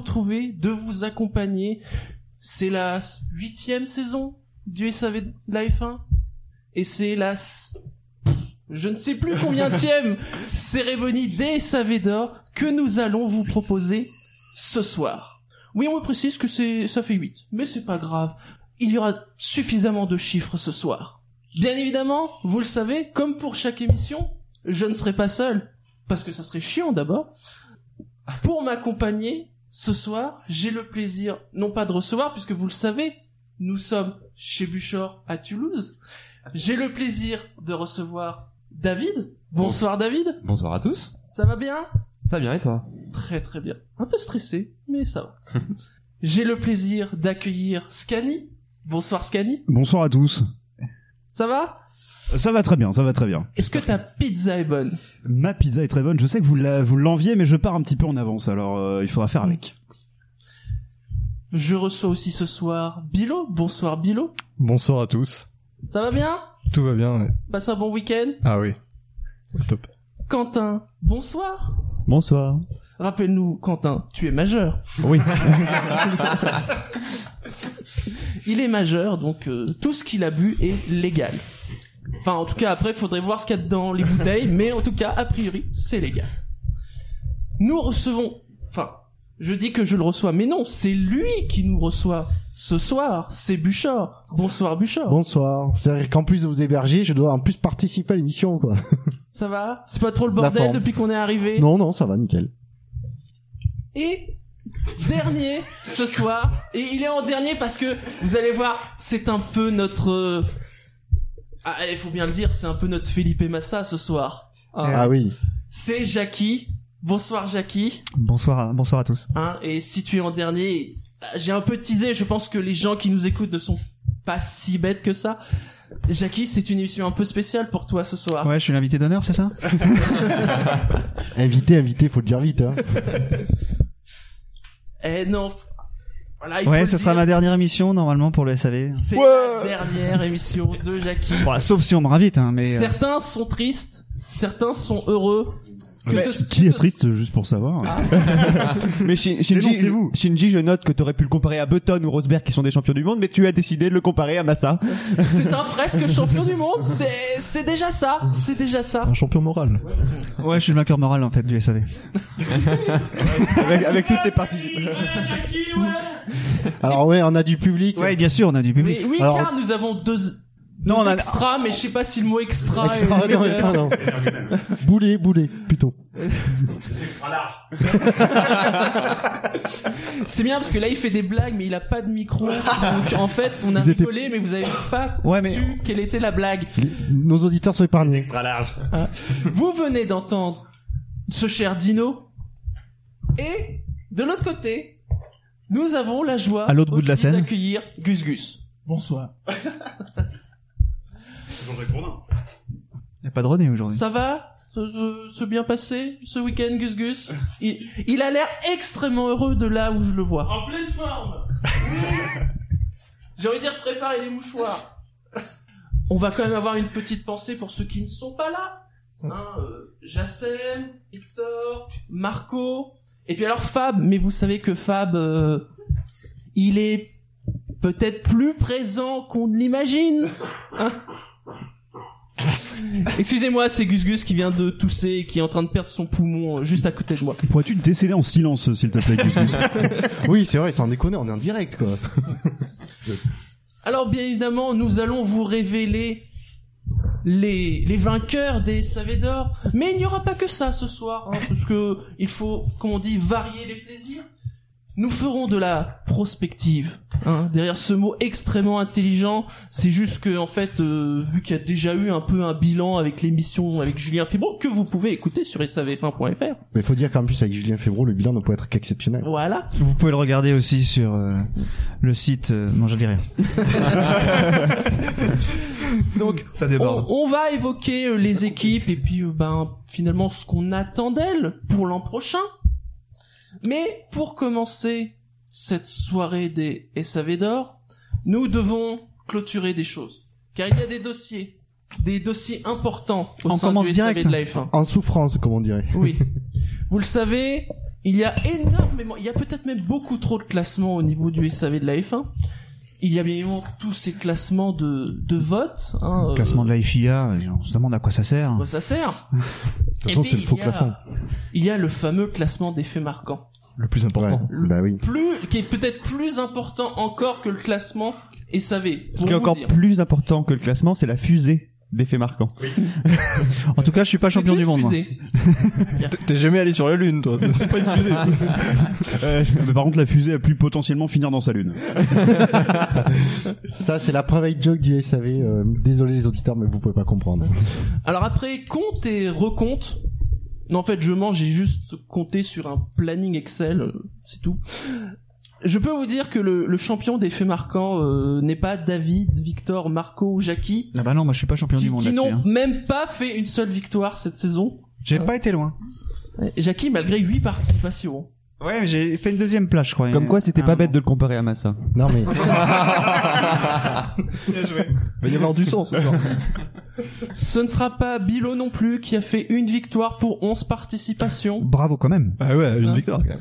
retrouver, de vous accompagner. C'est la huitième saison du SAV de la F1 et c'est la je ne sais plus combienième cérémonie des SAV d'or que nous allons vous proposer ce soir. Oui, on me précise que c'est ça fait 8, mais c'est pas grave. Il y aura suffisamment de chiffres ce soir. Bien évidemment, vous le savez, comme pour chaque émission, je ne serai pas seul parce que ça serait chiant d'abord. Pour m'accompagner ce soir, j'ai le plaisir non pas de recevoir puisque vous le savez, nous sommes chez Buchor à Toulouse. J'ai le plaisir de recevoir David. Bonsoir David. Bonsoir à tous. Ça va bien? Ça va bien et toi? Très très bien. Un peu stressé, mais ça va. J'ai le plaisir d'accueillir Scani. Bonsoir Scani. Bonsoir à tous. Ça va? Ça va très bien, ça va très bien. Est-ce que ta pizza est bonne? Ma pizza est très bonne. Je sais que vous la- vous l'enviez, mais je pars un petit peu en avance, alors euh, il faudra faire avec. Je reçois aussi ce soir Bilo. Bonsoir Bilo. Bonsoir à tous. Ça va bien? Tout va bien. ouais. Passe un bon week-end? Ah oui. Top. Quentin, bonsoir. Bonsoir. Rappelle-nous, Quentin, tu es majeur. Oui. Il est majeur, donc euh, tout ce qu'il a bu est légal. Enfin, en tout cas, après, faudrait voir ce qu'il y a dedans les bouteilles, mais en tout cas, a priori, c'est légal. Nous recevons, enfin, je dis que je le reçois, mais non, c'est lui qui nous reçoit ce soir. C'est Buchor. Bonsoir Buchor. Bonsoir. C'est-à-dire qu'en plus de vous héberger, je dois en plus participer à l'émission, quoi. Ça va? C'est pas trop le bordel depuis qu'on est arrivé? Non, non, ça va, nickel. Et dernier ce soir, et il est en dernier parce que vous allez voir, c'est un peu notre. Ah, il faut bien le dire, c'est un peu notre Felipe Massa ce soir. Hein. Ah oui. C'est Jackie. Bonsoir Jackie. Bonsoir, à- bonsoir à tous. Hein, et si tu es en dernier, j'ai un peu teasé, je pense que les gens qui nous écoutent ne sont pas si bêtes que ça. Jackie, c'est une émission un peu spéciale pour toi ce soir. Ouais, je suis l'invité d'honneur, c'est ça Invité, invité, faut le dire vite, hein. Eh non. Voilà, il faut Ouais, ce sera ma dernière émission normalement pour le SAV. C'est la dernière émission de Jackie. Bon, sauf si on me réinvite, hein, mais. euh, Certains sont tristes, certains sont heureux. Que Mais ce- qui est ce- triste, juste pour savoir Mais Shin- Shinji, Dénoncez-vous. Shinji, je note que t'aurais pu le comparer à Button ou Rosberg qui sont des champions du monde, mais tu as décidé de le comparer à Massa. C'est un presque champion du monde, c'est c'est déjà ça, c'est déjà ça. Un champion moral. Ouais, je suis le vainqueur moral en fait du SAV. avec, avec toutes tes participations. Alors ouais, on a du public. Ouais, bien sûr, on a du public. Mais oui, Alors- car nous avons deux Non, on a- extras, mais je sais pas si le mot extra. Extra, est- non, non, non. Boulet, boulet, plutôt. C'est bien parce que là il fait des blagues, mais il a pas de micro. Donc en fait, on a rigolé, mais vous avez pas Ouais, mais- su quelle était la blague. Nos auditeurs sont épargnés. Vous venez d'entendre ce cher Dino. Et de l'autre côté, nous avons la joie À l'autre bout de la aussi scène. d'accueillir Gus Gus. Bonsoir. Y a pas de René aujourd'hui. Ça va? Se bien passé? Ce week-end, Gus Gus? Il, il a l'air extrêmement heureux de là où je le vois. En pleine forme J'ai envie de dire préparez les mouchoirs. On va quand même avoir une petite pensée pour ceux qui ne sont pas là. Hein, euh, Jacem, Victor, Marco, et puis alors Fab, mais vous savez que Fab, euh, il est peut-être plus présent qu'on ne l'imagine. Hein? Excusez-moi, c'est Gus Gus qui vient de tousser et qui est en train de perdre son poumon euh, juste à côté de moi. Pourrais-tu décéder en silence, s'il te plaît, Gus Gus Oui, c'est vrai, sans déconner, on est en direct, quoi. Alors bien évidemment, nous allons vous révéler les, les vainqueurs des SAV d'or. Mais il n'y aura pas que ça ce soir, hein, parce que il faut, comme on dit, varier les plaisirs. Nous ferons de la prospective. Hein. Derrière ce mot extrêmement intelligent, c'est juste que en fait, euh, vu qu'il y a déjà eu un peu un bilan avec l'émission avec Julien Fibro, que vous pouvez écouter sur savf1.fr. Mais faut dire qu'en plus, avec Julien Febro, le bilan ne peut être qu'exceptionnel. Voilà. Vous pouvez le regarder aussi sur euh, le site. euh, Non, je dis rien. Donc, Ça on, on va évoquer euh, les équipes et puis euh, ben finalement ce qu'on attend d'elles pour l'an prochain. Mais pour commencer cette soirée des SAV d'or, nous devons clôturer des choses. Car il y a des dossiers des dossiers importants au On sein commence du direct. SAV de la F1. En souffrance, comme on dirait. Oui. Vous le savez, il y a énormément, il y a peut-être même beaucoup trop de classements au niveau du SAV de la F1. Il y a bien évidemment tous ces classements de, de vote. Hein, Le classement euh, de la FIA, on se demande à quoi ça à sert. quoi ça sert De toute façon, c'est le faux classement. Il y a le fameux classement des faits marquants. Le plus important. Ouais, bah oui. Plus, qui est peut-être plus important encore que le classement SAV. Ce pour qui est encore dire. plus important que le classement, c'est la fusée d'effets marquants. En tout cas, je suis pas champion du monde. moi. fusée. T'es- T'es jamais allé sur la lune, toi. C'est pas une fusée. Euh, mais par contre, la fusée a pu potentiellement finir dans sa lune. Ça, c'est la private joke du SAV. euh, désolé les auditeurs, mais vous pouvez pas comprendre. Alors après, compte et recompte. Non, en fait, je mens, j'ai juste compté sur un planning Excel, euh, c'est tout. Je peux vous dire que le, le champion des faits marquants euh, n'est pas David, Victor, Marco ou Jackie, Ah bah non, moi je suis pas champion qui, du monde qui n'ont hein. même pas fait une seule victoire cette saison. J'ai pas été loin. Jackie, malgré huit participations. Ouais, mais j'ai fait une deuxième place, je crois. Comme quoi, c'était pas un bête de le comparer à Massa. Non mais Il va y avoir du sens. ce soir. Ce ne sera pas Bilo non plus, qui a fait une victoire pour 11 participations. Bravo quand même. Ah ouais, une victoire quand même.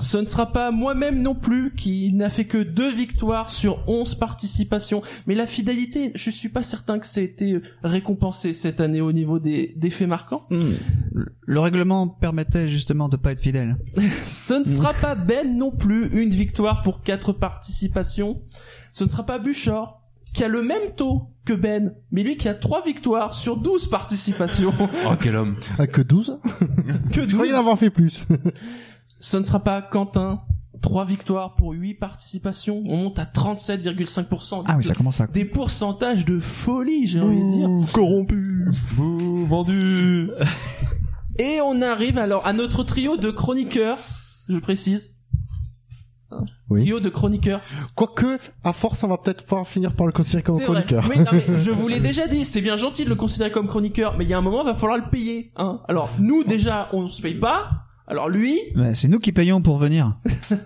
Ce ne sera pas moi-même non plus qui n'a fait que deux victoires sur 11 participations. Mais la fidélité, je suis pas certain que ça ait été récompensé cette année au niveau des, des faits marquants. Le règlement permettait justement de pas être fidèle. Ce ne sera pas Ben non plus, une victoire pour quatre participations. Ce ne sera pas Buchor, qui a le même taux que Ben, mais lui qui a trois victoires sur 12 participations. Oh, quel homme. ah, que 12 que Je croyais 12. en avoir fait plus. Ce ne sera pas Quentin, trois victoires pour huit participations. On monte à 37,5%. Ah oui, ça commence à. Des pourcentages de folie, j'ai envie de dire. Corrompu. Bouh, vendu. Et on arrive alors à notre trio de chroniqueurs, je précise. Oui. Trio de chroniqueurs. Quoique, à force, on va peut-être pouvoir finir par le considérer comme vrai. chroniqueur. Oui, non, mais je vous l'ai déjà dit, c'est bien gentil de le considérer comme chroniqueur, mais il y a un moment, il va falloir le payer. Hein. Alors, nous, déjà, on ne se paye pas. Alors lui, Ouais, c'est nous qui payons pour venir.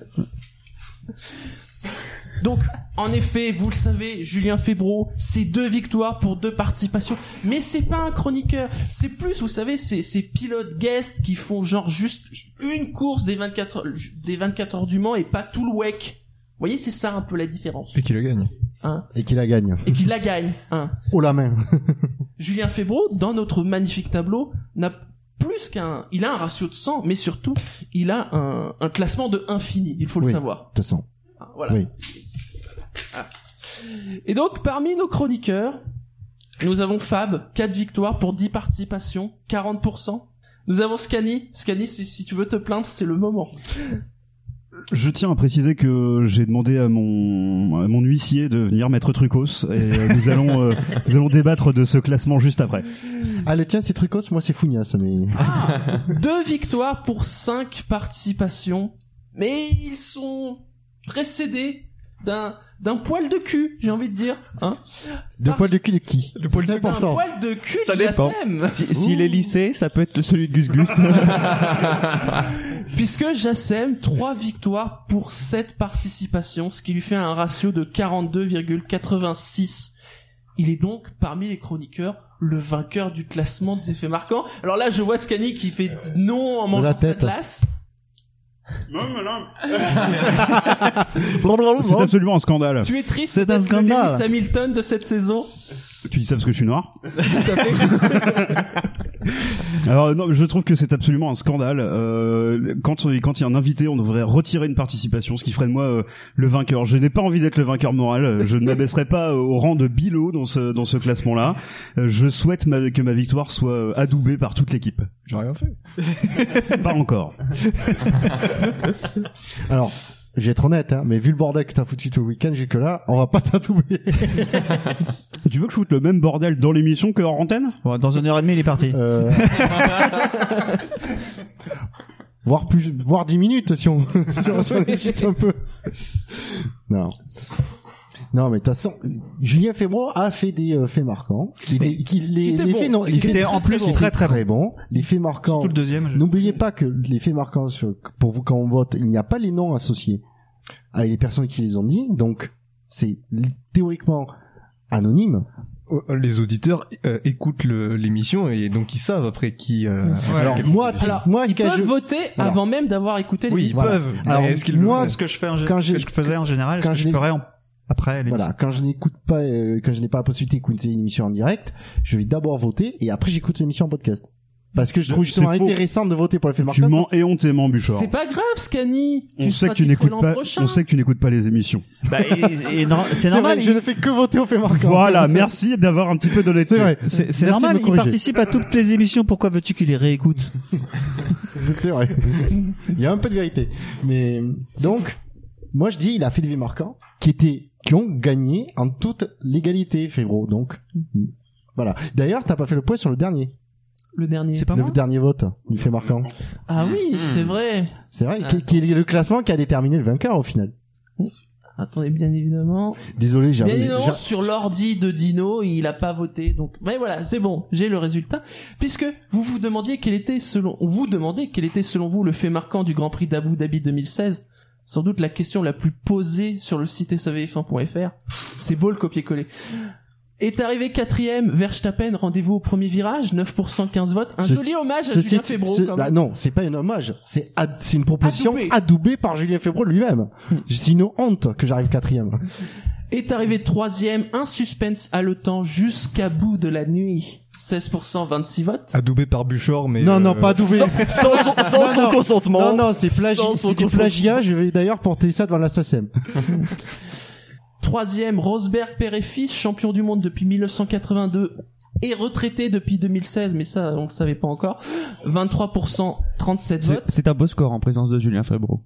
donc, en effet, vous le savez, Julien Febro, c'est deux victoires pour deux participations. Mais c'est pas un chroniqueur. C'est plus, vous savez, c'est ces pilotes guests qui font genre juste une course des 24 heures, des 24 heures du Mans et pas tout le WEC. Vous voyez, c'est ça un peu la différence. Et qui le gagne. Hein. Et qui la gagne. Et qui la gagne. Hein. Oh la main. Julien Febro, dans notre magnifique tableau, n'a plus qu'un, il a un ratio de 100, mais surtout, il a un, un classement de infini, il faut le Oui. savoir. De toute façon. Ah, Voilà. Oui. Ah. Et donc, parmi nos chroniqueurs, nous avons Fab, 4 victoires pour 10 participations, 40%. Nous avons Scani. Scani, si, si tu veux te plaindre, c'est le moment. Je tiens à préciser que j'ai demandé à mon, à mon huissier de venir mettre Trucos et euh, nous allons euh, nous allons débattre de ce classement juste après. Ah, le tien, c'est Trucos, moi, c'est Fougnas, mais... Deux victoires pour 5 participations. Mais ils sont précédés d'un, d'un poil de cul, j'ai envie de dire. Hein De Par- poil de cul de qui Le poil de important. poil de cul Ça de dépend. Jassem. Si- S'il est lissé, ça peut être celui de Gus Gus. Puisque Jassem, 3 victoires pour 7 participations, ce qui lui fait un ratio de 42,86. Il est donc, parmi les chroniqueurs, le vainqueur du classement des faits marquants. Alors là, je vois Scani qui fait non en mangeant sa glace. C'est absolument un scandale. Tu es triste C'est un scandale. Lewis Hamilton de cette saison? Tu dis ça parce que je suis noir Tout à fait. Alors non, je trouve que c'est absolument un scandale. Euh, quand quand il y a un invité, on devrait retirer une participation, ce qui ferait de moi euh, le vainqueur. Je n'ai pas envie d'être le vainqueur moral. Euh, Je ne m'abaisserai pas au rang de Bilo dans ce dans ce classement-là. Euh, je souhaite ma- que ma victoire soit euh, adoubée par toute l'équipe. J'ai rien fait. Pas encore. Alors, je vais être honnête, hein, mais vu le bordel que t'as foutu tout le week-end jusque-là, on va pas t'attouiller. Tu veux que je foute le même bordel dans l'émission que hors antenne? Bon, dans une heure et demie, il est parti. Euh... voire plus, voire 10 minutes si on, si on, si on insiste un peu. Non. Non, mais de toute façon, Julien Fémroy a fait des euh, faits marquants. Qui, les, qui, les, étaient les faits, non, Qui les faits étaient en plus étaient très, très très bons. Les faits marquants. Tout le deuxième. je- N'oubliez pas que les faits marquants sur, pour vous quand on vote, il n'y a pas les noms associés avec les personnes qui les ont dit, donc c'est théoriquement anonyme. euh, les auditeurs euh, écoutent l'émission et donc ils savent après qui. euh, Alors moi, tu- Alors, moi, Ils peuvent je- voter Alors. avant même d'avoir écouté Oui, ils l'émission. Voilà. peuvent. Alors, mais est-ce qu'ils moi, ce que je fais en quand ce j'ai- que je faisais en général, ce quand que je je ferais en- après. Voilà, quand je n'écoute pas, euh, quand je n'ai pas la possibilité d'écouter une émission en direct, je vais d'abord voter et après j'écoute l'émission en podcast. Parce que je trouve C'est justement faux. intéressant de voter pour le fait Tu mens éhontément, Bouchard. C'est pas grave, Scanny. On sait que tu n'écoutes pas, prochain. on sait que tu n'écoutes pas les émissions. Bah, et- et non- c'est normal. vrai, je ne fais que voter au fait marquant. Voilà, merci d'avoir un petit peu d'honnêteté. C'est vrai. C'est normal, de il participe à toutes les émissions, pourquoi veux-tu qu'il les réécoute? C'est vrai. Il y a un peu de vérité. Mais donc, moi je dis, il a fait des vies marquants qui étaient, qui ont gagné en toute légalité, Fébro. Donc, voilà. D'ailleurs, t'as pas fait le point sur le dernier, Le dernier. C'est pas le moi dernier vote du fait marquant. Ah oui, c'est vrai. C'est vrai, qui, qui est le classement qui a déterminé le vainqueur au final. Attendez, bien évidemment. Désolé, j'ai Bien évidemment, j'ai- sur l'ordi de Dino, il a pas voté. Donc, mais voilà, c'est bon, j'ai le résultat. Puisque vous vous demandiez quel était selon, on vous demandait quel était selon vous le fait marquant du Grand Prix d'Abu Dhabi 2016. Sans doute la question la plus posée sur le site savf1.fr. C'est beau le copier-coller. Est arrivé quatrième, Verstappen, rendez-vous au premier virage, 9% 15 votes. Un Ce- joli hommage à ce Julien Febro. bah non, c'est pas un hommage, c'est c'est une proposition Adoubée. adoubée par Julien Febro lui-même. C'est une honte que j'arrive quatrième. Est arrivé troisième, un suspense haletant jusqu'à bout de la nuit. 16%, 26 votes. Adoubé par Buchor, mais Non, non, euh, pas adoubé. sans, sans son, sans Non, son non. consentement. Non, non, c'est plagi du plagiat. Je vais d'ailleurs porter ça devant la SACEM. Troisième, Rosberg, père et fils, champion du monde depuis 1982 et retraité depuis 2016, mais ça, on le savait pas encore. 23%, 37 C'est votes. c'est un beau score en présence de Julien Febro.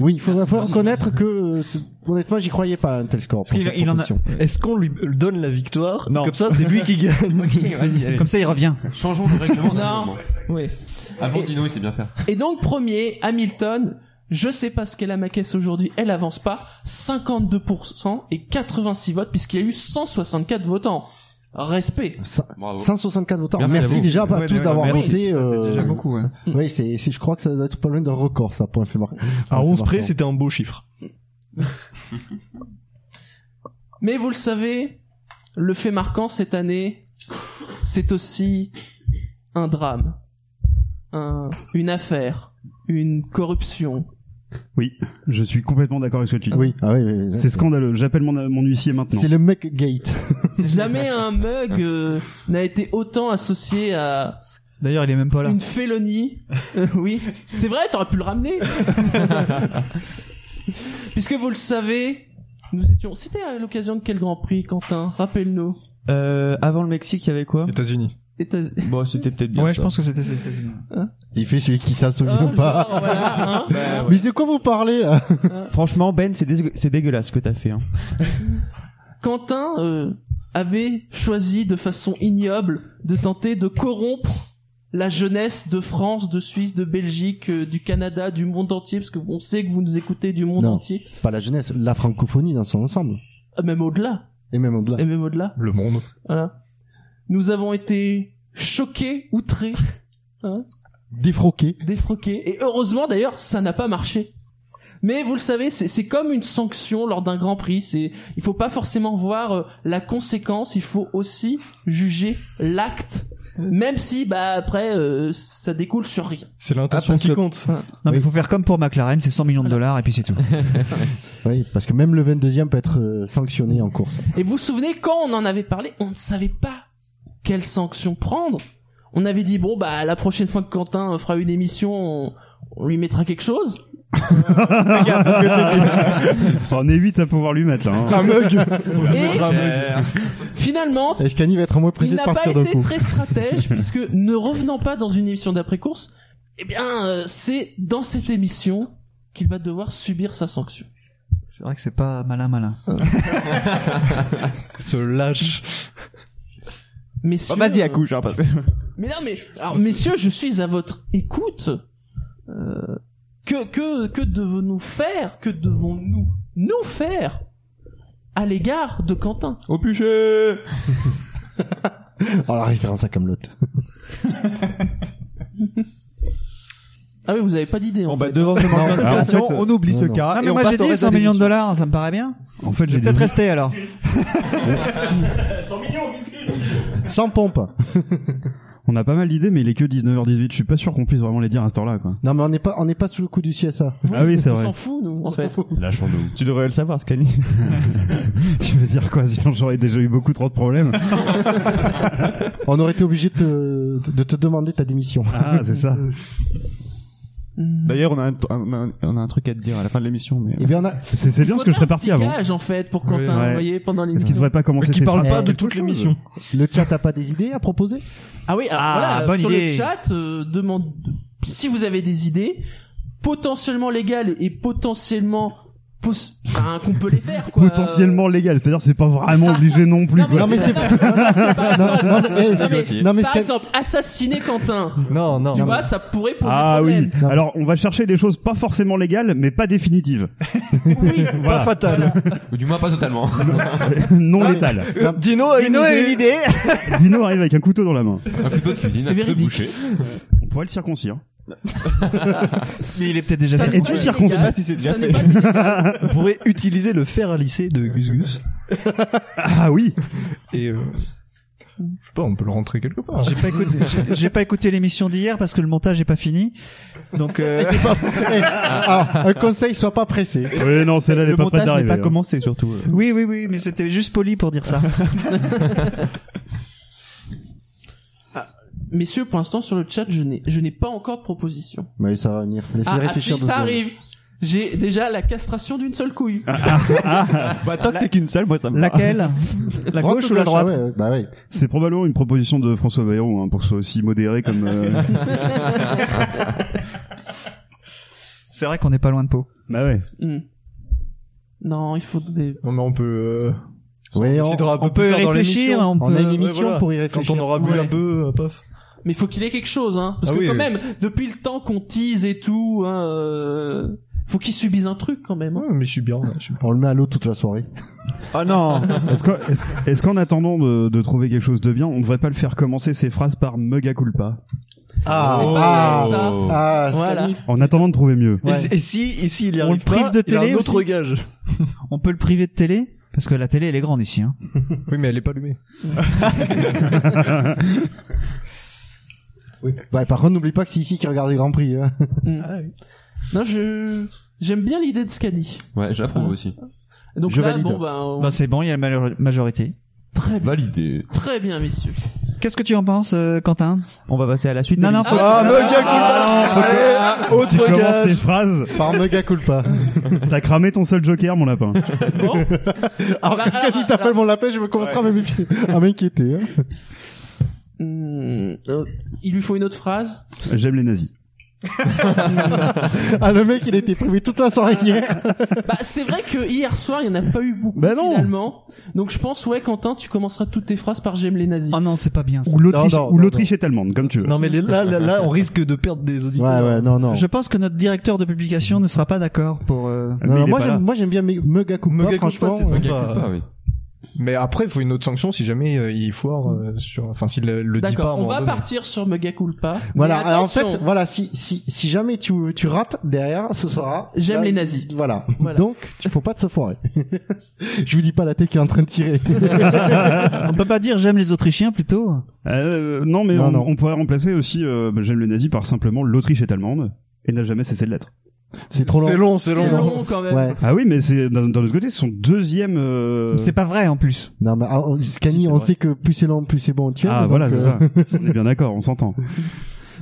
Oui, il faut, faut reconnaître que, euh, honnêtement, j'y croyais pas à un tel score. pour qu'il- cette il en a-. Est-ce qu'on lui donne la victoire Non. Comme ça, c'est lui qui gagne. Comme ça, il revient. Changeons le règlement. Non. Oui. Ah bon, Et- Dino, il sait bien faire. Et donc, premier, Hamilton. Je sais pas ce qu'est la maquette aujourd'hui, elle avance pas. 52% et 86 votes puisqu'il y a eu 164 votants. Respect. Bravo. 164 votants. Merci Merci, à vous. déjà à Ouais, tous ouais, d'avoir voté. Euh, déjà beaucoup, ouais. Oui, c'est, c'est- je crois que ça doit être pas loin d'un record, ça, pour un fait marquant. À Pour un 11 fait près, c'était un beau chiffre. Mais vous le savez, le fait marquant cette année, c'est aussi un drame, un, une affaire, une corruption. Oui, je suis complètement d'accord avec ce que tu dis. Oui, ah oui, oui, oui. C'est scandaleux. J'appelle mon, mon huissier maintenant. C'est le mec gate. Jamais un mug euh, n'a été autant associé à D'ailleurs, il est même pas là. une félonie. Euh, oui, c'est vrai, t'aurais pu le ramener. Puisque vous le savez, nous étions. C'était à l'occasion de quel Grand Prix, Quentin? Rappelle-nous. Euh, avant le Mexique, il y avait quoi? États-Unis. États- Bon, c'était peut-être bien Ouais, ça. je pense que c'était c'était- Il fait celui qui s'en souvient Ah, pas. genre, voilà, hein. Mais de quoi vous parlez, là? Franchement, Ben, c'est c'est dégueulasse ce que t'as fait. Hein. Quentin euh, avait choisi de façon ignoble de tenter de corrompre la jeunesse de France, de Suisse, de Belgique, euh, du Canada, du monde entier, parce que on sait que vous nous écoutez du monde Non. entier, Pas la jeunesse, la francophonie dans son ensemble. Euh, même au-delà, Et même au-delà. et même au-delà. Le monde. Voilà. Nous avons été choqués, outrés, hein, Défroqué. défroqués, et heureusement d'ailleurs, ça n'a pas marché. Mais vous le savez, c'est c'est comme une sanction lors d'un Grand Prix. C'est, il faut pas forcément voir euh, la conséquence, il faut aussi juger l'acte, même si bah après euh, ça découle sur rien. C'est l'intention Ah, qui que- compte. Non, mais il faut faire comme pour McLaren, c'est 100 millions de dollars et puis c'est tout. Oui, parce que même le 22e peut être euh, sanctionné en course. Et vous vous souvenez quand on en avait parlé, on ne savait pas quelle sanction prendre. On avait dit bon bah la prochaine fois que Quentin fera une émission, on, on lui mettra quelque chose. on est 8 à pouvoir lui mettre là. hein. Un mug. Et finalement, Est-ce qu'Annie va être moins il pressé de n'a pas partir d'un été coup? très stratège puisque ne revenant pas dans une émission d'après-course, eh bien euh, c'est dans cette émission qu'il va devoir subir sa sanction. C'est vrai que c'est pas malin malin. Se lâche. Messieurs, Vas-y, accouche, hein, parce que... Mais non, mais alors, messieurs, je suis à votre écoute. Euh, que que que devons-nous faire? Que devons-nous nous faire à l'égard de Quentin? Au bûcher Oh, la référence à Camelot. Ah oui, vous avez pas d'idée en Bon, bah, fait. devant ce manque Alors, d'inspiration, en fait, on oublie non, ce non. cas. Non, et mais on moi j'ai dit reste 100 de millions de dollars, ça me paraît bien. En fait, Je j'ai vais peut-être rester alors. 100 pompes. on a pas mal d'idées, mais il est que 19h18. Je suis pas sûr qu'on puisse vraiment les dire à cette heure-là, quoi. Non mais on n'est pas on n'est pas sous le coup du CSA. Ah oui, c'est On vrai. s'en fout, nous, en fait. Lâchons-nous. Tu devrais le savoir, Scanny. tu veux dire quoi Sinon, j'aurais déjà eu beaucoup trop de problèmes. On aurait été obligé de te, de te demander ta démission. Ah, c'est ça. Hmm. D'ailleurs, on a, un, on, a un, on a un truc à te dire à la fin de l'émission, mais. Eh bien on a C'est c'est bien ce que je serais parti avant. gage, en fait, pour Quentin, Ouais. vous voyez, pendant Est-ce qu'il l'émission. devrait pas commencer Qui ses parle phrases pas de toute l'émission. le chat a pas des idées à proposer Ah oui, alors Ah, voilà, bonne sur idée. le chat, euh, demande si vous avez des idées potentiellement légales et potentiellement enfin, qu'on peut les faire quoi. Potentiellement légal, c'est-à-dire c'est pas vraiment obligé non plus. Non, mais mais c'est non, mais par non, exemple- mais, mais mais assassiner Quentin, Non, non. tu non, vois, ça pourrait poser Ah problème. oui. Non. Alors on va chercher des choses pas forcément légales, mais pas définitives. Oui, Pas Voilà. fatal. Ou du moins pas totalement. non létales. Dino a Dino a une idée. Dino arrive avec un couteau dans la main. Un couteau de cuisine, C'est véridique. On pourrait le circoncire. Mais il est peut-être déjà Ça n'est pas circoncis pas si c'est déjà Ça n'est fait. pas illégal. On pourrait utiliser le fer à lisser de Gus Gus. Ah oui. Et euh, je sais pas, on peut le rentrer quelque part. J'ai pas écouté, j'ai- j'ai pas écouté l'émission d'hier parce que le montage est pas fini. Donc euh, alors, un conseil, sois pas pressé. Oui non, celle-là elle est le pas prête montage n'est d'arriver. pas hein. commencé, surtout. oui oui oui, mais c'était juste poli pour dire ça. Messieurs, pour l'instant sur le chat, je n'ai je n'ai pas encore de proposition. Mais ça va venir. Laissez Ah, ah, réfléchir. si, deux ça secondes. arrive. J'ai déjà la castration d'une seule couille. Bah, tant que c'est qu'une seule, moi, ça me. Laquelle? La gauche ou la droite? Ah ouais, Bah ouais. C'est probablement une proposition de François Bayrou hein, pour que ce soit aussi modéré comme. euh, C'est vrai qu'on n'est pas loin de Pau. Bah ouais. Hmm. Non, il faut des... Non, mais on peut. Euh, Ouais, on, peut dans réfléchir, on a une Ouais, émission voilà. pour y Quand réfléchir. on aura bu Ouais. un peu, euh, paf. Mais il faut qu'il ait quelque chose, hein. Parce Ah que oui, quand oui. même, depuis le temps qu'on tease et tout, hein, euh, faut qu'il subisse un truc quand même. hein. Ouais, mais je suis bien. je suis bien. On le met à l'eau toute la soirée. Ah non Est-ce qu'en est-ce- est-ce qu'en attendant de, de trouver quelque chose de bien, on devrait pas le faire commencer ses phrases par mega culpa Ah, C'est pas ah, ça. ah, Voilà. En attendant de trouver mieux. Ouais. Et, si, et si il y On arrive le prive pas, de il a un autre gage. On peut le priver de télé? Parce que la télé elle est grande ici. Hein. Oui, mais elle est pas allumée. Oui. Bah, par contre, n'oublie pas que c'est ici qui regarde les Grands Prix. Hein. Hmm. Ah oui. Non, je j'aime bien l'idée de Scani. Ouais, j'approuve Ah. aussi. Donc Je là, valide. bon, on- Bah c'est bon, il y a la major- majorité. très bien, Validé. très bien, messieurs. Qu'est-ce que tu en penses, euh, Quentin? On va passer à la suite. Non non, faut... Ah, mega culpa. Allez, Tu commences tes phrases. Par méga culpa. T'as cramé ton seul joker, mon lapin. Bon, Alors, Bah, quand Scani alors, t'appelle mon lapin, je me commencerai à m'inquiéter. à m'inquiéter. Hein. Hmm, euh, il lui faut une autre phrase. J'aime les nazis. Ah, le mec, il a été privé toute la soirée hier. Bah, c'est vrai que hier soir, il n'y en a pas eu beaucoup Bah non. finalement. Donc je pense, ouais, Quentin, tu commenceras toutes tes phrases par j'aime les nazis. Oh non, c'est pas bien. ça. Ou l'Autriche, ou est allemande, comme tu veux. Non, mais les- là, là, là, on risque de perdre des Ouais, auditeurs. ouais, non, non. Je pense que notre directeur de publication ne sera pas d'accord pour. euh, Non, non, moi, j'aime, moi, j'aime bien Mega culpa, franchement. culpa, oui. Mais après, il faut une autre sanction si jamais euh, il foire euh, sur. Enfin, s'il le, le dit pas. à un D'accord, on moment va donné. partir sur Mega Culpa. Voilà, Mais alors en fait, voilà, si, si, si jamais tu, tu rates derrière, ce sera. J'aime là, les nazis. Voilà. Voilà. Donc, il faut pas te se foirer. je vous dis pas la tête qui est en train de tirer. On peut pas dire j'aime les Autrichiens plutôt? Euh, non, mais Non, on, non. on pourrait remplacer aussi euh, bah, J'aime les nazis par simplement l'Autriche est allemande et n'a jamais cessé de l'être. C'est trop long. C'est long, c'est c'est long. long quand même. Ouais. Ah oui, mais c'est d'un autre côté, c'est son deuxième. euh, C'est pas vrai en plus. Non, mais ah, Scani, c'est on vrai. sait que plus c'est long, plus c'est bon. Tu Ah voilà, c'est ça. On est bien d'accord, on s'entend.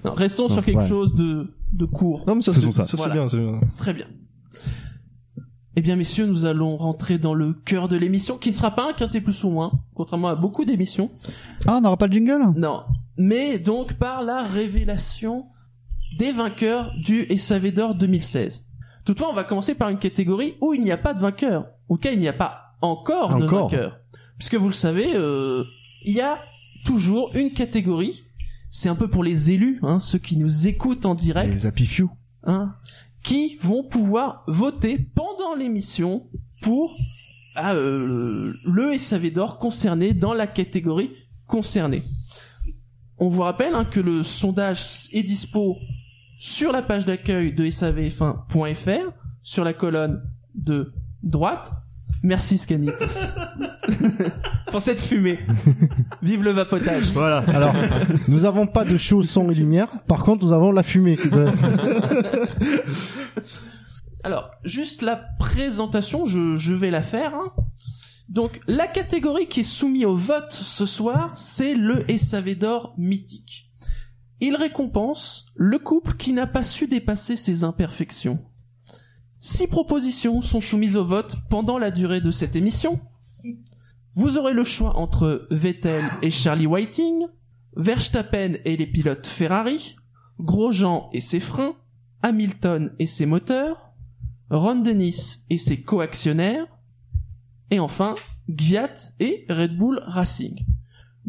Non, restons sur quelque ouais. chose de, de court. Non, mais ça, c'est ça. ça, Voilà. bien, c'est bien. Très bien. Eh bien, messieurs, nous allons rentrer dans le cœur de l'émission, qui ne sera pas un quintet plus ou moins, contrairement à beaucoup d'émissions. Ah, on n'aura pas de jingle? Non. Mais donc par la révélation des vainqueurs du SAV d'or 2016. Toutefois, on va commencer par une catégorie où il n'y a pas de vainqueur. Auquel il n'y a pas encore, de vainqueur. Puisque vous le savez, euh, il y a toujours une catégorie. C'est un peu pour les élus, hein, ceux qui nous écoutent en direct Les Happy Few. hein, qui vont pouvoir voter pendant l'émission pour ah, euh, le SAV d'or concerné dans la catégorie concernée. On vous rappelle hein, que le sondage est dispo sur la page d'accueil de savf1.fr, sur la colonne de droite. Merci Scanny pour, ce- pour cette fumée. Vive le vapotage. Voilà. Alors, nous avons pas de show son et lumière. Par contre, nous avons la fumée. Alors, juste la présentation, je, je vais la faire. hein. Donc, la catégorie qui est soumise au vote ce soir, c'est le SAV d'or mythique. Il récompense le couple qui n'a pas su dépasser ses imperfections. Six propositions sont soumises au vote pendant la durée de cette émission. Vous aurez le choix entre Vettel et Charlie Whiting, Verstappen et les pilotes Ferrari, Grosjean et ses freins, Hamilton et ses moteurs, Ron Dennis et ses coactionnaires, et enfin Gviat et Red Bull Racing.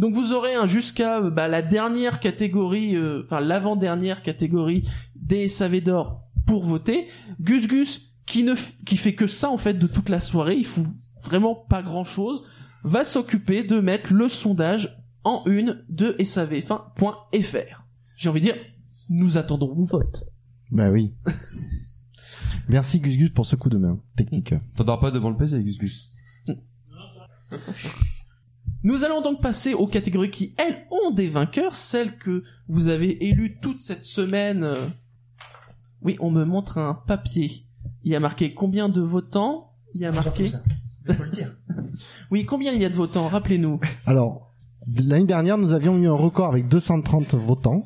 Donc vous aurez un jusqu'à bah, la dernière catégorie, euh, enfin l'avant-dernière catégorie des SAV d'or pour voter. Gus Gus, qui ne f- qui fait que ça en fait de toute la soirée, il fout vraiment pas grand chose, va s'occuper de mettre le sondage en une de savf1.fr. J'ai envie de dire, nous attendons vos votes. Bah oui. Merci Gus Gus pour ce coup de main technique. T'endors pas devant le PC, Gus Gus. Nous allons donc passer aux catégories qui, elles, ont des vainqueurs, celles que vous avez élues toute cette semaine. Oui, on me montre un papier. Il y a marqué combien de votants Il y a marqué... Oui, combien il y a de votants Rappelez-nous. Alors, l'année dernière, nous avions eu un record avec 230 votants.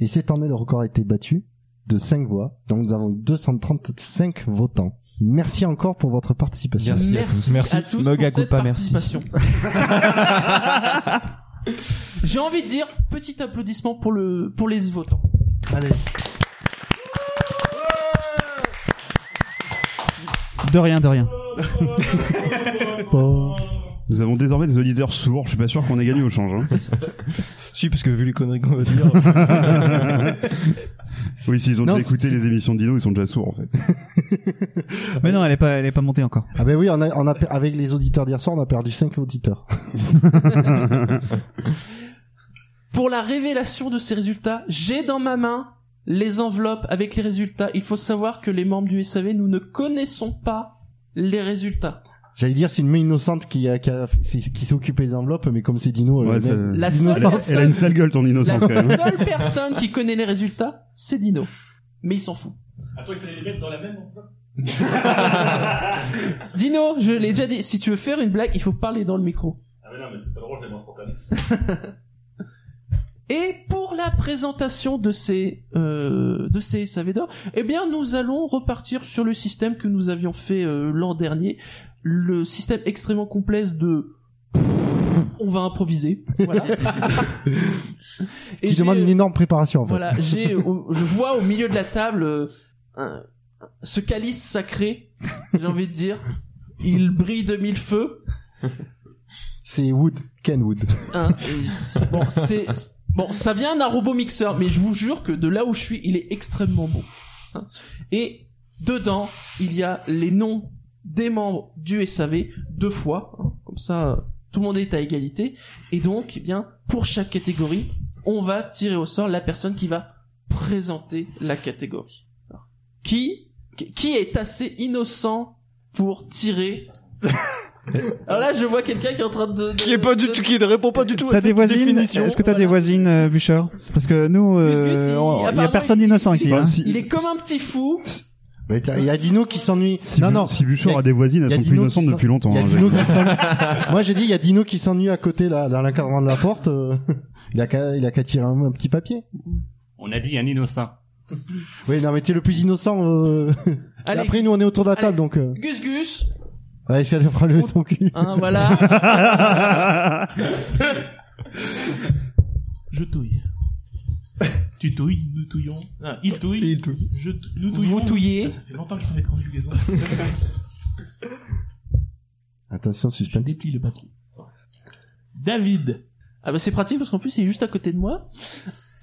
Et cette année, le record a été battu de 5 voix. Donc, nous avons eu 235 votants. Merci encore pour votre participation. Merci à tous. Merci. à tous Mega pour cette culpa, merci. participation. J'ai envie de dire petit applaudissement pour le pour les votants. Allez. De rien, de rien. Nous avons désormais des auditeurs sourds. Je suis pas sûr qu'on ait gagné au change. hein. Si, parce que vu les conneries qu'on va dire. oui, s'ils ont Non, déjà écouté c'est- les émissions de Dino, ils sont déjà sourds en fait. Mais non, elle est pas, elle est pas montée encore. Ah ben oui, on a, on a, per- avec les auditeurs d'hier soir, on a perdu 5 auditeurs. Pour la révélation de ces résultats, j'ai dans ma main les enveloppes avec les résultats. Il faut savoir que les membres du SAV, nous ne connaissons pas les résultats. J'allais dire, c'est une main innocente qui, a, qui, a- qui s'est occupée des enveloppes, mais comme c'est Dino, Ouais, le ça- mec- La Dino, seule Elle a, elle a une sale gueule, ton la innocence quand même. seule personne qui connaît les résultats, c'est Dino. Mais il s'en fout. Attends, il fallait les mettre dans la même enveloppe Dino, je l'ai déjà dit, si tu veux faire une blague, il faut parler dans le micro. Ah mais non, mais c'est pas drôle, je l'ai spontané. Et pour la présentation de ces euh, de ces SAV d'or, eh bien nous allons repartir sur le système que nous avions fait euh, l'an dernier, le système extrêmement complexe de on va improviser. Voilà. qui Et demande une énorme préparation, en fait. Voilà, j'ai je vois au milieu de la table euh, un- ce calice sacré, j'ai envie de dire, il brille de mille feux. C'est Wood, Ken Wood. Hein, et- bon, c'est bon, ça vient d'un robot mixeur, mais je vous jure que de là où je suis, il est extrêmement beau. Hein. Et dedans, il y a les noms des membres du SAV deux fois, hein. comme ça, euh, tout le monde est à égalité. Et donc, eh bien, pour chaque catégorie, on va tirer au sort la personne qui va présenter la catégorie. Qui, qui est assez innocent pour tirer? Alors là, je vois quelqu'un qui est en train de, de- qui est pas du de- tout, qui ne répond pas du tout à T'as des cette voisines? définition. Est-ce que t'as des Voilà. voisines, euh, Bûcher Parce que nous, euh, il- y a personne il- d'innocent ici. Enfin, hein. Il est comme un petit fou. Il y a Dino qui s'ennuie. Si, non, non. si Buchor a- a des voisines, il y elles a sont plus Dino innocentes depuis longtemps. Il y a hein, Dino j'ai- qui s'ennuie. Moi, je dis, il y a Dino qui s'ennuie à côté, là, dans l'encadrement de la porte. euh, il a qu'à, il a qu'à tirer un, un petit papier. On a dit un innocent. Oui, non, mais t'es le plus innocent. Euh... Allez, Après, nous, on est autour de la table, Allez. donc. Euh... Gus Gus. Allez, ça lui fera lever son cul. Hein, voilà. Je touille. Tu touilles, nous touillons. Ah, il touille. Il touille. Je tou- nous Vous touillons. touillez. Putain, Ça fait longtemps que je fais de conjugaison. Attention, Je suspense. déplie le papier. David. Ah bah c'est pratique parce qu'en plus il est juste à côté de moi.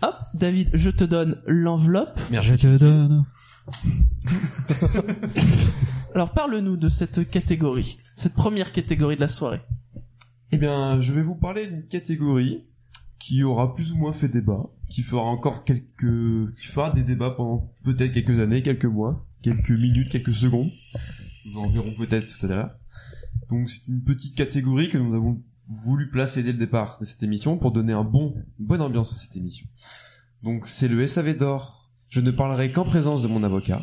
Hop, David, je te donne l'enveloppe. Je te donne. Alors parle-nous de cette catégorie, cette première catégorie de la soirée. Eh bien, je vais vous parler d'une catégorie qui aura plus ou moins fait débat, qui fera encore quelques, qui fera des débats pendant peut-être quelques années, quelques mois, quelques minutes, quelques secondes. Nous en verrons peut-être tout à l'heure. Donc c'est une petite catégorie que nous avons voulu placer dès le départ de cette émission pour donner un bon, une bonne ambiance à cette émission. Donc c'est le SAV d'or. Je ne parlerai qu'en présence de mon avocat,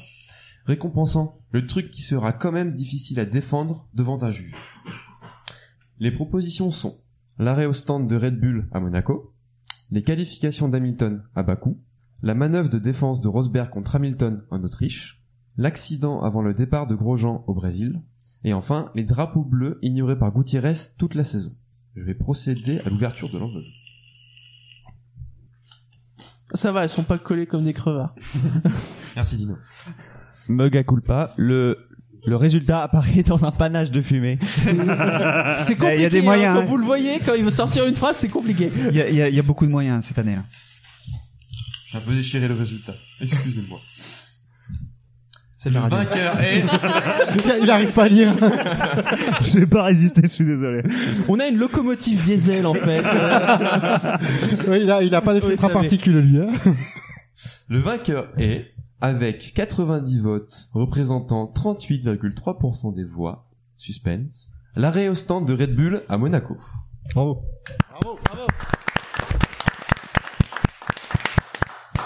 récompensant le truc qui sera quand même difficile à défendre devant un juge. Les propositions sont l'arrêt au stand de Red Bull à Monaco, les qualifications d'Hamilton à Bakou, la manœuvre de défense de Rosberg contre Hamilton en Autriche, l'accident avant le départ de Grosjean au Brésil, et enfin les drapeaux bleus ignorés par Gutiérrez toute la saison. Je vais procéder à l'ouverture de l'enveloppe. Ça va, elles sont pas collées comme des crevards. Merci Dino. Mega culpa. Le, le résultat apparaît dans un panache de fumée. C'est compliqué. Il y a des hein, moyens, quand hein. vous le voyez, quand il veut sortir une phrase, c'est compliqué. Il y a, il y a- il y a beaucoup de moyens cette année. hein. J'ai un peu déchiré le résultat. Excusez-moi. C'est Le vainqueur est... Il arrive pas à lire. Je vais pas résister, je suis désolé. On a une locomotive diesel en fait. Ouais, il a, il a pas de Oui, filtre à ça va. particules lui. Hein. Le vainqueur est, avec 90 votes représentant 38,3% des voix, suspense, l'arrêt au stand de Red Bull à Monaco. Bravo.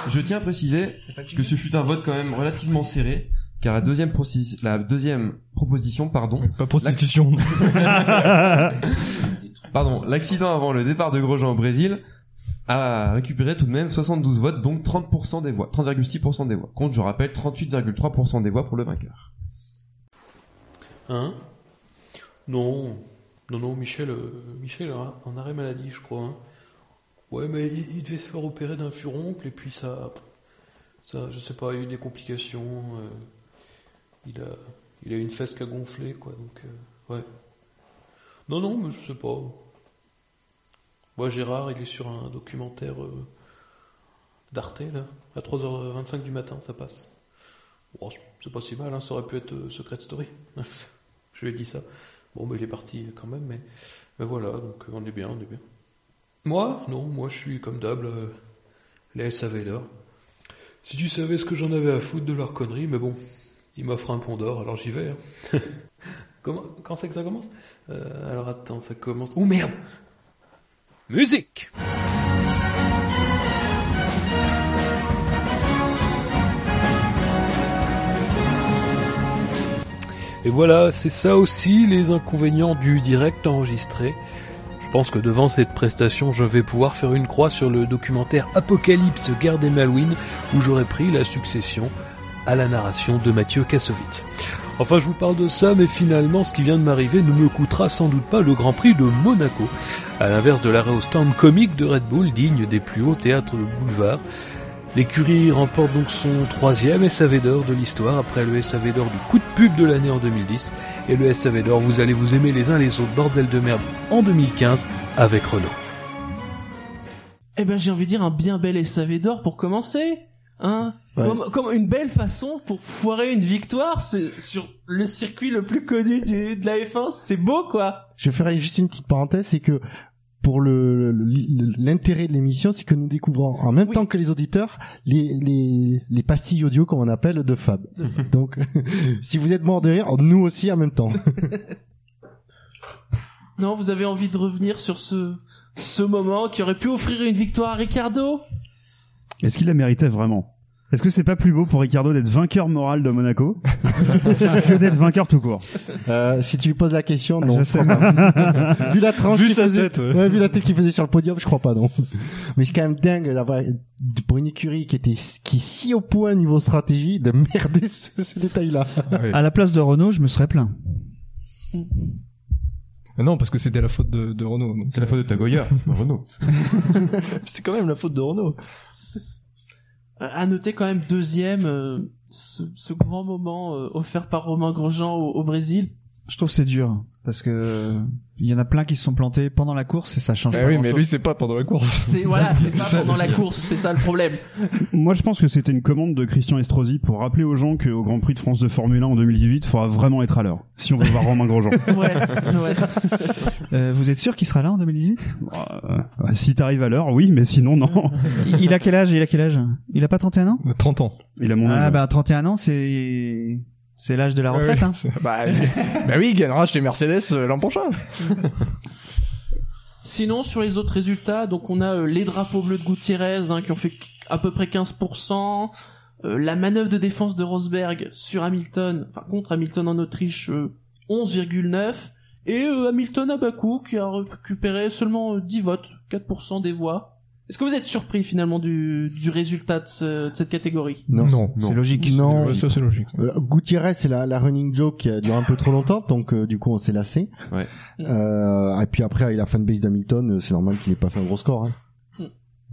Je tiens à préciser que ce fut un vote quand même relativement serré, car la deuxième, proci- la deuxième proposition, pardon, Pas prostitution. pardon, l'accident avant le départ de Grosjean au Brésil a récupéré tout de même 72 votes, donc 30% des voix, 30,6% des voix. Contre, je rappelle, 38,3% des voix pour le vainqueur. Hein? Non, non, non, Michel, euh, Michel en arrêt maladie, je crois. hein. Ouais, mais il, devait se faire opérer d'un furoncle et puis ça, ça, je sais pas, il a eu des complications. euh, il a, il a une fesse qui a gonflé, quoi. Donc, euh, ouais. Non, non, mais je sais pas. Moi, Gérard, il est sur un documentaire euh, d'Arte là, à 3h25 du matin, ça passe. Bon, c'est- pas si mal, hein, ça aurait pu être euh, Secret Story. Je lui ai dit ça. Bon, mais il est parti quand même, mais, voilà, donc euh, on est bien, on est bien. Moi? Non, moi je suis comme d'hab, euh, les SAV. Si tu savais ce que j'en avais à foutre de leur connerie, mais bon, ils m'offrent un pont d'or, alors j'y vais. hein. Comment, quand c'est que ça commence? Euh, Alors attends, ça commence. Oh merde Musique Et voilà, c'est ça aussi les inconvénients du direct enregistré. Je pense que devant cette prestation, je vais pouvoir faire une croix sur le documentaire Apocalypse, Guerre des Malouines, où j'aurais pris la succession à la narration de Mathieu Kassovitz. Enfin, je vous parle de ça, mais finalement, ce qui vient de m'arriver ne me coûtera sans doute pas le Grand Prix de Monaco. À l'inverse de l'arrêt au stand comique de Red Bull, digne des plus hauts théâtres de boulevard. L'écurie remporte donc son troisième SAV d'or de l'histoire après le SAV d'or du coup de pub de l'année en 2010 et le SAV d'or vous allez vous aimer les uns les autres bordel de merde en 2015 avec Renault. Eh ben j'ai envie de dire un bien bel SAV d'or pour commencer. Hein Ouais. comme, comme une belle façon pour foirer une victoire c'est sur le circuit le plus connu du, de la F1. C'est beau quoi. Je ferai juste une petite parenthèse, c'est que pour le l'intérêt de l'émission, c'est que nous découvrons en même Oui. temps que les auditeurs les, les, les pastilles audio, comme on appelle, de Fab. Donc, si vous êtes mort de rire, nous aussi en même temps. Non, vous avez envie de revenir sur ce ce moment qui aurait pu offrir une victoire à Ricardo? Est-ce qu'il la méritait vraiment? Est-ce que c'est pas plus beau pour Ricardo d'être vainqueur moral de Monaco que d'être vainqueur tout court Euh, si tu lui poses la question, non. Je sais. vu la tranche Vu sa faisait, tête, ouais. vu la tête qu'il faisait sur le podium, je crois pas, non. Mais c'est quand même dingue d'avoir, pour une écurie qui était, qui est si au point niveau stratégie, de merder ce, ce détail-là. À la place de Renault, je me serais plaint. Ah Non, parce que c'était la faute de, de Renault. C'est la faute de ta Goya, Renault. C'est quand même la faute de Renault. Euh, À noter quand même deuxième, euh, ce, grand moment euh, offert par Romain Grosjean au Brésil. Je trouve que c'est dur parce que il y en a plein qui se sont plantés pendant la course et ça change pas oui, mais lui, c'est pas pendant la course. C'est voilà, c'est ça pendant la course, c'est ça le problème. Moi, je pense que c'était une commande de Christian Estrosi pour rappeler aux gens qu'au Grand Prix de France de Formule 1 en 2018, il faudra vraiment être à l'heure. Si on veut voir Romain Grosjean. Ouais, ouais. Euh, vous êtes sûr qu'il sera là en 2018 Euh, si t'arrives à l'heure, oui, mais sinon, non. il, il a quel âge? Il a quel âge? Il a pas 31 ans? 30 ans. Il a mon âge. Ah bah 31 ans c'est c'est l'âge de la retraite hein. c'est- bah, bah oui, il gagnera chez Mercedes euh, l'an prochain. Sinon, sur les autres résultats, donc on a euh, les drapeaux bleus de Gutiérrez hein, qui ont fait à peu près 15%, euh, la manœuvre de défense de Rosberg sur Hamilton, enfin contre Hamilton en Autriche, euh, 11,9%, et euh, Hamilton à Bakou qui a récupéré seulement euh, 10 votes, 4% des voix. Est-ce que vous êtes surpris finalement du, du résultat de, ce- de cette catégorie? Non, C'est logique. Non, ça, c'est logique. Euh, Gutiérrez, c'est la, la running joke qui a duré un peu trop longtemps, donc euh, du coup on s'est lassé. Ouais. Euh, et puis après, avec la fanbase d'Hamilton, euh, c'est normal qu'il ait pas fait un gros score. Hein.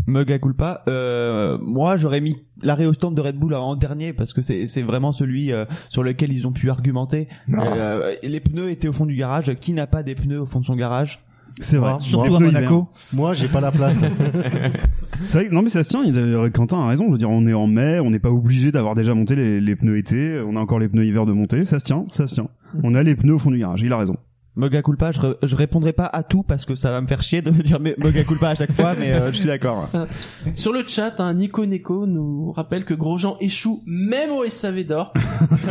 Mega culpa. Euh, moi, j'aurais mis l'arrêt au stand de Red Bull en dernier parce que c'est c'est vraiment celui euh, sur lequel ils ont pu argumenter. Euh, les pneus étaient au fond du garage. Qui n'a pas des pneus au fond de son garage? C'est vrai. Surtout à Monaco. Moi, j'ai pas la place. C'est vrai que, non mais ça se tient, il- euh, Quentin a raison, je veux dire on est en mai, on n'est pas obligé d'avoir déjà monté les, les pneus été, on a encore les pneus hiver de monter, ça se tient, ça se tient. On a les pneus au fond du garage, il a raison. Mega culpa. Je, re- je répondrai pas à tout parce que ça va me faire chier de me dire mega culpa à chaque fois, mais euh, je suis d'accord. Sur le chat, hein, Nico Neko nous rappelle que Grosjean échoue même au SAV d'or.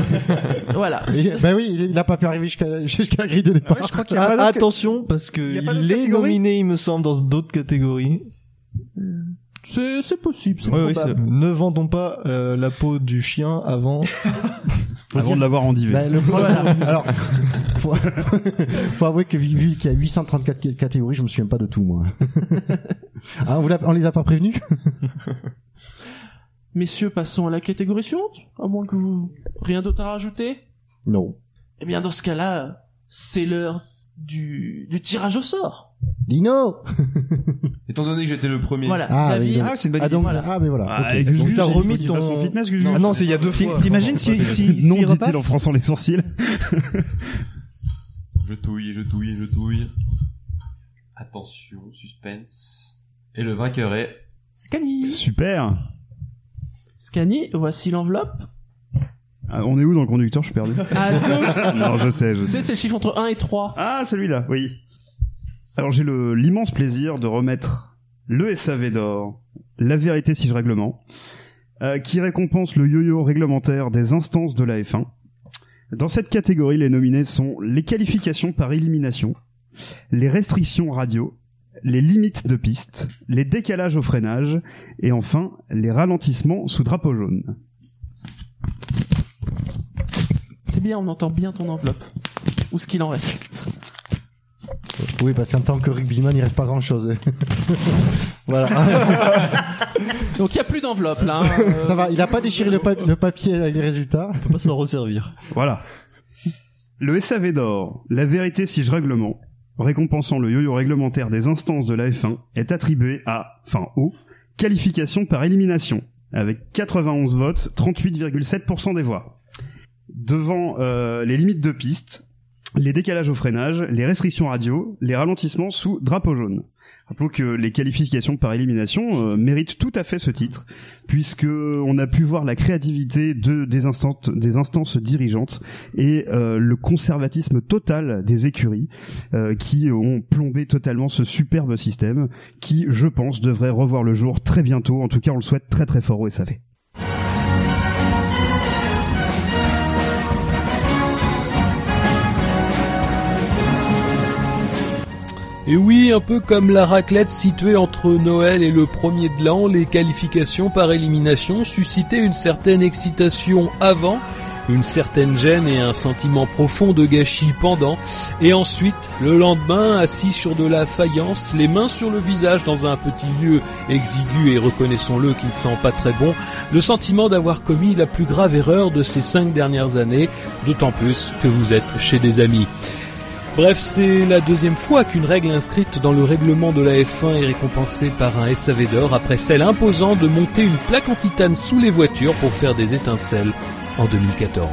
voilà. Et, bah oui, il, est- il a pas pu arriver jusqu'à jusqu'à la grille de départ. je crois qu'il y a Ah, pas d'autre- attention, parce que Il y a pas d'autres il est nominé, il me semble, dans d'autres catégories. C'est, c'est possible, c'est Oui, oui. Ne vendons pas euh, la peau du chien avant. Avant de l'avoir endivé. Bah, le problème, alors, faut, faut avouer que vu, vu qu'il y a 834 cat- catégories, je me souviens pas de tout, moi. ah, on, vous l'a- on les a pas prévenus? Messieurs, passons à la catégorie suivante. À moins que vous... rien d'autre à rajouter? Non. Eh bien, dans ce cas-là, c'est l'heure du, du tirage au sort. Dino Étant donné que j'étais le premier. Voilà. Ah, David, oui, Ah, c'est une bonne Ah, idée. donc, Voilà. ah, mais voilà. Ah, ok. et Gus Donc Gus, t'as il remis ton- son fitness, Gus Gus. Ah non, c'est il y a deux fois. T'imagines si, si, non s'il dit-il repasse en fronçant les sourcils. Je touille, je touille, je touille. Attention, suspense. Et le vainqueur est Scani. Super. Scani, voici l'enveloppe. Ah, on est où dans le conducteur, je suis perdu. À deux. non, je sais, je sais, c'est le chiffre entre 1 et 3. Ah, celui-là, oui. Alors j'ai l'immense plaisir de remettre le SAV d'or, la vérité si je règlement, euh, qui récompense le yo-yo réglementaire des instances de la F1. Dans cette catégorie, les nominés sont les qualifications par élimination, les restrictions radio, les limites de piste, les décalages au freinage, et enfin les ralentissements sous drapeau jaune. C'est bien, on entend bien ton enveloppe. Ou ce qu'il en reste. Oui, parce qu'en tant que rugbyman, il reste pas grand chose. voilà. Donc il y a plus d'enveloppe là. hein. Euh, Ça va, il a pas déchiré le, pa- le papier avec les résultats. On peut pas s'en resservir. Voilà. Le SAV d'or, la vérité si je règlement, récompensant le yo-yo réglementaire des instances de la F1, est attribué à, enfin au, qualification par élimination, avec 91 votes, 38,7% des voix. Devant euh, les limites de piste, les décalages au freinage, les restrictions radio, les ralentissements sous drapeau jaune. Rappelons que les qualifications par élimination euh, méritent tout à fait ce titre, puisque on a pu voir la créativité de, des, instances, dirigeantes et euh, le conservatisme total des écuries euh, qui ont plombé totalement ce superbe système qui, je pense, devrait revoir le jour très bientôt. En tout cas, on le souhaite très très fort au SAV. Et oui, un peu comme la raclette située entre Noël et le premier de l'an, les qualifications par élimination suscitaient une certaine excitation avant, une certaine gêne et un sentiment profond de gâchis pendant, et ensuite, le lendemain, assis sur de la faïence, les mains sur le visage dans un petit lieu exigu et reconnaissons-le qui ne sent pas très bon, le sentiment d'avoir commis la plus grave erreur de ces cinq dernières années, d'autant plus que vous êtes chez des amis. Bref, c'est la deuxième fois qu'une règle inscrite dans le règlement de la F1 est récompensée par un SAV d'or après celle imposant de monter une plaque en titane sous les voitures pour faire des étincelles en 2014.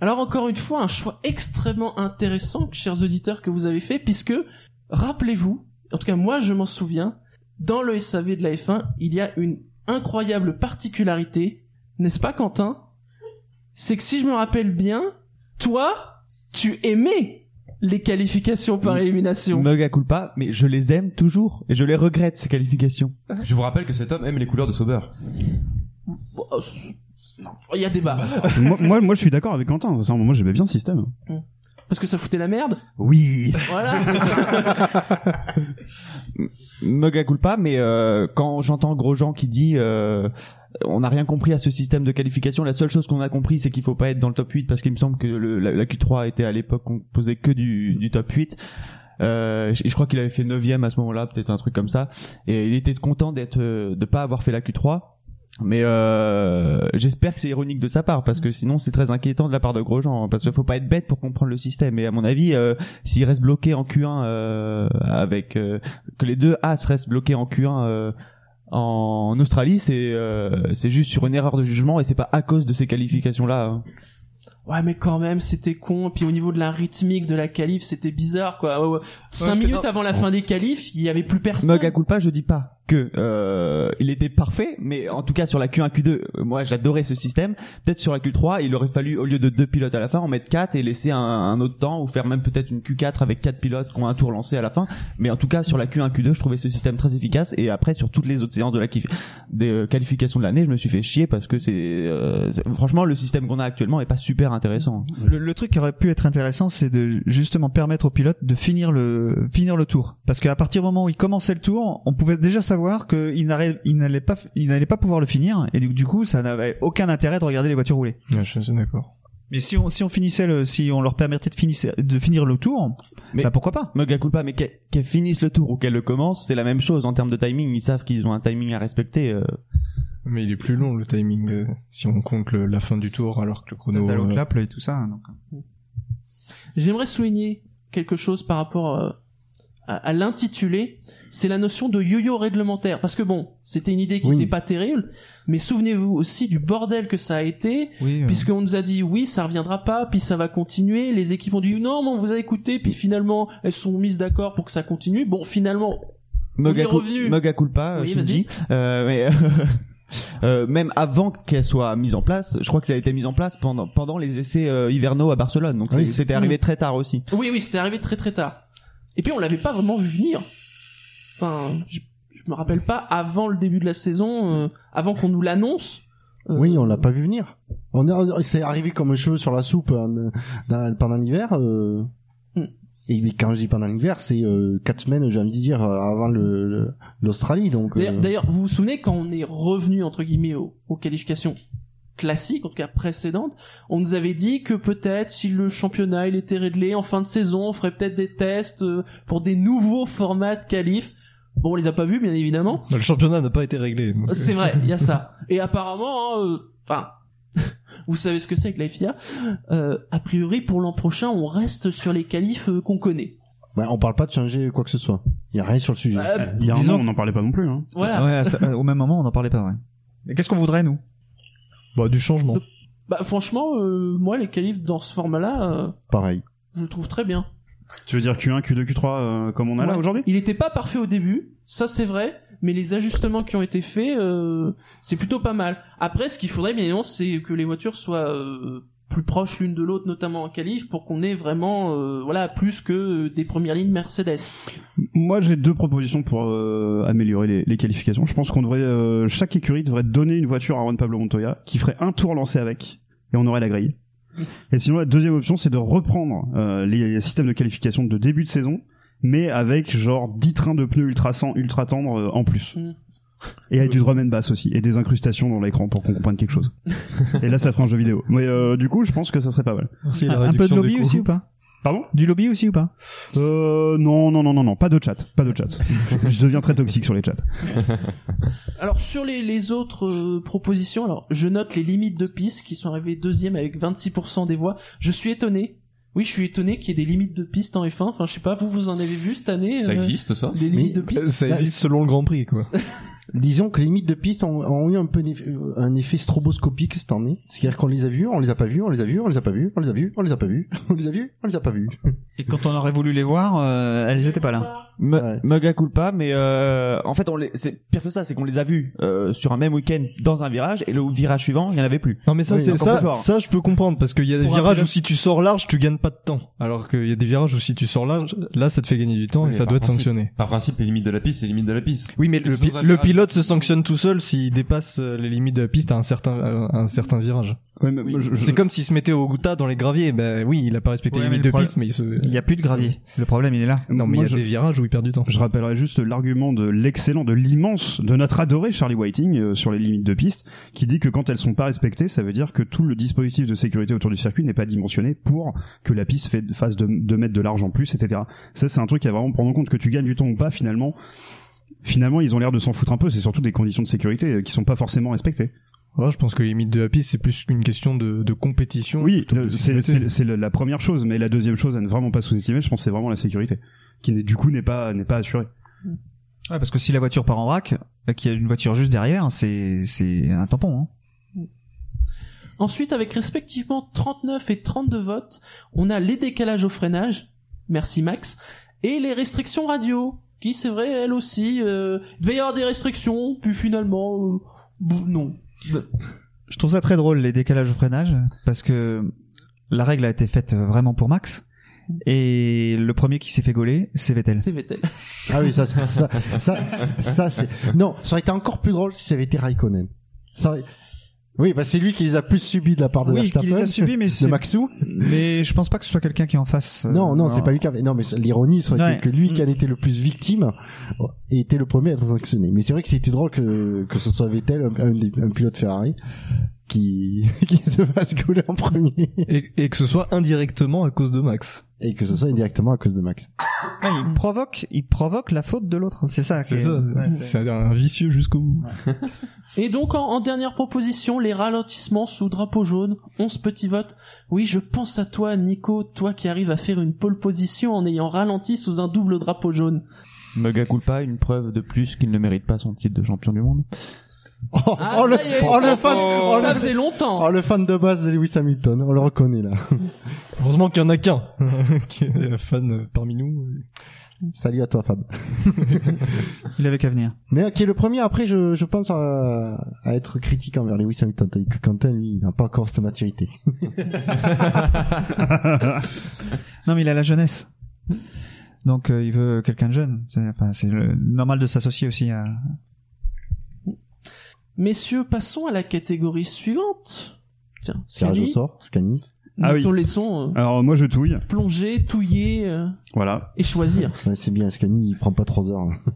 Alors encore une fois, un choix extrêmement intéressant, chers auditeurs, que vous avez fait, puisque, rappelez-vous, en tout cas moi je m'en souviens, dans le SAV de la F1, il y a une incroyable particularité, n'est-ce pas Quentin? C'est que si je me rappelle bien, toi, tu aimais les qualifications par élimination. Mega culpa, mais je les aime toujours et je les regrette ces qualifications. Je vous rappelle que cet homme aime les couleurs de Sauber. Non, il y a débat. moi, moi, moi, je suis d'accord avec Quentin. sincèrement, Moi, j'aimais bien le système. Parce que ça foutait la merde. Oui. Voilà. Mega culpa, mais euh, quand j'entends Grosjean qui dit euh, on n'a rien compris à ce système de qualification, la seule chose qu'on a compris c'est qu'il faut pas être dans le top 8 parce qu'il me semble que la, la Q3 était à l'époque composée que du, top 8. Euh, je, crois qu'il avait fait 9 à ce moment-là, peut-être un truc comme ça. Et il était content d'être euh, de pas avoir fait la Q3. Mais euh, j'espère que c'est ironique de sa part parce que sinon c'est très inquiétant de la part de Grosjean hein, parce qu'il faut pas être bête pour comprendre le système et à mon avis euh, s'il reste bloqué en Q1 euh, avec euh, que les deux As restent bloqués en Q1 euh, en Australie c'est euh, c'est juste sur une erreur de jugement et c'est pas à cause de ces qualifications là Ouais, mais quand même, c'était con. Puis au niveau de la rythmique de la qualif, c'était bizarre, quoi. Ouais, ouais. Cinq minutes non. avant la fin des qualifs, il y avait plus personne. Mega culpa, je dis pas que euh, il était parfait, mais en tout cas sur la Q1, Q2, euh, moi j'adorais ce système. Peut-être sur la Q3, il aurait fallu au lieu de deux pilotes à la fin, en mettre quatre et laisser un, autre temps ou faire même peut-être une Q4 avec quatre pilotes qui ont un tour lancé à la fin. Mais en tout cas sur la Q1, Q2, je trouvais ce système très efficace. Et après sur toutes les autres séances de la des euh, qualifications de l'année, je me suis fait chier parce que c'est euh, franchement le système qu'on a actuellement est pas super intéressant. Le, le truc qui aurait pu être intéressant, c'est de justement permettre au pilote de finir le finir le tour, parce qu'à partir du moment où il commençait le tour, on pouvait déjà savoir qu'il n'arrête- il n'allait pas il n'allait pas pouvoir le finir, et du, du coup, ça n'avait aucun intérêt de regarder les voitures rouler. Ouais, je suis d'accord. Mais si on si on finissait le si on leur permettait de finir de finir le tour, Mais- bah pourquoi pas? Mega culpa, mais qu'elles finissent le tour ou qu'elles le commencent, c'est la même chose en termes de timing. Ils savent qu'ils ont un timing à respecter. euh. Mais il est plus long le timing euh, si on compte le- la fin du tour alors que le chrono. T'as le euh, clap et tout ça. hein, donc. J'aimerais souligner quelque chose par rapport euh, à, à l'intitulé, c'est la notion de yo-yo réglementaire. Parce que bon, c'était une idée qui Oui. n'était pas terrible, mais souvenez-vous aussi du bordel que ça a été, Oui. euh, puisqu'on nous a dit oui, ça reviendra pas, puis ça va continuer. Les équipes ont dit non, mais on vous a écouté, puis finalement elles sont mises d'accord pour que ça continue. Bon, finalement, Mega, est cul- revenu. Culpa, Oui, Shinji. Euh, mais euh, même avant qu'elle soit mise en place, je crois que ça a été mis en place pendant pendant les essais euh, hivernaux à Barcelone. Donc Oui, c'était arrivé très tard aussi. oui, oui, c'était arrivé très très tard. Et puis on l'avait pas vraiment vu venir. Enfin, je, je me rappelle pas avant le début de la saison, euh, avant qu'on nous l'annonce. euh, Oui, on l'a pas vu venir. On est, c'est arrivé comme un cheveu sur la soupe dans- pendant l'hiver. euh, Hmm. Et quand je dis pendant l'hiver, c'est quatre semaines, j'ai envie de dire, avant le- le- l'Australie. Donc, D'ailleurs, d'ailleurs, vous vous souvenez quand on est revenu entre guillemets aux, aux qualifications? Classiques, en tout cas précédentes, on nous avait dit que peut-être si le championnat il était réglé en fin de saison, on ferait peut-être des tests euh, pour des nouveaux formats de qualif. Bon, on les a pas vus, bien évidemment. Le championnat n'a pas été réglé. C'est vrai, il y a ça. Et apparemment, hein, euh, enfin, vous savez ce que c'est avec la FIA. Euh, a priori, pour l'an prochain, on reste sur les qualifs euh, qu'on connaît. ouais, on parle pas de changer quoi que ce soit. Il y a rien sur le sujet. Euh, Il y a un Disons- an, on n'en parlait pas non plus. Hein. voilà. Ouais, ça- euh, au même moment, on n'en parlait pas. Ouais. Mais qu'est-ce qu'on voudrait nous? Bah, du changement. Bah, franchement, euh, moi, les qualifs dans ce format-là, euh, Pareil. je le trouve très bien. Tu veux dire Q1, Q2, Q3 euh, comme on a là Ouais. aujourd'hui? Il était pas parfait au début, ça c'est vrai, mais les ajustements qui ont été faits, euh, c'est plutôt pas mal. Après, ce qu'il faudrait bien évidemment, c'est que les voitures soient euh, plus proches l'une de l'autre, notamment en qualif, pour qu'on ait vraiment, euh, voilà, plus que euh, des premières lignes Mercedes. Moi, j'ai deux propositions pour euh, améliorer les, les qualifications. Je pense qu'on devrait, euh, chaque écurie devrait donner une voiture à Juan Pablo Montoya, qui ferait un tour lancé avec, et on aurait la grille. Et sinon, la deuxième option, c'est de reprendre euh, les, les systèmes de qualification de début de saison, mais avec genre 10 trains de pneus ultra, sang- ultra tendres euh, en plus. Mm. Et avec du drum and bass aussi, et des incrustations dans l'écran pour qu'on comprenne quelque chose. et là, ça ferait un jeu vidéo. Mais euh, du coup, je pense que ça serait pas mal. Merci, la Un peu de lobby aussi ou pas? Pardon? Du lobby aussi ou pas? Euh, non, non, non, non, non, pas de chat, pas de chat. je, deviens très toxique sur les chats. Alors sur les, les autres euh, propositions, alors je note les limites de piste qui sont arrivées deuxième avec 26% des voix. Je suis étonné. Oui, je suis étonné qu'il y ait des limites de piste en F1. Enfin, je sais pas, vous vous en avez vu cette année Ça euh, existe ça? Des limites de piste. Ça Là, existe selon le Grand Prix, quoi. Disons que les limites de piste ont, eu un peu un effet stroboscopique cette année. C'est-à-dire qu'on les a vus, on les a pas vus, on les a vus, on les a pas vus, on les a vus, on les a pas vus, on les a vus, on les a pas vus. Et quand on aurait voulu les voir, euh, elles étaient pas là. Me, Ouais. Mega culpa, mais euh, en fait, on les, c'est pire que ça, c'est qu'on les a vus euh, sur un même week-end dans un virage, et le virage suivant, il y en avait plus. Non mais ça Oui, c'est ça fort. ça je peux comprendre parce qu'il y a des Pour virages où si tu sors large tu gagnes pas de temps alors qu'il y a des virages où si tu sors large là ça te fait gagner du temps Oui, et ça doit être sanctionné. Par principe, les limites de la piste, c'est les limites de la piste. Oui mais le, pi- pilote se sanctionne tout seul s'il dépasse euh, les limites de la piste à un certain à un certain virage. Je- je- C'est comme s'il se mettait au tas dans les graviers ben oui il a pas respecté Ouais, les limites le de piste mais il se... Il y a plus de gravier. Le problème, il est là. non mais il y a des virages où du temps. Je rappellerai juste l'argument de l'excellent, de l'immense, de notre adoré Charlie Whiting euh, sur les limites de piste, qui dit que quand elles sont pas respectées, ça veut dire que tout le dispositif de sécurité autour du circuit n'est pas dimensionné pour que la piste fait, fasse 2 mètres de large en plus, etc. Ça, c'est un truc à vraiment prendre en compte que tu gagnes du temps ou pas, finalement. Finalement, ils ont l'air de s'en foutre un peu. C'est surtout des conditions de sécurité euh, qui sont pas forcément respectées. Ouais, je pense que les limites de la piste c'est plus une question de, de compétition. Oui, de c'est la première chose, mais la deuxième chose à ne vraiment pas sous-estimer, je pense, c'est vraiment la sécurité, qui n'est- du coup n'est pas n'est pas assurée. Ouais, parce que si la voiture part en vrac, euh, qu'il y a une voiture juste derrière, c'est c'est un tampon. Hein. Ensuite, avec respectivement 39 et 32 votes, on a les décalages au freinage, merci Max, et les restrictions radio, qui c'est vrai, elles aussi, euh, il devait y avoir des restrictions, puis finalement, euh, non. Je trouve ça très drôle les décalages au freinage parce que la règle a été faite vraiment pour Max. Et le premier qui s'est fait gauler, c'est Vettel. C'est Vettel. Ah oui, ça, ça, ça, ça, ça, c'est. Non, ça aurait été encore plus drôle si ça avait été Raikkonen. Ça aurait- Oui, bah c'est lui qui les a plus subis de la part de Oui, Verstappen, qui les a subis, mais de c'est- Maxou. Mais je pense pas que ce soit quelqu'un qui en fasse. euh, Non, non, c'est pas lui qui avait. Non, mais l'ironie serait Ouais. que lui qui en était le plus victime et était le premier à être sanctionné. Mais c'est vrai que c'était drôle que que ce soit Vettel, un, un, un pilote Ferrari, qui qui se fasse gauler en premier Et, et que ce soit indirectement à cause de Max. et que ce soit indirectement à cause de Max. Ouais, il provoque, il provoque la faute de l'autre. C'est ça. C'est est- ça. ouais, c'est- c'est un vicieux jusqu'au bout. Et donc, en, en dernière proposition, les ralentissements sous drapeau jaune, 11 petits votes. Oui, je pense à toi, Nico, toi qui arrives à faire une pole position en ayant ralenti sous un double drapeau jaune. Mega culpa, une preuve de plus qu'il ne mérite pas son titre de champion du monde. Oh, Ah, oh, le, est. oh, le fan, oh, Ça le, faisait longtemps. oh, le fan de base de Lewis Hamilton, on le reconnaît là. Heureusement qu'il y en a qu'un qui est fan euh, parmi nous. Salut à toi Fab. Il avait qu'à venir. Mais euh, qui est le premier après, je, je pense à, à être critique envers Lewis Hamilton, tandis que Quentin lui, il n'a pas encore cette maturité. Non, mais il a la jeunesse. Donc euh, il veut quelqu'un de jeune. C'est enfin, c'est le- normal de s'associer aussi à. Messieurs, passons à la catégorie suivante. Tiens, Tirage au Scani, sort, Scani. Ah oui. nous te laissons euh, Alors moi je touille, plonger, touiller euh, voilà. et choisir. Ouais, c'est bien, Scani, il prend pas trois heures. hein.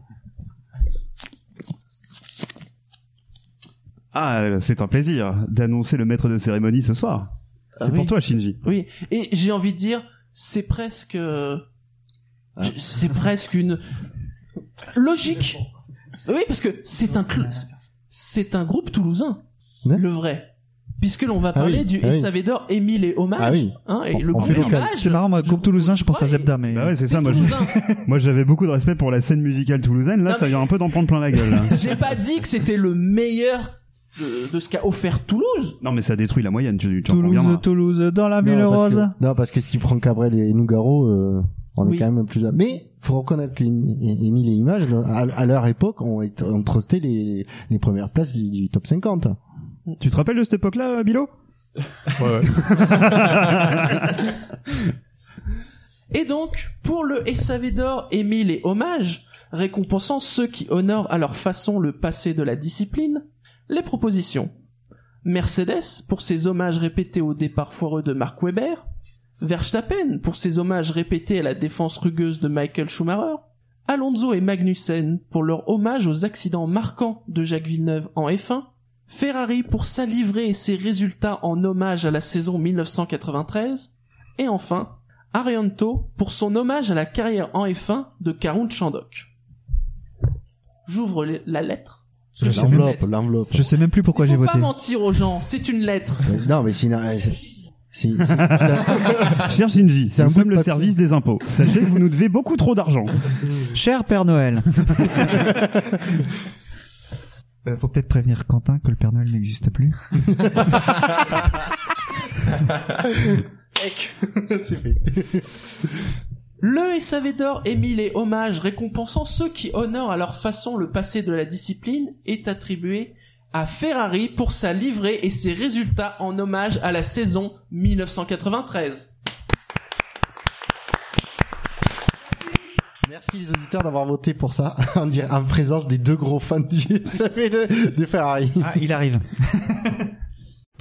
Ah, c'est un plaisir d'annoncer le maître de cérémonie ce soir. Ah C'est oui. pour toi, Shinji. Oui, et j'ai envie de dire, c'est presque, euh, Ah. je- c'est presque une logique. Oui, parce que c'est un, cl- c'est un groupe toulousain, Ouais. le vrai. Puisque l'on va Ah parler oui, du ah oui. SAV d'or Émile et Hommage. Ah oui. Hein, et On- le on groupe fait local. Hommage, C'est marrant, moi, groupe toulousain, je pense à Ouais. Zebda, mais. Bah ouais, c'est ça. Moi, moi, j'avais beaucoup de respect pour la scène musicale toulousaine. Là, Non, ça mais- vient un peu d'en prendre plein la gueule. là. J'ai pas dit que c'était le meilleur de, de ce qu'a offert Toulouse. Non, mais ça détruit la moyenne. Tu, tu. Toulouse, Toulouse, dans la ville non, parce rose. que, non, parce que si prend Cabrel et Nougaro, euh, on Oui. est quand même plus. Mais faut reconnaître qu'Emile et Image, dans- à, leur époque, ont, été- ont trusté les, les premières places du, du top 50. Tu te rappelles de cette époque-là, Bilo? Ouais, ouais. Et donc, pour le SAV d'or Émile et Hommage, récompensant ceux qui honorent à leur façon le passé de la discipline, les propositions. Mercedes pour ses hommages répétés au départ foireux de Mark Webber, Verstappen pour ses hommages répétés à la défense rugueuse de Michael Schumacher, Alonso et Magnussen pour leur hommage aux accidents marquants de Jacques Villeneuve en F1, Ferrari pour sa livrée et ses résultats en hommage à la saison 1993, et enfin, Arianto pour son hommage à la carrière en F1 de Karun Chandok. J'ouvre la lettre. L'enveloppe, l'enveloppe. Je sais même plus pourquoi j'ai faut voté. pas mentir aux gens, c'est une lettre. Euh, Non, mais sinon, Cher Shinji, c'est un nous sommes le service des impôts. Sachez que vous nous devez beaucoup trop d'argent. Cher Père Noël. Euh, faut peut-être prévenir Quentin que le Père Noël n'existe plus. C'est fait. Le SAV d'or émis les hommages récompensant ceux qui honorent à leur façon le passé de la discipline est attribué à Ferrari pour sa livrée et ses résultats en hommage à la saison 1993. Merci les auditeurs d'avoir voté pour ça, en, dire- en présence des deux gros fans du de Ferrari. Ah, il arrive.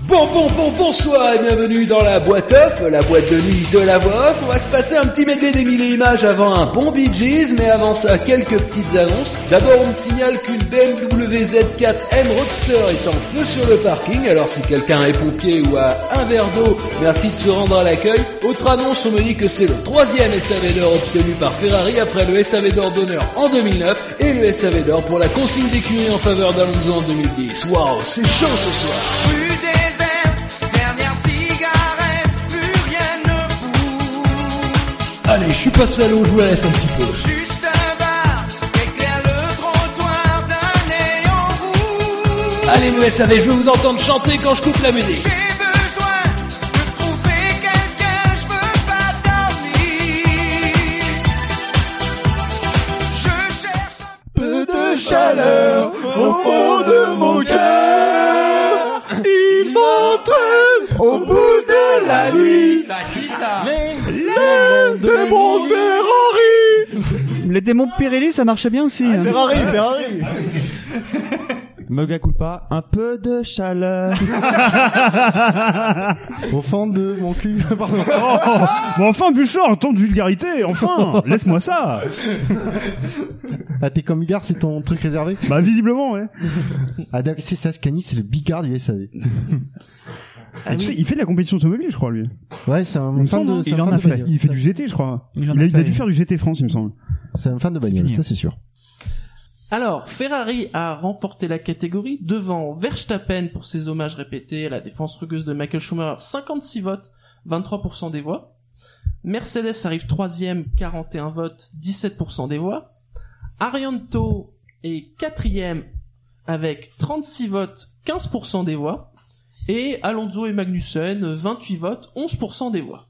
Bon, bon, bon, bonsoir et bienvenue dans la boîte off, la boîte de nuit de la voix off. On va se passer un petit médé des mille images avant un bon Bee mais avant ça, quelques petites annonces. D'abord, on me signale qu'une BMW Z4M Roadster est en feu sur le parking, alors si quelqu'un est pompier ou a un verre d'eau, merci de se rendre à l'accueil. Autre annonce, on me dit que c'est le troisième SAV d'or obtenu par Ferrari après le SAV d'or d'honneur en 2009 et le SAV d'or pour la consigne d'écurie en faveur d'Alonso en 2010. Waouh, c'est chaud ce soir Allez, je suis pas salaud, je vous la laisse un petit peu. Juste un bar, éclaire le trottoir d'un néon rouge. Allez, vous SAV, je veux vous entendre chanter quand je coupe la musique. J'ai besoin de trouver quelqu'un, je veux pas dormir. Je cherche un Peu de chaleur au fond de L'aime de mon Ferrari. Les démons de Pirelli, ça marchait bien aussi. hein. Ferrari, Ferrari. Mega culpa, un peu de chaleur. Au fond de mon cul. Pardon. Oh, bon enfin Bouchard, tant de vulgarité, enfin Laisse-moi ça Ah, t'es comme Bigard, c'est ton truc réservé Bah visiblement, ouais. Ah, d'accord, c'est ça, Scani, c'est le Bigard du SAV. Ah Tu sais, oui. il fait de la compétition automobile, je crois, lui. Ouais, c'est un Il fan de, il un en fan a de fait. Il fait du GT, je crois. Il en Il a dû faire du GT France, il me semble. C'est un fan de bagnole, ça c'est sûr. Alors, Ferrari a remporté la catégorie devant Verstappen pour ses hommages répétés à la défense rugueuse de Michael Schumacher, 56 votes, 23% des voix. Mercedes arrive troisième, 41 votes, 17% des voix. Arianto est quatrième avec 36 votes, 15% des voix. Et Alonso et Magnussen, 28 votes, 11% des voix.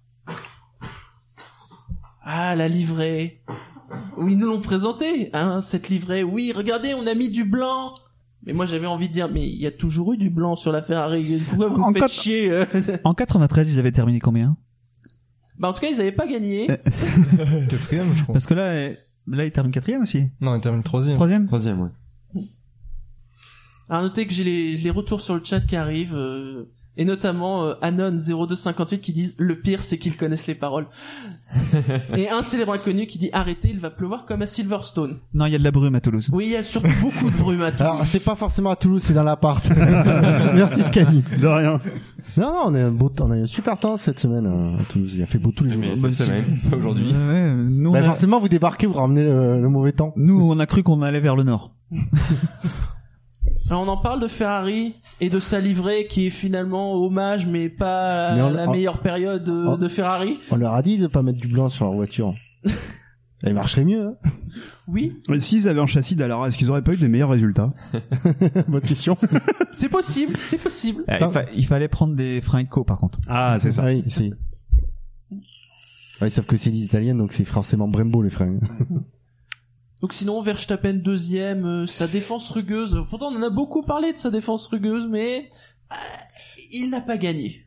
Ah, la livrée. Oui, ils nous l'ont présenté, hein, cette livrée. Oui, regardez, on a mis du blanc. Mais moi, j'avais envie de dire, mais il y a toujours eu du blanc sur la Ferrari. Pourquoi vous En faites quatre- chier euh En 93, ils avaient terminé combien? Bah, en tout cas, ils avaient pas gagné. Quatrième, je crois. Parce que là, euh, là, ils terminent quatrième aussi. Non, il termine troisième. Troisième? Troisième, ouais. Alors, notez que j'ai les, les retours sur le chat qui arrivent, euh, et notamment euh, Anon0258 qui disent le pire c'est qu'ils connaissent les paroles. et un célèbre inconnu qui dit arrêtez, il va pleuvoir comme à Silverstone. Non, il y a de la brume à Toulouse. Oui, il y a surtout beaucoup de brume à tout. Alors, c'est pas forcément à Toulouse, c'est dans l'appart. Merci Scani. De rien. Non, non, on a un beau temps, on a eu un super temps cette semaine euh, à Toulouse. Il a fait beau tous les jours. Mais Bah, cette semaine, pas aujourd'hui. Ouais, ouais, nous, bah, a, forcément, vous débarquez, vous ramenez le, le mauvais temps. nous, on a cru qu'on allait vers le nord. Alors on en parle de Ferrari et de sa livrée qui est finalement hommage mais pas Mais on- la on- meilleure période de, on- de Ferrari. On leur a dit de pas mettre du blanc sur leur voiture. Elle marcherait mieux, hein Oui, Mais S'ils avaient un châssis Dallara, est-ce qu'ils auraient pas eu des meilleurs résultats? Bonne question. c'est possible, c'est possible. Eh, il, fa- il fallait prendre des freins co par contre. Ah, c'est ça. Oui, sauf que c'est des Italiens, donc c'est forcément Brembo les freins. Donc sinon Verstappen deuxième, euh, sa défense rugueuse. Pourtant on en a beaucoup parlé de sa défense rugueuse, mais euh, il n'a pas gagné.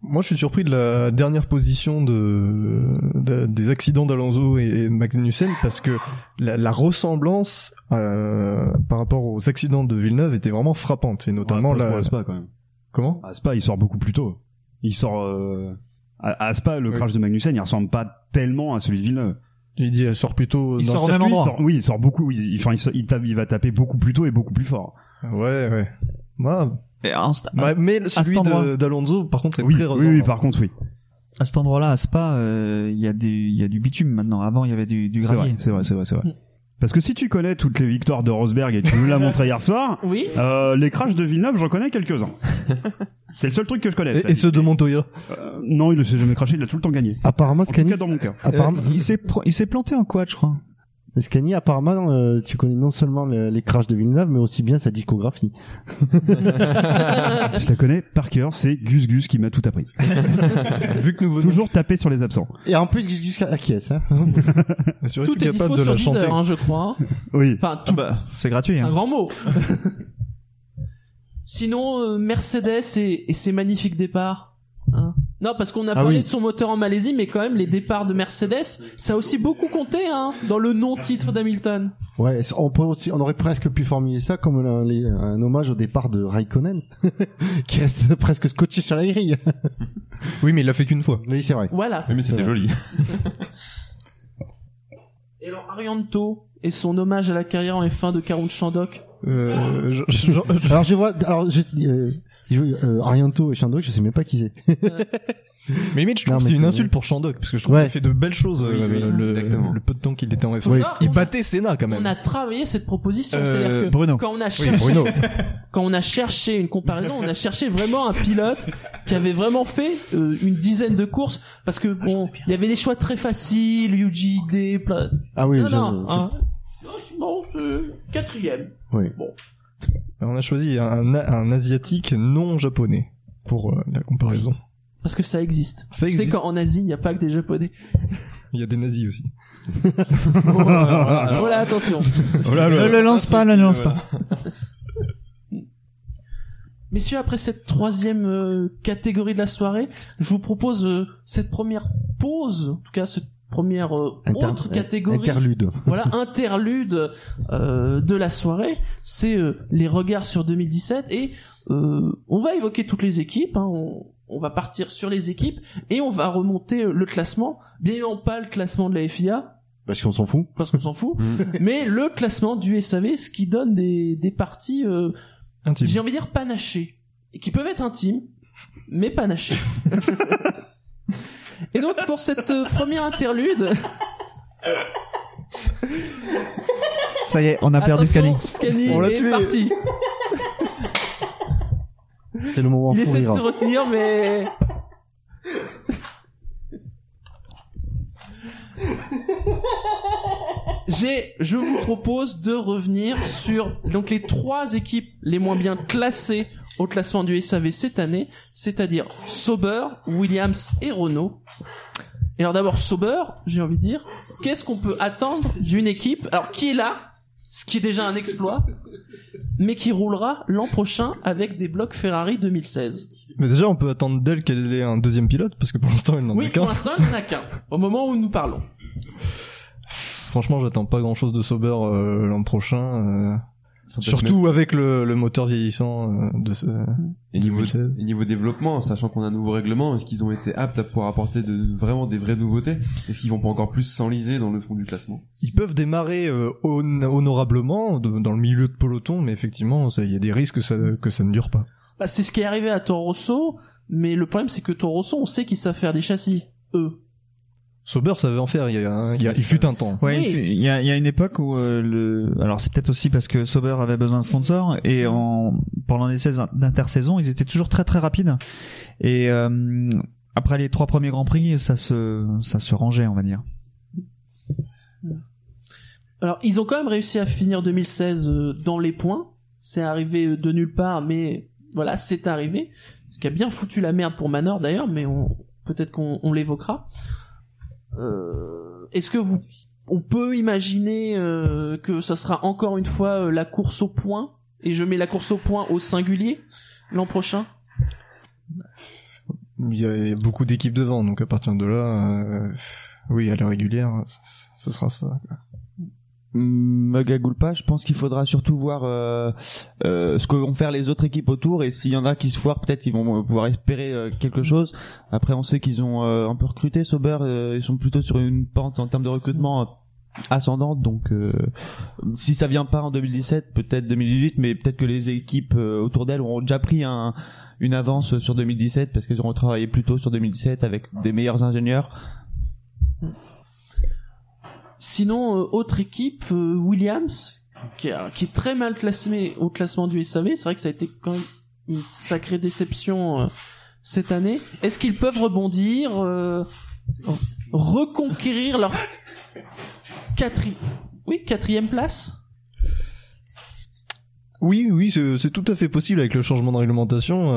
Moi, je suis surpris de la dernière position de, de- des accidents d'Alonso et, et Magnussen parce que la, la ressemblance euh, par rapport aux accidents de Villeneuve était vraiment frappante et notamment Ouais, la. à Spa quand même. Comment? À Spa, il sort beaucoup plus tôt. Il sort euh, à, à Spa, le crash de Magnussen, il ressemble pas tellement à celui de Villeneuve. Il dit, elle sort plutôt Il dans sort le même endroit. Il sort- oui, il sort beaucoup. Il, il- enfin, il, sort- il tape- il va taper beaucoup plus tôt et beaucoup plus fort. Ouais, ouais. Ouais, mais celui d'Alonso, par contre, est Oui, très oui, oui, par contre, oui. à cet endroit-là, à Spa, euh, il y a y a du bitume maintenant. Avant, il y avait du, du gravier. c'est vrai, c'est vrai, c'est vrai. Parce que si tu connais toutes les victoires de Rosberg et tu nous l'as montré hier soir, Oui. euh, les crashs de Villeneuve, j'en connais quelques-uns. C'est le seul truc que je connais. Et, et ceux de Montoya. Euh, non, il ne s'est jamais crashé, il a tout le temps gagné. Apparemment, En tout cas, dans mon cœur. Apparemment, Euh, il s'est pro- il s'est planté en quad, je crois. Scani, apparemment, euh, tu connais non seulement le- les crashs de Villeneuve, mais aussi bien sa discographie. Je la connais par cœur, c'est Gus Gus qui m'a tout appris. Vu que nous venons Toujours taper sur les absents. Et en plus, Gus Gus acquiesce. Hein. Serais-tu Tout est capable dispo de sur la chanter Deezer, hein, je crois. Oui. Enfin, tout. bah, c'est gratuit. C'est un Hein. grand mot. Sinon, euh, Mercedes et, et ses magnifiques départs. hein. Non, parce qu'on a Ah parlé oui. de son moteur en Malaisie, mais quand même, les départs de Mercedes, ça a aussi beaucoup compté hein, dans le non-titre d'Hamilton. Ouais, on, pourrait aussi, on aurait presque pu formuler ça comme un hommage au départ de Raikkonen, qui reste presque scotché sur la grille. Oui, mais il l'a fait qu'une fois. Oui, c'est vrai. Voilà. Oui, mais c'était joli. Et alors, Arianto et son hommage à la carrière en F1 de Karun Chandok. Euh, je- je- je- Alors je vois, alors je, euh, je- euh, Arianto et Chandok, je sais même pas qui c'est. Mais limite, je Non, trouve que c'est une insulte pour Shandok, parce que je trouve Ouais. qu'il fait de belles choses Oui, euh, le, peu de temps qu'il était en F1. Faut savoir Il battait Senna quand même. On a travaillé cette proposition, Euh, c'est-à-dire que Bruno. quand on a Oui, cherché, Bruno. quand on a cherché une comparaison, on a cherché vraiment un pilote qui avait vraiment fait euh, une dizaine de courses, parce que bon, il y avait des choix très faciles, Yuji D, plein... Ah oui, non, ça, non, ça, hein. Non, bon, c'est quatrième. Oui. Bon. On a choisi un, un asiatique non japonais pour euh, la comparaison. Parce que ça existe. Ça Tu sais existe. qu'en Asie, il n'y a pas que des Japonais. Il y a des nazis aussi. voilà, voilà, attention. Oh là là. Ne le lance pas, ne le lance pas. Messieurs, après cette troisième euh, catégorie de la soirée, je vous propose euh, cette première pause, en tout cas cette première euh, Inter- autre catégorie, Interlude. voilà interlude euh, de la soirée, c'est euh, les regards sur 2017 et euh, on va évoquer toutes les équipes, hein, on, on va partir sur les équipes et on va remonter euh, le classement, bien évidemment pas le classement de la FIA Parce qu'on s'en fout. parce qu'on s'en fout, Mm. mais le classement du SAV, ce qui donne des, des parties euh, j'ai envie de dire panachés, et qui peuvent être intimes, mais panachés. et donc pour cette euh, première interlude, Ça y est, on a perdu attention, Scani On l'a est tué. parti. C'est le moment Il fou essaie de rire. se retenir, mais J'ai, je vous propose de revenir sur donc les trois équipes les moins bien classées au classement du SAV cette année, c'est-à-dire Sauber, Williams et Renault. Et alors d'abord Sauber, j'ai envie de dire, qu'est-ce qu'on peut attendre d'une équipe alors qui est là, ce qui est déjà un exploit, mais qui roulera l'an prochain avec des blocs Ferrari 2016. Mais déjà, on peut attendre d'elle qu'elle ait un deuxième pilote, parce que pour l'instant, elle n'en Oui, a qu'un. pour l'instant, il n'y en a qu'un. Au moment où nous parlons. Franchement, j'attends pas grand chose de Sauber euh, l'an prochain. euh, Surtout avec le, le moteur vieillissant euh, de ce... Et niveau, 2016. et niveau développement, sachant qu'on a un nouveau règlement, est-ce qu'ils ont été aptes à pouvoir apporter de, vraiment des vraies nouveautés? Est-ce qu'ils vont pas encore plus s'enliser dans le fond du classement? Ils peuvent démarrer euh, hon- honorablement de- dans le milieu de peloton, mais effectivement, ça- il y a des risques que ça, que ça ne dure pas. Bah, c'est ce qui est arrivé à Toro Rosso, mais le problème, c'est que Toro Rosso, on sait qu'ils savent faire des châssis. Eux. Sauber savait en faire, il, y a, un- il, y a- il fut un temps. Ouais, Oui. il fut- il y a, il y a une époque où euh, le, alors c'est peut-être aussi parce que Sauber avait besoin de sponsors et en pendant les saisons d'intersaison, ils étaient toujours très très rapides et euh, après les trois premiers grands prix, ça se ça se rangeait, on va dire. Alors, ils ont quand même réussi à finir 2016 euh, dans les points. C'est arrivé euh, de nulle part, mais voilà, c'est arrivé. Ce qui a bien foutu la merde pour Manor d'ailleurs, mais on, peut-être qu'on on l'évoquera. Euh, Est-ce que vous, on peut imaginer euh, que ça sera encore une fois euh, la course au point? Et je mets la course au point au singulier l'an prochain? Il y a beaucoup d'équipes devant, donc à partir de là, oui, à la régulière, ce sera ça. Pas, je pense qu'il faudra surtout voir euh, euh, ce que vont faire les autres équipes autour et s'il y en a qui se foirent, peut-être ils vont euh, pouvoir espérer quelque chose. Après, on sait qu'ils ont un peu recruté Sauber, ils sont plutôt sur une pente en termes de recrutement ascendante, donc si ça vient pas en 2017, peut-être 2018, mais peut-être que les équipes autour d'elles auront déjà pris un, une avance sur 2017 parce qu'elles auront travaillé plus tôt sur 2017 avec des meilleurs ingénieurs. Sinon, euh, autre équipe, euh, Williams, qui, est très mal classé au classement du SAV. C'est vrai que ça a été quand même une sacrée déception euh, cette année. Est-ce qu'ils peuvent rebondir, euh, reconquérir leur quatrième Oui, quatrième place? Oui, oui, c'est tout à fait possible avec le changement de réglementation.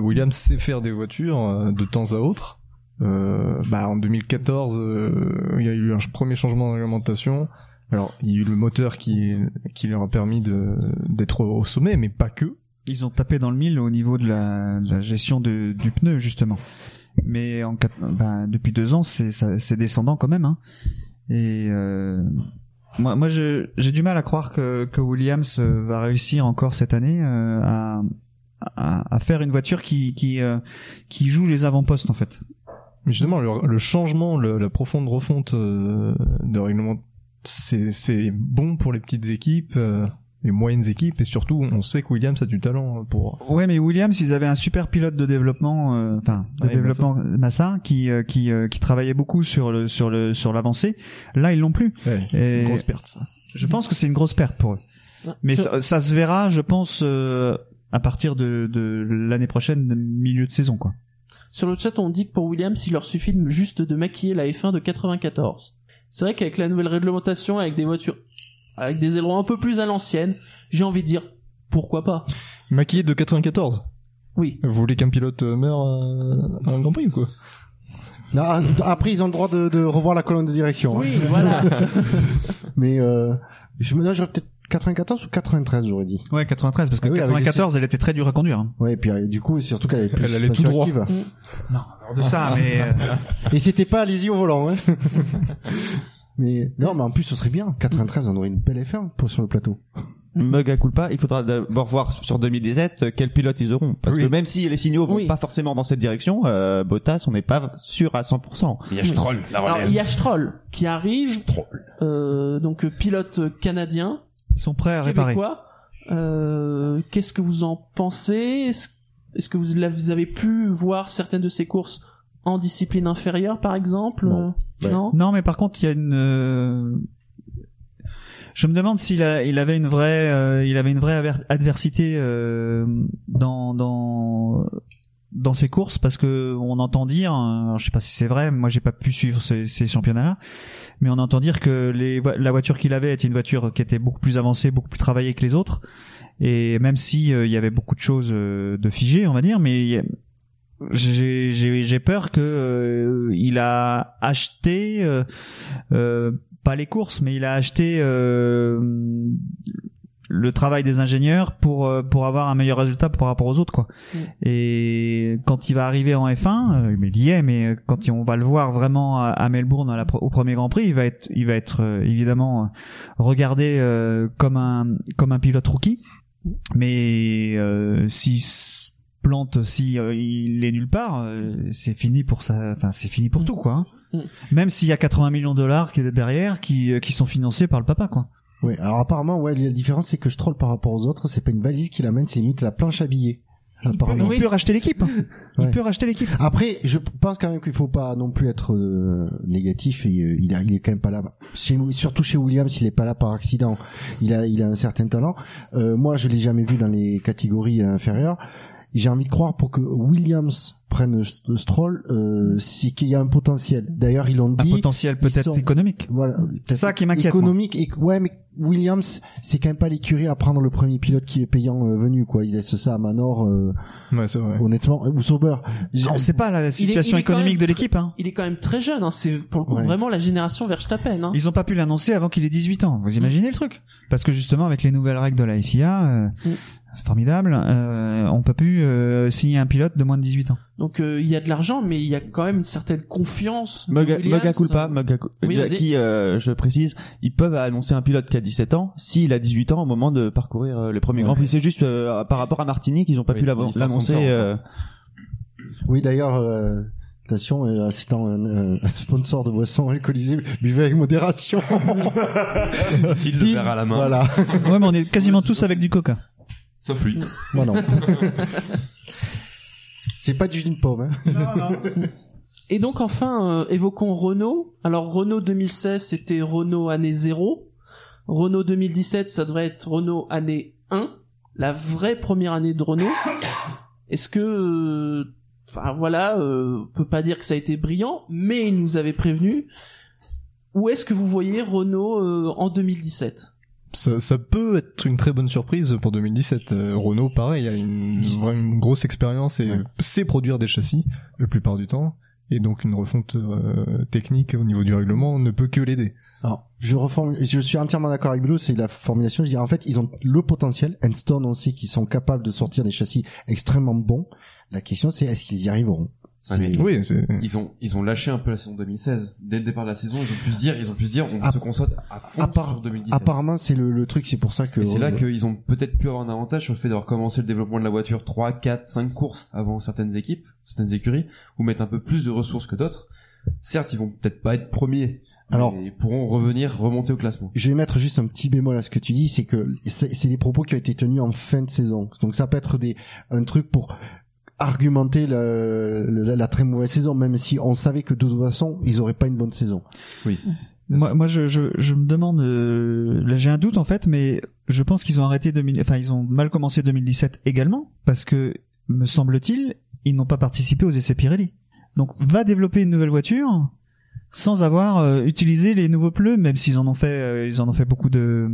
Williams sait faire des voitures de temps à autre. Euh, bah, en 2014, euh, il y a eu un premier changement de. Alors, il y a eu le moteur qui, qui leur a permis d'être au sommet, mais pas que. Ils ont tapé dans le mille au niveau de la, gestion du pneu justement. Mais ben, depuis deux ans, c'est descendant quand même. Hein. Et euh, moi, j'ai du mal à croire que, Williams va réussir encore cette année à, faire une voiture qui joue les avant-postes en fait. Mais justement, le, le changement, le- la profonde refonte euh, de règlement, c'est c'est bon pour les petites équipes, euh, les moyennes équipes, et surtout, on sait que Williams a du talent pour. Ouais, mais Williams, ils avaient un super pilote de développement, euh, enfin de Ouais, développement Massa, qui euh, qui euh, qui travaillait beaucoup sur le sur le sur l'avancée. Là, ils l'ont plus. Ouais, c'est une grosse perte. Ça. Je pense que c'est une grosse perte pour eux. Ouais. Mais ça, ça se verra, je pense, euh, à partir de, de l'année prochaine, milieu de saison, quoi. Sur le chat, on dit que pour Williams, il leur suffit de- juste de maquiller la F1 de 94. C'est vrai qu'avec la nouvelle réglementation, avec des voitures, avec des ailerons un peu plus à l'ancienne, j'ai envie de dire, pourquoi pas? Maquillé de 94. Oui. Vous voulez qu'un pilote euh, meure euh, à un Grand Prix ou quoi? Non, ah, après, ils ont le droit de, de revoir la colonne de direction. hein. Oui, voilà. Mais euh, je me j'aurais peut-être 94 ou 93, j'aurais dit? Ouais, 93, parce que Ah oui, avec 94, elle était très dure à conduire. Hein. Ouais, et puis euh, du coup, c'est surtout qu'elle avait plus Elle allait tout droit. active. Non, de ça, mais euh, Et c'était pas allez-y au volant. Hein. mais non, mais en plus, ce serait bien. 93, on aurait une belle F1 pour sur le plateau. Mug à culpa, il faudra d'abord voir sur 2017 euh, quel pilote ils auront. Parce Oui. que même si les signaux vont Oui. pas forcément dans cette direction, euh, Bottas, on n'est pas sûr à 100%. Il y a Stroll, la Alors, relève. il y a Stroll qui arrive, Stroll. euh, donc pilote canadien, ils sont prêts à réparer. québécois. Euh, Qu'est-ce que vous en pensez? Est-ce que vous, avez pu voir certaines de ces courses en discipline inférieure, par exemple? Non. Euh, Ouais. Non? Non, mais par contre, il y a une. euh, Je me demande s'il il avait une vraie, euh, il avait une vraie adversité euh, dans dans dans ses courses parce que on entend dire, euh, alors je sais pas si c'est vrai, moi j'ai pas pu suivre ces, ces championnats-là, mais on entend dire que les, la voiture qu'il avait était une voiture qui était beaucoup plus avancée, beaucoup plus travaillée que les autres, et même si euh, il y avait beaucoup de choses euh, de figées, on va dire, mais a- j'ai peur que euh, il a acheté euh, euh, pas les courses mais il a acheté euh, le travail des ingénieurs pour euh, pour avoir un meilleur résultat par rapport aux autres quoi Mm. et quand il va arriver en F1 euh, mais il y est mais quand on va le voir vraiment à, Melbourne à la pro- au premier Grand Prix il va être il va être euh, évidemment euh, regardé euh, comme un comme un pilote rookie mais euh, s'il se plante si euh, il est nulle part euh, c'est fini pour ça enfin c'est fini pour tout quoi hein. Mm. même s'il y a 80 millions de dollars qui est derrière qui euh, qui sont financés par le papa quoi Ouais, alors apparemment, ouais, la différence, c'est que Stroll par rapport aux autres, c'est pas une valise qu'il amène, c'est limite la planche à billets. Apparemment. il peut racheter l'équipe hein. il Ouais. peut racheter l'équipe Après, je pense quand même qu'il faut pas non plus être euh, négatif. Et, euh, il, a, il est quand même pas là. Chez, surtout chez Williams, il est pas là par accident. Il a, il a un certain talent. Euh, moi, je l'ai jamais vu dans les catégories inférieures. J'ai envie de croire pour que Williams prenne St- Stroll, euh, c'est qu'il y a un potentiel. D'ailleurs, ils l'ont un dit. potentiel peut-être sont- économique Voilà, c'est ça qui m'inquiète moi. économique et ouais mais Williams c'est quand même pas l'écurie à prendre le premier pilote qui est payant euh, venu quoi ils laissent ça à Manor euh, Ouais, c'est vrai. honnêtement ou Sauber on sait pas la situation il est quand économique de l'équipe hein. Il est quand même très jeune, hein. c'est pour le coup Ouais. vraiment la génération Verstappen. Hein. Ils ont pas pu l'annoncer avant qu'il ait 18 ans. Vous imaginez le truc? Parce que justement, avec les nouvelles règles de la FIA, euh, Mm. c'est formidable, euh, on peut plus euh, signer un pilote de moins de 18 ans. Donc euh, il y a de l'argent, mais il y a quand même une certaine confiance. à culpa, Oui, qui, euh, je précise, ils peuvent annoncer un pilote qui a 17 ans s'il a 18 ans au moment de parcourir euh, les premiers Ouais. grands prix. C'est juste euh, par rapport à Martini qu'ils ont pas Oui, pu l'annoncer. euh, oui d'ailleurs euh, attention euh, citant un, un sponsor de boissons alcoolisées buvez avec modération Dit le verre à la main. voilà Ouais, mais on est quasiment tous avec du coca. Sauf lui. moi non c'est pas du jus de pomme hein. Et donc enfin, euh, évoquons Renault. Alors Renault 2016, c'était Renault année 0. Renault 2017, ça devrait être Renault année 1. La vraie première année de Renault. Est-ce que... euh, Enfin voilà, euh, on peut pas dire que ça a été brillant, mais il nous avait prévenu. où est-ce que vous voyez Renault euh, en 2017 Ça, ça peut être une très bonne surprise pour 2017. Euh, Renault, pareil, a une, vraiment une grosse expérience et sait produire des châssis la plupart du temps. Et donc une refonte euh, technique au niveau du règlement ne peut que l'aider. Alors, je reformule, je suis entièrement d'accord avec Bruno, c'est la formulation. Je dirais, en fait, ils ont le potentiel. Enstone, on sait qu'ils sont capables de sortir des châssis extrêmement bons. La question, c'est est-ce qu'ils y arriveront? Oui, ils ont ils ont lâché un peu la saison 2016 dès le départ de la saison ils ont pu se dire ils ont pu se dire on À- se concentre à fond sur 2017 Apparemment, c'est le, le truc, c'est pour ça que. et c'est là euh, qu'ils ont peut-être pu avoir un avantage sur le fait d'avoir commencé le développement de la voiture 3, 4, 5 courses avant certaines équipes, certaines écuries, ou mettre un peu plus de ressources que d'autres. Certes, ils vont peut-être pas être premiers, Alors- ils pourront revenir, remonter au classement. Je vais mettre juste un petit bémol à ce que tu dis, c'est que c'est c'est des propos qui ont été tenus en fin de saison. Donc ça peut être des un truc pour argumenter la, très mauvaise saison, même si on savait que de toute façon ils auraient pas une bonne saison. Oui. Moi, moi je, je, je me demande, euh, là j'ai un doute en fait, mais je pense qu'ils ont arrêté 2000, enfin ils ont mal commencé 2017 également, parce que me semble-t-il, ils n'ont pas participé aux essais Pirelli. Donc va développer une nouvelle voiture sans avoir euh, utilisé les nouveaux pneus, même s'ils en ont fait, euh, ils en ont fait beaucoup de,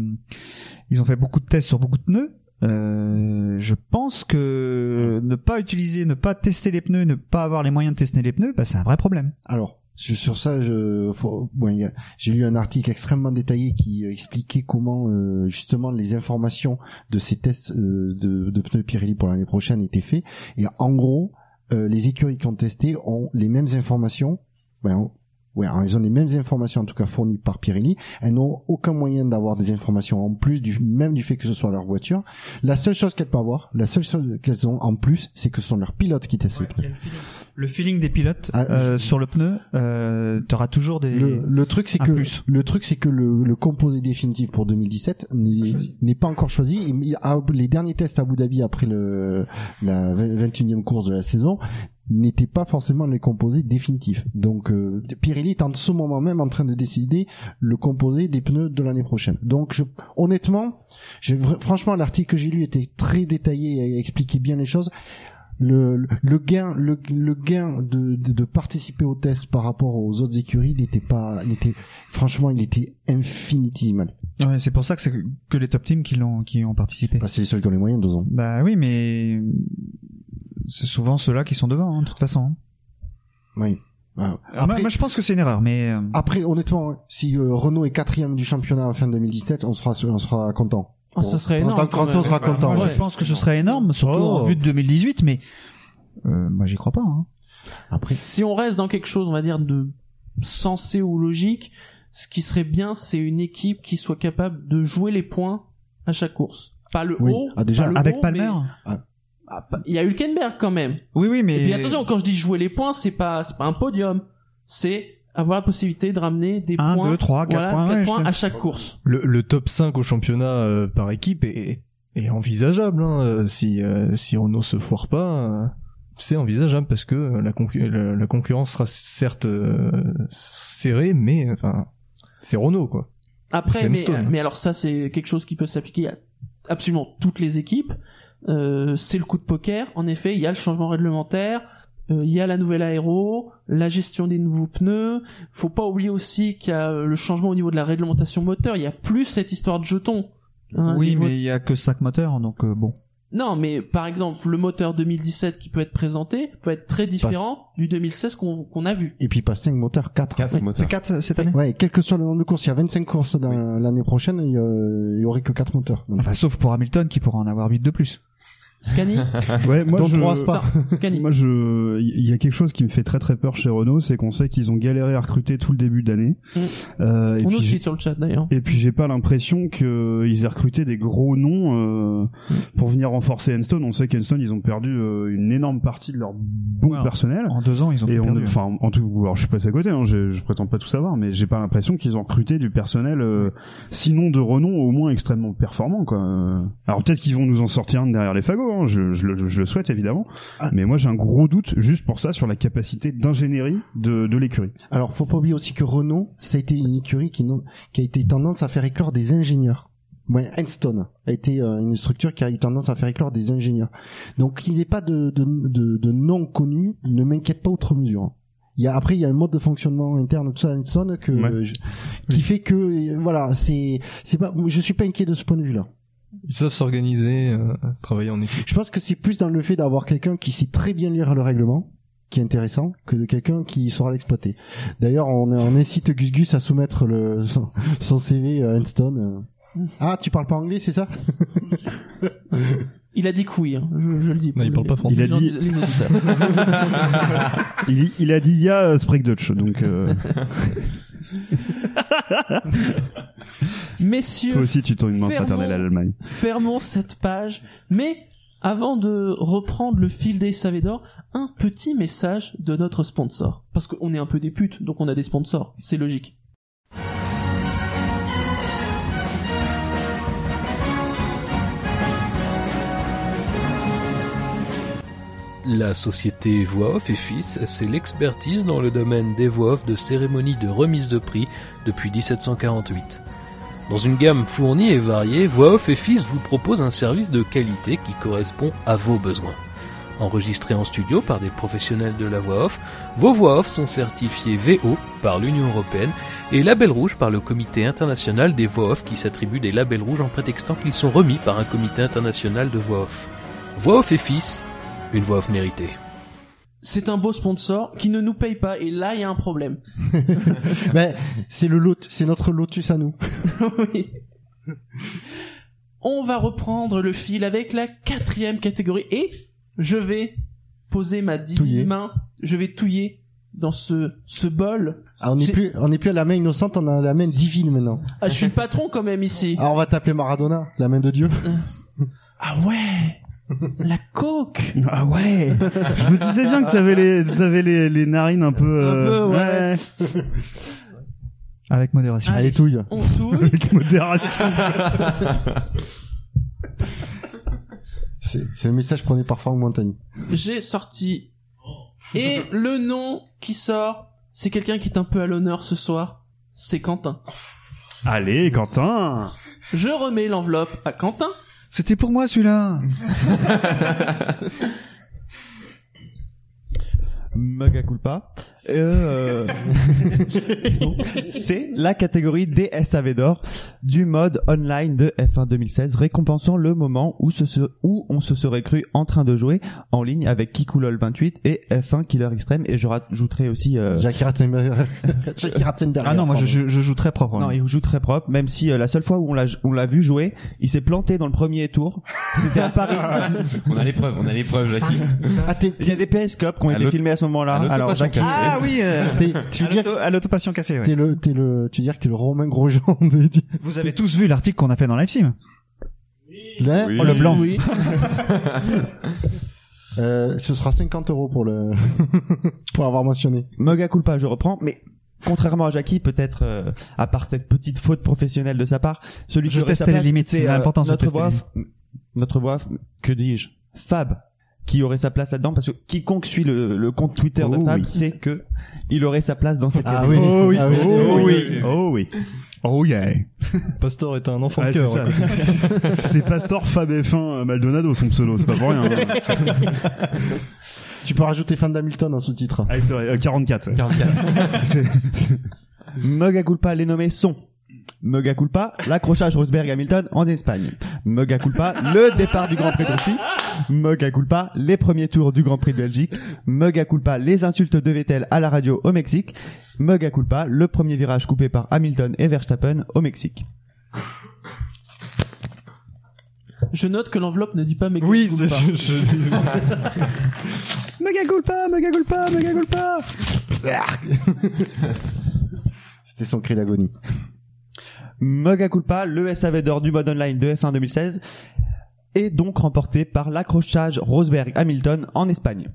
ils ont fait beaucoup de tests sur beaucoup de pneus. Euh, je pense que ne pas utiliser, ne pas tester les pneus, ne pas avoir les moyens de tester les pneus, bah, c'est un vrai problème. Alors sur ça, bon, j'ai lu un article extrêmement détaillé qui euh, expliquait comment euh, justement les informations de ces tests euh, de, de pneus Pirelli pour l'année prochaine étaient faits. Et en gros, euh, les écuries qui ont testé ont les mêmes informations. On- ouais, ils ont les mêmes informations en tout cas fournies par Pirelli. Elles n'ont aucun moyen d'avoir des informations en plus du même du fait que ce soit leur voiture. La seule chose qu'elles peuvent avoir, la seule chose qu'elles ont en plus, c'est que ce sont leurs pilotes qui testent les pneus. Le feeling des pilotes Ah, euh, je- sur le pneu, euh, t'auras toujours des. Le, le truc c'est que plus. le truc c'est que le, le composé définitif pour 2017 n'est pas encore choisi. Il- les derniers tests à Abu Dhabi après le la 21e course de la saison n'étaient pas forcément les composés définitifs. Donc euh, Pirelli est en ce moment même en train de décider le composé des pneus de l'année prochaine. Donc je, honnêtement, franchement l'article que j'ai lu était très détaillé et expliquait bien les choses le, le- le gain le, le gain de, de, de participer au test par rapport aux autres écuries n'était pas n'était franchement il était infinitésimal Ouais, c'est pour ça que c'est que les top teams qui l'ont qui ont participé. bah, c'est les seuls qui ont les moyens deux ans Bah oui, mais c'est souvent ceux-là qui sont devant, hein, de toute façon. oui Ah, Après, moi, moi, je pense que c'est une erreur, mais euh, après honnêtement si euh, Renault est quatrième du championnat en fin 2017 on sera on sera content Oh, ça serait en énorme, tant que français on sera content moi, je pense que ce serait énorme, surtout Oh. en vue de 2018, mais euh, moi j'y crois pas. Hein. après Si on reste dans quelque chose, on va dire, de sensé ou logique, ce qui serait bien, c'est une équipe qui soit capable de jouer les points à chaque course. Pas le Oui. haut, Ah, déjà, pas le Avec haut, Palmer. mais- Ah, Il y a Hülkenberg quand même. Oui, oui, mais Et puis attention, quand je dis jouer les points, c'est pas c'est pas un podium, c'est avoir la possibilité de ramener des Un, points, deux, trois, quatre voilà, points, ouais, à chaque course. le, le top 5 au championnat euh, par équipe est, est envisageable. Hein, euh, si, euh, si Renault se foire pas, euh, c'est envisageable parce que la, concu- la, la concurrence sera certes euh, serrée, mais enfin, c'est Renault quoi. Après, mais, mais alors ça, c'est quelque chose qui peut s'appliquer à absolument toutes les équipes. Euh, c'est le coup de poker. En effet, il y a le changement réglementaire, euh, il y a la nouvelle aéro, la gestion des nouveaux pneus. Faut pas oublier aussi qu'il y a euh, le changement au niveau de la réglementation moteur. Il y a plus cette histoire de jetons. Hein, oui, niveau- mais il y a que 5 moteurs, donc euh, bon. Non, mais par exemple, le moteur 2017 qui peut être présenté peut être très différent du 2016 qu'on qu'on a vu. et puis pas 5 moteurs 4 Quatre Oui. moteurs. 4 cette année ouais quel que soit le nombre de courses il y a 25 courses dans l'année prochaine il y, a- il y aurait que 4 moteurs Donc, Enfin, sauf pour Hamilton qui pourra en avoir 8 de plus. Scani Ouais, moi Donc je. Non, Scani. moi je, il y a quelque chose qui me fait très très peur chez Renault, c'est qu'on sait qu'ils ont galéré à recruter tout le début d'année. Mm. Euh, et On puis nous suit sur le chat d'ailleurs. Et puis j'ai pas l'impression qu'ils aient recruté des gros noms euh, pour venir renforcer Enstone. On sait qu'Enstone ils ont perdu euh, une énorme partie de leur bon personnel. En deux ans, ils ont Et tout perdu. enfin, en tout, alors je suis passé à côté, hein, je, je prétends pas tout savoir, mais j'ai pas l'impression qu'ils ont recruté du personnel, euh, sinon de renom, au moins extrêmement performant, quoi. Alors peut-être qu'ils vont nous en sortir un derrière les fagots, hein, je, je le, je le souhaite évidemment, Ah. mais moi j'ai un gros doute juste pour ça sur la capacité d'ingénierie de, de l'écurie. Alors, faut pas oublier aussi que Renault, ça a été une écurie qui, non- qui a été tendance à faire éclore des ingénieurs. Ouais, Enstone a été euh, une structure qui a eu tendance à faire éclore des ingénieurs. Donc, qu'il n'y ait pas de, de, de, de nom connu ne m'inquiète pas outre mesure. Il y a après il y a un mode de fonctionnement interne ça Hanson que Ouais. je- qui fait que euh, voilà c'est c'est pas je suis pas inquiet de ce point de vue là. Ils savent s'organiser, euh, travailler en équipe. Je pense que c'est plus dans le fait d'avoir quelqu'un qui sait très bien lire le règlement qui est intéressant que de quelqu'un qui saura l'exploiter. D'ailleurs, on, on incite Gus Gus à soumettre le, son, son CV à Einstein. euh. Ah, tu parles pas anglais, c'est ça? Il a dit que oui, hein. je, je le dis. Non, il parle pas les- Il a les dit- les auditeurs. il, il a dit il y a euh, Sprague Dutch, donc euh, Messieurs, toi aussi tu tends une main fermons- fraternelle à l'Allemagne. fermons cette page, mais avant de reprendre le fil des Savédor, un petit message de notre sponsor. Parce qu'on est un peu des putes, donc on a des sponsors, c'est logique. La société Voix Off et Fils, c'est l'expertise dans le domaine des voix off de cérémonies de remise de prix depuis 1748. Dans une gamme fournie et variée, Voix Off et Fils vous propose un service de qualité qui correspond à vos besoins. Enregistrés en studio par des professionnels de la voix off, vos voix off sont certifiées VO par l'Union Européenne et Label Rouge par le Comité international des voix off qui s'attribue des labels rouges en prétextant qu'ils sont remis par un comité international de voix off. Voix off et Fils, une voix off méritée. C'est un beau sponsor qui ne nous paye pas, et là il y a un problème. Mais c'est le lot, c'est notre lotus à nous. oui. On va reprendre le fil avec la quatrième catégorie et je vais poser ma Touiller. main, je vais touiller dans ce, ce bol. Ah, on n'est plus, on n'est plus à la main innocente, on a la main divine maintenant. Ah, je suis le patron quand même ici. Alors on va t'appeler Maradona, la main de Dieu. Ah ouais La coke Ah ouais Je me disais bien que t'avais les, t'avais les, les narines un peu... euh, Un peu, ouais. Avec modération. Allez touille. On touille. Avec modération. C'est, c'est le message prôné par Franck Montagny. J'ai sorti. Et le nom qui sort, c'est quelqu'un qui est un peu à l'honneur ce soir. C'est Quentin. Allez, Quentin Je remets l'enveloppe à Quentin. C'était pour moi celui-là. Mega culpa. Euh, c'est la catégorie des SAV d'or du mode online de F1 2016, récompensant le moment où, ce se- où on se serait cru en train de jouer en ligne avec Kikulol 28 et F1 Killer Extreme. Et je rajouterai aussi... euh. Jackie Ratzenberger. Ah non, moi je, pardon. je, je joue très propre. Non, il joue très propre, même si euh, la seule fois où on l'a on l'a vu jouer, il s'est planté dans le premier tour. C'était à Paris. On a l'épreuve, on a l'épreuve, Jackie. Ah, Il y a des PS-Cop qui ont À été filmés à ce moment-là. Alors Jackie. Ah oui, euh, t'es, tu veux à dire l'auto- que à l'autopassion café. ouais. t'es le, t'es le, tu veux dire que t'es le Romain Grosjean de, du- Vous avez tous vu l'article qu'on a fait dans LiveSim Là, Oui. Oh le blanc. Oui. euh, ce sera 50 euros pour le, pour avoir mentionné. Mega culpa, je reprends, mais contrairement à Jackie, peut-être euh, à part cette petite faute professionnelle de sa part, celui Je qui aurait sa testais les place, limites, c'est c'est euh, important, ça, notre tester voix, off- notre voix, off, que dis-je, Fab qui aurait sa place là-dedans parce que quiconque suit le, le compte Twitter de Oh Fab oui. sait que il aurait sa place dans cette Ah oui. Oh oui, Ah oui. oh oui, oh oui. Oh yeah. Pastor est un enfant de cœur. ça. c'est Pastor Fab F1 euh, Maldonado son pseudo, c'est pas pour rien. hein. Tu peux rajouter fan d'Hamilton en sous-titre. Ah, c'est vrai, euh, 44. ouais. 44. C'est- c'est- Mega culpa, les nommés sont Mega culpa, l'accrochage Rosberg Hamilton en Espagne. Mega culpa, le départ du Grand Prix de Russie. Mega culpa, les premiers tours du Grand Prix de Belgique. Mega culpa, les insultes de Vettel à la radio au Mexique. Mega culpa, le premier virage coupé par Hamilton et Verstappen au Mexique. Je note que l'enveloppe ne dit pas mes Oui, culpa. c'est, je, je- Mega culpa, mega culpa, mega culpa. C'était son cri d'agonie. Mega culpa, le SAV d'or du mode online de F1 2016 est donc remporté par l'accrochage Rosberg Hamilton en Espagne.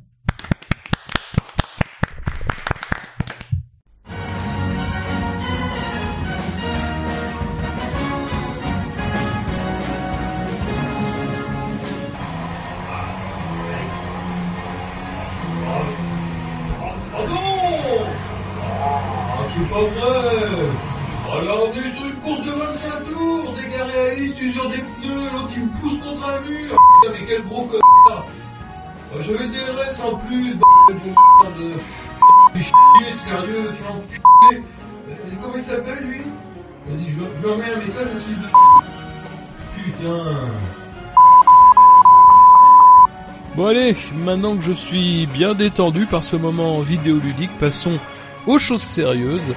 Maintenant que je suis bien détendu par ce moment vidéoludique, passons aux choses sérieuses.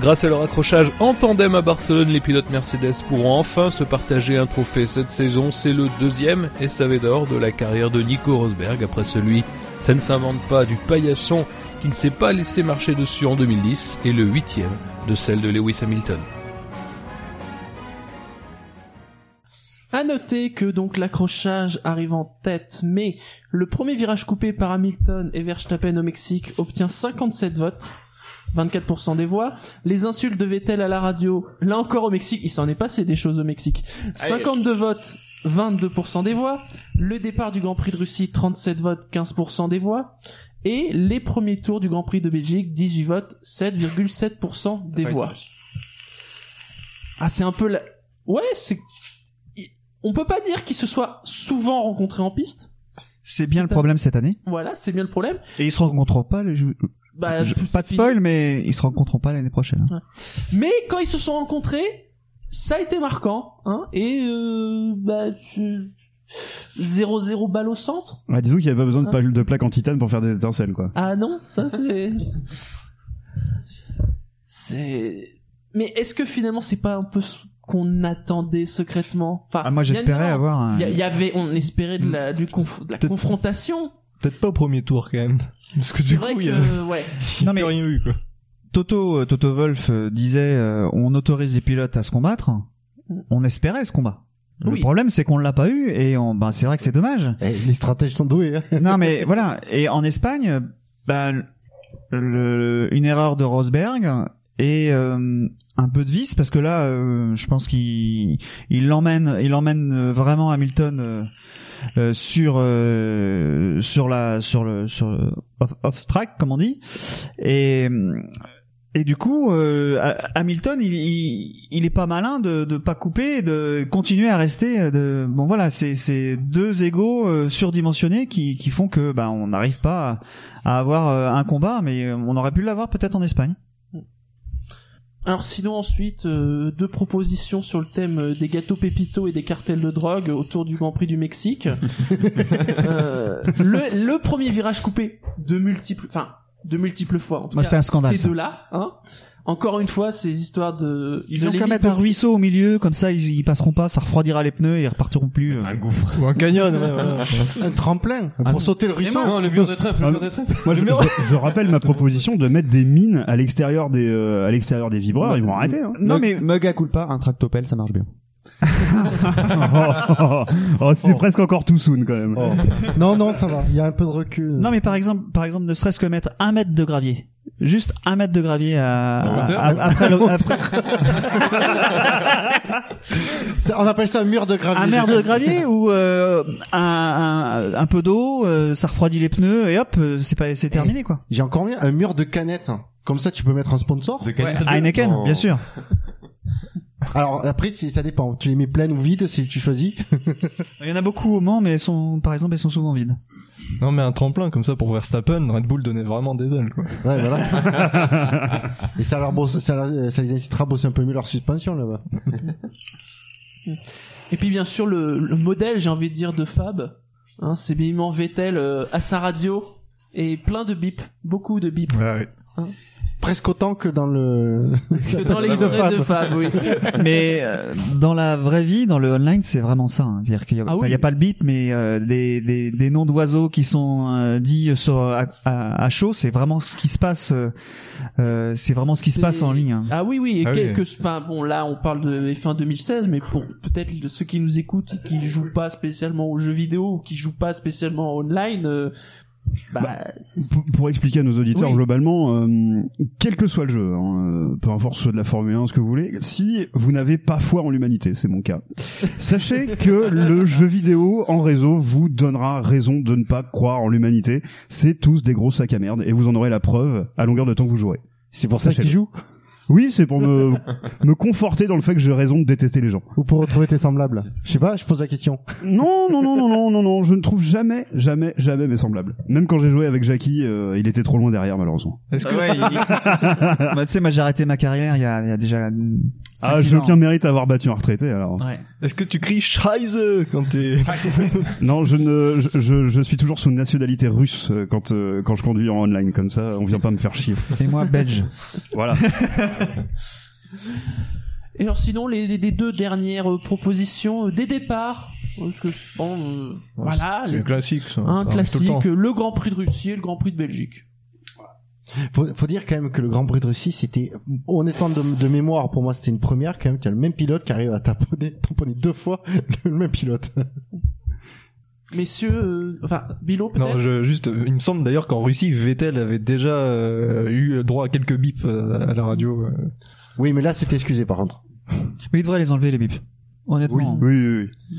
Grâce à leur accrochage en tandem à Barcelone, les pilotes Mercedes pourront enfin se partager un trophée cette saison. C'est le deuxième SAV d'or de la carrière de Nico Rosberg après celui, ça ne s'invente pas, du paillasson qui ne s'est pas laissé marcher dessus en 2010 et le huitième de celle de Lewis Hamilton. À noter que donc l'accrochage arrive en tête, mais le premier virage coupé par Hamilton et Verstappen au Mexique obtient 57 votes, 24% des voix. Les insultes de Vettel à la radio, là encore au Mexique, il s'en est passé des choses au Mexique. 52 votes, 22% des voix. Le départ du Grand Prix de Russie, 37 votes, 15% des voix. Et les premiers tours du Grand Prix de Belgique, 18 votes, 7,7% des voix. Ah, c'est un peu la... Ouais, c'est... On peut pas dire qu'ils se soient souvent rencontrés en piste. C'est bien le problème cette année. Voilà, c'est bien le problème. Et ils se rencontreront pas. Les... Bah, Je- pas de fini. spoil, mais ils se rencontreront pas l'année prochaine. hein. Mais quand ils se sont rencontrés, ça a été marquant, hein. Et euh, bah, je- 0-0 balle au centre. Ouais, disons qu'il n'y avait pas besoin de, pa- de plaques en titane pour faire des étincelles, quoi. Ah non, ça c'est. C'est. Mais est-ce que finalement c'est pas un peu qu'on attendait secrètement Enfin, Ah, moi, j'espérais avoir un- Il y, avait, on espérait de la, du conf- de la confrontation. Peut-être pas au premier tour quand même. Parce que C'est du vrai coup, il y a, que, ouais. il y a Non, plus mais- rien eu quoi. Toto, euh, Toto Wolf euh, disait euh, on autorise les pilotes à se combattre. On espérait ce combat. Le Oui. problème, c'est qu'on l'a pas eu et on, ben, c'est vrai que c'est dommage. Eh, les stratèges sont doués. Hein. non, mais voilà. Et en Espagne, ben, le- une erreur de Rosberg et euh, un peu de vice parce que là, euh, je pense qu'il il l'emmène, il emmène euh, vraiment Hamilton euh, euh, sur euh, sur la sur le sur le off, off track comme on dit et et du coup, Ha- Hamilton, il, il, il est pas malin de de pas couper, de continuer à rester. De bon voilà, c'est c'est deux égaux surdimensionnés qui qui font que ben on n'arrive pas à, à avoir un combat, mais on aurait pu l'avoir peut-être en Espagne. Alors sinon ensuite euh, deux propositions sur le thème euh, des gâteaux Pépito et des cartels de drogue autour du Grand Prix du Mexique. Euh, le, le premier virage coupé de multiples, enfin de multiples fois en tout Bah, cas. c'est un scandale, Ces deux-là, hein. Encore une fois, ces histoires de. Ils de ont qu'à mettre un ruisseau au milieu, comme ça ils, ils passeront pas, ça refroidira les pneus et ils repartiront plus. euh. Un gouffre. Ou un canyon, ouais, voilà. Un tremplin pour sauter le ruisseau. Non, le mur de trèfle, le Ah, mur de trèfle. Moi, je, je- je rappelle ma proposition de mettre des mines à l'extérieur des, euh, à l'extérieur des vibreurs. Ils vont arrêter. Hein. Non Mug- mais Mug à culpa, un tractopelle, ça marche bien. oh, oh, c'est presque encore tout soon quand même. Oh. Non, non, ça va. Il y a un peu de recul. non mais par exemple, par exemple, ne serait-ce que mettre un mètre de gravier, juste un mètre de gravier à, à- après, le- après- On appelle ça un mur de gravier. un mètre de gravier ou euh, un, un, un peu d'eau, euh, ça refroidit les pneus et hop, euh, c'est pas c'est terminé quoi. J'ai encore mieux, un mur de canettes. Comme ça, tu peux mettre un sponsor. De qualité de- Heineken, Non. bien sûr. Alors après, ça dépend. Tu les mets pleines ou vides, si tu choisis. Il y en a beaucoup au Mans, mais elles sont, par exemple, elles sont souvent vides. Non mais un tremplin comme ça pour Verstappen, Red Bull donnait vraiment des ailes quoi. Ouais, voilà. Et ça leur bosse, ça, leur- ça les incitera à bosser un peu mieux leur suspension là-bas. Et puis bien sûr le, le modèle, j'ai envie de dire, de Fab, hein, c'est bien évidemment Vettel euh, à sa radio et plein de bips, beaucoup de bips. Ouais, ouais. Presque autant que dans le Que dans l'extrait de Fab, oui. mais euh, dans la vraie vie, dans le online, c'est vraiment ça. hein. C'est-à-dire qu'il y a, Ah oui. enfin, il y a pas le beat, mais euh, des, des, des noms d'oiseaux qui sont euh, dits sur, à, à, à chaud, c'est vraiment ce qui se passe. euh, euh, c'est vraiment ce qui se passe en ligne. hein. Ah oui, oui, et Ah oui. quelques, enfin bon, là, on parle de F1 2016, mais pour peut-être de ceux qui nous écoutent, qui jouent pas spécialement aux jeux vidéo ou qui jouent pas spécialement online, bah, c'est- Pour, pour expliquer à nos auditeurs Oui. globalement, euh, quel que soit le jeu, hein, euh, peu importe soit de la Formule 1, ce que vous voulez, si vous n'avez pas foi en l'humanité, c'est mon cas, sachez que le jeu vidéo en réseau vous donnera raison de ne pas croire en l'humanité. C'est tous des gros sacs à merde et vous en aurez la preuve à longueur de temps que vous jouerez. C'est pour ça qu'ils jouent. Oui, c'est pour me, me conforter dans le fait que j'ai raison de détester les gens. Ou pour retrouver tes semblables Je sais pas, je pose la question. Non, non, non, non, non, non, non, je ne trouve jamais, jamais, jamais mes semblables. Même quand j'ai joué avec Jackie, euh, il était trop loin derrière, malheureusement. Est-ce que Bah ouais, il- Bah, tu sais, moi j'ai arrêté ma carrière il y a, il y a déjà. Ah, 5-6 j'ai aucun mérite à avoir battu un retraité, alors. Ouais. est-ce que tu cries Scheiße quand t'es Non, je ne, je, je, je suis toujours sous nationalité russe euh, quand, euh, quand je conduis en online, comme ça, on vient pas me faire chier. Et moi belge. Voilà. Et alors sinon, les, les- deux dernières euh, propositions euh, des départs. Parce que bon, euh, voilà, C'est classique, ça. un le classique, euh, le Grand Prix de Russie et le Grand Prix de Belgique. Faut, faut dire quand même que le Grand Prix de Russie, c'était honnêtement de, de mémoire pour moi, c'était une première quand même. Tu as le même pilote qui arrive à tamponner, tamponner deux fois le même pilote. Messieurs, euh, enfin, Bilo peut-être Non, je, juste, il me semble d'ailleurs qu'en Russie, Vettel avait déjà euh, eu droit à quelques bips euh, à la radio. euh. Oui, mais là, c'était excusé par contre. Mais il devrait les enlever les bips. Honnêtement. Oui, oui, oui.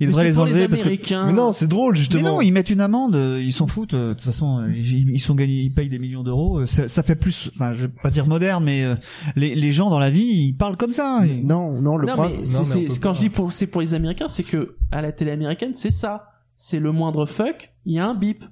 Mais devrait c'est les enlever parce que. Américains. Mais non, c'est drôle Mais justement. non, ils mettent une amende, euh, ils s'en foutent. euh, De toute façon, euh, ils, ils sont gagnés, ils payent des millions d'euros. euh, Ça, ça fait plus, enfin, je vais pas dire moderne, mais euh, les, les gens dans la vie, ils parlent comme ça. et- Non, non, le non, problème. mais, c'est- non, mais c'est- on peut c'est- quand pas. je dis pour, c'est pour les Américains, c'est que à la télé américaine, c'est ça. C'est le moindre fuck, il y a un bip.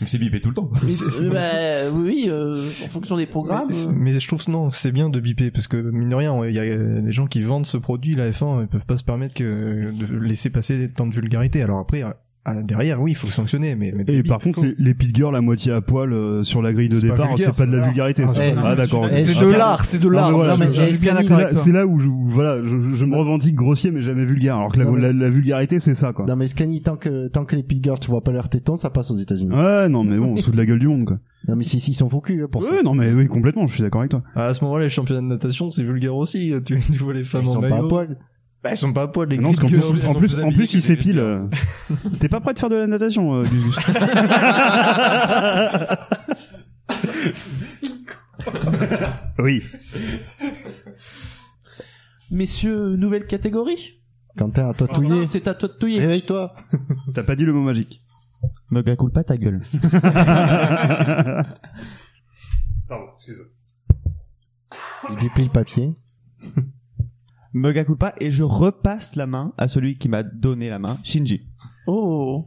Mais c'est bipé tout le temps. Euh, bah, oui, euh, en fonction des programmes. Mais, euh. mais je trouve non, c'est bien de biper parce que mine de rien, il y a des gens qui vendent ce produit, la F1, ils peuvent pas se permettre que de laisser passer tant de vulgarité. Alors après, à- derrière, oui, il faut le sanctionner, mais, mais Et par contre, les, les pit girls à moitié à poil euh, sur la grille de départ, c'est pas de la vulgarité. Ah, ça. c'est- Ah, d'accord. Eh, c'est de l'art, c'est de l'art. Voilà, C'est là, où je, voilà, je, je me revendique grossier, mais jamais vulgaire. Alors que la, vulgarité, c'est ça, quoi. Non mais Scani, tant que tant que les pit girls, tu vois pas leurs tétons, ça passe aux États-Unis. Ouais, non, mais bon, on se fout de la gueule du monde, quoi. Non mais si, si, ils sont faux cul pour ça. Ouais, non, mais oui, complètement, je suis d'accord avec toi. à ce moment-là, les championnats de natation, c'est vulgaire aussi. Tu, vois les femmes Ils en sont pas maillot. à poil. Bah, ils sont pas à poil. Les Non, plus, en elles plus, sont en plus, que il des s'épile. vulgaires. euh. T'es pas prêt de faire de la natation, euh, Gus Oui. Messieurs, nouvelle catégorie. Quentin, à toi de touiller. C'est à toi de touiller. Réveille-toi. T'as pas dit le mot magique. Me coule pas ta gueule. Pardon, excuse-moi. Il déplie le papier. Me pas et je repasse la main à celui qui m'a donné la main, Shinji. Oh.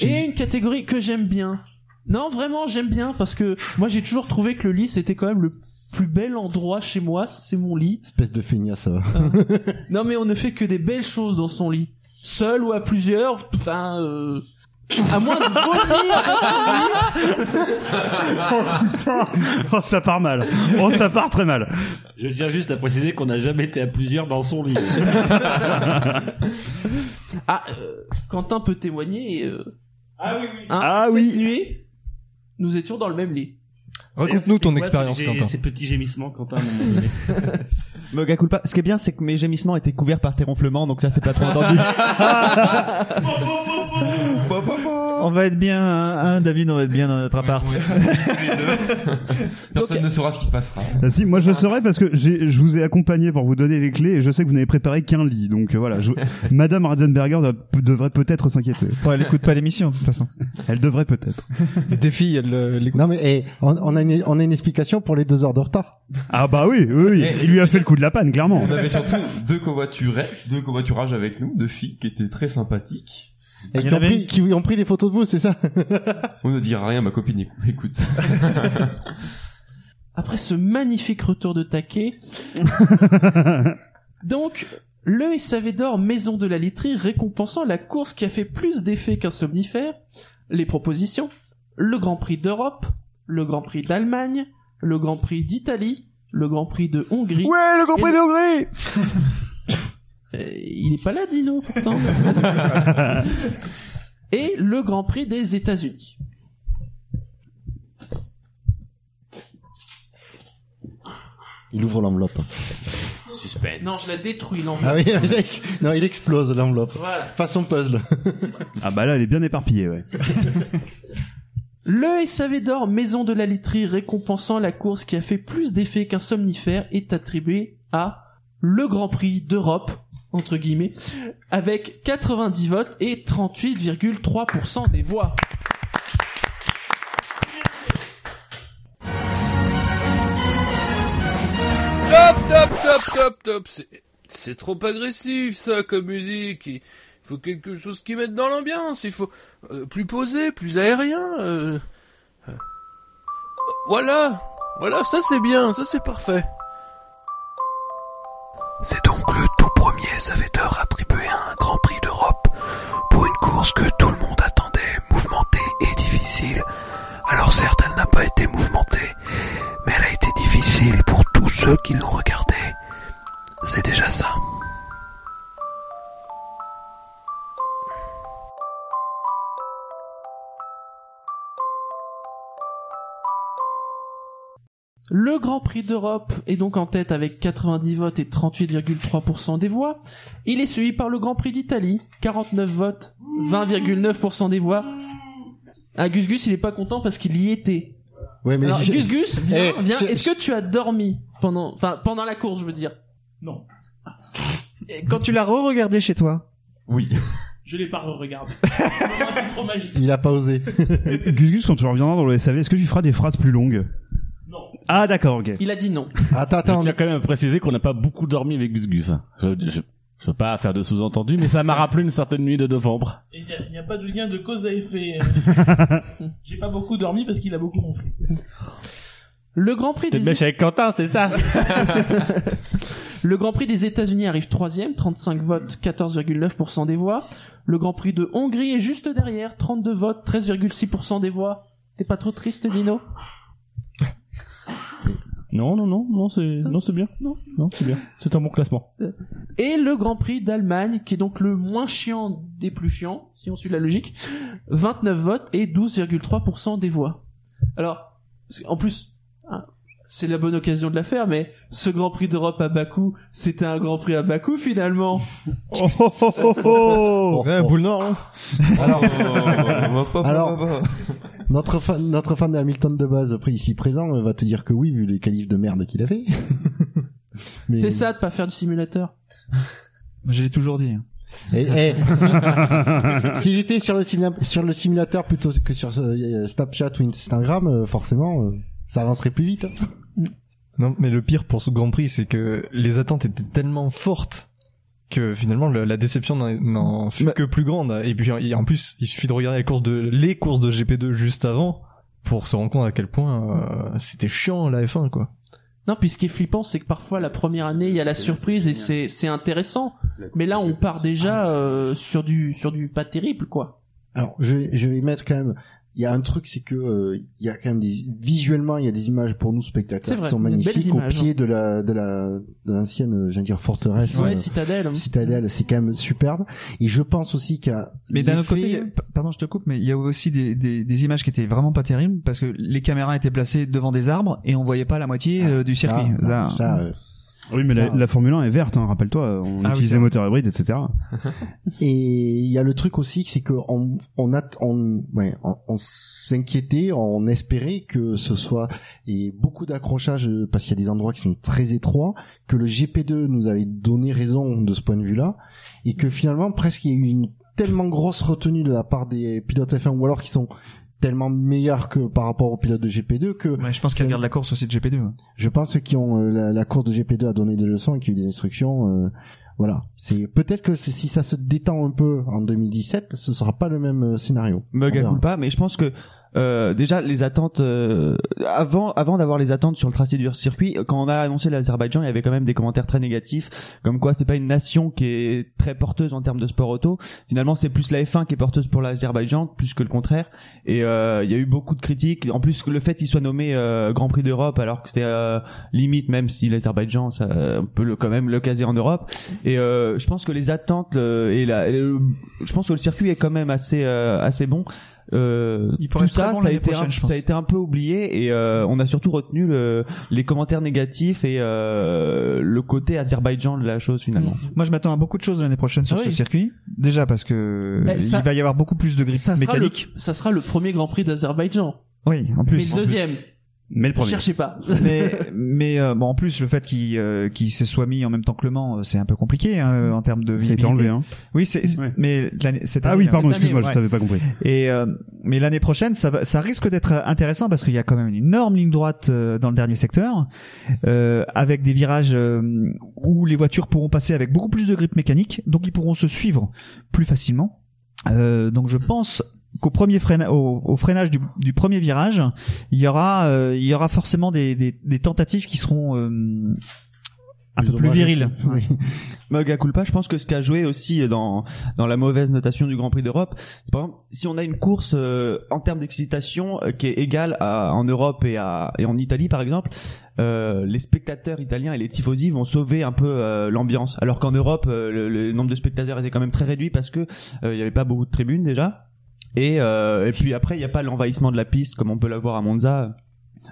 Et une catégorie que j'aime bien. Non, vraiment, j'aime bien parce que moi j'ai toujours trouvé que le lit c'était quand même le plus bel endroit chez moi, c'est mon lit. Espèce de feignasse, ça va. Non mais on ne fait que des belles choses dans son lit. Seul ou à plusieurs, enfin euh, à moins de vomir. Oh, ça part mal. Oh, ça part très mal. Je tiens juste à préciser qu'on n'a jamais été à plusieurs dans son lit. Ah, euh, Quentin peut témoigner. euh, Ah oui, oui. hein, Ah cette oui. nuit, nous étions dans le même lit. Raconte-nous ton expérience, ces- Quentin. Ces petits gémissements, Quentin, à un moment donné. Ce qui est bien, c'est que mes gémissements étaient couverts par tes ronflements, donc ça c'est pas trop entendu. On va être bien, hein, David, on va être bien dans notre appart. Personne ne saura ce qui se passera. Ah, si, moi je saurais parce que j'ai- je vous ai accompagné pour vous donner les clés et je sais que vous n'avez préparé qu'un lit. Donc euh, voilà, je- Madame Ratzenberger doit- devrait peut-être s'inquiéter. Bon, elle écoute pas l'émission de toute façon. Elle devrait peut-être. Et tes filles, elles, euh, l'écoutent. Non mais eh, on, on a une, on a une explication pour les deux heures de retard. Ah bah oui, oui, oui. Il lui a fait le coup de la panne, clairement. On avait surtout deux covoiturages, deux covoiturages avec nous, deux filles qui étaient très sympathiques. Et qui ont, avait pris, qui ont pris des photos de vous, c'est ça On ne dira rien, ma copine écou- écoute. Après ce magnifique retour de taquet, donc le SAV d'or Maison de la Literie récompensant la course qui a fait plus d'effet qu'un somnifère, les propositions, le Grand Prix d'Europe, le Grand Prix d'Allemagne, le Grand Prix d'Italie, le Grand Prix de Hongrie. Ouais, le Grand Prix de Hongrie Euh, il est pas là, Dino, pourtant. Et le Grand Prix des États-Unis. Il ouvre l'enveloppe. Suspense. Non, je la détruis, l'enveloppe. Ah oui, non, il explose l'enveloppe. Voilà. Façon puzzle. Ah bah là, elle est bien éparpillée, ouais. Le SAV d'or Maison de la Literie récompensant la course qui a fait plus d'effet qu'un somnifère est attribué à le Grand Prix d'Europe, entre guillemets, avec 90 votes et 38,3% des voix. Top, top, top. C'est, c'est trop agressif, ça, comme musique. Il faut quelque chose qui mette dans l'ambiance. Il faut euh, plus posé, plus aérien. euh. Euh. Voilà. Voilà, ça c'est bien, ça c'est parfait. C'est donc le tout premier Savater attribué à un Grand Prix d'Europe pour une course que tout le monde attendait, mouvementée et difficile. Alors certes, elle n'a pas été mouvementée, mais elle a été difficile pour tous ceux qui l'ont regardée. C'est déjà ça. Le Grand Prix d'Europe est donc en tête avec 90 votes et 38,3% des voix. Il est suivi par le Grand Prix d'Italie, 49 votes, 20,9% des voix. Ah, Gus Gus, il est pas content parce qu'il y était. Ouais, mais Alors, je- Gus Gus, viens, Eh, viens. je- Est-ce que tu as dormi pendant, enfin, pendant la course, je veux dire? Non. Et quand tu l'as re-regardé chez toi? Oui. Je l'ai pas re-regardé. C'est trop magique. Il a pas osé. Gus Gus, quand tu reviendras dans le SAV, est-ce que tu feras des phrases plus longues? Ah d'accord, ok. Il a dit non. Attends, attends. Je tiens quand même à préciser qu'on n'a pas beaucoup dormi avec Gus Gus. hein. Je, je, je veux pas faire de sous-entendu, mais ça m'a rappelé une certaine nuit de novembre. Il n'y a, y a pas de lien de cause à effet. J'ai pas beaucoup dormi parce qu'il a beaucoup ronflé. Le Grand Prix T'es des mèche avec Quentin, c'est ça Le Grand Prix des États-Unis arrive troisième, 35 votes, 14,9% des voix. Le Grand Prix de Hongrie est juste derrière, 32 votes, 13,6% des voix. T'es pas trop triste, Dino? Non, non, non, non, c'est, non, c'est bien. Non. Non, c'est bien. C'est un bon classement. Et le Grand Prix d'Allemagne, qui est donc le moins chiant des plus chiants, si on suit la logique, 29 votes et 12,3% des voix. Alors, en plus, hein, c'est la bonne occasion de la faire, mais ce Grand Prix d'Europe à Bakou, c'était un Grand Prix à Bakou finalement. Oh, oh, oh, oh, oh. Ouais, boule nord, hein. Alors, va pas, Alors- va pas. Notre fan, notre fan de Hamilton de base, après ici présent, va te dire que oui, vu les qualifs de merde qu'il a fait. Mais- C'est ça de pas faire du simulateur. Je l'ai toujours dit. hein. Eh, eh, si- S'il était sur le, sur le simulateur plutôt que sur euh, Snapchat ou Instagram, euh, forcément, euh, ça avancerait plus vite. hein. Non, mais le pire pour ce Grand Prix, c'est que les attentes étaient tellement fortes que finalement le- la déception n'en- fut que plus grande. Et puis en plus, il suffit de regarder les courses de les courses de GP2 juste avant pour se rendre compte à quel point euh, c'était chiant la F1 quoi. Non, puis ce qui est flippant, c'est que parfois la première année, il y a la surprise et c'est c'est intéressant. Mais là, on part déjà euh, sur du sur du pas terrible, quoi. Alors, je vais, je vais mettre quand même. Il y a un truc, c'est que euh, il y a quand même des visuellement, il y a des images pour nous spectateurs vrai, qui sont magnifiques au images, pied de la de la de l'ancienne, euh, j'allais dire forteresse. Ouais, euh, Citadelle. Citadelle, c'est quand même superbe. Et je pense aussi qu'il y a. Mais d'un autre côté, a- pardon, je te coupe, mais il y a aussi des, des, des images qui étaient vraiment pas terribles parce que les caméras étaient placées devant des arbres et on voyait pas la moitié euh, du circuit. Ah, Ça- ça, euh, Oui, mais la, la Formule 1 est verte, hein, rappelle-toi. On Ah oui, utilise vrai. moteurs hybrides, etc. Et il y a le truc aussi, c'est que on a on ouais on, on s'inquiétait, on espérait que ce soit et beaucoup d'accrochages parce qu'il y a des endroits qui sont très étroits, que le GP2 nous avait donné raison de ce point de vue-là et que finalement presque il y a eu une tellement grosse retenue de la part des pilotes F1 ou alors qui sont tellement meilleurs que par rapport aux pilotes de GP2 que Ouais, je pense qu'ils regardent la course aussi de GP2. hein. je pense qu'ils ont euh, la, la course de GP2 a donné des leçons et qu'il y a eu des instructions. euh, voilà, c'est peut-être que si ça se détend un peu en 2017, ce sera pas le même euh, scénario. Mug à culpa, mais je pense que euh, déjà les attentes euh, avant avant d'avoir les attentes sur le tracé du circuit, quand on a annoncé l'Azerbaïdjan, il y avait quand même des commentaires très négatifs, comme quoi c'est pas une nation qui est très porteuse en termes de sport auto. Finalement, c'est plus la F1 qui est porteuse pour l'Azerbaïdjan plus que le contraire. Et euh, il y a eu beaucoup de critiques. En plus, le fait qu'il soit nommé euh, Grand Prix d'Europe, alors que c'était limite, même si l'Azerbaïdjan, ça, on peut le, quand même le caser en Europe. Et je pense que les attentes et, la, et le- je pense que le circuit est quand même assez assez bon. Euh, Il tout ça, bon ça a été un, je pense. ça a été un peu oublié et euh, on a surtout retenu le, les commentaires négatifs et euh, le côté Azerbaïdjan de la chose finalement. Moi, je m'attends à beaucoup de choses l'année prochaine sur Ah ce circuit. Déjà parce que ça- il va y avoir beaucoup plus de grippe Ça sera, le, mécanique. ça sera le premier Grand Prix d'Azerbaïdjan. Oui, en Mais plus. le deuxième. Mais le premier. Cherchez pas. mais mais euh, bon en plus le fait qu'il euh, qu'il se soit mis en même temps que Le Mans euh, c'est un peu compliqué hein, en termes de visibilité. enlevé, hein. Oui c'est mais l'année cette Ah année, oui, hein. pardon, excuse-moi, année, je t'avais pas compris. Et euh, mais l'année prochaine ça va, ça risque d'être intéressant parce qu'il y a quand même une énorme ligne droite euh, dans le dernier secteur euh, avec des virages euh, où les voitures pourront passer avec beaucoup plus de grip mécanique donc ils pourront se suivre plus facilement. Euh, donc je pense qu'au premier freina- au, au freinage du, du premier virage, il y aura euh, il y aura forcément des, des, des tentatives qui seront euh, un peu plus viriles. Oui. Culpa, je pense que ce qui a joué aussi dans dans la mauvaise notation du Grand Prix d'Europe, c'est par exemple si on a une course euh, en termes d'excitation euh, qui est égale à, en Europe et à et en Italie par exemple, euh, les spectateurs italiens et les tifosi vont sauver un peu euh, l'ambiance, alors qu'en Europe euh, le, le nombre de spectateurs était quand même très réduit parce que euh, il y avait pas beaucoup de tribunes déjà. Et, euh, et puis après, il n'y a pas l'envahissement de la piste comme on peut l'avoir à Monza.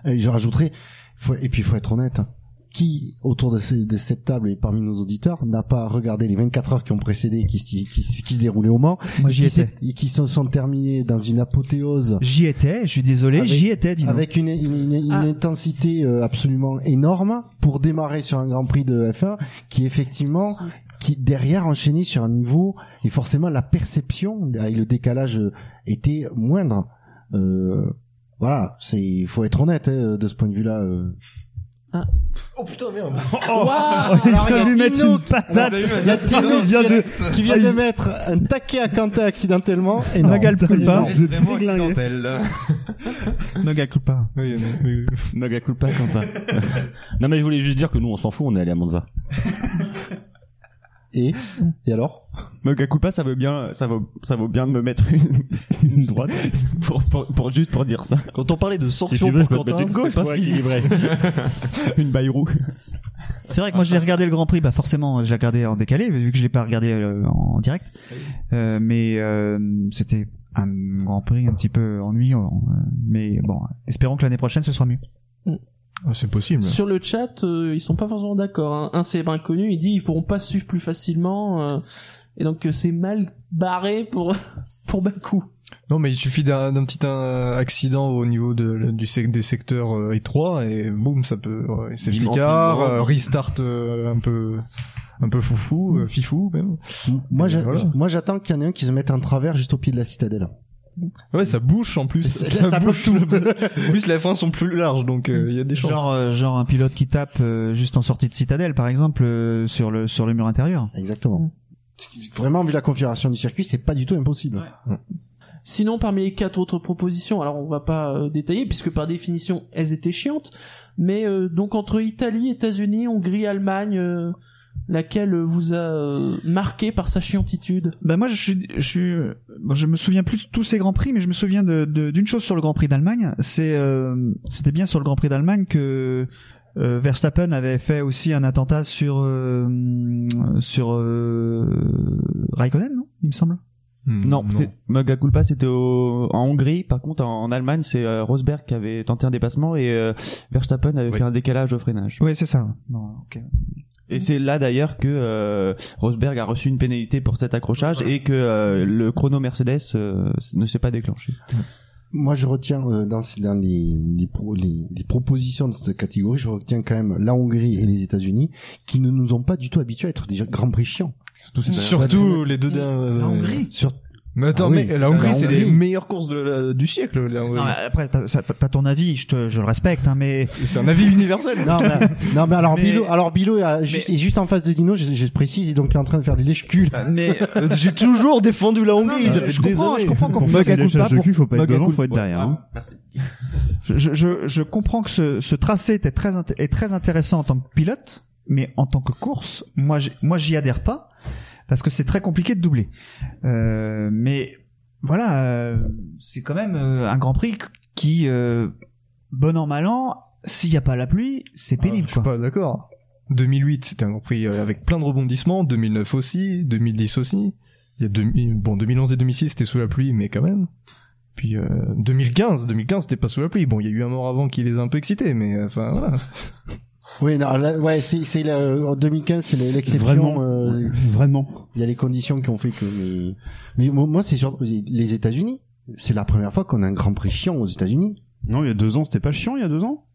Et je rajouterais, faut, et puis il faut être honnête, hein. qui autour de, cette table et parmi nos auditeurs n'a pas regardé les 24 heures qui ont précédé et qui, se- qui, se- qui se déroulaient au Mans Moi, et j'y qui étais. et qui se sont terminés dans une apothéose J'y étais, je suis désolé, j'y étais, dis avec une, une, une Ah. intensité euh, absolument énorme pour démarrer sur un Grand Prix de F1 qui effectivement qui derrière enchaînait sur un niveau et forcément la perception avec le décalage euh, était moindre euh, voilà c'est il faut être honnête hein, de ce point de vue là Oh putain, merde. Waouh il Alors, vient il y a lui mettre Tino- une patate. il y a Tino Il vient de- qui vient de mettre un taquet à Quentin accidentellement et Magal culpa. C'est vraiment déglingué. accidentel. Magal culpa. Oui, mais- mais- Mega culpa, Quentin. non, mais je voulais juste dire que nous, on s'en fout, on est allé à Monza. et et alors? Mega culpa, ça veut bien, ça vaut, ça vaut bien de me mettre une, une droite pour, pour, pour juste pour dire ça. Quand on parlait de Si veux, je pour Quentin, une c'était gauche pas équilibrer. une Bayrou. C'est vrai que moi j'ai regardé le Grand Prix, bah forcément j'ai regardé en décalé vu que je l'ai pas regardé euh, en direct. Euh, mais euh, c'était un Grand Prix un petit peu ennuyant. euh, mais bon, espérons que l'année prochaine ce sera mieux. Ah, c'est possible. Sur le chat, euh, ils sont pas forcément d'accord. hein. Un célèbre inconnu, il dit ils pourront pas suivre plus facilement, euh, et donc euh, c'est mal barré pour pour Bakou. Non, mais il suffit d'un petit euh, accident au niveau de, du sec- des secteurs euh, étroits et boum, ça peut. ouais, safety car, euh, restart euh, un peu, un peu foufou, euh, fifou même. voilà. moi j'attends qu'il y en ait un qui se mette en travers juste au pied de la citadelle Ouais, ça bouche en plus. Ça- ça bloque tout. en plus, les F1 sont plus larges, donc euh, il y a des chances. Genre euh, genre un pilote qui tape euh, juste en sortie de citadelle par exemple euh, sur le sur le mur intérieur. exactement vraiment vu la configuration du circuit c'est pas du tout impossible Sinon, parmi les quatre autres propositions, alors on va pas euh, détailler puisque par définition elles étaient chiantes, mais euh, donc entre Italie, États-Unis, Hongrie, Allemagne, euh, laquelle vous a euh, marqué par sa chiantitude? Bah moi je suis je suis bon, je me souviens plus de tous ces grands prix mais je me souviens de de- d'une chose sur le Grand Prix d'Allemagne, c'est euh, c'était bien sur le Grand Prix d'Allemagne que euh, Verstappen avait fait aussi un attentat sur euh, sur euh, Raikkonen non? Il me semble. Hmm, Non, culpa, c'était au, en Hongrie. Par contre, en, en Allemagne, c'est euh, Rosberg qui avait tenté un dépassement et euh, Verstappen avait fait un décalage au freinage. oui c'est ça. Non, ok. Et c'est là d'ailleurs que euh, Rosberg a reçu une pénalité pour cet accrochage et que euh, le chrono Mercedes euh, ne s'est pas déclenché. moi je retiens euh, dans, dans les, les, pro- les, les propositions de cette catégorie je retiens quand même la Hongrie et les États-Unis qui ne nous ont pas du tout habitués à être des grands prix chiants Surtout les deux derniers. La Hongrie sur Mais attends, Ah oui, mais la Hongrie, c'est les meilleures courses de la- du siècle. La. Non, mais après t'as ton avis je te je le respecte hein, mais C'est un avis universel. non mais, non, mais alors Mais- Bilo alors Bilo est, juste, est juste en face de Dino je, je précise donc il est en train de faire des lèches-culs mais Euh, J'ai toujours défendu la Hongrie. Non, mais depuis je comprends, je comprends qu'on lâchages de cul, faut pas être devant, faut être derrière. hein. Merci. je, je, je comprends que ce, ce tracé était très, est très intéressant en tant que pilote, mais en tant que course, moi, moi, j'y adhère pas parce que c'est très compliqué de doubler. Euh, mais voilà, euh, c'est quand même euh, un Grand Prix qui, bon an mal an, s'il n'y a pas la pluie, c'est Ah, pénible. je suis quoi. pas d'accord. 2008, c'était un Grand Prix avec plein de rebondissements. 2009 aussi, 2010 aussi. Il y a 2000 bon 2011 et 2006 c'était sous la pluie, mais quand même. Puis euh, 2015, 2015 c'était pas sous la pluie. Bon, il y a eu un mort avant qui les a un peu excités, mais enfin voilà. Oui non là, ouais c'est c'est la- en 2015 c'est l'exception Vraiment, euh, vraiment. il y a les conditions qui ont fait que mais, mais moi c'est sur les États-Unis c'est la première fois qu'on a un Grand Prix chiant aux États-Unis Non, il y a deux ans, c'était pas chiant, il y a deux ans?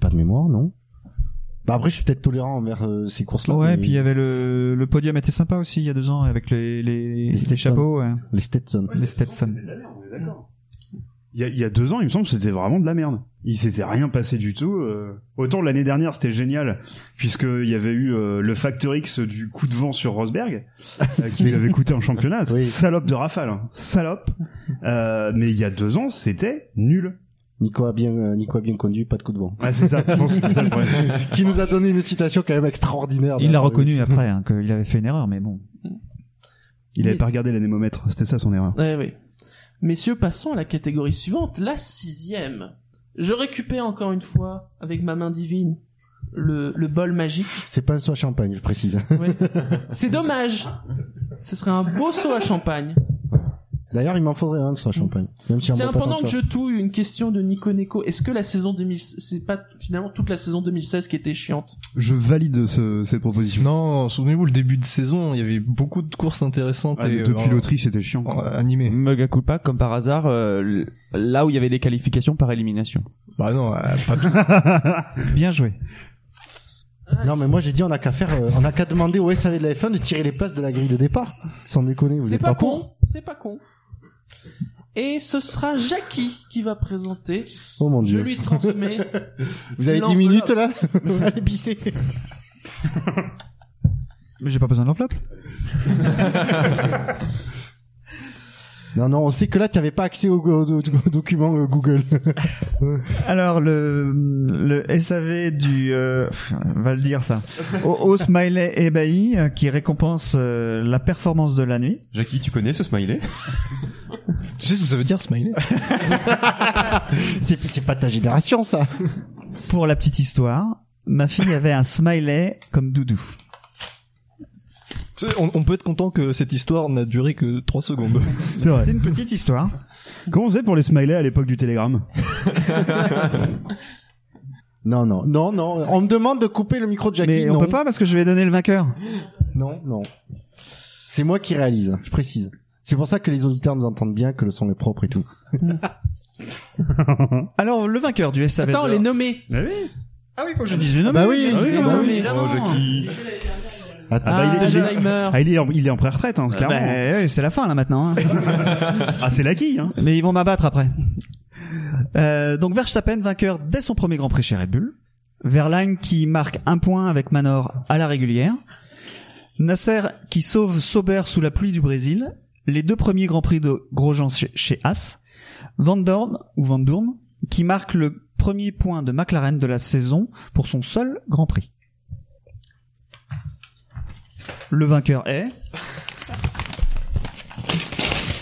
Pas de mémoire, non. Bah après, je suis peut-être tolérant envers euh, ces courses-là. Ouais, mais- puis il y avait le, le podium était sympa aussi il y a deux ans avec les, les, les, Stetson. chapeaux. Ouais. Les Stetson. Les Stetson. Il y, a, il y a deux ans, il me semble que c'était vraiment de la merde. Il s'était rien passé du tout. euh. Autant l'année dernière, c'était génial, puisqu'il y avait eu euh, le Factor X du coup de vent sur Rosberg, euh, qui lui avait coûté en championnat. Salope de rafale. hein. Salope. Euh, mais il y a deux ans, c'était nul. Nico a bien, euh, Nico a bien conduit, pas de coup de vent. Ouais, c'est ça. Je pense que c'est ça le problème. Qui nous a donné une citation quand même extraordinaire. Il l'a reconnu Oui, après hein, qu'il avait fait une erreur, mais bon. Il avait pas regardé l'anémomètre. C'était ça son erreur. Ouais, oui. Messieurs, passons à la catégorie suivante, la sixième. Je récupère encore une fois, avec ma main divine, le, le bol magique. C'est pas un saut à champagne, je précise. Ouais. C'est dommage. Ce serait un beau saut à champagne. D'ailleurs, il m'en faudrait un de saut à champagne. Même si Tiens, pendant que je touille une question de Nico Neko, est-ce que la saison 2000, c'est pas finalement toute la saison 2016 qui était chiante? Je valide ce, cette proposition. Non, souvenez-vous, le début de saison, il y avait beaucoup de courses intéressantes. Ah, et, depuis euh, l'Autriche, c'était chiant. euh, animé. Mega culpa, comme par hasard, euh, là où il y avait des qualifications par élimination. Bah non, euh, pas tout. Bien joué. Non, mais moi j'ai dit on a qu'à faire, euh, on a qu'à demander au SAV de la F1 de tirer les places de la grille de départ. Sans déconner, vous C'est êtes pas pas, con, c'est pas con. Et ce sera Jackie qui va présenter. Oh mon Je dieu. lui transmets. Vous avez 10 l'enveloppe. minutes là Allez pisser. Mais j'ai pas besoin de l'enveloppe. Non, non, on sait que là tu avais pas accès aux, aux- aux- aux documents euh, Google. Alors le le SAV du euh, on va le dire ça au, au smiley ébahi euh, qui récompense euh, la performance de la nuit. Jackie, tu connais ce smiley? Tu sais ce que ça veut dire, smiley? C'est, c'est pas ta génération ça. Pour la petite histoire, ma fille avait un smiley comme doudou. On, on peut être content que cette histoire n'a duré que 3 secondes. C'est vrai. C'était une petite histoire. Comment on faisait pour les smileys à l'époque du télégramme Non, non, non, non. On me demande de couper le micro de Jackie. Mais on non. peut pas parce que je vais donner le vainqueur. Non, non. C'est moi qui réalise, je précise. C'est pour ça que les auditeurs nous entendent bien, que le son est propre et tout. Alors le vainqueur du SAV. Attends, d'or- les nommer. Ah oui. Ah oui, faut que je dise les. Bah oui, bien sûr, oui, bah oui. évidemment. Attends. bah, il est- il est- Alzheimer. Ah, il est en, il est en pré-retraite, hein, clairement. Bah, ouais, c'est la fin là maintenant. hein. Ah, c'est l'acquis, hein. Mais ils vont m'abattre après. Euh, donc Verstappen vainqueur dès son premier Grand Prix chez Red Bull. Verlaine qui marque un point avec Manor à la régulière. Nasser qui sauve Sauber sous la pluie du Brésil. Les deux premiers Grands Prix de Grosjean chez, chez Haas. Van Dorn ou Van Dorn qui marque le premier point de McLaren de la saison pour son seul Grand Prix. Le vainqueur est...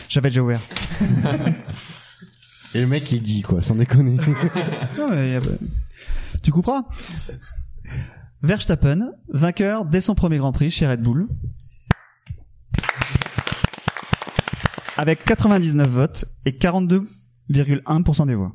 J'avais déjà ouvert. Et le mec il dit quoi, sans déconner. Non, mais y a pas- Tu couperas. Verstappen, vainqueur dès son premier Grand Prix chez Red Bull. Avec 99 votes et 42,1% des voix.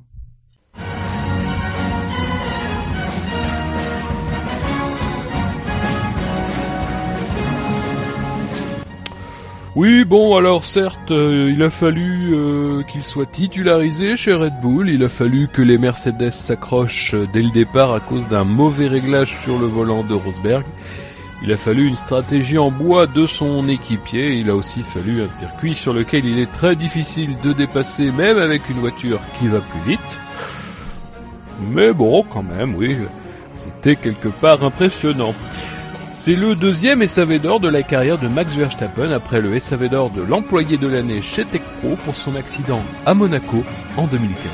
Oui, bon, alors certes, euh, il a fallu euh, qu'il soit titularisé chez Red Bull, il a fallu que les Mercedes s'accrochent euh, dès le départ à cause d'un mauvais réglage sur le volant de Rosberg. Il a fallu une stratégie en bois de son équipier, il a aussi fallu un circuit sur lequel il est très difficile de dépasser même avec une voiture qui va plus vite. Mais bon, quand même, oui, c'était quelque part impressionnant. C'est le deuxième SAV d'or de la carrière de Max Verstappen après le SAV d'or de l'employé de l'année chez Tech Pro pour son accident à Monaco en 2015.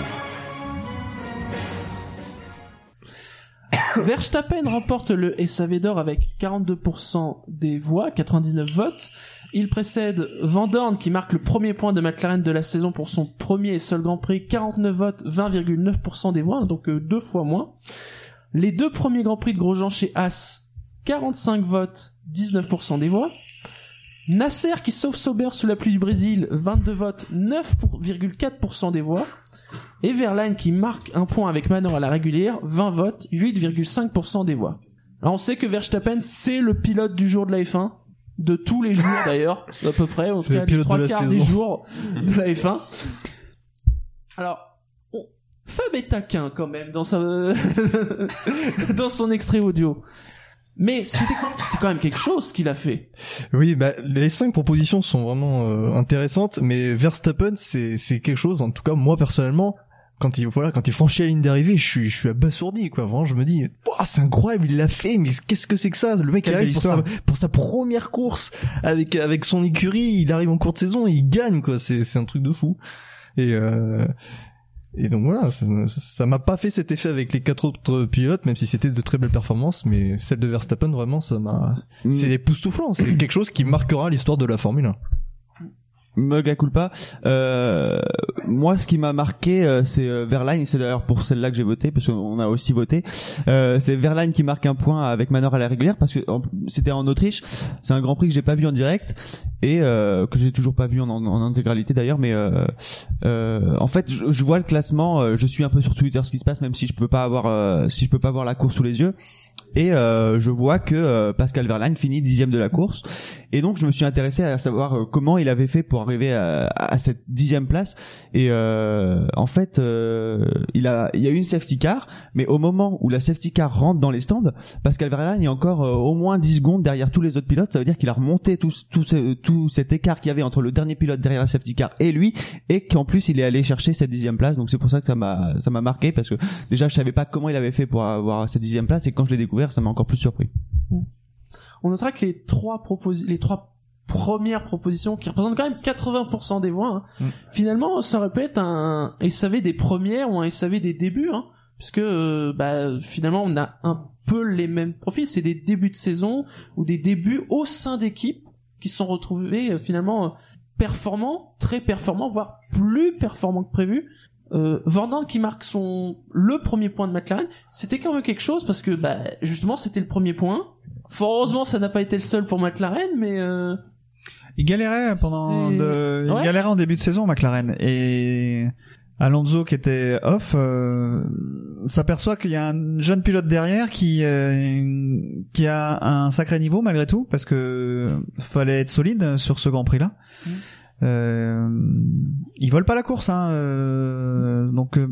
Verstappen remporte le SAV d'or avec 42% des voix, 99 votes. Il précède Van Dorn qui marque le premier point de McLaren de la saison pour son premier et seul Grand Prix, 49 votes, 20,9% des voix, donc euh, deux fois moins. Les deux premiers Grands Prix de Grosjean chez Haas, 45 votes, 19% des voix. Nasser qui sauve Sauber sous la pluie du Brésil, 22 votes, 9,4% des voix. Et Verlaine qui marque un point avec Manor à la régulière, 20 votes, 8,5% des voix. Alors on sait que Verstappen c'est le pilote du jour de la F1, de tous les jours d'ailleurs, à peu près, en tout C'est le cas pilote trois de quarts saison. des jours de la F1. Alors, on- Fab est taquin quand même dans sa dans son extrait audio. Mais c'était quand- c'est quand même quelque chose qu'il a fait. Oui, bah, les cinq propositions sont vraiment euh, intéressantes, mais Verstappen, c'est c'est quelque chose. En tout cas, moi personnellement, quand il voilà, quand il franchit la ligne d'arrivée, je suis je suis abasourdi quoi. Vraiment, je me dis, Ouah, c'est incroyable, il l'a fait. Mais qu'est-ce que c'est que ça? Le mec il Quelle arrive pour sa, pour sa première course avec avec son écurie, il arrive en cours de saison et il gagne quoi. C'est c'est un truc de fou. Et euh, et donc voilà, ça m'a pas fait cet effet avec les quatre autres pilotes, même si c'était de très belles performances, mais celle de Verstappen vraiment, ça m'a, c'est époustouflant. C'est quelque chose qui marquera l'histoire de la Formule 1. Mega culpa. Euh, moi, ce qui m'a marqué, euh, c'est euh, Verlaine. C'est d'ailleurs pour celle-là que j'ai voté, parce qu'on a aussi voté. C'est Verlaine qui marque un point avec Manor à la régulière, parce que c'était en Autriche. C'est un Grand Prix que j'ai pas vu en direct et que j'ai toujours pas vu en, intégralité d'ailleurs. Mais en fait, je, vois le classement. je suis un peu sur Twitter ce qui se passe, même si je peux pas avoir, si je peux pas voir la course sous les yeux. Et euh, je vois que euh, Pascal Verlaine finit dixième de la course. Et donc je me suis intéressé à savoir euh, comment il avait fait pour arriver à, à cette dixième place. Et euh, en fait, euh, il a, il y a eu une safety car, mais au moment où la safety car rentre dans les stands, Pascal Verlaine est encore euh, au moins 10 secondes derrière tous les autres pilotes. Ça veut dire qu'il a remonté tout, tout, tout cet écart qu'il y avait entre le dernier pilote derrière la safety car et lui, et qu'en plus il est allé chercher cette dixième place. Donc c'est pour ça que ça m'a, ça m'a marqué parce que déjà je savais pas comment il avait fait pour avoir cette dixième place, et quand je l'ai découvert, ça m'a encore plus surpris. On notera que les trois proposi- les trois premières propositions qui représentent quand même 80% des voix, hein, finalement, ça aurait pu être un SAV des premières ou un SAV des débuts, hein, puisque euh, bah, finalement on a un peu les mêmes profils. C'est des débuts de saison ou des débuts au sein d'équipes qui sont retrouvés euh, finalement euh, performants, très performants, voire plus performants que prévu. Euh, qui marque son le premier point de McLaren, c'était quand même quelque chose parce que bah justement c'était le premier point. Fort heureusement ça n'a pas été le seul pour McLaren, mais euh, Il galérait pendant de... il Ouais. galérait en début de saison McLaren et Alonso qui était off euh, s'aperçoit qu'il y a un jeune pilote derrière qui euh, qui a un sacré niveau malgré tout parce que fallait être solide sur ce Grand Prix là. Euh, il vole pas la course hein, euh, donc euh,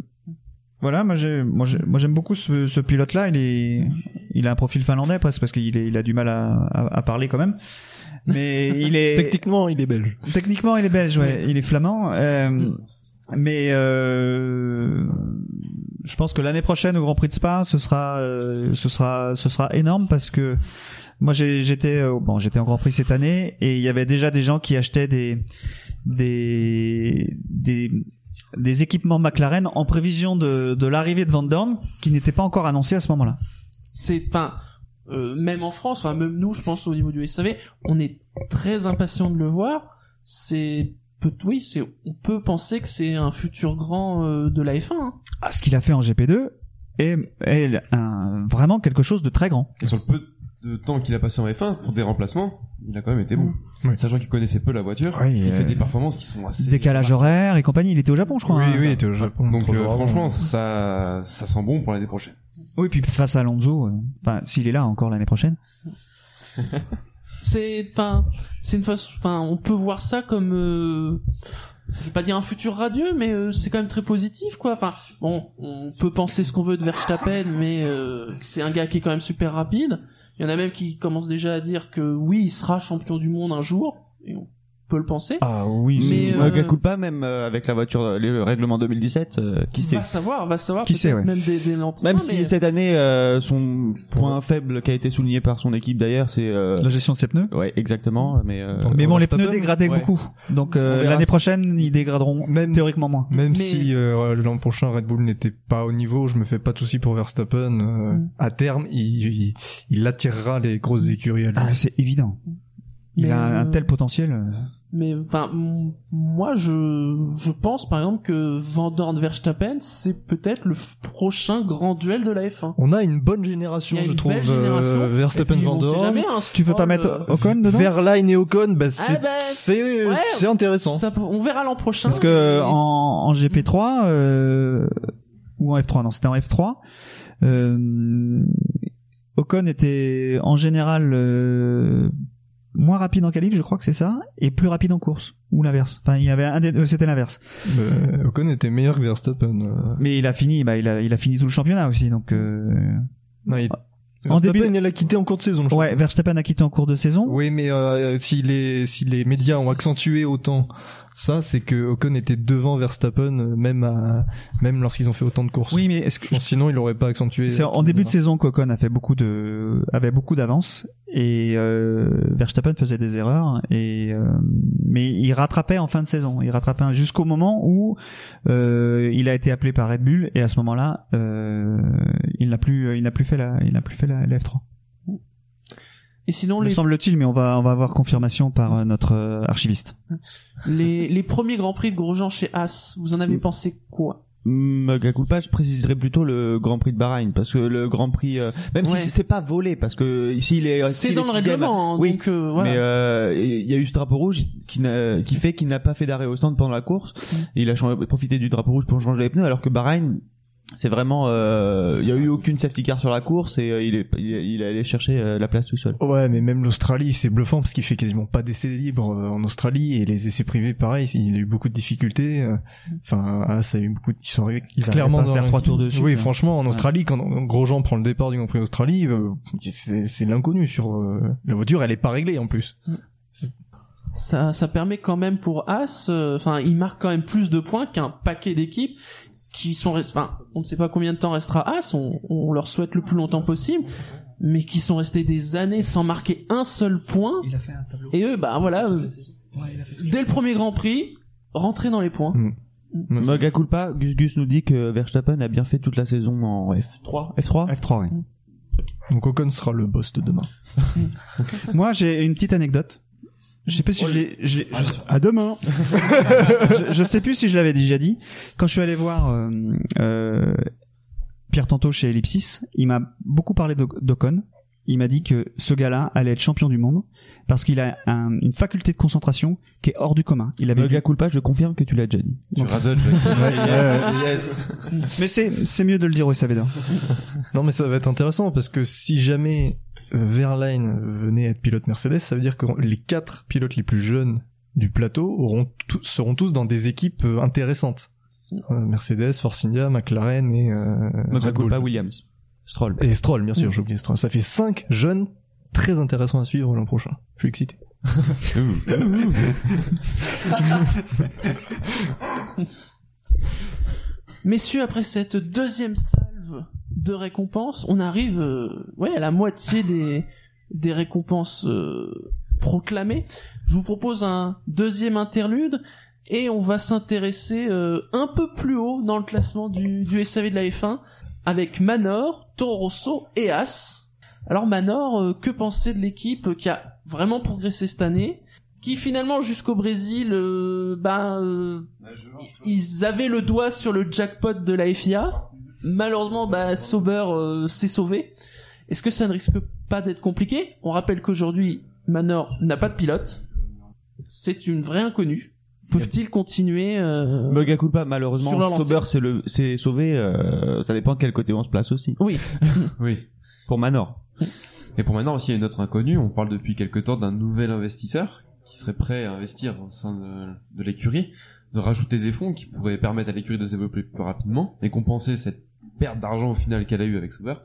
voilà, moi j'ai, moi j'ai- moi j'aime beaucoup ce, ce pilote-là. Il est, il a un profil finlandais presque parce qu'il est, il a du mal à, à, à parler quand même. Mais il est Techniquement, il est belge. techniquement il est belge, ouais. Il est flamand. Euh, mais euh, je pense que l'année prochaine au Grand Prix de Spa, ce sera, euh, ce sera, ce sera énorme parce que moi j'ai- j'étais, euh, bon, j'étais en Grand Prix cette année et il y avait déjà des gens qui achetaient des, des, des des équipements McLaren en prévision de, de l'arrivée de Van Dorn qui n'était pas encore annoncé à ce moment-là. c'est enfin euh, même en France, enfin même nous, je pense au niveau du SAV, on est très impatient de le voir. C'est peut oui, c'est on peut penser que c'est un futur grand euh, de la F1. hein. Ah, ce qu'il a fait en GP2 est, est un- vraiment quelque chose de très grand. Et sur le peu de temps qu'il a passé en F1 pour des remplacements, il a quand même été bon. Sachant qu'il connaissait peu la voiture, Oui, il euh, fait des performances qui sont assez Décalage horaire et compagnie. Il était au Japon, je crois. Oui, hein, oui, il était au Japon. Donc euh, franchement, ça, ça sent bon pour l'année prochaine. Oui, puis face à Alonso, euh, enfin, s'il est là encore l'année prochaine. C'est enfin c'est une façon enfin on peut voir ça comme euh, je vais pas dire un futur radieux mais euh, c'est quand même très positif quoi. Enfin bon, on peut penser ce qu'on veut de Verstappen mais euh, c'est un gars qui est quand même super rapide. Il y en a même qui commencent déjà à dire que oui, il sera champion du monde un jour et on peut le penser. Ah oui, Mais, euh, euh... pas même euh, avec la voiture, euh, le règlement 2017, euh, qui sait va savoir, va savoir Qui sait, ouais. même des, des Même si mais- cette année, euh, son point faible qui a été souligné par son équipe d'ailleurs, c'est euh, La gestion de ses pneus. ouais exactement, mais euh, Mais bon, les pneus dégradaient ouais. beaucoup. Donc euh, l'année prochaine, ils dégraderont Même- théoriquement moins. Même Mais- si euh, l'an prochain Red Bull n'était pas au niveau, je me fais pas de soucis pour Verstappen. euh, Mm. À terme, il, il, il attirera les grosses écuries à lui. Ah, c'est évident. Il Mais, a un euh, tel potentiel. Mais enfin, moi, je je pense par exemple que Van Dorn Verstappen, c'est peut-être le prochain grand duel de la F1. On a une bonne génération, Il y a je trouve. génération. euh, Verstappen, Et puis, Van on sait Dorn. jamais, hein, Tu veux pas mettre euh, Ocon dedans Verline et Ocon, bah, c'est Ah bah, c'est ouais. intéressant. ça on verra l'an prochain. Parce que en, en GP3 euh, ou en F3, non, c'était en F3. Euh, Ocon était en général euh, moins rapide en qualif, je crois que c'est ça, et plus rapide en course ou l'inverse. Enfin, il y avait un des- euh, c'était l'inverse. Euh, Ocon était meilleur que Verstappen. euh. Mais il a fini, bah il a il a fini tout le championnat aussi, donc. Euh... Non, il- En début, Verstappen, il a quitté en cours de saison. je ouais, Verstappen a quitté en cours de saison. Oui, mais euh, si les si les médias ont accentué autant ça, c'est que Ocon était devant Verstappen euh, même à, même lorsqu'ils ont fait autant de courses. Oui, mais est-ce que Je pense sinon il aurait pas accentué. C'est en début de saison qu'Ocon a fait beaucoup de avait beaucoup d'avance et euh, Verstappen faisait des erreurs et euh, mais il rattrapait en fin de saison. Il rattrapait jusqu'au moment où euh, il a été appelé par Red Bull et à ce moment-là euh, il n'a plus il n'a plus fait la il n'a plus fait la, la F3. Et sinon, Me les, semble-t-il, mais on va on va avoir confirmation par euh, notre euh, archiviste. les, les premiers Grands Prix de Grosjean chez As, vous en avez Mm. pensé quoi? Mega culpa, je préciserais plutôt le Grand Prix de Bahreïn parce que le Grand Prix, euh, même Ouais. si c'est pas volé, parce que ici il est, C'est dans le sixième, règlement, hein, oui, donc euh, voilà. mais euh, il y a eu ce drapeau rouge qui, n'a- qui fait qu'il n'a pas fait d'arrêt au stand pendant la course. Mm. Il a changé- profité du drapeau rouge pour changer les pneus, alors que Bahreïn, c'est vraiment, euh, il y a eu aucune safety car sur la course et euh, il est, il est, il est allé chercher euh, la place tout seul. Ouais, mais même l'Australie, c'est bluffant parce qu'il fait quasiment pas d'essais libres euh, en Australie et les essais privés, pareil, il a eu beaucoup de difficultés. euh, Enfin, ah, ça a eu beaucoup. De... Ils sont arrivés Ils clairement pas à faire trois tours de suite, Oui, hein. franchement, en Ouais. Australie, quand Grosjean prend le départ du Grand Prix d'Australie, euh, c'est c'est l'inconnu sur euh, la voiture. Elle est pas réglée en plus. ça, ça permet quand même pour As, euh, enfin, il marque quand même plus de points qu'un paquet d'équipes qui sont, rest- enfin, on ne sait pas combien de temps restera As, on, on leur souhaite le plus longtemps possible, mais qui sont restés des années sans marquer un seul point. Il a fait un tableau. Et eux, bah voilà, euh, dès le premier Grand Prix, rentrer dans les points. Mm. Mega culpa, Gus Gus nous dit que Verstappen a bien fait toute la saison en F3, F3. F3, oui. Donc Ocon sera le boss de demain. Moi, j'ai une petite anecdote. Je sais pas si je l'ai. je l'ai- je- À demain. je, je sais plus si je l'avais déjà dit. Quand je suis allé voir euh, euh, Pierre Tanto chez Ellipsis, il m'a beaucoup parlé d'O- d'Ocon. Il m'a dit que ce gars-là allait être champion du monde parce qu'il a un- une faculté de concentration qui est hors du commun. Il avait Mega du- culpa, je confirme que tu l'as déjà dit. Tu. Yes. Mais c'est c'est mieux de le dire au SAV Non, mais ça va être intéressant parce que si jamais Verlaine venait être pilote Mercedes, ça veut dire que les quatre pilotes les plus jeunes du plateau auront seront tous dans des équipes euh, intéressantes. Euh, Mercedes, Force India, McLaren et euh, Williams. Stroll. Et Stroll, bien sûr, Mm. j'ai oublié Stroll. Ça fait cinq jeunes très intéressants à suivre l'an prochain. Je suis excité. Messieurs, après cette deuxième salve de récompenses, on arrive euh, ouais, à la moitié des, des récompenses euh, proclamées. Je vous propose un deuxième interlude et on va s'intéresser euh, un peu plus haut dans le classement du, du SAV de la F1 avec Manor, Toro Rosso et As. Alors Manor, euh, que penser de l'équipe qui a vraiment progressé cette année qui finalement jusqu'au Brésil, euh, ben, euh, ils avaient le doigt sur le jackpot de la FIA. Malheureusement, bah, Sauber euh, s'est sauvé. Est-ce que ça ne risque pas d'être compliqué? On rappelle qu'aujourd'hui, Manor n'a pas de pilote. C'est une vraie inconnue. Peuvent-ils continuer euh, Mega culpa, malheureusement, Sauber c'est le, c'est sauvé, euh, ça dépend de quel côté on se place aussi. Oui. Oui. Pour Manor. Et pour maintenant aussi, il y a une autre inconnue. On parle depuis quelque temps d'un nouvel investisseur qui serait prêt à investir au sein de, de l'écurie, de rajouter des fonds qui pourraient permettre à l'écurie de se développer plus rapidement et compenser cette perte d'argent au final qu'elle a eu avec Sauber.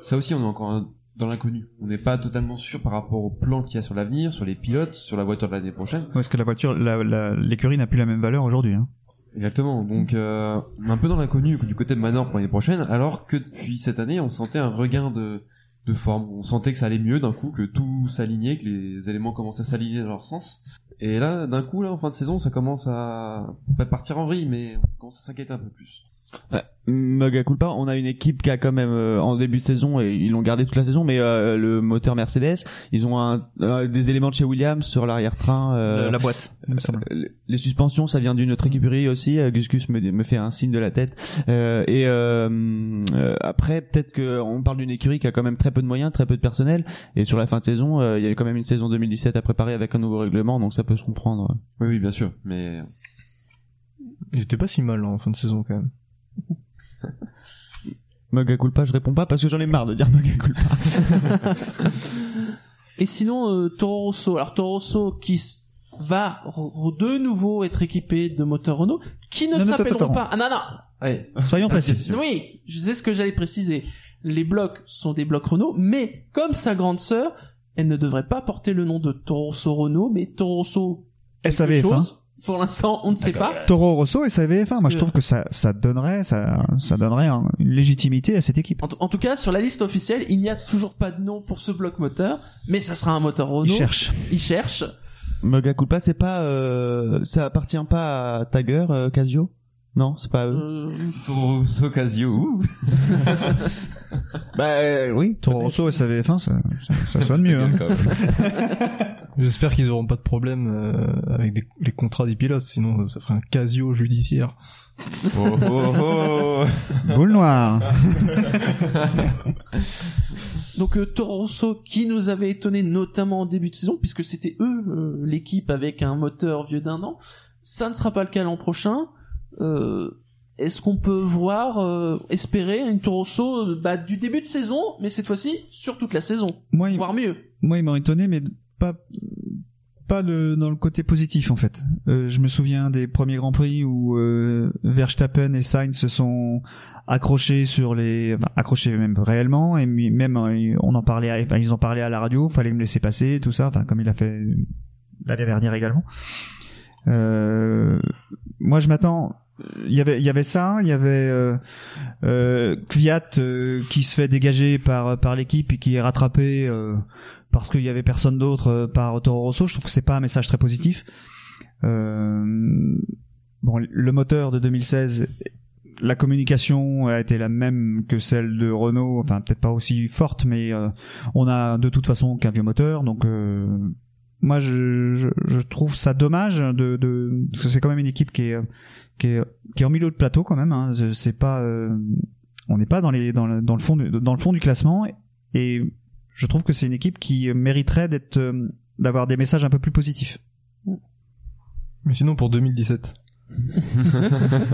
Ça aussi, on est encore dans l'inconnu. On n'est pas totalement sûr par rapport au plan qu'il y a sur l'avenir, sur les pilotes, sur la voiture de l'année prochaine. Parce que la voiture, l'écurie n'a plus la même valeur aujourd'hui. Hein. Exactement. Donc, euh, on est un peu dans l'inconnu du côté de Manor pour l'année prochaine, alors que depuis cette année, on sentait un regain de, de forme. On sentait que ça allait mieux d'un coup, que tout s'alignait, que les éléments commençaient à s'aligner dans leur sens. Et là, d'un coup, là, en fin de saison, ça commence à pas partir en vrille, mais on commence à s'inquiéter un peu plus. Ouais. Mega culpa, on a une équipe qui a quand même euh, en début de saison et ils l'ont gardé toute la saison, mais euh, le moteur Mercedes, ils ont un, euh, des éléments de chez Williams sur l'arrière-train. euh, La- la boîte, il me euh, semble. euh, les suspensions, ça vient d'une autre écurie aussi. euh, Gus Gus me, me fait un signe de la tête. Euh, et euh, euh, après, peut-être que on parle d'une écurie qui a quand même très peu de moyens, très peu de personnel. Et sur la fin de saison, euh, il y a quand même une saison 2017 à préparer avec un nouveau règlement, donc ça peut se comprendre. Oui, oui, bien sûr, mais Ils étaient pas si mal en fin de saison quand même. Mega culpa, je réponds pas parce que j'en ai marre de dire mega culpa. Et sinon, euh, Toro Rosso. Alors Toro Rosso qui va de nouveau être équipé de moteurs Renault, qui ne s'appelleront pas. Ah non non. Allez. Soyons précis. Oui, je sais ce que j'allais préciser. Les blocs sont des blocs Renault, mais comme sa grande sœur, elle ne devrait pas porter le nom de Toro Rosso Renault, mais Toro Rosso quelque SAVF1. Pour l'instant, on ne sait pas. Toro Rosso et SAVF1. Moi, je trouve que ça, ça donnerait, ça, ça donnerait un- une légitimité à cette équipe. En, tout cas, sur la liste officielle, il n'y a toujours pas de nom pour ce bloc moteur, mais ça sera un moteur Renault. Ils cherchent. Ils cherchent. Mega Culpa, c'est pas, euh, ça appartient pas à Tiger, euh, Casio? Non, c'est pas eux. Euh, Toro Rosso Casio. Bah euh, oui. Toro Rosso et SAVF1, ça, ça, ça sonne mieux. hein. J'espère qu'ils auront pas de problème euh, avec des- les contrats des pilotes, sinon ça ferait un casio judiciaire. Oh, oh, oh. Boule noire. Donc euh, Toro Rosso qui nous avait étonné notamment en début de saison puisque c'était eux euh, l'équipe avec un moteur vieux d'un an. Ça ne sera pas le cas l'an prochain. Euh, Est-ce qu'on peut voir, euh, espérer une Toro Rosso euh, bah, du début de saison, mais cette fois-ci sur toute la saison, Moi, il- voire mieux. Moi, ils m'ont étonné, mais pas pas le, dans le côté positif en fait. Euh, je me souviens des premiers grands prix où euh, Verstappen et Sainz se sont accrochés sur les, enfin, accrochés même réellement, et même on en parlait, à- enfin, ils en parlaient à la radio, fallait me laisser passer, tout ça, enfin comme il a fait l'année dernière également. Moi, je m'attends. Il y avait, il y avait ça, il y avait euh, euh, Kvyat euh, qui se fait dégager par par l'équipe et qui est rattrapé euh, parce qu'il y avait personne d'autre euh, par Toro Rosso. Je trouve que c'est pas un message très positif. Euh, bon, le moteur de 2016, la communication a été la même que celle de Renault, enfin peut-être pas aussi forte, mais on a de toute façon qu'un vieux moteur, donc moi je, je, je trouve ça dommage de, de parce que c'est quand même une équipe qui est qui est, qui est en milieu de plateau quand même. Hein. C'est pas, euh, on n'est pas dans les dans le, dans le fond du, dans le fond du classement et je trouve que c'est une équipe qui mériterait d'être euh, d'avoir des messages un peu plus positifs. Mais sinon pour 2017.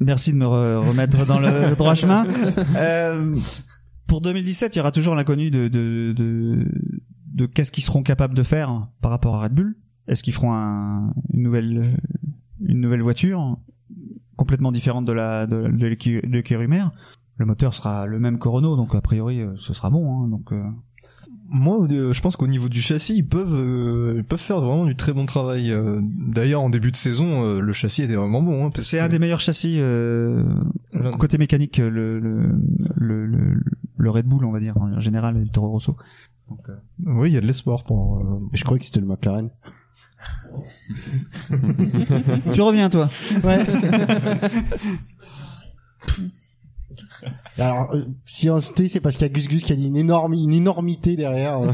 Merci de me re- remettre dans le, le droit chemin. Euh, pour 2017, il y aura toujours l'inconnu de, de, de, de qu'est-ce qu'ils seront capables de faire par rapport à Red Bull. Est-ce qu'ils feront un- une nouvelle une nouvelle voiture complètement différente de la de, de Le moteur sera le même que Renault, donc a priori euh, ce sera bon. hein, donc euh, Moi, euh, je pense qu'au niveau du châssis, ils peuvent, euh, ils peuvent faire vraiment du très bon travail. Euh, D'ailleurs, en début de saison, euh, le châssis était vraiment bon. Hein, c'est que- un des meilleurs châssis euh, côté mécanique, le, le, le, Red Bull, on va dire en général, et le Toro Rosso. Donc, euh, Oui, il y a de l'espoir pour. euh, Je croyais que c'était le McLaren. tu reviens toi Ouais. Alors, euh, si on se tait, c'est parce qu'il y a Gus Gus qui a dit une énorme, une énormité derrière. euh.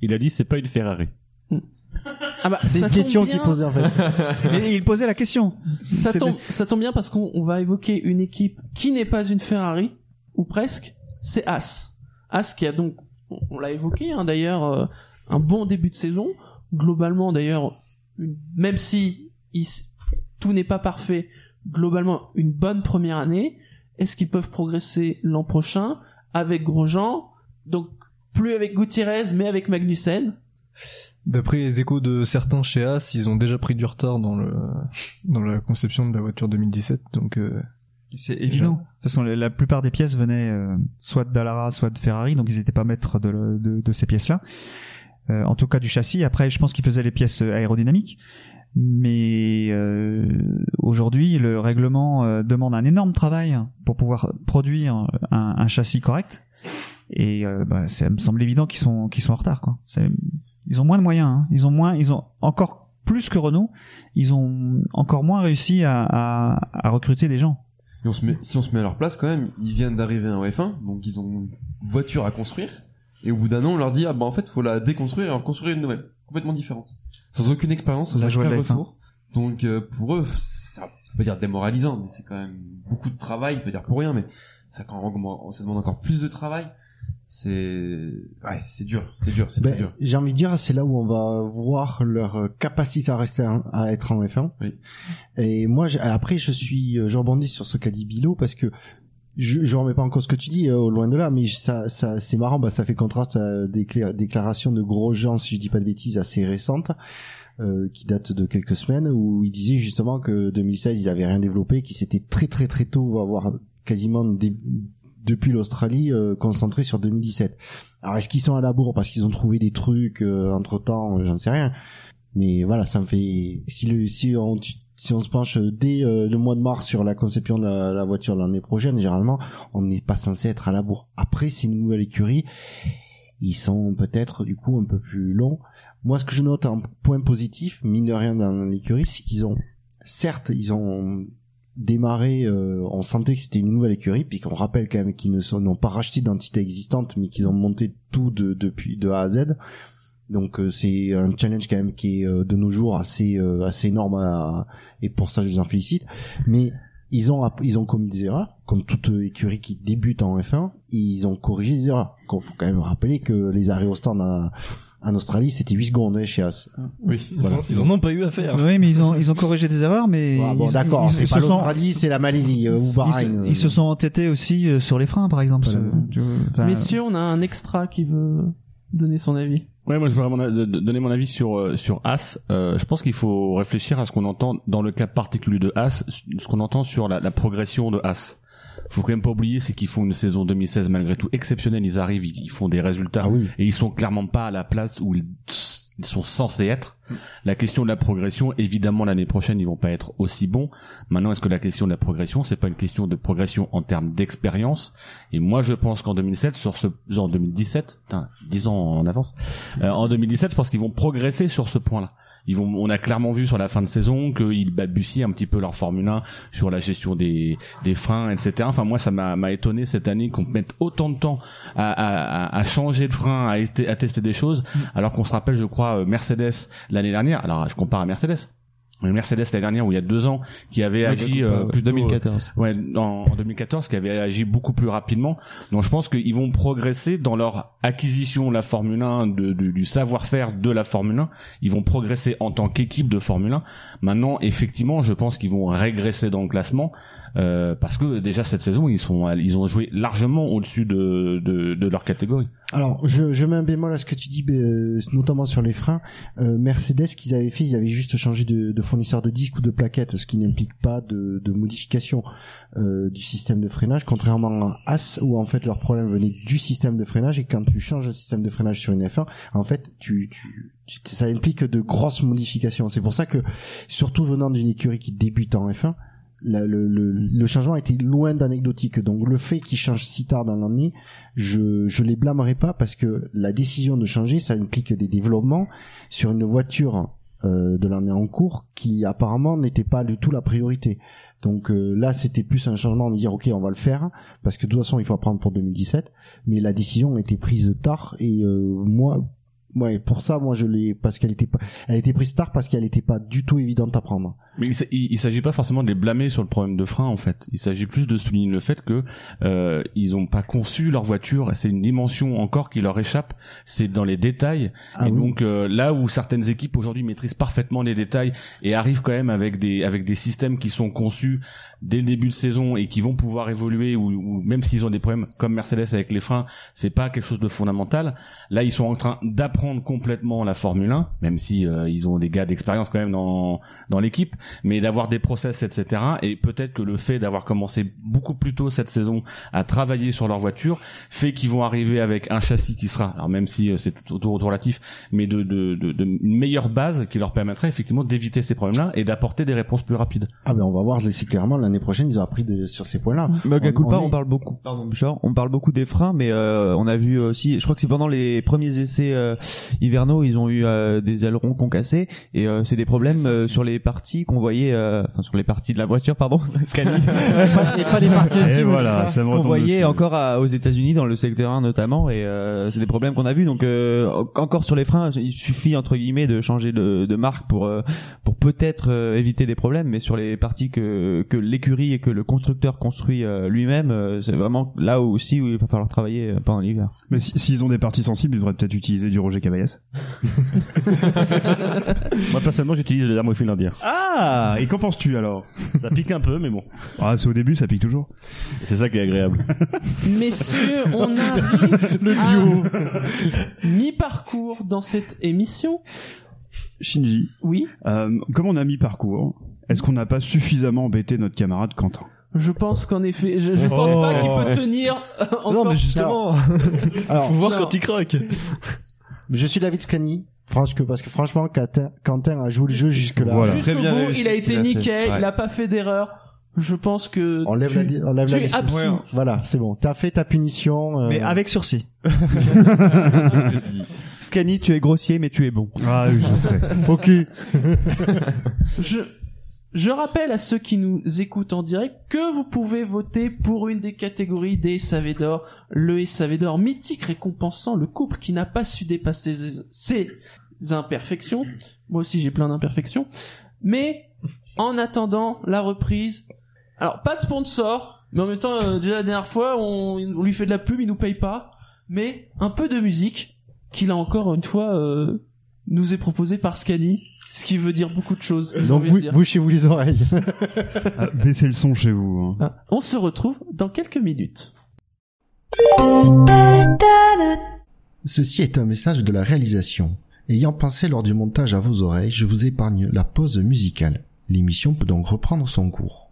Il a dit c'est pas une Ferrari. Ah bah, C'est une question qu'il posait en fait. Mais il posait la question. Ça tombe, ça tombe bien parce qu'on on va évoquer une équipe qui n'est pas une Ferrari, ou presque, c'est As. As qui a donc, on- on l'a évoqué hein, d'ailleurs, euh, un bon début de saison. Globalement d'ailleurs, même si il tout n'est pas parfait, globalement une bonne première année. Est-ce qu'ils peuvent progresser l'an prochain avec Grosjean? Donc plus avec Gutiérrez, mais avec Magnussen. D'après les échos de certains chez As, ils ont déjà pris du retard dans le dans la conception de la voiture 2017. Donc euh, C'est évident. De toute façon, la la plupart des pièces venaient euh, soit de Dallara, soit de Ferrari, donc ils n'étaient pas maîtres de, le- de, de ces pièces-là. Euh, en tout cas du châssis. Après, je pense qu'ils faisaient les pièces euh, aérodynamiques. Mais euh, aujourd'hui, le règlement euh, demande un énorme travail pour pouvoir produire un, un châssis correct. Et euh, bah, ça me semble évident qu'ils sont qu'ils sont en retard. Quoi. Ils ont moins de moyens. hein. Ils ont moins. Ils ont encore plus que Renault. Ils ont encore moins réussi à, à, à recruter des gens. Et on se met, si on se met à leur place, quand même, ils viennent d'arriver en F1, donc ils ont une voiture à construire. Et au bout d'un an, on leur dit, ah bah en fait, faut la déconstruire et en construire une nouvelle, complètement différente. Sans aucune expérience, sans aucun de la F1. retour. Donc euh, pour eux, ça peut dire démoralisant, mais c'est quand même beaucoup de travail, peut dire pour rien, mais ça, quand on- ça demande encore plus de travail. C'est ouais, c'est dur, c'est dur, c'est Ben, dur. J'ai envie de dire, c'est là où on va voir leur capacité à rester en- à être en F1. Oui. Et moi, après, je suis, euh, je rebondis sur ce qu'a dit Bilo parce que je, je remets pas en cause ce que tu dis, euh, loin de là, mais ça, ça, c'est marrant, bah, ça fait contraste à des déclarations de Grosjean, si je dis pas de bêtises, assez récentes, euh, qui datent de quelques semaines, où il disait justement que 2016, il avait rien développé, qu'il s'était très très très tôt, avoir quasiment dé- depuis l'Australie, euh, concentré sur 2017. Alors est-ce qu'ils sont à la bourre parce qu'ils ont trouvé des trucs entre temps, j'en sais rien. Mais voilà, ça me fait si le si on si on se penche dès euh, le mois de mars sur la conception de la, voiture l'année prochaine, généralement, on n'est pas censé être à la bourre. Après, c'est une nouvelle écurie. Ils sont peut-être du coup un peu plus longs. Moi, ce que je note en point positif, mine de rien dans l'écurie, c'est qu'ils ont, certes, ils ont démarré, euh, on sentait que c'était une nouvelle écurie, puis qu'on rappelle quand même qu'ils n'ont pas racheté d'entité existante, mais qu'ils ont monté tout de, depuis de A à Z. Donc euh, c'est un challenge quand même qui est euh, de nos jours assez euh, assez énorme à- et pour ça je les en félicite. Mais ils ont ils ont commis des erreurs comme toute écurie qui débute en F1. Ils ont corrigé des erreurs. Il faut quand même rappeler que les arrêts au stand en, en Australie c'était 8 secondes hein, chez As. Oui, ils en- ils en ont pas eu à faire. Oui, mais ils ont ils ont corrigé des erreurs, mais Ah bon d'accord, c'est pas se sont- l'Australie, c'est la Malaisie euh, ou Ils se, Bahreïn. ils se sont entêtés aussi euh, sur les freins, par exemple. Tu vois, enfin, Messieurs, on a un extra qui veut donner son avis. Ouais, moi je de- de- donner mon avis sur euh, sur As. Euh, je pense qu'il faut réfléchir à ce qu'on entend dans le cas particulier de As, ce qu'on entend sur la, la progression de As. Faut quand même pas oublier, c'est qu'ils font une saison 2016 malgré tout exceptionnelle. Ils arrivent, ils, ils font des résultats et ils sont clairement pas à la place où ils sont censés être. La question de la progression, évidemment, l'année prochaine, ils vont pas être aussi bons. Maintenant, est-ce que la question de la progression, c'est pas une question de progression en termes d'expérience? Et moi, je pense qu'en 2007, sur ce, en 2017, putain, 10 ans en avance, euh, en 2017, je pense qu'ils vont progresser sur ce point-là. Ils vont, on a clairement vu sur la fin de saison qu'ils balbutient un petit peu leur Formule 1 sur la gestion des, des freins, etc. Enfin, moi, ça m'a, étonné cette année qu'on mette autant de temps à, à, à- changer de frein, à, à tester des choses, alors qu'on se rappelle, je crois, euh, Mercedes l'année dernière. Alors, je compare à Mercedes. Mercedes l'année dernière, où il y a deux ans, qui avait agi euh, plutôt 2014. ouais, en, en 2014, qui avait agi beaucoup plus rapidement. Donc je pense qu'ils vont progresser dans leur acquisition de la Formule 1, de, de- du savoir-faire de la Formule 1. Ils vont progresser en tant qu'équipe de Formule 1. Maintenant, effectivement, je pense qu'ils vont régresser dans le classement euh, parce que déjà cette saison, ils sont, ils ont joué largement au-dessus de, de, de leur catégorie. Alors, je, je mets un bémol à ce que tu dis, euh, notamment sur les freins. Euh, Mercedes, qu'ils avaient fait, ils avaient juste changé de, de fournisseur de disques ou de plaquettes, ce qui n'implique pas de, de modification euh, du système de freinage, contrairement à As, où en fait leur problème venait du système de freinage, et quand tu changes le système de freinage sur une F1, en fait, tu, tu, ça implique de grosses modifications. C'est pour ça que, surtout venant d'une écurie qui débute en F1, le, le, le changement était loin d'anecdotique. Donc le fait qu'ils changent si tard dans l'année, je je les blâmerai pas parce que la décision de changer, ça implique des développements sur une voiture euh, de l'année en cours qui apparemment n'était pas du tout la priorité. Donc euh, là, c'était plus un changement de dire ok, on va le faire parce que de toute façon, il faut apprendre pour 2017. Mais la décision a été prise tard et euh, moi. Ouais, pour ça, moi je l'ai parce qu'elle était pas, elle été prise tard parce qu'elle était pas du tout évidente à prendre. Mais il, s- il, il s'agit pas forcément de les blâmer sur le problème de frein en fait. Il s'agit plus de souligner le fait que euh, ils ont pas conçu leur voiture. C'est une dimension encore qui leur échappe. C'est dans les détails. Ah et oui. donc euh, là où certaines équipes aujourd'hui maîtrisent parfaitement les détails et arrivent quand même avec des avec des systèmes qui sont conçus dès le début de saison et qui vont pouvoir évoluer ou, même s'ils ont des problèmes comme Mercedes avec les freins, c'est pas quelque chose de fondamental. Là, ils sont en train d'apprendre complètement la Formule 1, même si euh, ils ont des gars d'expérience quand même dans dans l'équipe, mais d'avoir des process, etc. Et peut-être que le fait d'avoir commencé beaucoup plus tôt cette saison à travailler sur leur voiture fait qu'ils vont arriver avec un châssis qui sera, alors même si euh, c'est tout autour relatif, mais de, de, de, une meilleure base qui leur permettrait effectivement d'éviter ces problèmes-là et d'apporter des réponses plus rapides. Ah ben on va voir, c'est clairement l'année prochaine ils ont appris de, sur ces points-là. Mais à culpa, on, est- parle beaucoup. Pardon, Bouchard, on parle beaucoup des freins, mais euh, on a vu aussi. Je crois que c'est pendant les premiers essais euh, hivernaux, ils ont eu euh, des ailerons concassés et euh, c'est des problèmes euh, sur les parties qu'on voyait, euh, enfin sur les parties de la voiture, pardon, Scali. Et pas les parties Et voilà, c'est ça. ça me qu'on voyait dessus. encore à- aux États-Unis dans le secteur 1 notamment, et euh, c'est des problèmes qu'on a vus. Donc euh, encore sur les freins, il suffit entre guillemets de changer de, de marque pour euh, pour peut-être euh, éviter des problèmes, mais sur les parties que que l'écurie et que le constructeur construit euh, lui-même, euh, c'est vraiment là aussi où il va falloir travailler euh, pendant l'hiver. Mais si- s'ils ont des parties sensibles, ils devraient peut-être utiliser du Roger Cavaillès. Moi personnellement j'utilise le dermophile indien. Ah Et qu'en penses-tu alors? Ça pique un peu mais bon. Ah, c'est au début, ça pique toujours. C'est ça qui est agréable. Messieurs, on arrive Le à duo. mi-parcours dans cette émission. Shinji. Oui. Euh, comme on a mis parcours, est-ce qu'on n'a pas suffisamment embêté notre camarade Quentin Je pense qu'en effet, je, je pense pas qu'il peut tenir euh, encore. Non, mais justement, Alors, faut voir non. quand il craque. Je suis David Scani. Franchement, parce que franchement, Quentin, Quentin a joué le jeu jusque-là. Voilà. Jusqu'au Très bien bout, réussi il a été fait. nickel, Ouais. il a pas fait d'erreur. Je pense que On lève tu, la, on lève tu la es. Voilà, c'est bon. T'as fait ta punition. euh, Mais avec sursis. Scanny, tu es grossier, mais tu es bon. Ah, oui, je sais. Cul. Je, je rappelle à ceux qui nous écoutent en direct que vous pouvez voter pour une des catégories des SAV d'or, le SAV d'or mythique récompensant le couple qui n'a pas su dépasser ses, imperfections. Moi aussi j'ai plein d'imperfections. Mais en attendant la reprise, alors pas de sponsor, mais en même temps euh, déjà la dernière fois on, lui fait de la pub, il nous paye pas, mais un peu de musique qu'il a encore une fois euh, nous est proposé par Scani, ce qui veut dire beaucoup de choses. Donc, bou- bouchez-vous les oreilles. Ah, baissez le son chez vous. hein. Ah, On se retrouve dans quelques minutes. Ceci est un message de la réalisation. Ayant pensé lors du montage à vos oreilles, je vous épargne la pause musicale. L'émission peut donc reprendre son cours.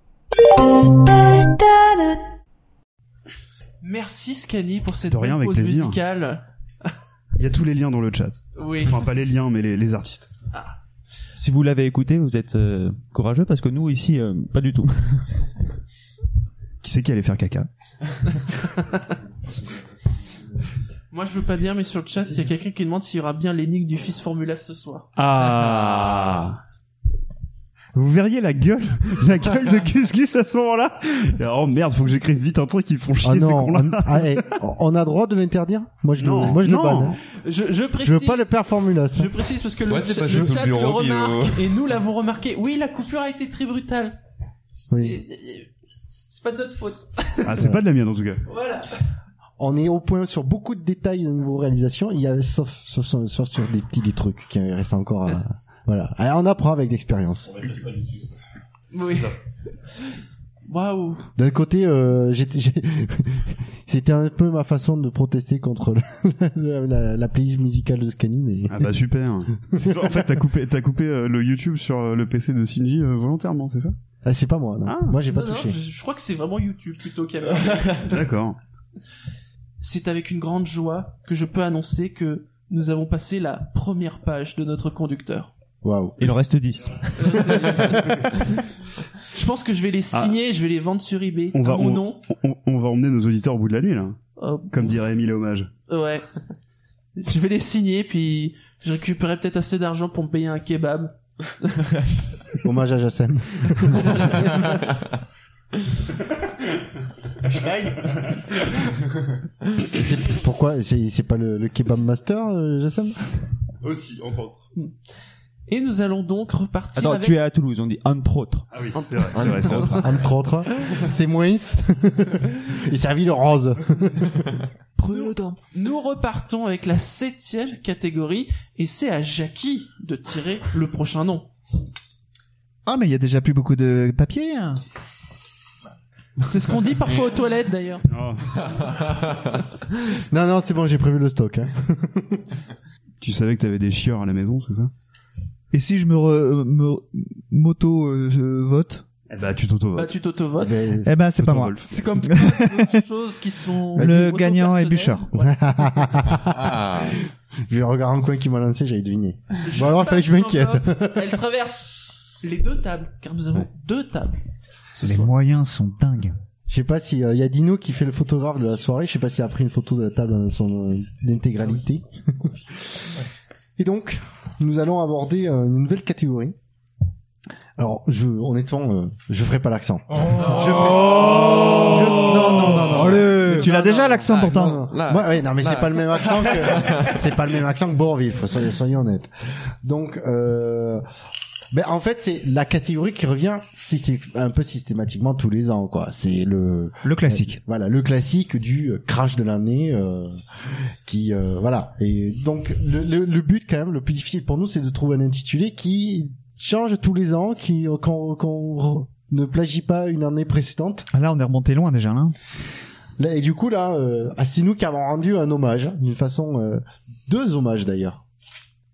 Merci Scani pour cette De rien, belle avec pause musicale. Il y a tous les liens dans le chat. Oui. Enfin, pas les liens, mais les, les artistes. Si vous l'avez écouté, vous êtes euh, courageux parce que nous ici, euh, pas du tout. Qui c'est qui allait faire caca? Moi je veux pas dire, mais sur le chat, il y a quelqu'un qui demande s'il y aura bien l'énigme du fils Formula ce soir. Ah Vous verriez la gueule, la gueule de Gus Gus à ce moment-là Oh merde, faut que j'écrive vite un truc qui font chier Ah ces non, cons-là. on, ah, on a droit de l'interdire Moi je Non, le, moi je non. le banne. Je, je précise. Je veux pas le père Formula. ça. Je précise parce que le, Ouais, le le chat le, puis, remarque euh, et nous l'avons remarqué. Oui, la coupure a été très brutale. C'est Oui. c'est pas de notre faute. Ah, c'est pas de la mienne en tout cas. Voilà. On est au point sur beaucoup de détails de niveau réalisation. Il y a sauf, sauf, sauf, sauf sur des petits des trucs qui restent encore. À, voilà. Alors, on apprend avec l'expérience. Oui. Waouh. D'un côté, euh, j'étais, j'ai- c'était un peu ma façon de protester contre la, la, la- la playlist musicale de mais Ah bah super. en fait, t'as coupé, t'as coupé euh, le YouTube sur euh, le PC de Shinji euh, volontairement, c'est ça? Ah, c'est pas moi. Non. Ah. moi, j'ai pas Non, non, touché. je, je crois que c'est vraiment YouTube plutôt qu'Amazon. D'accord. C'est avec une grande joie que je peux annoncer que nous avons passé la première page de notre conducteur. Waouh. Il en reste 10. Je pense que je vais les signer, je vais les vendre sur eBay. Ah. On va, on, nom. on, on va emmener nos auditeurs au bout de la nuit là, Oh, comme dirait Emile Hommage. ouais. Je vais les signer, puis je récupérerai peut-être assez d'argent pour me payer un kebab. Hommage à Jassem. C'est pourquoi c'est pas le, le kebab master euh, Jassem? Aussi, entre autres. Et nous allons donc repartir Attends, avec... tu es à Toulouse, on dit entre autres. Ah oui, c'est vrai, c'est vrai, c'est entre autres c'est moins il servit le rose Prenez le temps. Nous repartons avec la septième catégorie, et c'est à Jackie de tirer le prochain nom. Ah, mais il y a déjà plus beaucoup de papier. hein. C'est ce qu'on dit parfois aux toilettes d'ailleurs. Oh. non non c'est bon j'ai prévu le stock hein. Tu savais que t'avais des chieurs à la maison, c'est ça? Et si je me, re- me moto euh, euh, vote Eh bah tu t'auto Bah tu t'auto-votes. Ben, Eh ben, c'est pas moi. C'est comme d'autres choses qui sont... Le gagnant est Bûcheur. Ouais. Ah. je vais regarder un coin qui m'a lancé j'avais deviné Je bon alors il fallait que je m'inquiète Elle traverse les deux tables, car nous avons deux tables. ce Les soir. moyens sont dingues. je sais pas si il y a Dino qui fait le photographe de la soirée je sais pas s'il a pris une photo de la table dans son euh, intégralité et donc nous allons aborder euh, une nouvelle catégorie alors je honnêtement euh, je ferai pas l'accent Oh. je ferai... je- non non non non Mais tu l'as déjà l'accent pourtant. non, non. Là. Moi, ouais, non, mais c'est pas le même accent que c'est pas le même accent que Bourville. Faut soyons, soyons honnêtes. Donc, euh, Ben en fait c'est la catégorie qui revient un peu systématiquement tous les ans quoi. C'est le Le classique. euh, voilà le classique du euh, crash de l'année euh, qui euh, voilà et donc le, le, le but quand même le plus difficile pour nous c'est de trouver un intitulé qui change tous les ans qui qu'on qu'on ne plagie pas une année précédente. Ah, Là, on est remonté loin déjà. Là. Là, et du coup là euh, c'est nous qui avons rendu un hommage d'une façon euh, deux hommages d'ailleurs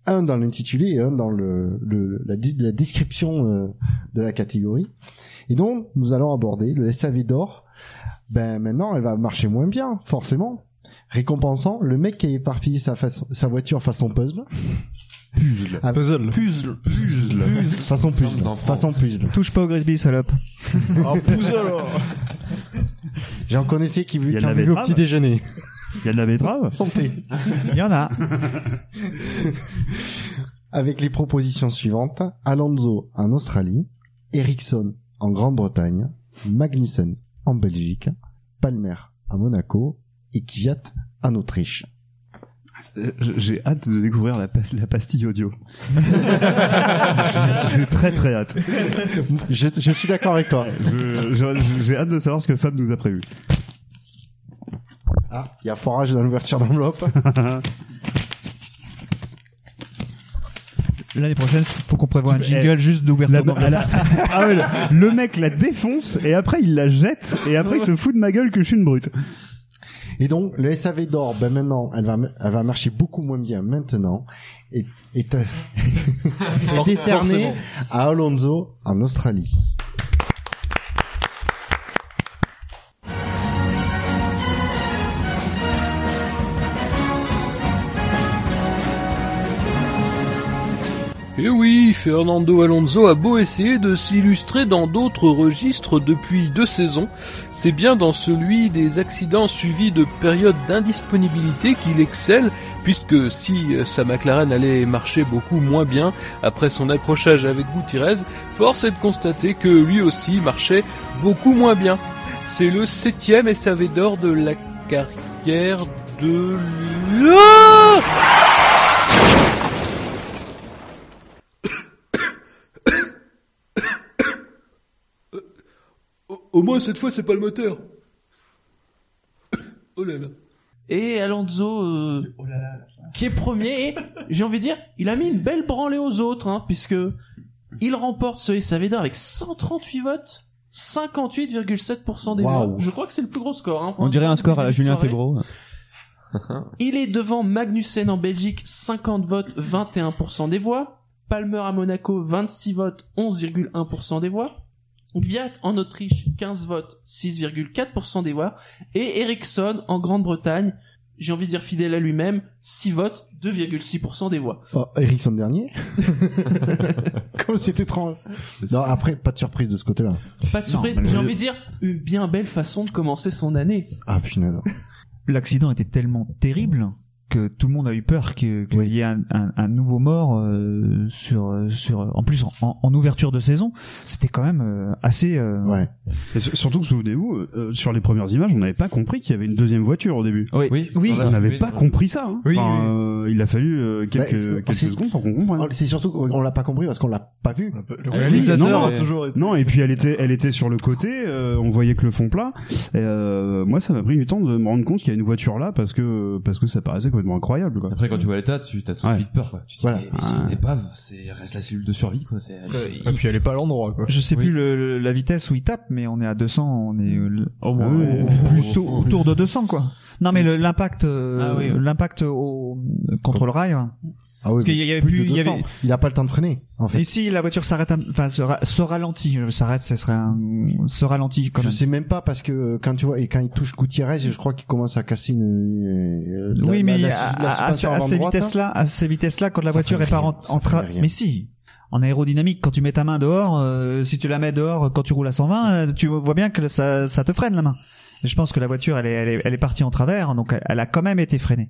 un dans l'intitulé et un dans le, le la, la description euh, de la catégorie. Et donc nous allons aborder le SAV d'or. Ben maintenant elle va marcher moins bien forcément récompensant le mec qui a éparpillé sa, façon, sa voiture façon puzzle. Puzzle. Puzzle. puzzle. Puzzle. Façon puzzle. sommes en France. façon puzzle. Touche pas au Grisby, salope. Oh, puzzle. J'en connaissais qui, qui en vu au petit déjeuner Il y a de la betterave. santé Il y en a. avec les propositions suivantes Alonso en Australie, Ericsson en Grande-Bretagne, Magnussen en Belgique, Palmer à Monaco et Kvyat en Autriche. J'ai hâte de découvrir la, pas- la pastille audio. J'ai très très hâte. Je, je suis d'accord avec toi. J'ai hâte de savoir ce que Fab nous a prévu. Ah, il y a forage dans l'ouverture d'enveloppe. L'année prochaine, faut qu'on prévoie un Eh, jingle juste d'ouverture La- d'enveloppe. la- ah ouais, le, le mec la défonce et après il la jette et après il se fout de ma gueule que je suis une brute. Et donc, le SAV d'or, ben maintenant, elle va, elle va marcher beaucoup moins bien maintenant. Et, est, est décerné à Alonso en Australie. Et oui, Fernando Alonso a beau essayer de s'illustrer dans d'autres registres depuis deux saisons, c'est bien dans celui des accidents suivis de périodes d'indisponibilité qu'il excelle, puisque si sa McLaren allait marcher beaucoup moins bien après son accrochage avec Gutiérrez, force est de constater que lui aussi marchait beaucoup moins bien. C'est le septième SAV d'or de la carrière de... le- Au- moins cette fois c'est pas le moteur. Oh là là. Et Alonso, euh, qui est premier, et j'ai envie de dire, il a mis une belle branlée aux autres, hein, puisque il remporte ce SAV d'or avec 138 votes, 58,7% des Waouh. voix. Je crois que c'est le plus gros score. Hein, On dirait un score à la Julien. Febro. Il est devant Magnussen en Belgique, 50 votes, 21% des voix. Palmer à Monaco, 26 votes, 11,1% des voix. Gviat en Autriche, 15 votes, 6,4% des voix. Et Ericsson en Grande-Bretagne, j'ai envie de dire fidèle à lui-même, 6 votes, 2,6% des voix. Oh, Ericsson dernier. Comme c'est étrange. Non, après, pas de surprise de ce côté-là. Pas de surprise, j'ai envie de dire une bien belle façon de commencer son année. Ah, punaise. L'accident était tellement terrible que tout le monde a eu peur que- qu'il Oui. y ait un, un- un nouveau mort euh, sur sur en plus en, en ouverture de saison c'était quand même euh, assez euh, Ouais. Et su- surtout que souvenez-vous, euh, sur les premières images, on n'avait pas compris qu'il y avait une deuxième voiture au début. Oui. Oui, Oui, On n'avait pas compris ça. Hein. Oui, Enfin, oui. euh, il a fallu euh, quelques, Bah, quelques c'est- secondes pour qu'on comprenne. C'est surtout qu'on l'a pas compris parce qu'on l'a pas vu. Le réalisateur non, a toujours été. Non, et puis elle était, elle était sur le côté. euh, on voyait que le fond plat. Et, euh, moi, ça m'a pris du temps de me rendre compte qu'il y a une voiture là parce que parce que ça paraissait complètement incroyable. Quoi. Après, quand tu vois l'état, tu as tout de Ouais. suite peur, quoi. Tu te dis, Voilà. mais, mais c'est une épave, c'est, reste la cellule de survie, quoi. C'est, Et puis elle est pas à l'endroit quoi. je sais Oui. plus le- la vitesse où il tape mais on est à 200 on est le- Oh, plus au- autour de 200 quoi non mais le- l'impact euh, Ah oui, l'impact au contre le rail hein. Ah oui, Parce qu'il y avait plus plus- de il y 200. avait- Il a pas le temps de freiner, en fait. et si la voiture s'arrête enfin se, ra- se ralentit euh, s'arrête ce serait un se ralentit quand Je même sais même pas parce que euh, quand tu vois et quand il touche Gutiérrez, je crois qu'il commence à casser une. euh, la- oui, mais la- à, la à- à- à ces vitesses-là, à ces vitesses-là, quand la Ça voiture est pas en, en train, mais si, en aérodynamique, quand tu mets ta main dehors, euh, si tu la mets dehors quand tu roules à 120, euh, tu vois bien que ça, ça te freine la main. Je pense que la voiture, elle est, elle est, elle est partie en travers, donc elle, elle a quand même été freinée.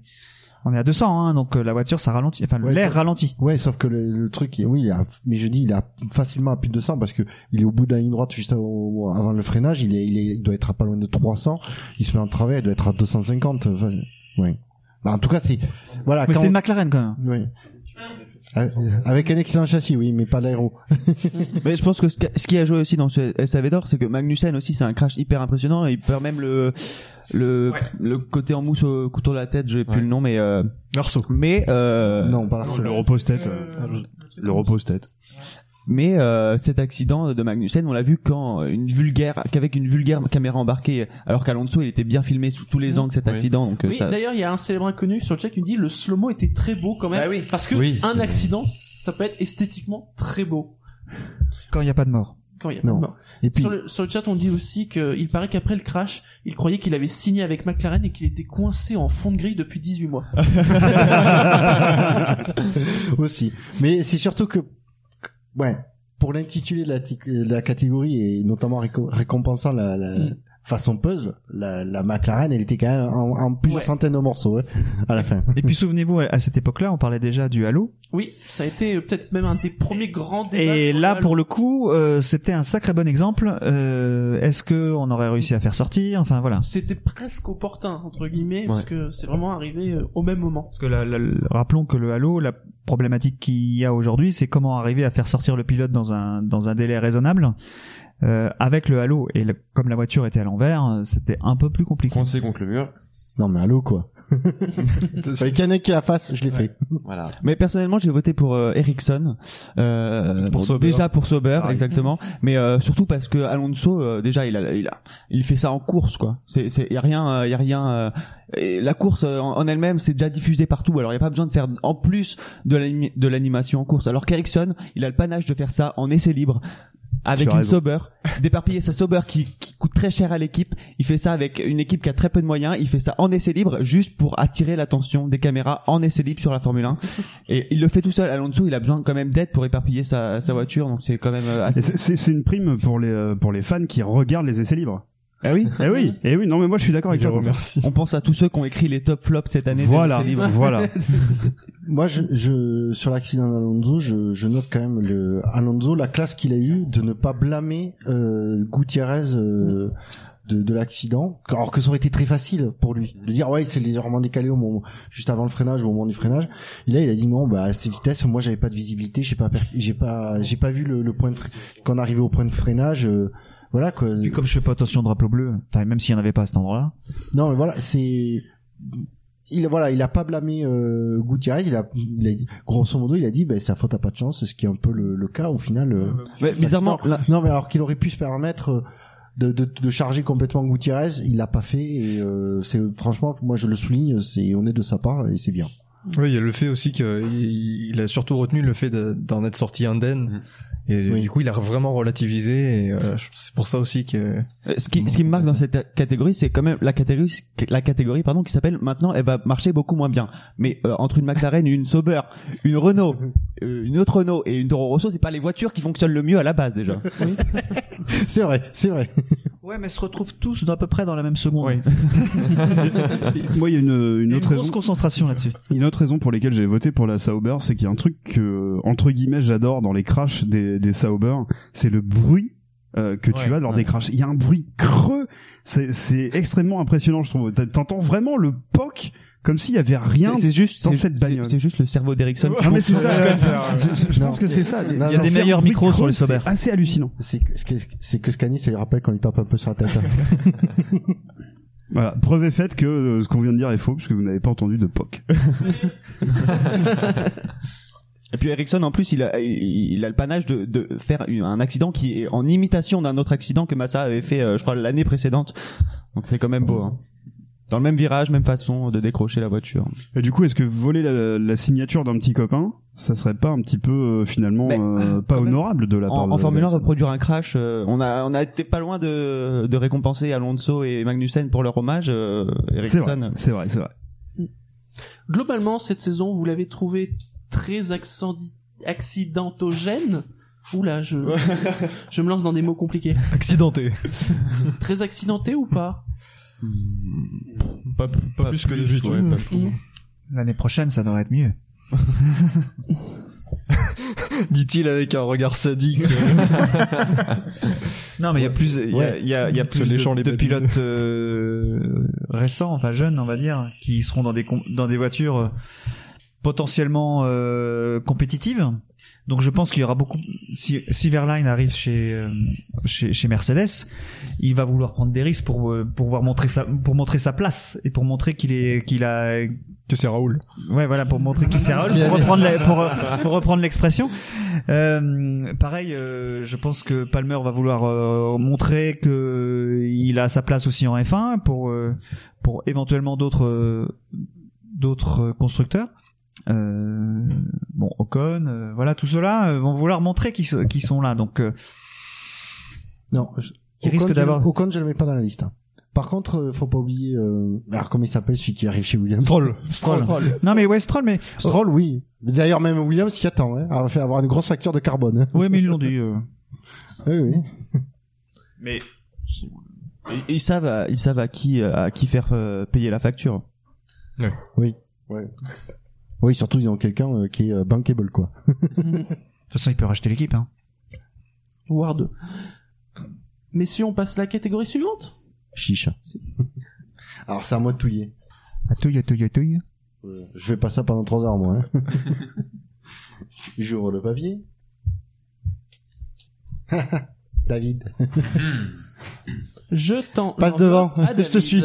On est à 200, hein, donc euh, la voiture, ça ralentit, enfin Ouais, l'air ralentit. Ouais, sauf que le, le truc, oui, il a, mais je dis, il a facilement à plus de 200 parce que il est au bout de la ligne droite juste avant le freinage. Il est, il est, il doit être à pas loin de 300. Il se met en travers, il doit être à 250. Enfin, ouais. Bah, en tout cas, c'est, voilà. Mais c'est une McLaren quand même. Ouais. Euh, Avec un excellent châssis, oui, mais pas l'aéro. Mais je pense que ce qui- a joué aussi dans ce SAV d'or, c'est que Magnussen aussi, c'est un crash hyper impressionnant et il perd même le le le côté en mousse au couteau de la tête, j'ai plus le nom, mais euh, L'arceau. Mais euh, non, pas Le repose-tête. euh, Le repose-tête. Mais euh, cet accident de Magnussen, on l'a vu quand une vulgaire, qu'avec une vulgaire caméra embarquée, alors qu'Alonso il était bien filmé sous tous les angles cet Oui. accident. Donc euh, Oui, ça... d'ailleurs, il y a un célèbre inconnu sur le chat qui me dit le slow-mo était très beau quand même. Bah oui. Parce que Oui, un accident, ça peut être esthétiquement très beau. Quand il n'y a pas de mort. Quand il y a pas Non. de mort. Et puis- sur, le, sur le chat, on dit aussi qu'il paraît qu'après le crash, il croyait qu'il avait signé avec McLaren et qu'il était coincé en fond de grille depuis 18 mois. aussi. Mais c'est surtout que, ouais, pour l'intitulé de la, de la catégorie et notamment réco- récompensant la, la Mm. Façon puzzle, la, la McLaren, elle était quand même en, en plusieurs Ouais. centaines de morceaux hein, à la fin. Et puis souvenez-vous, à cette époque-là, on parlait déjà du Halo. Oui, ça a été euh, peut-être même un des premiers grands débats. Et là, le pour le coup, euh, c'était un sacré bon exemple. Euh, Est-ce que on aurait réussi à faire sortir? Enfin voilà. C'était presque opportun, entre guillemets, parce que c'est vraiment arrivé euh, au même moment. Parce que la- la- la- rappelons que le Halo, la problématique qu'il y a aujourd'hui, c'est comment arriver à faire sortir le pilote dans un dans un délai raisonnable. Euh, avec le Halo et le- comme la voiture était à l'envers, euh, c'était un peu plus compliqué. Coincé contre le mur. Non mais allô quoi. Qu'il y qui la fasse, je l'ai fait. Voilà. Mais personnellement, j'ai voté pour euh, Ericsson. Euh, Pour bon. Déjà pour Sauber, Ah oui. exactement. Mais euh, surtout parce que Alonso, euh, déjà, il a, il a, il fait ça en course, quoi. C'est, c'est, y a rien, euh, y a rien. Et la course euh, en, elle-même, c'est déjà diffusé partout. Alors, il y a pas besoin de faire en plus de, l'animation en course. Alors qu'Ericsson, il a le panache de faire ça en essai libre. Avec une. Sauber, d'éparpiller sa Sauber qui, qui coûte très cher à l'équipe. Il fait ça avec une équipe qui a très peu de moyens. Il fait ça en essai libre juste pour attirer l'attention des caméras en essai libre sur la Formule 1. Et il le fait tout seul. Alonso, il a besoin quand même d'aide pour éparpiller sa, sa voiture. Donc c'est quand même euh, assez. c'est une prime pour les euh, pour les fans qui regardent les essais libres. Ah oui. Eh oui, eh oui. Non mais moi je suis d'accord avec Je toi. On pense à tous ceux qui ont écrit les top flops cette année. Voilà, voilà. Moi, je, je sur l'accident d'Alonso, je, je note quand même le Alonso, la classe qu'il a eu de ne pas blâmer euh, Gutiérrez euh, de, de l'accident, alors que ça aurait été très facile pour lui de dire ouais, c'est légèrement décalé au moment juste avant le freinage ou au moment du freinage. Et là, il a dit non, bah à ces vitesses, moi j'avais pas de visibilité, j'ai pas j'ai pas j'ai pas vu le, le point de fre- quand on arrivait au point de freinage. euh, voilà quoi. Puis comme je fais pas attention au drapeau bleu, enfin même s'il y en avait pas à cet endroit-là. Non, mais voilà, c'est il voilà, il a pas blâmé euh, Gutiérrez, il a, il a dit- grosso modo, il a dit ben sa faute a pas de chance, ce qui est un peu le, le cas au final. euh, Mais bizarrement, là- non mais alors qu'il aurait pu se permettre euh, de, de, de charger complètement Gutiérrez, il l'a pas fait et euh, c'est franchement, moi je le souligne, c'est honnête de sa part et c'est bien. Oui, il y a le fait aussi qu'il il a surtout retenu le fait de- d'en être sorti indemne. Et Oui. du coup, il a vraiment relativisé. Et euh, c'est pour ça aussi que. Euh, Ce qui, ce qui me marque dans cette catégorie, c'est quand même la catégorie, la catégorie pardon, qui s'appelle maintenant, elle va marcher beaucoup moins bien. Mais euh, entre une McLaren, une Sauber, une Renault, une autre Renault et une Toro Rosso, c'est pas les voitures qui fonctionnent le mieux à la base déjà. c'est vrai, c'est vrai. Ouais, mais ils se retrouvent tous à peu près dans la même seconde. Moi, il y a une, une Il y a autre une grosse raison. concentration là-dessus. Une autre raison pour laquelle j'ai voté pour la Sauber, c'est qu'il y a un truc que, entre guillemets, j'adore dans les crashs des, des Sauber, c'est le bruit euh, que tu as lors ouais. des crashs. Il y a un bruit creux, c'est extrêmement impressionnant, je trouve. T'entends vraiment le poc comme s'il y avait rien C'est- c'est juste, dans c'est- cette c'est- bagnole. c'est juste le cerveau d'Ericsson. Ah mais c'est ça. Je- pense que c'est ça. Ça non. fait des meilleurs micros sur les Sauber. C'est assez hallucinant. C'est que- c'est que c'est que Scani, ça lui rappelle quand il tape un peu sur la tête. Voilà, preuve est faite que euh, ce qu'on vient de dire est faux, puisque vous n'avez pas entendu de POC. Et puis Ericsson en plus il a il il a le panache de, de faire un accident qui est en imitation d'un autre accident que Massa avait fait euh, je crois l'année précédente. Donc c'est quand même beau. Hein. Dans le même virage, même façon de décrocher la voiture. Et du coup, est-ce que voler la, la signature d'un petit copain, ça serait pas un petit peu euh, finalement Mais, euh, pas même, honorable de la part En, de en Formule 1 d'Ericsson reproduire un crash, euh, on a on a été pas loin de de récompenser Alonso et Magnussen pour leur hommage. Euh, C'est vrai, Ericsson. c'est vrai, c'est vrai. Globalement, cette saison, vous l'avez trouvé très accidentogène. Oula, je, je me lance dans des mots compliqués. Accidenté. Très accidenté ou pas? Pas, pas plus que d'habitude, ouais, pas- je trouve. L'année prochaine, ça devrait être mieux. Dit-il avec un regard sadique. Non, mais il y a plus, il y a, Ouais. il y a, il y a Se plus léchant de, les de babines. pilotes euh, récents, enfin jeunes, on va dire, qui seront dans des com- dans des voitures euh, potentiellement euh, compétitive. Donc je pense qu'il y aura beaucoup. Si, si Verline arrive chez, euh, chez chez Mercedes, il va vouloir prendre des risques pour euh, pour pouvoir montrer sa pour montrer sa place et pour montrer qu'il est qu'il a que c'est Raoul. Ouais, voilà, pour montrer qu'il c'est Raoul, pour reprendre la- pour, pour reprendre l'expression. Euh, pareil, euh, je pense que Palmer va vouloir euh, montrer que il a sa place aussi en F1 pour euh, pour éventuellement d'autres euh, d'autres constructeurs. Euh, bon, Ocon, euh, voilà, tout cela euh, vont vouloir montrer qu'ils sont là. Donc, euh, Non, je- Qui risque Ocon, je- d'avoir- Ocon, je le mets pas dans la liste. hein. Par contre, faut pas oublier. Euh... Alors comment il s'appelle celui qui arrive chez Williams? Stroll. Stroll. non mais ouais, Stroll, mais Stroll, oui. D'ailleurs, même Williams s'y attend. Hein, à faire avoir une grosse facture de carbone. hein. oui, mais ils l'ont dit. euh. Oui, oui. Mais Ils savent, à- ils savent à qui, à qui faire euh, payer la facture. Oui. Ouais. Oui, surtout ils ont quelqu'un euh, qui est euh, bankable quoi. de toute façon, il peut racheter l'équipe. Hein. Voire deux. Messieurs, on passe à la catégorie suivante Chicha. Alors c'est à moi de touiller. Atouille, atouille, atouille. Je fais pas ça pendant trois heures moi. Hein. J'ouvre le papier. David. Je t'en. Passe devant. à Je te suis.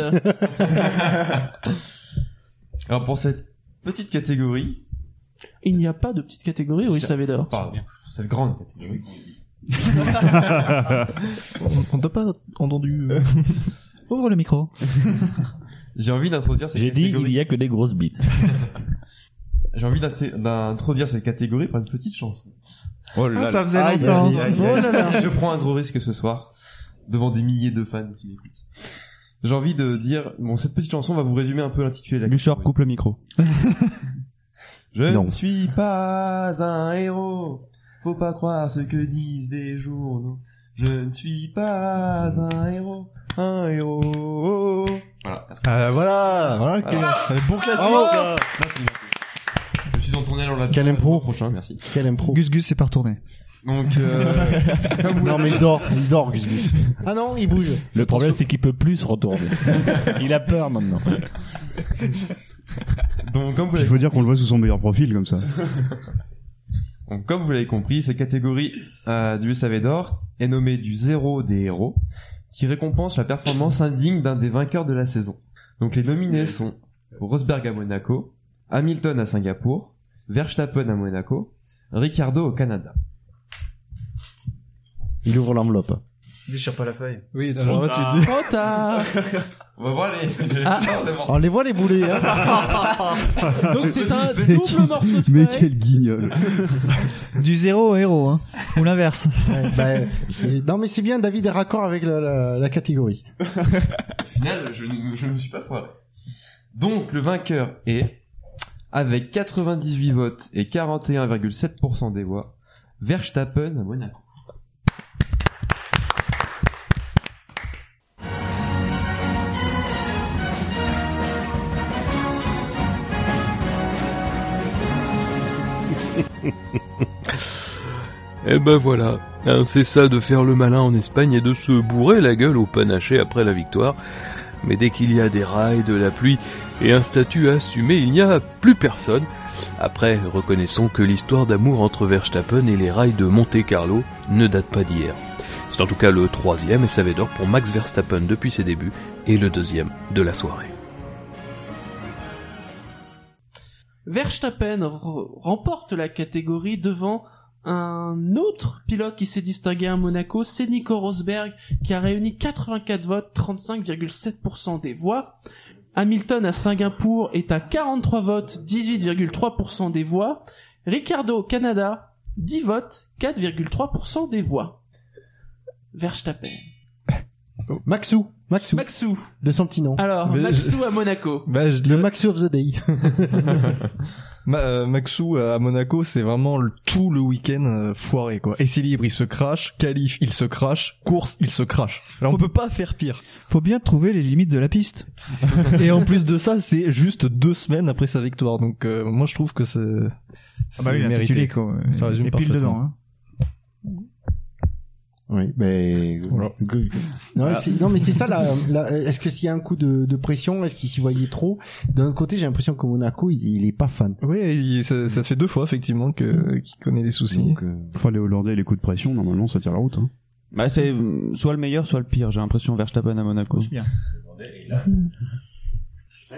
Alors pour cette petite catégorie, Il n'y a pas de petite catégorie, oui, ça d'or. pardon, cette grande catégorie, On t'a pas entendu. Ouvre le micro. j'ai envie d'introduire cette J'ai dit, catégorie. il y a que des grosses bites. J'ai envie d'inté- d'introduire cette catégorie par une petite chanson. Oh là Ah, ça faisait Aïe, longtemps. aïe, aïe, aïe. Oh là là. Je prends un gros risque ce soir devant des milliers de fans qui m'écoutent. J'ai envie de dire, bon, cette petite chanson va vous résumer un peu l'intitulé de la catégorie. coupe le micro. Je Non. ne suis pas un héros. Faut pas croire ce que disent les journaux. Je ne suis pas un héros. Un héros. Voilà. merci. Ah, voilà, voilà. quel- bon classique ça. Merci, merci. Je suis en tournée dans la Quel impro. prochain, merci. Quel impro. Gus Gus, c'est pas retourné. Donc, euh, comme vous Non mais il dort, il dort Gus Gus. Ah non, il bouge. Le problème, c'est qu'il peut plus se retourner. il a peur maintenant. donc, comme vous Il l'avez faut dire qu'on le voit sous son meilleur profil comme ça. Donc, comme vous l'avez compris, cette catégorie euh, du SAV d'or est nommée du zéro des héros, qui récompense la performance indigne d'un des vainqueurs de la saison. Donc les nominés sont Rosberg à Monaco, Hamilton à Singapour, Verstappen à Monaco, Ricardo au Canada. Il ouvre l'enveloppe. Déchire pas la feuille. Oui, alors là tu dis. Trop tard On va voir les... Ah. On les voit les boulets. Hein. Donc c'est un double morceau de Mais feuille. quel guignol. Du zéro au héros, hein. Ou l'inverse. Ouais, bah, non mais c'est bien, David est raccord avec la, la, la catégorie. Au final, je, ne- je ne me suis pas foiré. Donc le vainqueur est, avec 98 votes et 41,7% des voix, Verstappen à Monaco. Eh ben voilà, Hein, c'est ça de faire le malin en Espagne et de se bourrer la gueule au panaché après la victoire. Mais dès qu'il y a des rails, de la pluie et un statut à assumer, il n'y a plus personne. Après, reconnaissons que l'histoire d'amour entre Verstappen et les rails de Monte Carlo ne date pas d'hier. C'est en tout cas le troisième SAV d'or pour Max Verstappen depuis ses débuts et le deuxième de la soirée. Verstappen remporte la catégorie devant un autre pilote qui s'est distingué à Monaco, c'est Nico Rosberg, qui a réuni 84 votes, 35,7% des voix. Hamilton à Singapour est à 43 votes, 18,3% des voix. Ricardo au Canada, 10 votes, 4,3% des voix. Verstappen. Maxou, Maxou, Maxou. de son petit nom. Alors, Mais Maxou à Monaco. Bah, je Le Maxou of the Day. Ma- euh, Maxou à Monaco, c'est vraiment le, tout le week-end euh, foiré quoi. Essai libre, il se crache. Qualif, il se crache. Course, il se crache. Alors on peut pas faire pire. Faut bien trouver les limites de la piste. Et en plus de ça, c'est juste deux semaines après sa victoire. Donc euh, moi je trouve que c'est Ah bah oui, mérité. quoi. Ça résume Et pile parfaitement. dedans, hein. Oui, mais Voilà. non, mais c'est ça. Là, là, est-ce que s'il y a un coup de, de pression, est-ce qu'il s'y voyait trop? D'un autre côté, j'ai l'impression que Monaco, il, il est pas fan. Oui, il- ça, ça fait deux fois effectivement que qu'il connaît des soucis. Enfin, les Hollandais, les coups de pression, normalement, ça tire la route. Hein. Bah, c'est euh, soit le meilleur, soit le pire. J'ai l'impression Verstappen à Monaco.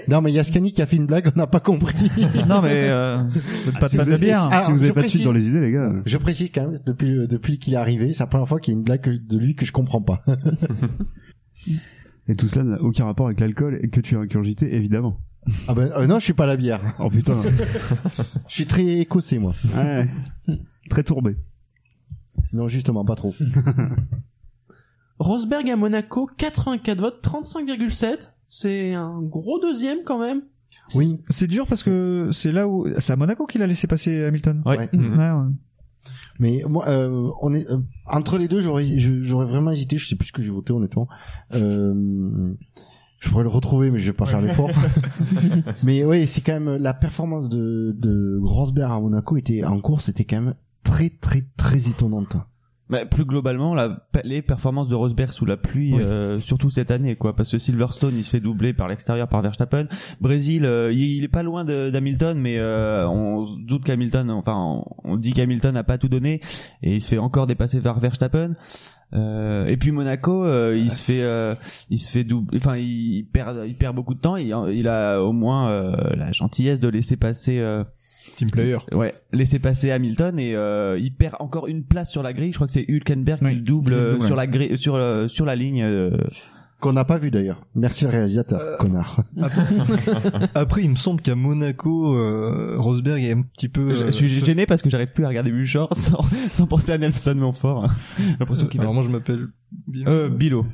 Non, mais Yaskani qui a fait une blague, on n'a pas compris. Non, mais, euh, faites pas de passe bière. Si vous je avez pas de suite précise- dans les idées, les gars. Je précise quand même, depuis, depuis qu'il est arrivé, c'est la première fois qu'il y a une blague de lui que je comprends pas. Et tout cela n'a aucun rapport avec l'alcool et que tu as ingurgité, évidemment. ah ben, euh, non, je suis pas la bière. Oh putain. Je suis très écossais, moi. Ouais. Très tourbé. Non, justement, pas trop. Rosberg à Monaco, 84 votes, 35,7. C'est un gros deuxième quand même. Oui. C'est dur parce que c'est là où c'est à Monaco qu'il a laissé passer Hamilton. Ouais. Ouais. Ouais, ouais. Mais moi, euh, on est euh, entre les deux, j'aurais, vraiment hésité. Je sais plus ce que j'ai voté honnêtement. Euh, je pourrais le retrouver, mais je vais pas faire l'effort. mais oui, c'est quand même la performance de de Rosberg à Monaco était en course, était quand même très très très étonnante. Plus globalement, la, les performances de Rosberg sous la pluie, Oui. euh, surtout cette année, quoi, parce que Silverstone, il se fait doubler par l'extérieur par Verstappen. Brésil, euh, il, il est pas loin d'Hamilton, mais euh, on se doute qu'Hamilton, enfin, on, on dit qu'Hamilton n'a pas tout donné, et il se fait encore dépasser par Verstappen. Euh, et puis Monaco, euh, il se fait, euh, il se fait double, enfin, il perd, il perd beaucoup de temps. Il, il a au moins euh, la gentillesse de laisser passer. Team player. Ouais, laisser passer Hamilton et euh, il perd encore une place sur la grille. Je crois que c'est Hülkenberg qui le double euh, sur la grille, sur euh, sur la ligne. euh. Qu'on n'a pas vu d'ailleurs. Merci le réalisateur, connard. Après, il me semble qu'à Monaco, euh, Rosberg est un petit peu. je, euh, je suis gêné parce que j'arrive plus à regarder Buchor sans, sans penser à Nelson Montfort. J'ai l'impression qu'il Alors moi, je m'appelle. Bilo. Euh, Bilo.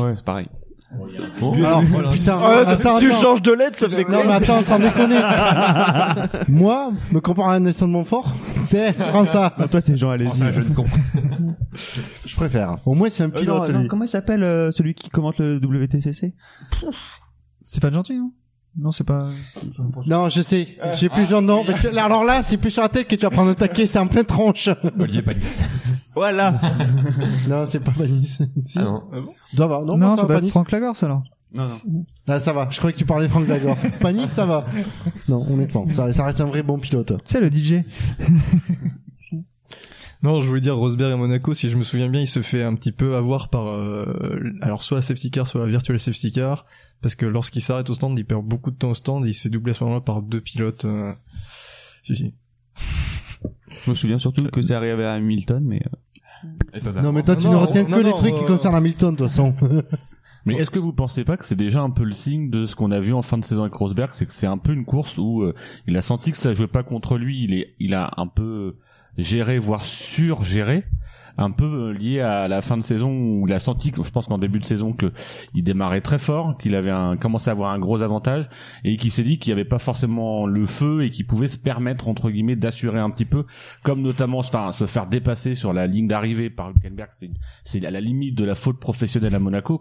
Ouais, c'est pareil. Alors, putain, Ah, attends, tu attends. changes de lettre, ça fait Non quoi mais attends, sans déconner. Moi, me comparer à Nelson Montfort, t'es, prends ça. Ah, toi, c'est Jean Alési. C'est un jeu de con. Je préfère. Au moins, c'est un Euh, pilote, non, non, comment il s'appelle euh, celui qui commente le WTCC Stéphane Gentil, non? Non, c'est pas. Non, je sais. J'ai plusieurs noms. Mais tu- Alors là, c'est plus sur la tête que tu vas prendre un taquet. C'est en pleine tronche. Olivier Panis. Voilà. non, c'est pas Panis. Si. Ah non. Doit avoir. Non, Non, ça ça va, doit être Panis. Franck Lagorce alors. Non, non. Ah, ça va. Je croyais que tu parlais de Franck Lagorce. Panis, ça va. Non, honnêtement. Ça, ça reste un vrai bon pilote. Tu sais, le DJ. Non, je voulais dire Rosberg à Monaco, si je me souviens bien, il se fait un petit peu avoir par euh, alors soit la safety car, soit la virtual safety car, parce que lorsqu'il s'arrête au stand, il perd beaucoup de temps au stand et il se fait doubler à ce moment-là par deux pilotes. euh, Si si. Je me souviens surtout que c'est arrivé à Hamilton, mais. euh. Non, mais toi, tu Non, ne non, retiens non, que les trucs qui euh, concernent Hamilton, de toute façon. Mais est-ce que vous pensez pas que c'est déjà un peu le signe de ce qu'on a vu en fin de saison avec Rosberg, c'est que c'est un peu une course où euh, il a senti que ça jouait pas contre lui, il est, il a un peu géré, voire surgéré, un peu euh, lié à la fin de saison où il a senti, je pense qu'en début de saison, que il démarrait très fort, qu'il avait un, commencé à avoir un gros avantage et qu'il s'est dit qu'il n'y avait pas forcément le feu et qu'il pouvait se permettre entre guillemets d'assurer un petit peu, comme notamment enfin, se faire dépasser sur la ligne d'arrivée par Hülkenberg, c'est à la limite de la faute professionnelle à Monaco.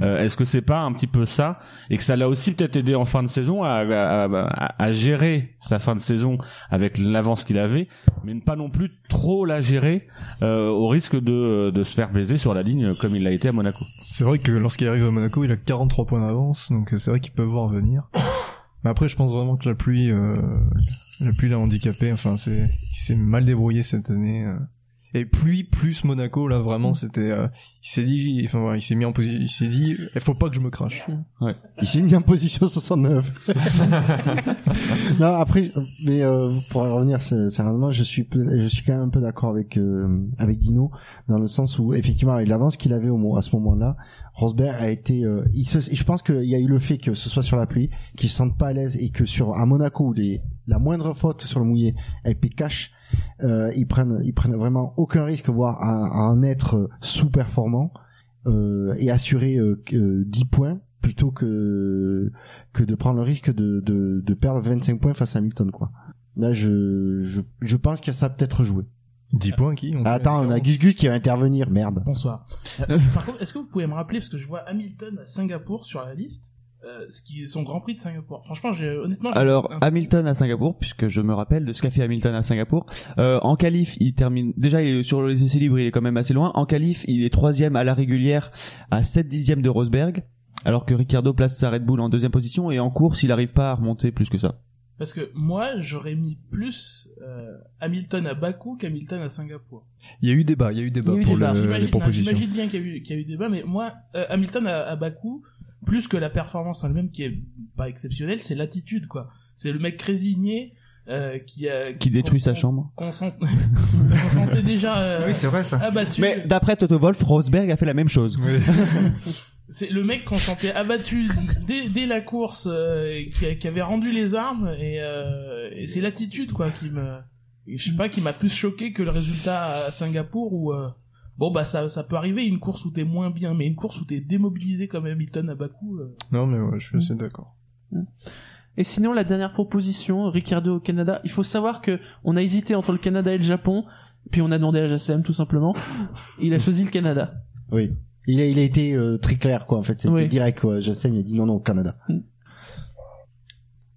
Euh, Est-ce que c'est pas un petit peu ça et que ça l'a aussi peut-être aidé en fin de saison à, à, à- à gérer sa fin de saison avec l'avance qu'il avait, mais ne pas non plus trop la gérer euh, au risque de, de se faire baiser sur la ligne comme il l'a été à Monaco. C'est vrai que lorsqu'il arrive à Monaco, il a 43 points d'avance, donc c'est vrai qu'il peut voir venir. Mais après, je pense vraiment que la pluie, euh, la pluie l'a handicapé. Enfin, c'est, il s'est mal débrouillé cette année. Et pluie plus Monaco, là vraiment, c'était, euh, il s'est dit, enfin voilà, il s'est mis en position, il s'est dit, il faut pas que je me crache. Ouais. Il s'est mis en position 69. non, après, mais euh, pour en revenir sé- sérieusement, je suis je suis quand même un peu d'accord avec euh, avec Dino dans le sens où effectivement avec l'avance qu'il avait au à ce moment-là, Rosberg a été, euh, il se, je pense qu'il y a eu le fait que ce soit sur la pluie, qu'il se sente pas à l'aise et que sur à Monaco où les la moindre faute sur le mouillé, elle paie cash. Euh, ils prennent ils prennent vraiment aucun risque voire à, à en être sous-performant euh, et assurer euh, que- euh, 10 points plutôt que que de prendre le risque de, de, de perdre 25 points face à Hamilton quoi. Là je je, je pense que ça a peut-être joué. 10 points qui Ah, Attends, on a Gus Gus qui va intervenir, merde. Bonsoir. Euh, par contre, est-ce que vous pouvez me rappeler, parce que je vois Hamilton à Singapour sur la liste, euh, ce qui est son Grand Prix de Singapour. Franchement, j'ai honnêtement. j'ai- Alors un- Hamilton à Singapour, puisque je me rappelle de ce qu'a fait Hamilton à Singapour. Euh, en qualif, il termine déjà il est sur les essais libres, il est quand même assez loin. En qualif, il est troisième à la régulière, à 7 dixièmes de Rosberg, alors que Ricardo place sa Red Bull en deuxième position et en course, il arrive pas à remonter plus que ça. Parce que moi, j'aurais mis plus euh, Hamilton à Bakou qu'Hamilton à Singapour. Il y a eu débat, il y a eu débat Il y a eu pour débat. le- J'imagine- les non, propositions. J'imagine bien qu'il y, a eu- qu'il y a eu débat, mais moi, euh, Hamilton à, à Bakou, plus que la performance en elle-même qui est pas exceptionnelle, c'est l'attitude, quoi. C'est le mec résigné euh, qui a Qui détruit sa chambre. qu'on sent- qu'on sentait déjà euh, Oui, c'est vrai, ça. abattu. Mais d'après Toto Wolff, Rosberg a fait la même chose. C'est le mec qu'on sentait abattu dès, dès la course, euh, qui, qui avait rendu les armes, et, euh, et c'est l'attitude quoi qui me, je sais pas, qui m'a plus choqué que le résultat à Singapour où euh, bon bah ça ça peut arriver une course où t'es moins bien, mais une course où t'es démobilisé comme Hamilton à Bakou. euh, Non, mais ouais, je suis assez d'accord. Et sinon, la dernière proposition, Ricardo au Canada. Il faut savoir que on a hésité entre le Canada et le Japon, puis on a demandé à JSM tout simplement. Il a choisi le Canada. Oui. Il a, il a été euh, très clair, quoi, en fait. C'était Oui. direct, quoi. Sais, il a dit non, non, Canada.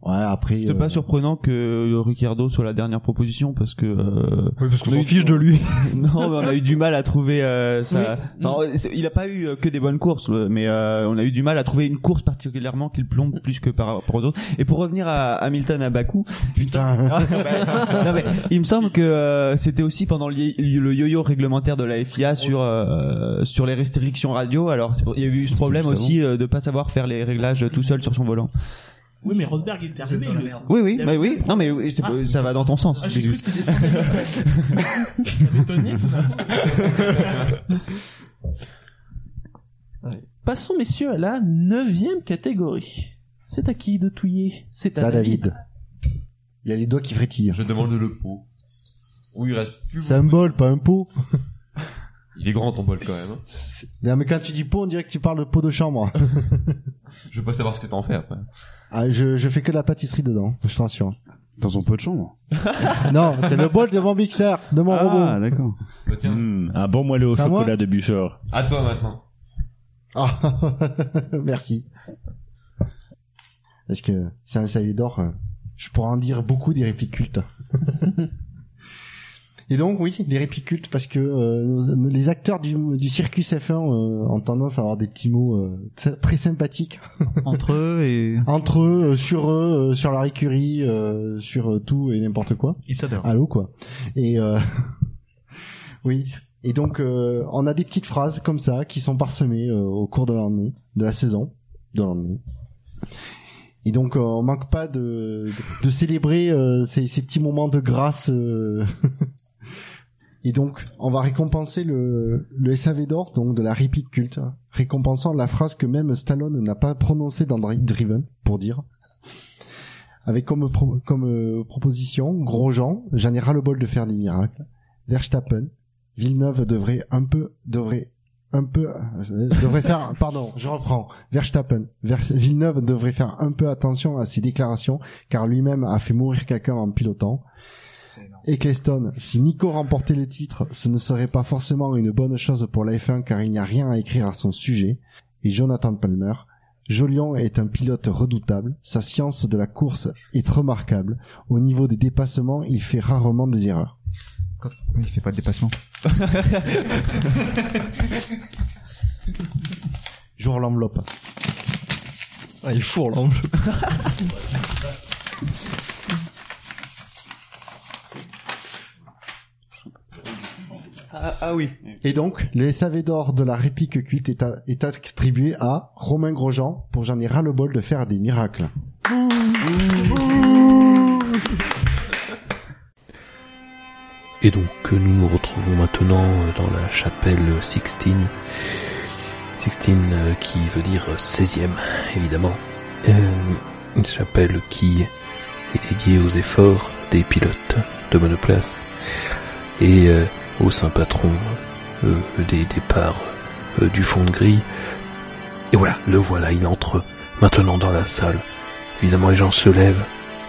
Ouais, après. C'est euh, pas surprenant que Ricardo soit la dernière proposition parce que. Euh, Oui, parce qu'on s'en eu- fiche de lui. non, mais on a eu du mal à trouver euh, ça. Oui. Non, c'est- il a pas eu euh, que des bonnes courses, euh, mais euh, on a eu du mal à trouver une course particulièrement qui le plombe plus que par rapport aux autres. Et pour revenir à Hamilton à Bakou, Putain. non, mais il me semble que euh, c'était aussi pendant le yo-yo réglementaire de la FIA sur euh, sur les restrictions radio. Alors il y a eu ce problème aussi euh, de pas savoir faire les réglages tout seul sur son volant. Oui, mais Rosberg il était arrivé. lui aussi. Oui, oui, Il mais avait- oui. Non, mais oui, c'est- Ah. ça va dans ton sens. Ah, j'ai cru que tu tout d'un coup. Passons, messieurs, à la neuvième catégorie. C'est à qui de touiller? C'est à Ça, David. David. Il a les doigts qui frétillent. Je demande le pot. Oui, il reste plus. C'est un bol, pas un pot. Il est grand ton bol quand même. hein. Non, mais quand tu dis pot, on dirait que tu parles de pot de chambre. Je veux pas savoir ce que t'en fais après. Ah, je, je fais que de la pâtisserie dedans, je te rassure. Dans son pot de chambre. non, c'est le bol de mon mixeur, de mon Ah, robot. d'accord. Bah, tiens, Hmm, un bon moelleux au C'est à moi chocolat de Bûcheur. à toi maintenant. Ah, merci. Parce que c'est un salut d'or. euh, Je pourrais en dire beaucoup des répliques cultes. Et donc oui, des répliques cultes parce que euh, nos- les acteurs du, du circus F1 euh, ont tendance à avoir des petits mots euh, très- très sympathiques Entre eux et entre eux, euh, sur eux, euh, sur leur écurie, euh, sur euh, tout et n'importe quoi. ils s'adorent. Allô quoi. Et euh, oui. Et donc euh, on a des petites phrases comme ça qui sont parsemées euh, au cours de l'année, de la saison, de l'année. Et donc euh, on manque pas de, de, de célébrer euh, ces, ces petits moments de grâce. euh. Et donc on va récompenser le, SAV d'or, donc de la réplique culte, récompensant la phrase que même Stallone n'a pas prononcée dans Dri- Driven, pour dire avec comme, euh, proposition Grosjean, j'en ai le bol de faire des miracles. Verstappen, Villeneuve devrait un peu, devrait un peu, euh, devrait faire, pardon, je reprends. Verstappen, Vers- Villeneuve devrait faire un peu attention à ses déclarations, car lui-même a fait mourir quelqu'un en pilotant. Eccleston, si Nico remportait le titre, ce ne serait pas forcément une bonne chose pour la F1 car il n'y a rien à écrire à son sujet. Et Jonathan Palmer, Jolion est un pilote redoutable, sa science de la course est remarquable. Au niveau des dépassements, il fait rarement des erreurs. Quand- Il fait pas de dépassement. Jour l'enveloppe. Ah, il fourre l'enveloppe. Ah, ah oui. Et donc, le SAV d'or de la réplique culte est, à- est attribué à Romain Grosjean pour j'en ai ras le bol de faire des miracles. Et donc nous nous retrouvons maintenant dans la chapelle Sixtine. Sixtine euh, qui veut dire 16e évidemment. Euh, une chapelle qui est dédiée aux efforts des pilotes de monoplace et euh, au saint patron euh, des départs euh, du fond de grille. Et voilà, le voilà, il entre maintenant dans la salle. Évidemment les gens se lèvent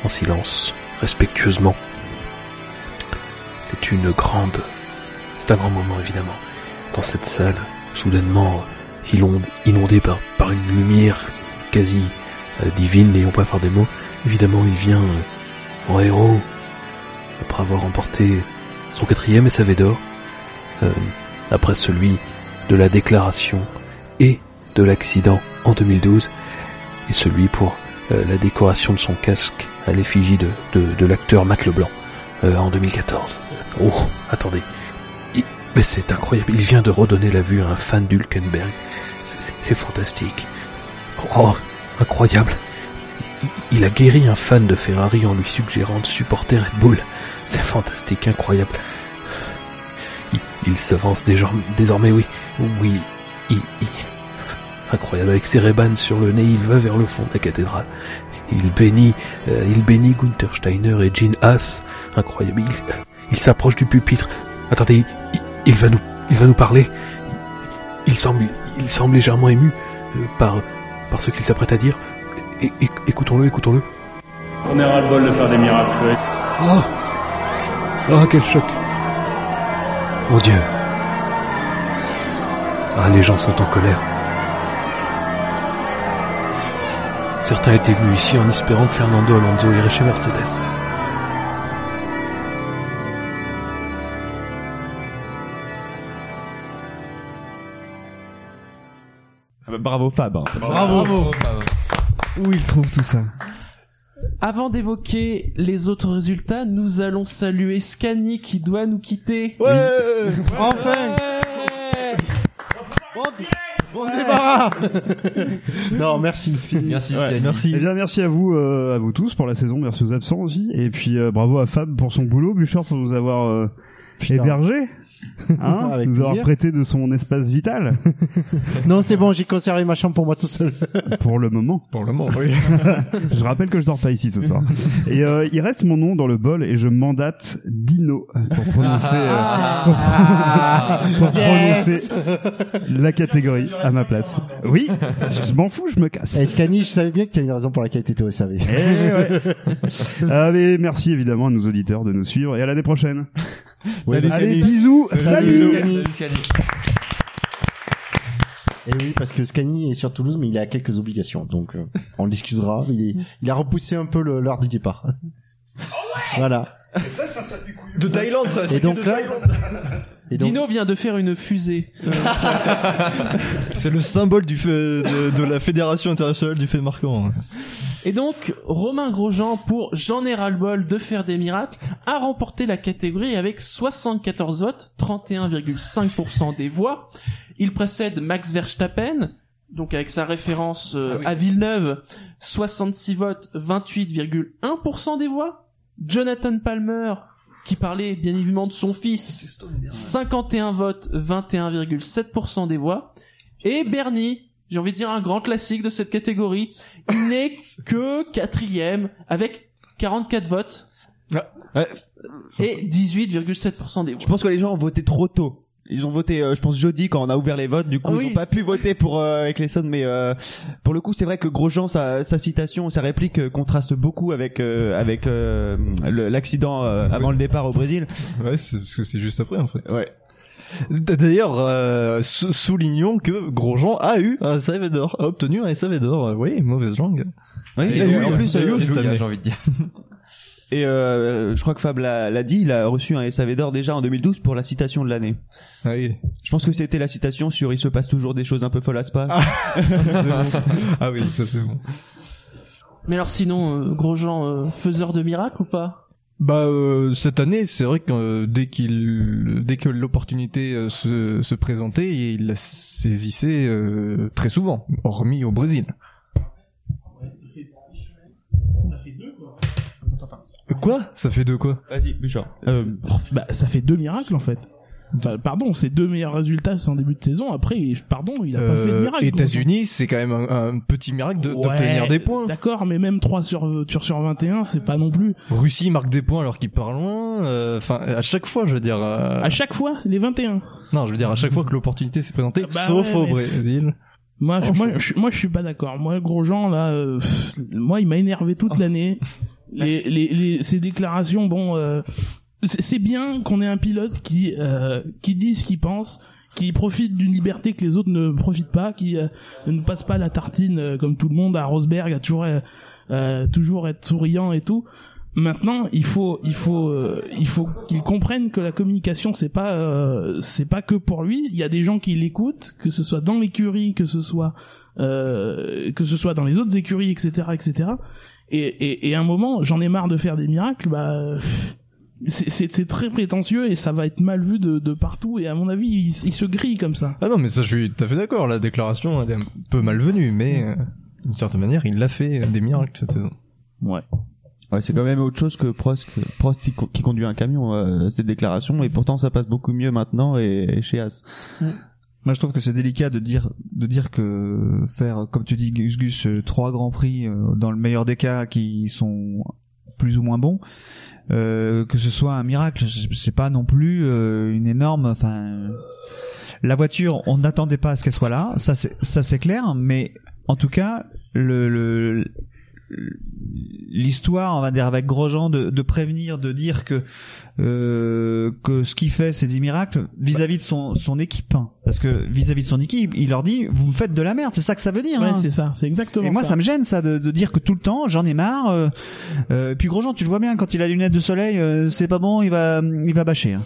en silence, respectueusement. C'est une grande, c'est un grand moment évidemment. Dans cette salle, soudainement inond- inondée par, par une lumière quasi euh, divine, n'ayons pas peur des mots. Évidemment, il vient en héros après avoir remporté son quatrième SAV d'or, euh, après celui de la déclaration et de l'accident en 2012, et celui pour euh, la décoration de son casque à l'effigie de, de, l'acteur Matt Leblanc euh, en 2014. Oh, attendez. Mais c'est incroyable, il vient de redonner la vue à un fan d'Hulkenberg. C'est- fantastique. Oh, incroyable. Il a guéri un fan de Ferrari en lui suggérant de supporter Red Bull. C'est fantastique, incroyable. Il, il s'avance désormais, oui. Oui, il, il- Incroyable, avec ses rébans sur le nez, il va vers le fond de la cathédrale. Il bénit, euh, il bénit Gunther Steiner et Gene Haas. Incroyable, il, il s'approche du pupitre. Attendez, il, il va nous, il va nous parler. Il semble, il semble légèrement ému euh, par, par ce qu'il s'apprête à dire. Écoutons-le, écoutons-le. On est ras-le-bol de faire des miracles. Oh Oh, quel choc Mon Dieu Ah, les gens sont en colère. Certains étaient venus ici en espérant que Fernando Alonso irait chez Mercedes. Ah bah, bravo Fab. hein. Bravo. Où il trouve tout ça? Avant d'évoquer les autres résultats, nous allons saluer Scani qui doit nous quitter. Ouais Enfin Bon débarras Non, merci. Fini. Ouais, Eh bien, merci à vous, euh, à vous tous pour la saison. Merci aux absents aussi. Et puis, euh, bravo à Fab pour son boulot. Bouchard pour nous avoir euh, hébergé. Hein, Avec nous avoir plaisir. prêté de son espace vital. Non, c'est bon, j'ai conservé ma chambre pour moi tout seul. Pour le moment. Pour le moment, oui. je rappelle que je dors pas ici ce soir. Et euh, il reste mon nom dans le bol et je mandate Dino pour prononcer, euh, pour, pour Yes prononcer la catégorie à ma place. Oui, je, je m'en fous, je me casse. Eh, Scani, je savais bien que tu as une raison pour laquelle tu étais au SAV. Eh ouais. Ah, mais merci évidemment à nos auditeurs de nous suivre et à l'année prochaine. Salut, Allez, bisous, Salut, salut. Scani. Et oui, parce que Scani est sur Toulouse, mais il a quelques obligations, donc euh, on l'excusera. Il, est- il a repoussé un peu le- l'heure du départ. voilà. Ça, ça, ça fait couillon. De Thaïlande, ça. Et c'est donc de là- Thaïlande. Et donc, Dino vient de faire une fusée. C'est le symbole du fait de, de la Fédération internationale du fait marquant. Et donc, Romain Grosjean, pour J'en ai ras-le-bol de faire des miracles, a remporté la catégorie avec 74 votes, 31,5% des voix. Il précède Max Verstappen, donc avec sa référence euh, à Villeneuve, 66 votes, 28,1% des voix. Jonathan Palmer, qui parlait bien évidemment de son fils, 51 votes, 21,7% des voix. Et Bernie, j'ai envie de dire un grand classique de cette catégorie, il n'est que quatrième avec 44 votes et 18,7% des voix. Je pense que les gens ont voté trop tôt. Ils ont voté, euh, je pense jeudi quand on a ouvert les votes. Du coup, ils oui, ont pas pu voter pour euh, avec les sonnes. Mais euh, pour le coup, c'est vrai que Grosjean, sa, sa citation, sa réplique euh, contraste beaucoup avec euh, avec euh, l'accident euh, avant le départ au Brésil. Ouais, parce que c'est juste après en fait. Ouais. D'ailleurs, euh, sou- soulignons que Grosjean a eu un SAV d'or, a obtenu un SAV d'or. Oui, mauvaise langue. Oui, Et et en plus, j'ai envie de dire. Et euh, je crois que Fab l'a l'a dit, il a reçu un SAV d'or déjà en 2012 pour la citation de l'année. Ah oui. Je pense que c'était la citation sur il se passe toujours des choses un peu folles à Spa. Bon. Ah oui, ça c'est bon. Mais alors sinon, euh, Grosjean, euh, faiseur de miracles ou pas? Bah euh, cette année, c'est vrai que euh, dès qu'il, dès que l'opportunité euh, se, se présentait, il la saisissait euh, très souvent, hormis au Brésil. Quoi Ça fait deux quoi Vas-y, Bouchard. Euh, bah, ça fait deux miracles en fait. Enfin, pardon, c'est deux meilleurs résultats c'est en début de saison. Après, pardon, il a pas fait de Euh, miracle. États-Unis, c'est quand même un, un petit miracle de- Ouais, d'obtenir des points. D'accord, mais même 3 sur, sur, sur 21, c'est pas non plus. Russie marque des points alors qu'il part loin. euh, Enfin, à chaque fois, je veux dire. euh, À chaque fois, les 21. Non, je veux dire à chaque fois que l'opportunité s'est présentée, Bah sauf ouais, au Brésil. Moi, je- moi, je- moi, je suis pas d'accord. Moi, Grosjean, là, euh, moi, il m'a énervé toute Oh. l'année. Les, les, les, ces déclarations, bon, euh, c'est bien qu'on ait un pilote qui, euh, qui dit ce qu'il pense, qui profite d'une liberté que les autres ne profitent pas, qui euh, ne passe pas la tartine euh, comme tout le monde à Rosberg, à toujours euh, toujours être souriant et tout. Maintenant, il faut il faut euh, il faut qu'il comprenne que la communication c'est pas euh, c'est pas que pour lui. Il y a des gens qui l'écoutent, que ce soit dans l'écurie, que ce soit euh, que ce soit dans les autres écuries, etc., etc. Et, et, et à un moment, j'en ai marre de faire des miracles. Bah, c'est- très prétentieux et ça va être mal vu de, de partout. Et à mon avis, il, il se grille comme ça. Ah non, mais ça, je suis tout à fait d'accord. La déclaration, elle est un peu malvenue, mais euh, d'une certaine manière, il l'a fait euh, des miracles cette saison. Ouais. Ouais, c'est quand même autre chose que Prost, Prost qui, qui conduit un camion, euh, cette déclaration, et pourtant ça passe beaucoup mieux maintenant et, et chez As. Moi, je trouve que c'est délicat de dire de dire que faire, comme tu dis, Gus Gus, euh, trois grands prix euh, dans le meilleur des cas qui sont plus ou moins bons, euh, que ce soit un miracle. C'est- C'est pas non plus euh, une énorme. Enfin, la voiture, on n'attendait pas à ce qu'elle soit là. Ça, c'est ça, c'est clair. Mais en tout cas, le, le l'histoire, on va dire avec Grosjean, de, de prévenir, de dire que euh, que ce qu'il fait, c'est des miracles vis-à-vis de son son équipe, hein. parce que vis-à-vis de son équipe, il leur dit vous me faites de la merde, c'est ça que ça veut dire. Ouais, hein. c'est ça, c'est exactement Et moi, ça. ça me gêne ça de, de dire que tout le temps, j'en ai marre. Euh, euh, puis Grosjean, tu le vois bien quand il a les lunettes de soleil, euh, c'est pas bon, il va il va bâcher. hein.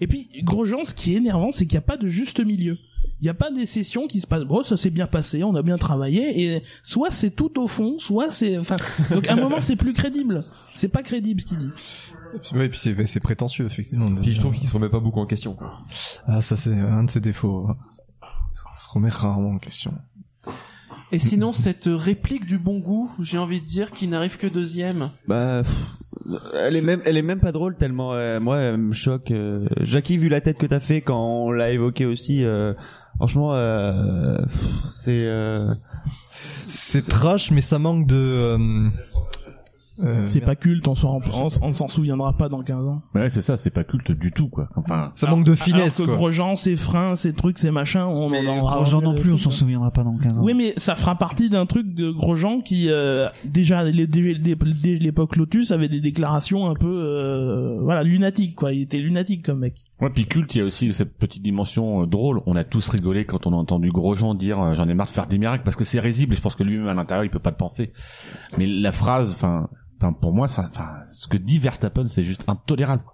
Et puis Grosjean, ce qui est énervant, c'est qu'il n'y a pas de juste milieu. Il n'y a pas des sessions qui se passent. Bon, ça s'est bien passé, on a bien travaillé, et soit c'est tout au fond, soit c'est. Enfin, donc à un moment c'est plus crédible. C'est pas crédible ce qu'il dit. Ouais, et puis c'est c'est prétentieux, effectivement. Puis je trouve qu'il se remet pas beaucoup en question. Quoi. Ah, ça, c'est un de ses défauts. Ça se remet rarement en question. Et sinon, cette réplique du bon goût, j'ai envie de dire qu'il n'arrive que deuxième. Bah, pff, elle est même, elle est même pas drôle tellement, euh, moi, elle me choque. Euh, Jackie, vu la tête que t'as fait quand on l'a évoqué aussi, euh, franchement, euh, c'est. Euh, C'est trash, mais ça manque de. euh, euh, C'est pas culte, on s'en on, on s'en souviendra pas dans 15 ans. Ouais, c'est ça, c'est pas culte du tout, quoi. Enfin, Ça manque de finesse, Alors que quoi. Grosjean, ses freins, ses trucs, ses machins, on en aura Grosjean non plus, on s'en souviendra pas dans 15 ans. Oui, mais ça fera partie d'un truc de Grosjean qui, euh, déjà, dès l'époque Lotus, avait des déclarations un peu, euh, voilà, lunatiques, quoi. Il était lunatique comme mec. Ouais, puis culte, il y a aussi cette petite dimension euh, drôle. On a tous rigolé quand on a entendu Grosjean dire euh, j'en ai marre de faire des miracles parce que c'est risible je pense que lui-même à l'intérieur il peut pas le penser. Mais la phrase, enfin, pour moi, ça, ce que dit Verstappen, c'est juste intolérable.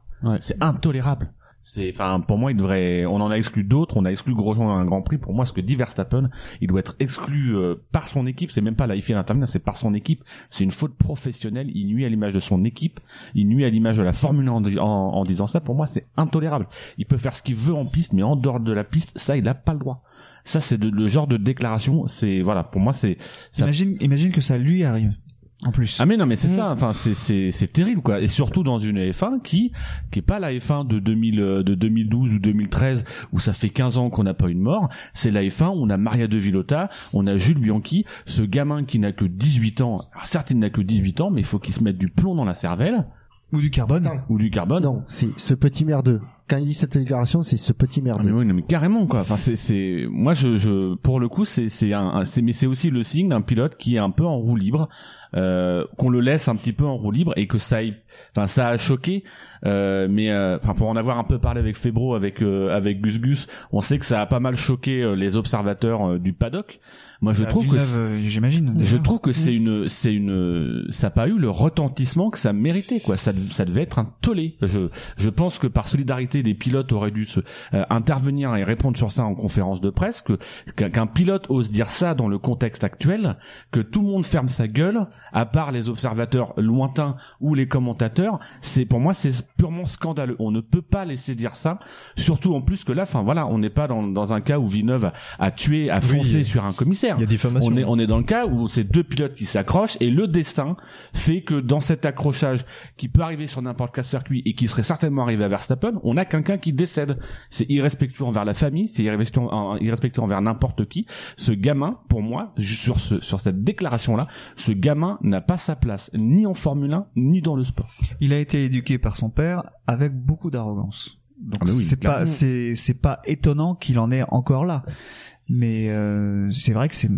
C'est intolérable. C'est, enfin, pour moi, il devrait. On en a exclu d'autres. On a exclu Grosjean dans un Grand Prix. Pour moi, ce que dit Verstappen, il doit être exclu euh, par son équipe. C'est même pas la FIA intervenir, c'est par son équipe. C'est une faute professionnelle. Il nuit à l'image de son équipe. Il nuit à l'image de la Formule 1 en, en, en disant ça. Pour moi, c'est intolérable. Il peut faire ce qu'il veut en piste, mais en dehors de la piste, ça, il a pas le droit. Ça, c'est le genre de déclaration. C'est voilà. Pour moi, c'est. Imagine, imagine que ça lui arrive. En plus. ah mais non mais c'est Mm. ça. Enfin c'est c'est c'est terrible quoi. Et surtout dans une F1 qui qui est pas la F1 de 2000 euh, de 2012 ou 2013 où ça fait 15 ans qu'on n'a pas eu de mort. C'est la F1 où on a Maria de Villota on a Jules Bianchi ce gamin qui n'a que 18 ans. Alors certes il n'a que 18 ans mais il faut qu'il se mette du plomb dans la cervelle ou du carbone ou du carbone Non, c'est ce petit merdeux. Quand il dit cette déclaration, c'est ce petit Ah, merdeux. mais oui, non, mais carrément quoi. Enfin c'est c'est moi je je pour le coup c'est c'est un, c'est mais c'est aussi le signe d'un pilote qui est un peu en roue libre euh, qu'on le laisse un petit peu en roue libre et que ça enfin ça a choqué euh, mais euh, enfin pour en avoir un peu parlé avec Febro avec euh, avec Gus Gus, on sait que ça a pas mal choqué euh, les observateurs euh, du paddock. Moi je trouve que euh, j'imagine. je trouve que c'est une, c'est une, ça n'a pas eu le retentissement que ça méritait, quoi. Ça, ça devait être un tollé. Je, je pense que par solidarité, des pilotes auraient dû se euh, intervenir et répondre sur ça en conférence de presse, que qu'un pilote ose dire ça dans le contexte actuel, que tout le monde ferme sa gueule, à part les observateurs lointains ou les commentateurs. C'est pour moi, c'est purement scandaleux. On ne peut pas laisser dire ça, surtout en plus que là, enfin voilà, on n'est pas dans, dans un cas où Villeneuve a, a tué, a Oui. foncé sur un commissaire. Il y a diffamation. On est, on est dans le cas où c'est deux pilotes qui s'accrochent et le destin fait que dans cet accrochage qui peut arriver sur n'importe quel circuit et qui serait certainement arrivé à Verstappen, on a quelqu'un qui décède. C'est irrespectueux envers la famille, c'est irrespectueux, en- irrespectueux envers n'importe qui. Ce gamin, pour moi, sur ce, sur cette déclaration-là, ce gamin n'a pas sa place ni en Formule 1 ni dans le sport. Il a été éduqué par son père avec beaucoup d'arrogance. Donc Ah bah oui, c'est pas c'est pas étonnant qu'il en est encore là. Mais euh, c'est vrai que c'est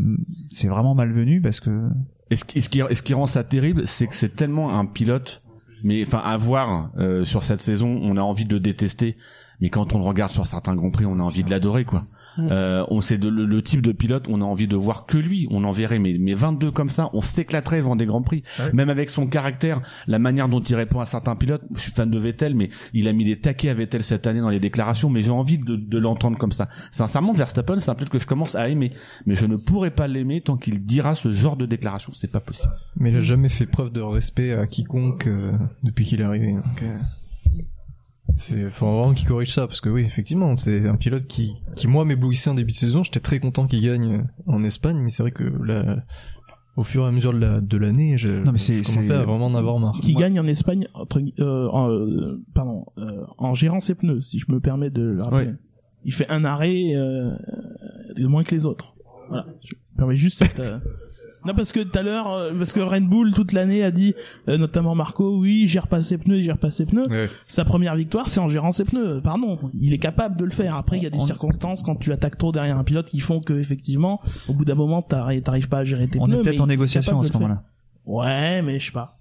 c'est vraiment malvenu parce que Et ce qui, ce qui rend ça terrible, c'est que c'est tellement un pilote, mais enfin à voir euh, sur cette saison, on a envie de le détester. mais quand on le regarde sur certains grands prix, on a envie de l'adorer, quoi. Euh, on sait de, le, le type de pilote, on a envie de voir que lui. On en verrait mais, mais 22 comme ça, on s'éclaterait devant des grands prix. Même avec son caractère, la manière dont il répond à certains pilotes. Je suis fan de Vettel, mais il a mis des taquets à Vettel cette année dans les déclarations. Mais j'ai envie de, de l'entendre comme ça. Sincèrement, Verstappen, c'est un pilote que je commence à aimer, mais je ne pourrais pas l'aimer tant qu'il dira ce genre de déclaration. C'est pas possible. Mais il a jamais fait preuve de respect à quiconque euh, depuis qu'il est arrivé. Donc, euh, c'est faut vraiment qu'il corrige ça parce que oui, effectivement, c'est un pilote qui, qui moi m'éblouissait en début de saison. J'étais très content qu'il gagne en Espagne, mais c'est vrai que là, au fur et à mesure de la l'année, je, Non, mais c'est- je commençais c'est- à vraiment en avoir marre. qui gagne en Espagne entre, euh, en, euh, pardon euh, en gérant ses pneus si je me permets de le rappeler Ouais. il fait un arrêt euh, de moins que les autres voilà je me permets juste cette euh, non parce que tout à l'heure euh, parce que Red Bull toute l'année a dit euh, notamment Marco oui gère pas ses pneus il gère pas ses pneus sa première victoire c'est en gérant ses pneus pardon il est capable de le faire après il y a des circonstances quand tu attaques trop derrière un pilote qui font que effectivement au bout d'un moment t'arri- t'arrives pas à gérer tes On pneus est peut-être en négociation à ce moment-là. ouais mais je sais pas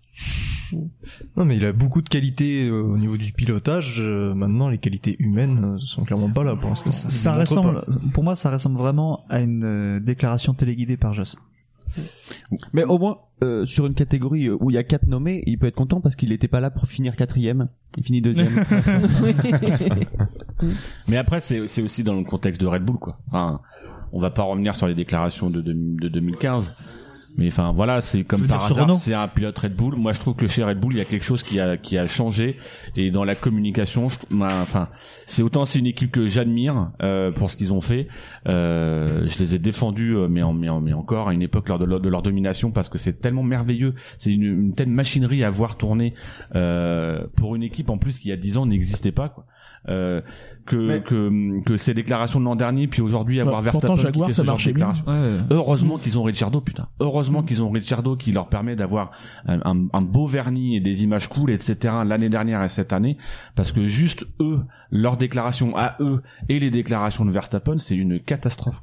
Non, mais il a beaucoup de qualités euh, au niveau du pilotage. euh, maintenant, les qualités humaines euh, sont clairement pas là pour l'instant. Ça ressemble, pour moi, ça ressemble vraiment à une euh, déclaration téléguidée par Joss. Mais au moins, euh, sur une catégorie euh, où il y a quatre nommés, il peut être content parce qu'il n'était pas là pour finir quatrième. Il finit deuxième. Mais après, c'est aussi dans le contexte de Red Bull, quoi. Enfin, on va pas revenir sur les déclarations de, de 2015. Mais enfin voilà, c'est comme par hasard, c'est un pilote Red Bull. Moi, je trouve que chez Red Bull, il y a quelque chose qui a qui a changé et dans la communication, je, bah, enfin, c'est autant c'est une équipe que j'admire euh, pour ce qu'ils ont fait. Euh, je les ai défendus, euh, mais, en, mais, en- mais encore à une époque lors de, leur- de leur domination parce que c'est tellement merveilleux. C'est une, une telle machinerie à voir tourner euh, pour une équipe en plus qui il y a 10 ans n'existait pas. Quoi. Euh, que, Mais- que que ces déclarations de l'an dernier puis aujourd'hui avoir Bah, pourtant, Verstappen Jaguar, qui fait ça ce genre de marchait bien. déclaration. Heureusement qu'ils ont Ricciardo, putain. Heureusement qu'ils ont Ricciardo qui leur permet d'avoir un, beau vernis et des images cool, etc. l'année dernière et cette année, parce que juste eux, leurs déclarations à eux et les déclarations de Verstappen, c'est une catastrophe.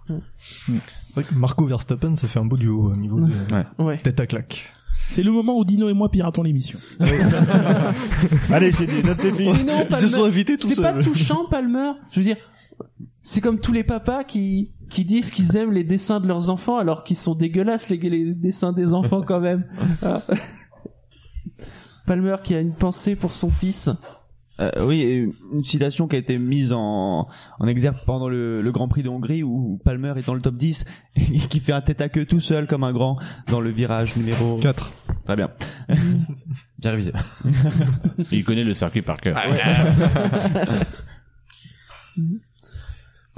Vrai que Marco Verstappen, ça fait un beau duo au niveau de Ouais. tête à claque. C'est le moment où Dino et moi piratons l'émission. Allez, c'est des notes Sinon, Palmer, C'est pas touchant, Palmer. Je veux dire, c'est comme tous les papas qui qui disent qu'ils aiment les dessins de leurs enfants alors qu'ils sont dégueulasses les, les dessins des enfants quand même. Ah. Palmer qui a une pensée pour son fils. Euh, oui, une citation qui a été mise en, en exergue pendant le, le Grand Prix de Hongrie où Palmer est dans le top 10 et qui fait un tête à queue tout seul comme un grand dans le virage numéro 4. Très bien. Bien révisé. Il connaît le circuit par cœur.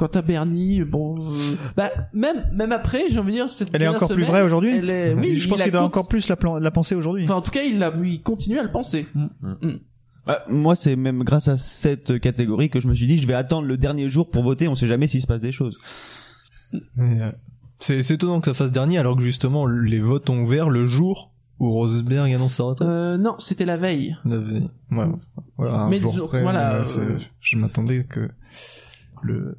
Quant à Bernie, bon, euh, bah même même après, j'ai envie de dire, cette Elle est encore plus vraie aujourd'hui elle est- Oui, Je pense qu'il doit encore plus la, plan- la penser aujourd'hui. Enfin, en tout cas, il a, il continue à le penser. Mm. Euh, moi, c'est même grâce à cette catégorie que je me suis dit, je vais attendre le dernier jour pour voter. On sait jamais s'il se passe des choses. Euh, C'est c'est étonnant que ça fasse dernier alors que justement les votes ont ouvert le jour où Rosberg annonce sa retraite. Euh, non, c'était la veille. La veille. Ouais, voilà, un Mais jour près, voilà, euh, je m'attendais que le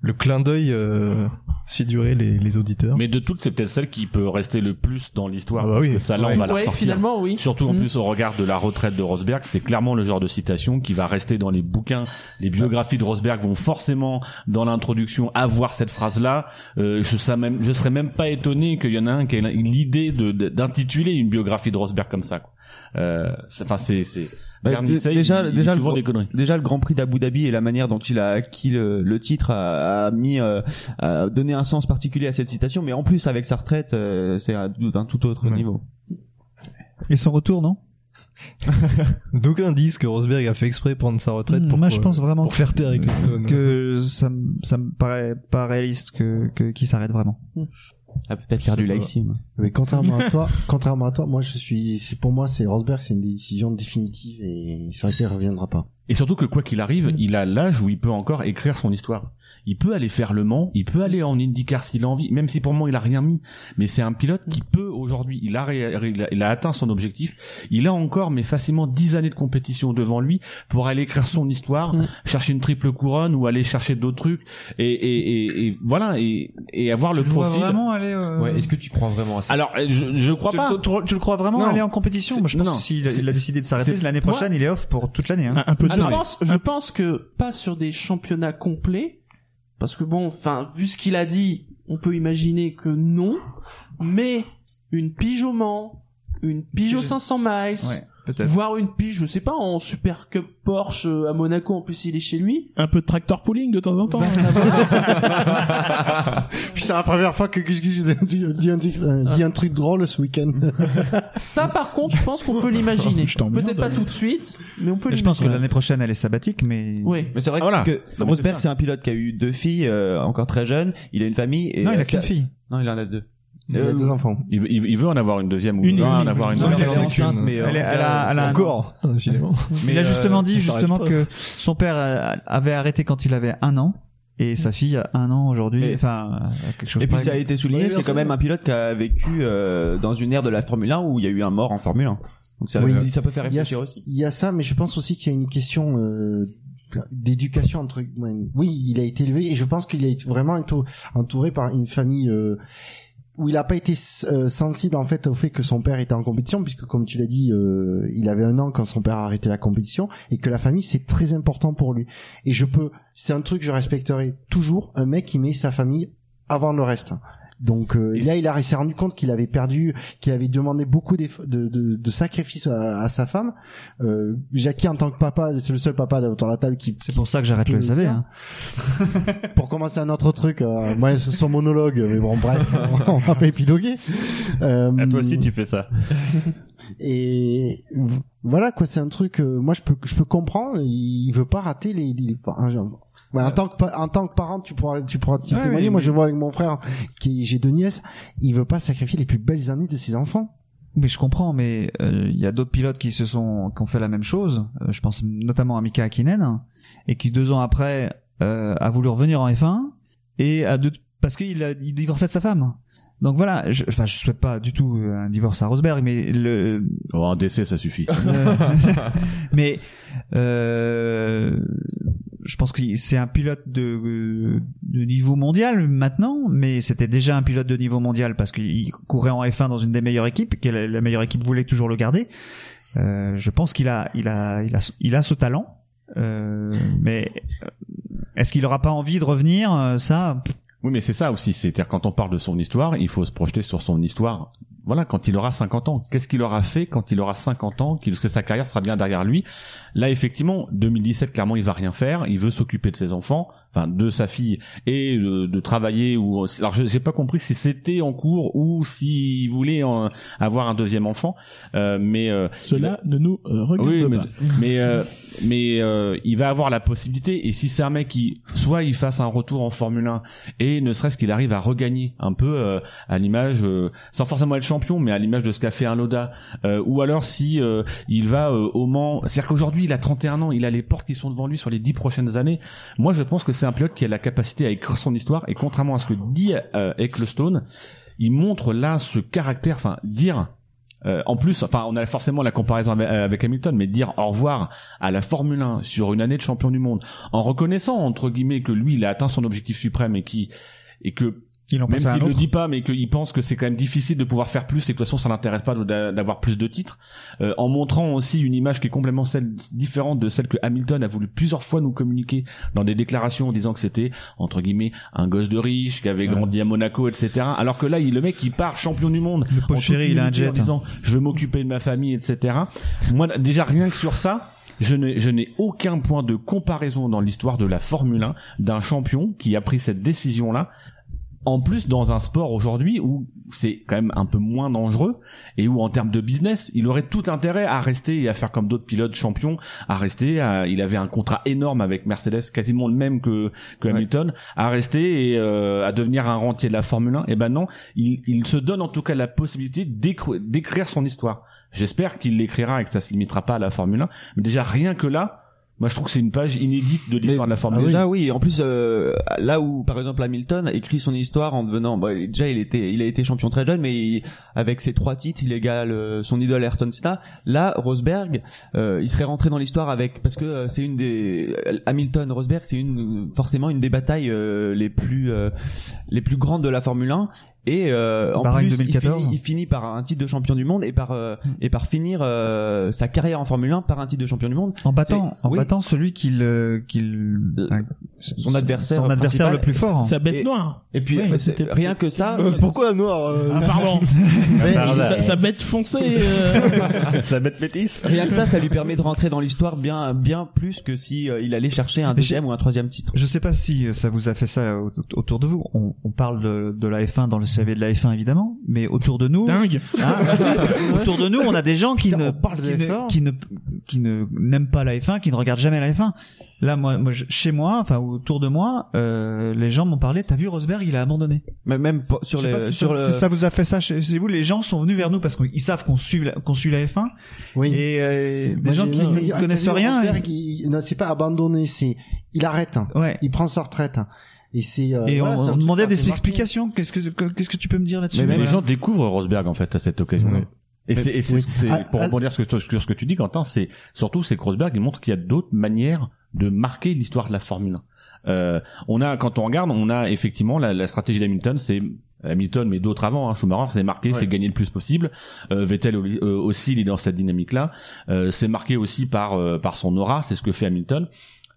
le clin d'œil euh, figurait les, les auditeurs. Mais de toutes, c'est peut-être celle qui peut rester le plus dans l'histoire. Ah bah parce oui. que ça, là, Ouais. on va la Ouais, ressortir. finalement, oui. Surtout en Mm. plus au regard de la retraite de Rosberg, c'est clairement le genre de citation qui va rester dans les bouquins. Les biographies de Rosberg vont forcément, dans l'introduction, avoir cette phrase-là. Euh, je, serais même, je serais même pas étonné qu'il y en a un qui ait l'idée de- de- d'intituler une biographie de Rosberg comme ça. quoi. Euh, c'est- Enfin, c'est... Bah, déjà, il- il déjà, le, des conneries. déjà le Grand Prix d'Abu Dhabi et la manière dont il a acquis le, le titre a, a mis, euh, a donné un sens particulier à cette citation. Mais en plus, avec sa retraite, euh, c'est un- d'un tout autre niveau. Et son retour, non? D'aucuns disent que Rosberg a fait exprès prendre sa retraite pour, Moi, je euh, pense vraiment pour faire taire avec les Stones. que ça, me- ça me paraît pas réaliste que que- qu'il s'arrête vraiment. Ah, peut-être faire du live Mais contrairement à toi, contrairement à toi, moi je suis, c'est pour moi c'est Rosberg, c'est une décision définitive et c'est vrai qu'il reviendra pas. Et surtout que quoi qu'il arrive, Mm. il a l'âge où il peut encore écrire son histoire. Il peut aller faire le Mans, il peut aller en IndyCar s'il a envie, même si pour moi il a rien mis. Mais c'est un pilote qui peut aujourd'hui, il a, ré- ré- il a, il a atteint son objectif. Il a encore, mais facilement 10 années de compétition devant lui pour aller écrire son histoire, Mm. chercher une triple couronne ou aller chercher d'autres trucs. Et, et, et, et voilà, et, et avoir le Tu le profil. vraiment aller. euh, Ouais, est-ce que tu crois vraiment à ça? Alors, je, je crois tu, pas. tu- tu- tu le crois vraiment Non. aller en compétition? Moi, je pense non. que s'il a décidé de s'arrêter, l'année moi- prochaine, il est off pour toute l'année. Hein. Un, un peu de je pense, je pense que pas sur des championnats complets, parce que bon, enfin, vu ce qu'il a dit, on peut imaginer que non, mais une pige au Mans, une pige aux 500 miles, Ouais, peut-être. voire une pige, je sais pas, en Super Cup Porsche euh, à Monaco, en plus il est chez lui. Un peu de tractor pooling de temps en temps. Va savoir. Putain, la première fois que Gus Gus dit, dit un, truc- euh, dit un truc drôle ce week-end. Ça, par contre, je pense qu'on peut l'imaginer. Peut-être pas tout de suite, mais on peut Je pense que l'imaginer. l'année prochaine, elle est sabbatique, mais. Oui. Mais c'est vrai Ah, voilà. que Rosberg, c'est un pilote qui a eu deux filles, euh, encore très jeune. Il a une famille. Et Non, il a qu'une fille. Non, il en a deux. Il a deux enfants. Il, veut- il veut- il veut en avoir une deuxième ou Une, il veut en avoir une deuxième. Elle est enceinte, mais, euh, Elle, est- elle a, elle a un Encore, décidément. Mais il a Mais, justement euh, dit justement que son père euh, avait arrêté quand il avait un an et sa fille a un an aujourd'hui. Et- Enfin, euh, quelque chose. Et puis pareil. ça a été souligné, c'est quand même un pilote qui a vécu euh, dans une ère de la Formule 1 où il y a eu un mort en Formule 1. Donc ça, Oui. ça peut faire Il y a- réfléchir aussi. Il y a ça, mais je pense aussi qu'il y a une question euh, d'éducation entre. Oui, il a été élevé et je pense qu'il a été vraiment entou- entouré par une famille euh, où il n'a pas été euh, sensible en fait au fait que son père était en compétition, puisque comme tu l'as dit, euh, il avait un an quand son père a arrêté la compétition et que la famille c'est très important pour lui. Et je peux, c'est un truc que je respecterai toujours un mec qui met sa famille avant le reste. Donc euh, là, il a- il s'est rendu compte qu'il avait perdu, qu'il avait demandé beaucoup de, de, de sacrifices à, à sa femme. Euh, Jackie, en tant que papa, c'est le seul papa autour de la table qui. C'est pour ça que j'arrête le SAV. Hein. Pour commencer un autre truc, euh, moi, c'est son monologue, mais bon, bref, on va pas épiloguer. Euh, À toi aussi, tu fais ça. et voilà quoi, c'est un truc. euh, moi, je peux, je peux comprendre. Il veut pas rater les. les- enfin, genre, ouais, en tant que en tant que parent, tu pourras, tu pourras t'y Ouais, témoigner. moi, je vois avec mon frère, qui j'ai deux nièces. Il veut pas sacrifier les plus belles années de ses enfants. Mais je comprends, mais euh, il y a d'autres pilotes qui se sont qui ont fait la même chose. Euh, je pense notamment à Mika Hakkinen et qui deux ans après euh, a voulu revenir en F1 et a deux, parce qu'il a il divorçait de sa femme. Donc voilà, je, enfin je souhaite pas du tout un divorce à Rosberg, mais le Oh, un décès, ça suffit. mais euh, je pense que c'est un pilote de, de niveau mondial maintenant, mais c'était déjà un pilote de niveau mondial parce qu'il courait en F1 dans une des meilleures équipes, que la, la meilleure équipe voulait toujours le garder. Euh, je pense qu'il a, il a, il a, il a ce talent, euh, mais est-ce qu'il aura pas envie de revenir euh, Ça, Oui, mais c'est ça aussi. C'est-à-dire quand on parle de son histoire, il faut se projeter sur son histoire. Voilà, quand il aura 50 ans, qu'est-ce qu'il aura fait quand il aura 50 ans, qu'il- que sa carrière sera bien derrière lui? Là, effectivement, 2017, clairement, il va rien faire. Il veut s'occuper de ses enfants, enfin de sa fille, et de, de travailler. Ou alors, je- j'ai pas compris si c'était en cours ou s'il voulait en- avoir un deuxième enfant. Euh, mais euh, Cela ne nous euh, regarde oui, mais, pas. mais, euh, mais il va avoir la possibilité. Et si c'est un mec qui, soit il fasse un retour en Formule 1 et ne serait-ce qu'il arrive à regagner un peu à l'image, sans forcément être champion, mais à l'image de ce qu'a fait un Loda, ou alors si il va au Mans, c'est-à-dire qu'aujourd'hui il a 31 ans, il a les portes qui sont devant lui sur les 10 prochaines années. Moi, je pense que c'est un pilote qui a la capacité à écrire son histoire. Et contrairement à ce que dit euh, Ecclestone, il montre là ce caractère, enfin dire euh, en plus, enfin, on a forcément la comparaison avec, avec Hamilton, mais dire au revoir à la Formule 1 sur une année de champion du monde, en reconnaissant entre guillemets que lui, il a atteint son objectif suprême et que Il en même s'il le autre. dit pas, mais qu'il pense que c'est quand même difficile de pouvoir faire plus et que de toute façon ça l'intéresse pas d'a- d'avoir plus de titres, euh, en montrant aussi une image qui est complètement celle, différente de celle que Hamilton a voulu plusieurs fois nous communiquer dans des déclarations en disant que c'était entre guillemets un gosse de riche qui avait grandi à Monaco, etc. Alors que là, il, le mec il part champion du monde, Le pauvre en chéri, il a un jet. en disant je veux m'occuper de ma famille, etc. Moi déjà rien que sur ça. Je n'ai, je n'ai aucun point de comparaison dans l'histoire de la Formule 1 d'un champion qui a pris cette décision-là en plus dans un sport aujourd'hui où c'est quand même un peu moins dangereux et où en termes de business il aurait tout intérêt à rester et à faire comme d'autres pilotes champions à rester à- il avait un contrat énorme avec Mercedes quasiment le même que, que Hamilton à rester et euh, à devenir un rentier de la Formule 1 et ben non il, il se donne en tout cas la possibilité d'écr- d'écrire son histoire. J'espère qu'il l'écrira et que ça se limitera pas à la Formule 1 mais déjà rien que là moi je trouve que c'est une page inédite de l'histoire de la Formule 1 Déjà oui, en plus euh, là où par exemple Hamilton écrit son histoire en devenant bah, déjà il était il a été champion très jeune mais il- avec ses trois titres il égale euh, son idole Ayrton Senna. Là Rosberg euh, il serait rentré dans l'histoire avec parce que euh, c'est une des Hamilton Rosberg c'est une forcément une des batailles euh, les plus euh, les plus grandes de la Formule 1 Et euh, en Bahreïn plus, il 2014. finit, il finit par un titre de champion du monde et par euh, et par finir euh, sa carrière en Formule 1 par un titre de champion du monde. En battant, en oui. battant celui qu'il, euh, qu'il, hein, son adversaire, son adversaire le plus fort. hein. Sa bête noire. Et puis euh, c'était- rien que ça. Euh, Pourquoi noir euh, Ah, pardon. Sa, sa bête foncée. euh, Ça bête métisse. Rien que ça, ça lui permet de rentrer dans l'histoire bien, bien plus que si euh, il allait chercher un deuxième ou un troisième titre. Je sais pas si ça vous a fait ça au- autour de vous. On, on parle de, de la F1 dans le CV de la F1 évidemment, mais autour de nous, Dingue. hein, autour de nous, on a des gens qui Putain, ne on parle de qui, F1. ne, qui ne qui ne n'aiment pas la F1, qui ne regardent jamais la F1. Là, moi, chez moi, enfin autour de moi, euh, les gens m'ont parlé. T'as vu Rosberg, il a abandonné. Mais même sur les, si sur ça, le. si ça vous a fait ça chez, vous. Les gens sont venus vers nous parce qu'ils savent qu'on suit la, qu'on suit la F1 Oui. et euh, des Moi, gens qui ne connaissent rien. Rosberg, il- non, c'est pas abandonné, c'est il arrête. hein. Ouais. Il prend sa retraite. Et c'est euh, Et voilà, on, on demandait des explications. Qu'est-ce que qu'est-ce que tu peux me dire là-dessus? Mais même les gens découvrent Rosberg en fait à cette occasion. Ouais. Et c'est, et c'est- Oui. c'est- Ah, pour ah, rebondir sur ce, que, ce que tu dis, Quentin, c'est surtout c'est que Rosberg il montre qu'il y a d'autres manières de marquer l'histoire de la Formule 1. Euh, on a quand on regarde, on a effectivement la, la stratégie d'Hamilton, c'est Hamilton, mais d'autres avant, hein, Schumacher, c'est marqué, c'est gagner le plus possible. Euh, Vettel euh, aussi, il est dans cette dynamique-là. Euh, c'est marqué aussi par euh, par son aura, c'est ce que fait Hamilton.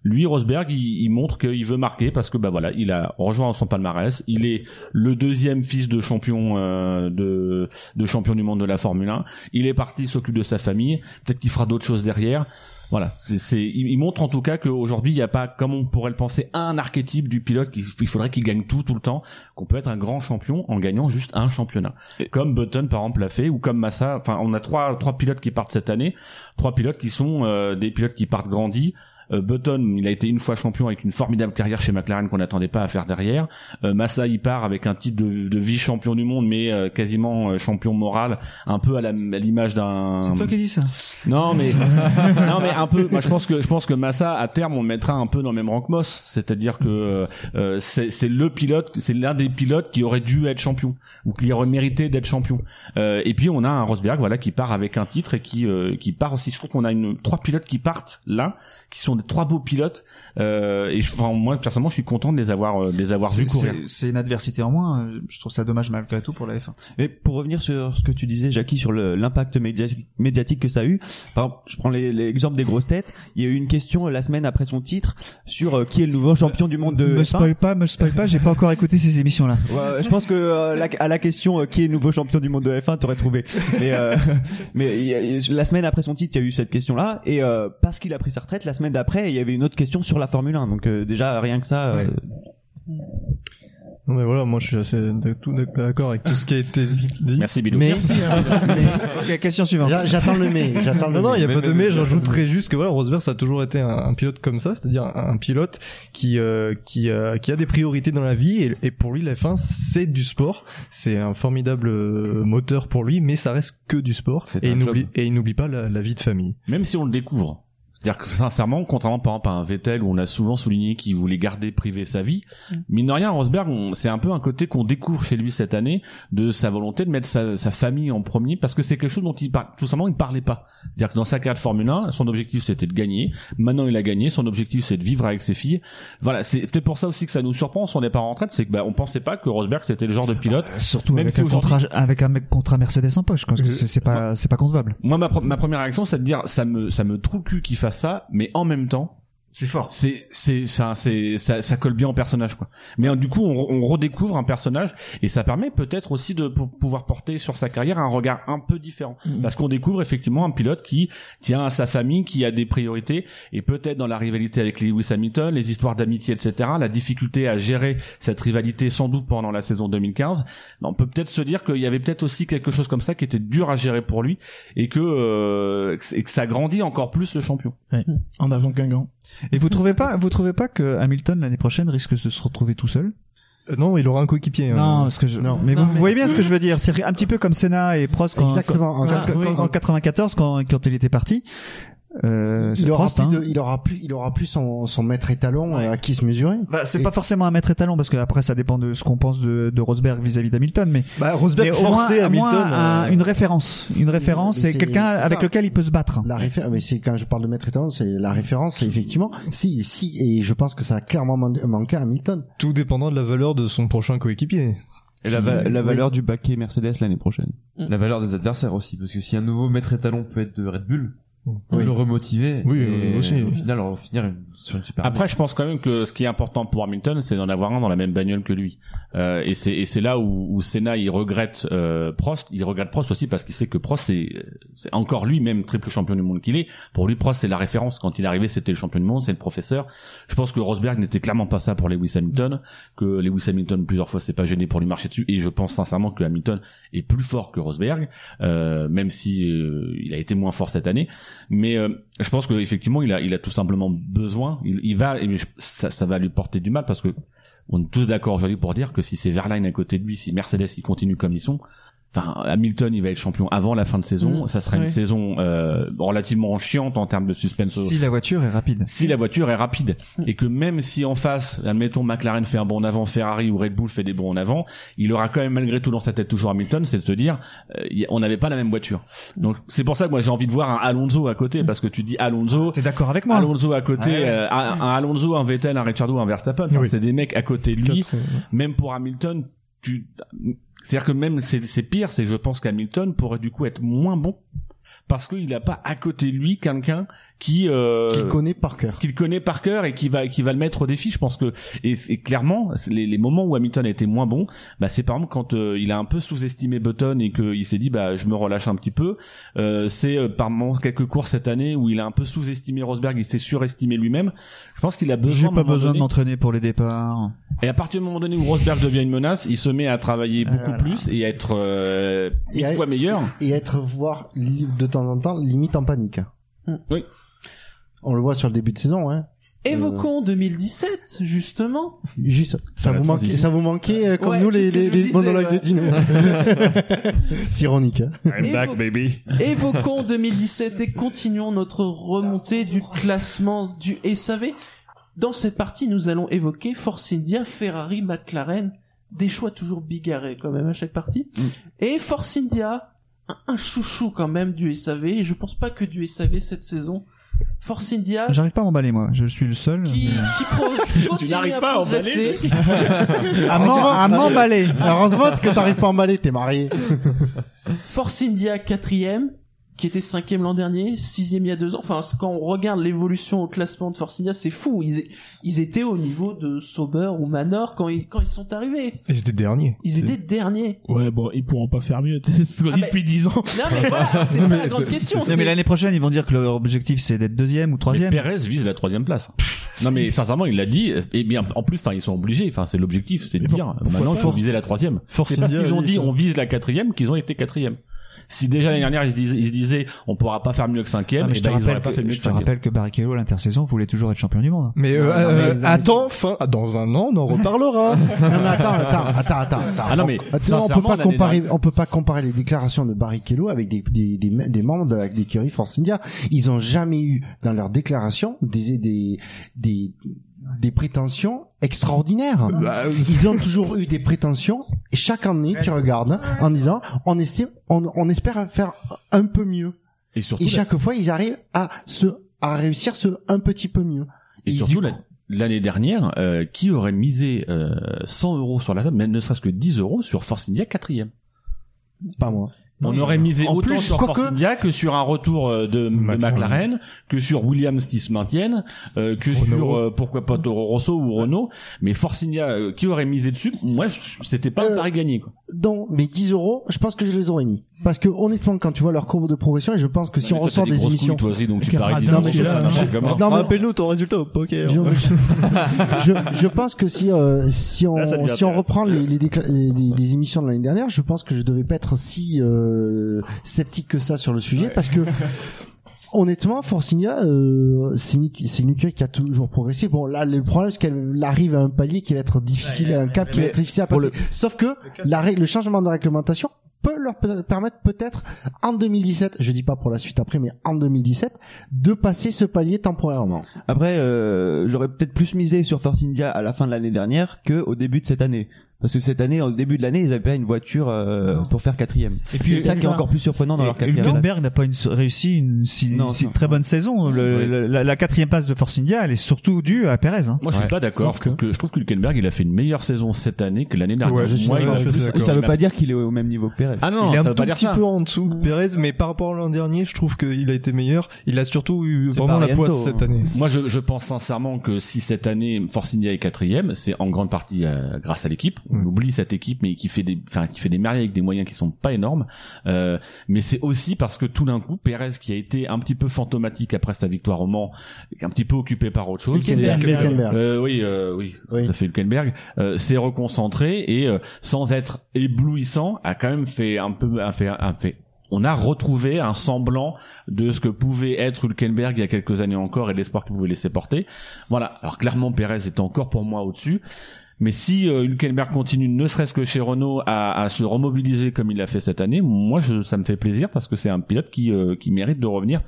Lui, Rosberg, il, il montre qu'il veut marquer parce que bah voilà, il a rejoint son palmarès. Il est le deuxième fils de champion euh, de de champion du monde de la Formule 1. Il est parti, il s'occupe de sa famille. Peut-être qu'il fera d'autres choses derrière. Voilà, c'est, c'est, il, montre en tout cas qu'aujourd'hui il n'y a pas, comme on pourrait le penser, un archétype du pilote qu'il il faudrait qu'il gagne tout tout le temps, qu'on peut être un grand champion en gagnant juste un championnat. Comme Button par exemple l'a fait, ou comme Massa. Enfin, on a trois trois pilotes qui partent cette année, trois pilotes qui sont euh, des pilotes qui partent grandis. Euh, Button, il a été une fois champion avec une formidable carrière chez McLaren qu'on n'attendait pas à faire derrière. Euh, Massa, il part avec un titre de, de vice-champion du monde, mais euh, quasiment euh, champion moral, un peu à l'image d'un. C'est toi qui dis ça. Non, mais non, mais un peu. Moi, je pense que je pense que Massa à terme on le mettra un peu dans le même rang que Moss, c'est-à-dire que euh, c'est le pilote, c'est l'un des pilotes qui aurait dû être champion ou qui aurait mérité d'être champion. Euh, et puis on a un Rosberg, voilà, qui part avec un titre et qui euh, qui part aussi. Je trouve qu'on a une trois pilotes qui partent là, qui sont trois beaux pilotes. Euh, et je, enfin, moi personnellement, je suis content de les avoir euh, de les avoir vus C'est- courir. c'est- C'est une adversité en moins. euh, Je trouve ça dommage malgré tout pour la F1. Mais pour revenir sur ce que tu disais, Jackie, sur le- l'impact médiatique, médiatique que ça a eu, par exemple, je prends les- l'exemple des grosses têtes. Il y a eu une question euh, la semaine après son titre sur euh, qui est le nouveau champion du monde de me F1. spoil pas, me spoil pas. J'ai pas encore écouté ces émissions-là. Ouais, je pense que euh, la- à la question euh, qui est le nouveau champion du monde de F1, t'aurais trouvé. Mais, euh, mais il y a- la semaine après son titre, il y a eu cette question-là, et euh, parce qu'il a pris sa retraite, la semaine d'après, il y avait une autre question sur la Formule 1. Donc euh, déjà rien que ça. euh, Non mais voilà, moi je suis assez de- tout d'accord avec tout ce qui a été dit. Merci Bilou. Mais, Ok, question suivante. J'a- j'attends le mais. J'attends le Non, non, il y a mais. pas de mais, j'ajouterais juste que voilà, Rosberg, ça a toujours été un, un pilote comme ça, c'est-à-dire un, un pilote qui, euh, qui, euh, qui a des priorités dans la vie, et, et pour lui, la F1, c'est du sport, c'est un formidable moteur pour lui, mais ça reste que du sport, et il n'oublie, job. et il n'oublie pas la, la vie de famille. même si on le découvre. C'est-à-dire que sincèrement, contrairement par exemple à un Vettel où on a souvent souligné qu'il voulait garder privé sa vie, mine de rien, Rosberg, c'est un peu un côté qu'on découvre chez lui cette année de sa volonté de mettre sa, sa famille en premier parce que c'est quelque chose dont il parle, tout simplement il parlait pas. C'est-à-dire que dans sa carrière de Formule 1, son objectif c'était de gagner. Maintenant il a gagné, son objectif c'est de vivre avec ses filles. Voilà, c'est peut-être pour ça aussi que ça nous surprend son départ en retraite, c'est que bah, on pensait pas que Rosberg c'était le genre de pilote. Surtout Même avec si un contrat, avec un mec- contrat Mercedes en poche. Parce que c'est c'est pas, c'est pas concevable. Moi, ma, ma première réaction, c'est de dire, ça me, ça me trouve le cul qu'il fasse ça, mais en même temps, C'est fort. c'est, c'est, ça, c'est, ça, ça colle bien au personnage, quoi. Mais du coup, on, on redécouvre un personnage, et ça permet peut-être aussi de pou- pouvoir porter sur sa carrière un regard un peu différent, parce qu'on découvre effectivement un pilote qui tient à sa famille, qui a des priorités, et peut-être dans la rivalité avec Lewis Hamilton, les histoires d'amitié, etc., la difficulté à gérer cette rivalité sans doute pendant la saison 2015, on peut peut-être se dire qu'il y avait peut-être aussi quelque chose comme ça qui était dur à gérer pour lui, et que, euh, et que ça grandit encore plus le champion. En avant qu'un gant. Et vous trouvez pas, vous trouvez pas que Hamilton l'année prochaine risque de se retrouver tout seul? Euh, non, il aura un coéquipier. Non, hein. parce que je... Non. mais Non, vous, mais- voyez bien ce que je veux dire. C'est un petit peu comme Senna et Prost quand, Exactement. En quand- quatre- quand- oui. en 94 quand, quand il était parti. Euh, c'est il aura Prost, plus hein. de, il aura plus, il aura plus son, son maître étalon Ouais. euh, à qui se mesurer. Bah, c'est Et- pas forcément un maître étalon parce que après ça dépend de ce qu'on pense de, de Rosberg vis-à-vis d'Hamilton, mais, Bah, Rosberg mais au moins, forçait au moins Hamilton. un- euh, une référence, une référence, c'est quelqu'un avec ça. lequel il peut se battre. La référence, mais c'est quand je parle de maître étalon, c'est la référence, effectivement, si, si, et je pense que ça a clairement man- manqué à Hamilton. tout dépendant de la valeur de son prochain coéquipier. Et la, va- la valeur du baquet Mercedes l'année prochaine. La valeur des adversaires aussi, parce que si un nouveau maître étalon peut être de Red Bull, Oui. peut le remotiver. Oui, et aussi. Au final, on va finir sur une super. Après, je pense quand même que ce qui est important pour Hamilton, c'est d'en avoir un dans la même bagnole que lui. Euh, et c'est et c'est là où, où Senna il regrette euh, Prost. Il regrette Prost aussi parce qu'il sait que Prost c'est c'est encore lui même triple champion du monde qu'il est. Pour lui, Prost c'est la référence. Quand il est arrivé, c'était le champion du monde, c'est le professeur. Je pense que Rosberg n'était clairement pas ça pour Lewis Hamilton. Que Lewis Hamilton plusieurs fois s'est pas gêné pour lui marcher dessus. Et je pense sincèrement que Hamilton est plus fort que Rosberg, euh, même si euh, il a été moins fort cette année. Mais euh, je pense qu'effectivement, il a, il a tout simplement besoin. Il, va, et ça, ça va lui porter du mal parce que on est tous d'accord aujourd'hui pour dire que si c'est Verlaine à côté de lui, si Mercedes il continue comme ils sont, enfin Hamilton il va être champion avant la fin de saison. Mm. Ça sera une saison euh, relativement chiante en termes de suspense. Si la voiture est rapide. Si la voiture est rapide et que même si en face, admettons McLaren fait un bon en avant, Ferrari ou Red Bull fait des bons en avant, il aura quand même malgré tout dans sa tête toujours Hamilton, c'est de se dire euh, on n'avait pas la même voiture. Donc c'est pour ça que moi j'ai envie de voir un Alonso à côté parce que tu dis Alonso, t'es d'accord avec moi Alonso à côté, Ouais, ouais. euh, un, un Alonso, un Vettel, un Ricciardo, un Verstappen, Enfin, c'est des mecs à côté de lui. Même pour Hamilton, tu c'est-à-dire que même c'est pire, c'est je pense qu'Hamilton pourrait du coup être moins bon parce qu'il n'a pas à côté de lui quelqu'un qui euh, Qu'il connaît par cœur. qu'il connaît par cœur et qui va qui va le mettre au défi je pense que et, et clairement les, les moments où Hamilton a été moins bon bah c'est par exemple quand euh, il a un peu sous-estimé Button et qu'il s'est dit bah je me relâche un petit peu euh, c'est euh, par moments quelques courses cette année où il a un peu sous-estimé Rosberg il s'est surestimé lui-même je pense qu'il a besoin J'ai pas moment besoin de m'entraîner pour les départs. et à partir du moment donné où Rosberg devient une menace, il se met à travailler beaucoup plus et à être euh, mille Et à- fois meilleur. Et être, voire, de temps en temps, limite en panique. Oui. On le voit sur le début de saison, hein. Évoquons 2017, justement. Juste, ça vous manquait, ça vous manquait euh, comme Ouais, nous c'est les, ce que les, je me les disais, monologues ouais. de Dino. C'est ironique. Hein. I'm back, baby. Évoquons 2017 et continuons notre remontée du classement du SAV. Dans cette partie, nous allons évoquer Force India, Ferrari, McLaren. Des choix toujours bigarrés quand même à chaque partie. Et Force India, un, un chouchou quand même du SAV. Et je pense pas que du SAV cette saison. Force India J'arrive pas à m'emballer moi, je suis le seul. qui, mais- qui, pro- qui continue à pas à progresser. emballer, À à m'emballer. Heureusement que t'arrives pas à emballer, t'es marié. Force India quatrième, qui était cinquième l'an dernier, sixième il y a deux ans. Enfin, quand on regarde l'évolution au classement de Force India, c'est fou. Ils, ils étaient au niveau de Sauber ou Manor quand ils, quand ils sont arrivés. Ils étaient derniers. Ils étaient derniers. Ouais, bon, ils pourront pas faire mieux. C'est ce qu'on Ah, dit mais- depuis 10 ans. Non mais voilà, c'est ça la grande question. Non, mais l'année prochaine, ils vont dire que leur objectif c'est d'être deuxième ou Mais troisième. Perez vise la troisième place. Non mais sincèrement, il l'a dit. Et bien, en plus, enfin, ils sont obligés. Enfin, c'est l'objectif, c'est de dire. Maintenant, il faut viser la troisième. Force C'est parce qu'ils ont dit on vise la quatrième, qu'ils ont été quatrième. Si déjà l'année dernière ils se disaient, ils se disaient, on pourra pas faire mieux que cinquième, Ah, mais et je te ben, auraient rappelle pas fait que, mieux je que te rappelle que Barrichello à l'intersaison voulait toujours être champion du monde. Mais, euh, Non, non, mais- euh, non, mais attends, fin, ah, dans un an, on en reparlera. Non mais attends, attends, attends, attends. attends. Ah non, mais on, attends, on peut pas comparer, on peut pas comparer les déclarations de Barrichello avec des, des, des, des membres de la- l'écurie Force India. Ils ont jamais eu dans leurs déclarations des, des, des, des prétentions extraordinaires. Bah, Ils ont toujours eu des prétentions et chaque année tu regardes en disant on estime, on, on espère faire un peu mieux. Et surtout, Et la- chaque fois ils arrivent à se, à réussir ce un petit peu mieux. Et Et surtout, l'année dernière, euh, qui aurait misé euh, 100 euros sur la table, même ne serait-ce que 10 euros sur Force India quatrième? Pas moi. On aurait misé En autant plus, sur Force India que sur un retour euh, de McLaren. McLaren, que sur Williams qui se maintiennent, euh, que Renault. sur euh, pourquoi pas Toro Rosso ou Renault. Mais Force India, euh, qui aurait misé dessus? Moi, je- c'était pas un Euh, pari gagné. Quoi. Non, mais 10 euros, je pense que je les aurais mis. Parce que honnêtement, quand tu vois leur courbe de progression, et je pense que si Mais on toi, ressort des émissions, toi aussi, donc tu paries 10 non, Rappelle-nous ton résultat au poker. je, je, je pense que si euh, si on si on reprend les les, décla- les, les- les émissions de l'année dernière, je pense que je devais pas être si euh, sceptique que ça sur le sujet parce que honnêtement, Forcinia, euh, c'est une, c'est une écurie qui a toujours progressé. Bon, là, le problème, c'est qu'elle arrive à un palier qui va être difficile, un cap qui va être difficile à passer. Sauf que la, ré- le changement de réglementation peut leur pe- permettre peut-être en 2017, je dis pas pour la suite après, mais en 2017, de passer ce palier temporairement. Après, euh, j'aurais peut-être plus misé sur Force India à la fin de l'année dernière que au début de cette année. Parce que cette année, au début de l'année, ils avaient pas une voiture euh, pour faire quatrième. Et puis, c'est ça qui est encore plus surprenant dans leur quatrième. place. Hülkenberg n'a pas une, réussi une si, Non, si non. très bonne saison. Le- Oui. le- la, la quatrième place de Force India, elle est surtout due à Perez. Hein. Moi, je suis pas d'accord. Je trouve que, je trouve que Hülkenberg, il a fait une meilleure saison cette année que l'année dernière. Ouais, je suis je. Ça veut il m'a- pas dire qu'il est au même niveau que Perez. Ah non, il est un veut tout petit ça. peu en dessous que Perez, mais par rapport à l'an dernier, je trouve qu'il a été meilleur. Il a surtout eu vraiment la poisse cette année. Moi, je, je pense sincèrement que si cette année Force India est quatrième, c'est en grande partie euh, grâce à l'équipe. On oublie cette équipe, mais qui fait des, enfin, qui fait des merveilles avec des moyens qui sont pas énormes. Euh, mais c'est aussi parce que tout d'un coup, Perez, qui a été un petit peu fantomatique après sa victoire au Mans, un petit peu occupé par autre chose, Hülkenberg. Hülkenberg. Euh, oui, euh, oui, Oui. ça fait Hülkenberg, euh, s'est reconcentré et euh, sans être éblouissant, a quand même fait un peu, a fait, a fait. On a retrouvé un semblant de ce que pouvait être Hülkenberg il y a quelques années encore et l'espoir qu'il pouvait laisser porter. Voilà. Alors clairement, Perez est encore pour moi au-dessus. Mais si euh, Hülkenberg continue, ne serait-ce que chez Renault, à, à se remobiliser comme il l'a fait cette année, moi, je, ça me fait plaisir parce que c'est un pilote qui, euh, qui mérite de revenir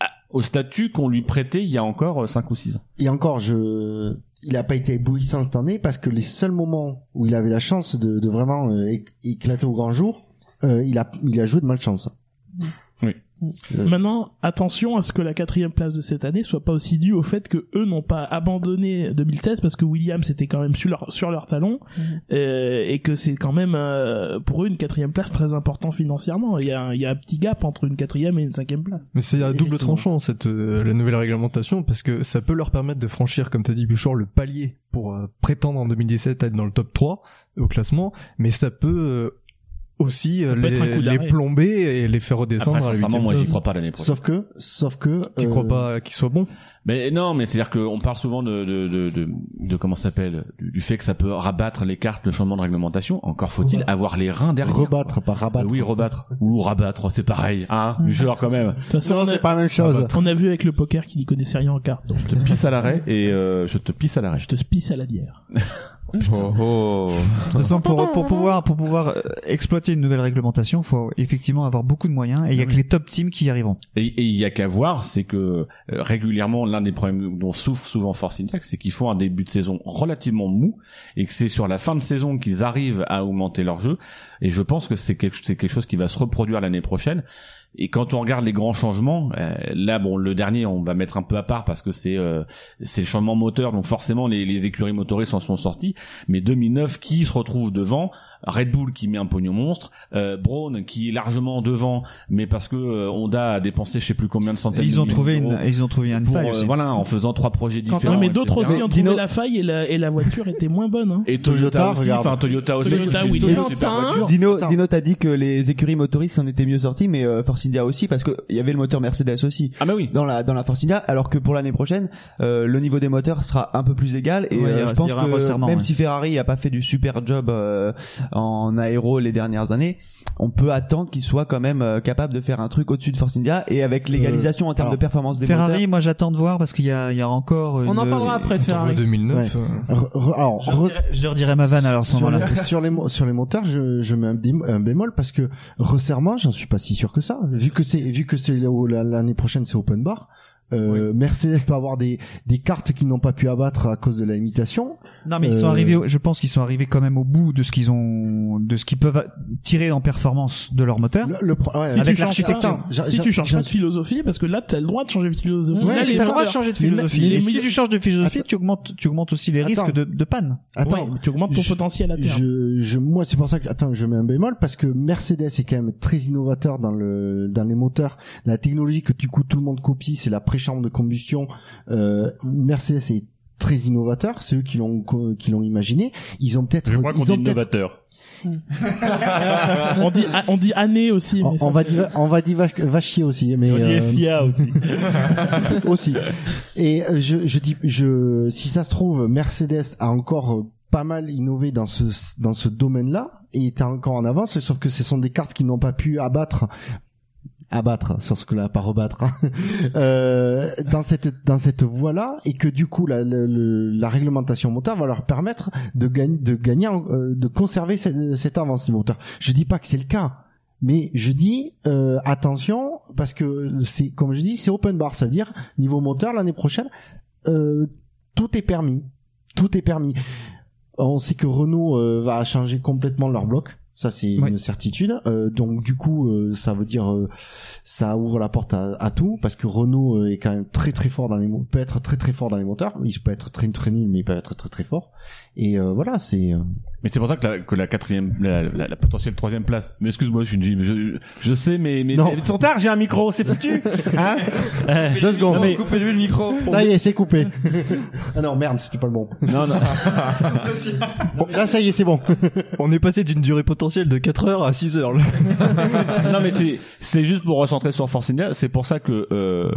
à- au statut qu'on lui prêtait il y a encore 5 ou 6 ans. Et encore, je, il a pas été éblouissant cette année parce que les seuls moments où il avait la chance de, de vraiment euh, éc- éclater au grand jour, euh, il a, il a joué de malchance. Maintenant, attention à ce que la quatrième place de cette année soit pas aussi due au fait que eux n'ont pas abandonné 2016 parce que Williams était quand même sur leur, sur leur talon euh, et que c'est quand même euh, pour eux une quatrième place très important financièrement. Il y, a, il y a un petit gap entre une quatrième et une cinquième place. Mais c'est à double tranchant cette euh, la nouvelle réglementation parce que ça peut leur permettre de franchir, comme t'as dit Buchor, le palier pour euh, prétendre en 2017 à être dans le top 3 au classement, mais ça peut euh, aussi euh, les, les plomber et les faire redescendre Après, à moi, j'y crois pas l'année prochaine. Sauf que, sauf que, Tu euh, crois pas qu'il soit bon Mais non, mais c'est-à-dire qu'on parle souvent de, de, de, de, de comment ça s'appelle, du, du fait que ça peut rabattre les cartes, le changement de réglementation. Encore faut-il avoir les reins derrière. rebattre, pas rabattre. Euh, oui, rebattre. Ou rabattre, c'est pareil. Hein, du genre quand même. De toute façon, Non, c'est pas la même chose. on a vu avec le poker qu'il y connaissait rien en cartes. Donc Je te pisse à l'arrêt et euh, je te pisse à l'arrêt. je te spisse à la bière. Oh, oh. De toute façon, pour, pour pouvoir, pour pouvoir euh, exploiter une nouvelle réglementation, il faut effectivement avoir beaucoup de moyens et il y a Ah que les top teams qui y arriveront. Et et il y a qu'à voir, c'est que euh, régulièrement l'un des problèmes dont souffre souvent Force India, c'est qu'ils font un début de saison relativement mou et que c'est sur la fin de saison qu'ils arrivent à augmenter leur jeu. Et je pense que c'est quelque, quelque chose qui va se reproduire l'année prochaine. Et quand on regarde les grands changements, euh, là bon le dernier on va mettre un peu à part parce que c'est euh, c'est le changement moteur donc forcément les, écuries motoristes en sont sortis. Mais 2009 qui se retrouve devant? Red Bull qui met un pognon monstre, euh, Braun qui est largement devant mais parce que euh, Honda a dépensé je sais plus combien de centaines ils de ont millions trouvé une, ils ont trouvé une pour, faille euh, aussi. voilà en faisant trois projets différents. Ouais, mais d'autres aussi ont trouvé Dino- la faille et la, et la voiture était moins bonne. Hein. Et Toyota, Toyota, aussi, enfin Toyota aussi. Toyota, oui, Toyota. Dino. Dino t'a dit que les écuries motoristes en étaient mieux sorties, mais euh, Force India aussi, parce que il y avait le moteur Mercedes aussi Ah bah oui. dans la dans la Force India, alors que pour l'année prochaine, euh, le niveau des moteurs sera un peu plus égal. Et Ouais, euh, je pense que même ouais. si Ferrari a pas fait du super job euh, en aéro les dernières années, on peut attendre qu'il soit quand même euh, capable de faire un truc au-dessus de Force India et avec l'égalisation en termes alors, de performance des Ferrari, moteurs. moi j'attends de voir parce qu'il y a, il y a encore. On en une- parlera après de Ferrari. 2009. Ouais. euh, Re- re- alors, Je re- leur dirai- je leur dirai ma vanne alors ce sur, les, sur les sur les moteurs, je, je mets un, dim- un bémol parce que resserrement, j'en suis pas si sûr que ça. Vu que c'est vu que c'est la- l'année prochaine c'est open bar. Euh, Mercedes peut avoir des des cartes qu'ils n'ont pas pu abattre à cause de la limitation. Non, mais ils sont Euh, arrivés. au- Je pense qu'ils sont arrivés quand même au bout de ce qu'ils ont, de ce qu'ils peuvent tirer en performance de leur moteur. Le, le pro- ouais, Si Avec tu changes l'architecture. si tu changes pas de philosophie, parce que là, t'as le droit de changer de philosophie. Ouais, là, les le droit de changer de Mais- philosophie. mais- si tu changes de philosophie, Attends. tu augmentes, tu augmentes aussi les Attends. risques de, de panne. Attends, Ouais, tu augmentes ton je- potentiel à terme. Je, je, moi, c'est pour ça que, attends, je mets un bémol parce que Mercedes est quand même très innovateur dans le, dans les moteurs. La technologie que du coup tout le monde copie, c'est la pré-chambre de combustion. Euh, Mercedes est très innovateur. C'est eux qui l'ont, qui l'ont imaginé. Ils ont peut-être, Je crois qu'on ils dit innovateur. on dit, on dit année aussi. on, mais ça on va fait- dire, on va dire va, va chier aussi, mais On dit euh, FIA aussi. aussi. Et euh, je, je dis, je, si ça se trouve, Mercedes a encore euh, pas mal innové dans ce dans ce domaine-là et est encore en avance. Sauf que ce sont des cartes qui n'ont pas pu abattre abattre sur ce que là pas rebattre hein. euh, dans cette dans cette voie là et que du coup la, la, la réglementation moteur va leur permettre de gagner de gagner euh, de conserver cette, cette avance niveau moteur je dis pas que c'est le cas mais je dis euh, attention parce que c'est comme je dis c'est open bar ça veut dire niveau moteur l'année prochaine euh, tout est permis tout est permis On sait que Renault euh, va changer complètement leur bloc. Ça c'est une certitude. Euh, donc du coup, euh, ça veut dire euh, ça ouvre la porte à, à tout parce que Renault est quand même très très fort dans les peut être très très fort dans les moteurs. Il peut être très très nul, mais il peut être très très fort. Et euh, voilà, c'est. Mais c'est pour ça que la, que la quatrième, la, la, la potentielle troisième place. Mais excuse-moi, Shinji, mais je, je sais, mais, mais, Non. mais trop tard, j'ai un micro, c'est foutu. Hein? Euh, Deux secondes. non, mais- Coupez-lui le micro. Ça y est, c'est coupé. ah non, merde, c'était pas le bon. Non, non. Bon, là, ça y est, c'est bon. On est passé d'une durée potentielle de 4 heures à 6 heures. non mais c'est c'est juste pour recentrer sur Force India. C'est pour ça que euh,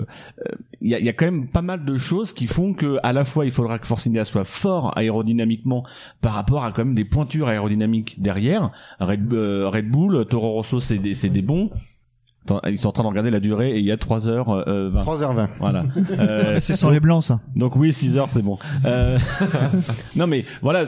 il y, a, quand même pas mal de choses qui font que à la fois il faudra que Force India soit fort aérodynamiquement par rapport à quand même des pointures aérodynamiques derrière. Red, euh, Red Bull Toro Rosso c'est des c'est des bons ils sont en train de regarder la durée et il y a 3 heures euh, 20. 3h20. Voilà. Euh, C'est sans les blancs, ça. donc oui, 6 heures, c'est bon. Euh, non mais voilà,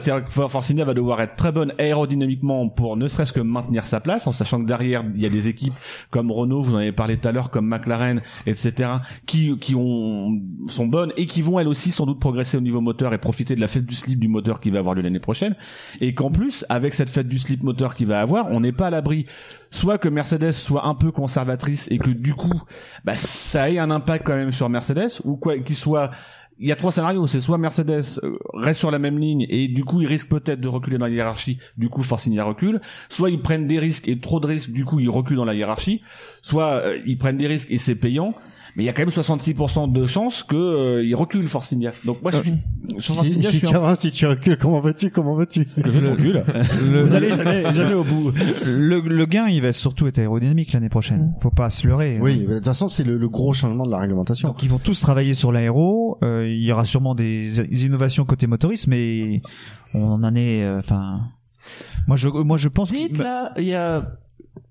India va devoir être très bonne aérodynamiquement pour ne serait-ce que maintenir sa place, en sachant que derrière il y a des équipes comme Renault, vous en avez parlé tout à l'heure, comme McLaren, etc., qui qui ont sont bonnes et qui vont elles aussi sans doute progresser au niveau moteur et profiter de la fête du slip du moteur qui va avoir lieu l'année prochaine, et qu'en plus avec cette fête du slip moteur qui va avoir, on n'est pas à l'abri soit que Mercedes soit un peu conservatrice et que du coup bah, ça ait un impact quand même sur Mercedes ou quoi qu'il soit il y a trois scénarios, c'est soit Mercedes euh, reste sur la même ligne et du coup ils risquent peut-être de reculer dans la hiérarchie, du coup Force India recule, soit ils prennent des risques et trop de risques, du coup ils reculent dans la hiérarchie, soit euh, ils prennent des risques et c'est payant, mais il y a quand même 66% de chances que euh, ils reculent Force India. Donc moi je suis sur Force Si, India, si je suis tu si recules, comment vas-tu Comment vas-tu que je t'encule. Vous allez jamais, jamais au bout. Le, le gain, il va surtout être aérodynamique l'année prochaine. Faut pas se leurrer. Oui, mais de toute façon, c'est le, le gros changement de la réglementation. Donc ils vont tous travailler sur l'aéro. Euh, il y aura sûrement des, des innovations côté motoriste, mais on en est. euh, Enfin, moi je, moi je pense. Dites là, il y a.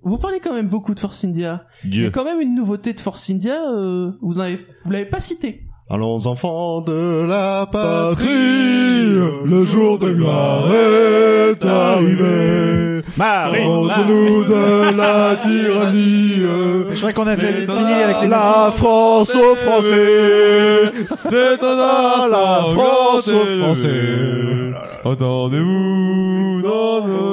Vous parlez quand même beaucoup de Force India. Il y Dieu. a quand même une nouveauté de Force India. euh, vous avez, vous l'avez pas cité. Allons enfants de la patrie, le jour de gloire est arrivé. Marie, nous de la tyrannie. Je crois qu'on avait fini avec les la France aux Français. Détonnant la France aux Français. Nos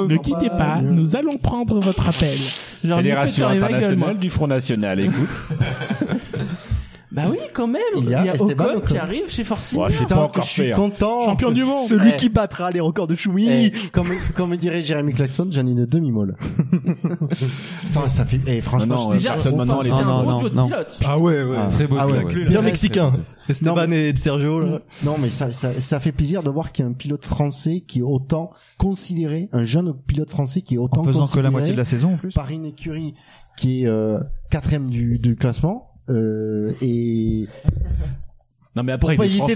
Ne quittez pas, nous allons prendre votre appel. Fédération internationale du Front National, écoute. Bah oui, quand même. Il Il y a Esteban Ocon Ocon. qui arrive chez Force Ouais, India. c'est pas Putain, encore que je suis fait, hein. content. Champion du monde. Celui Eh. qui battra les records de Choumi. Eh, comme, comme dirait Jérémy Claxon, j'en ai une demi-molle. ça, ça fait, eh, franchement, Non, Déjà, Personne on maintenant, pense les- que c'est un non, gros non, de. Ah ouais, ouais. Ah, Très beau ah ouais. ouais. Bien mexicain. Esteban Non, et Sergio, là. Non, mais ça, ça, ça fait plaisir de voir qu'il y a un pilote français qui est autant considéré, un jeune pilote français qui est autant en faisant que considéré la moitié de la saison en plus. par une écurie qui est euh, quatrième du, du classement. Euh, et Non mais pour après, pas il éviter français,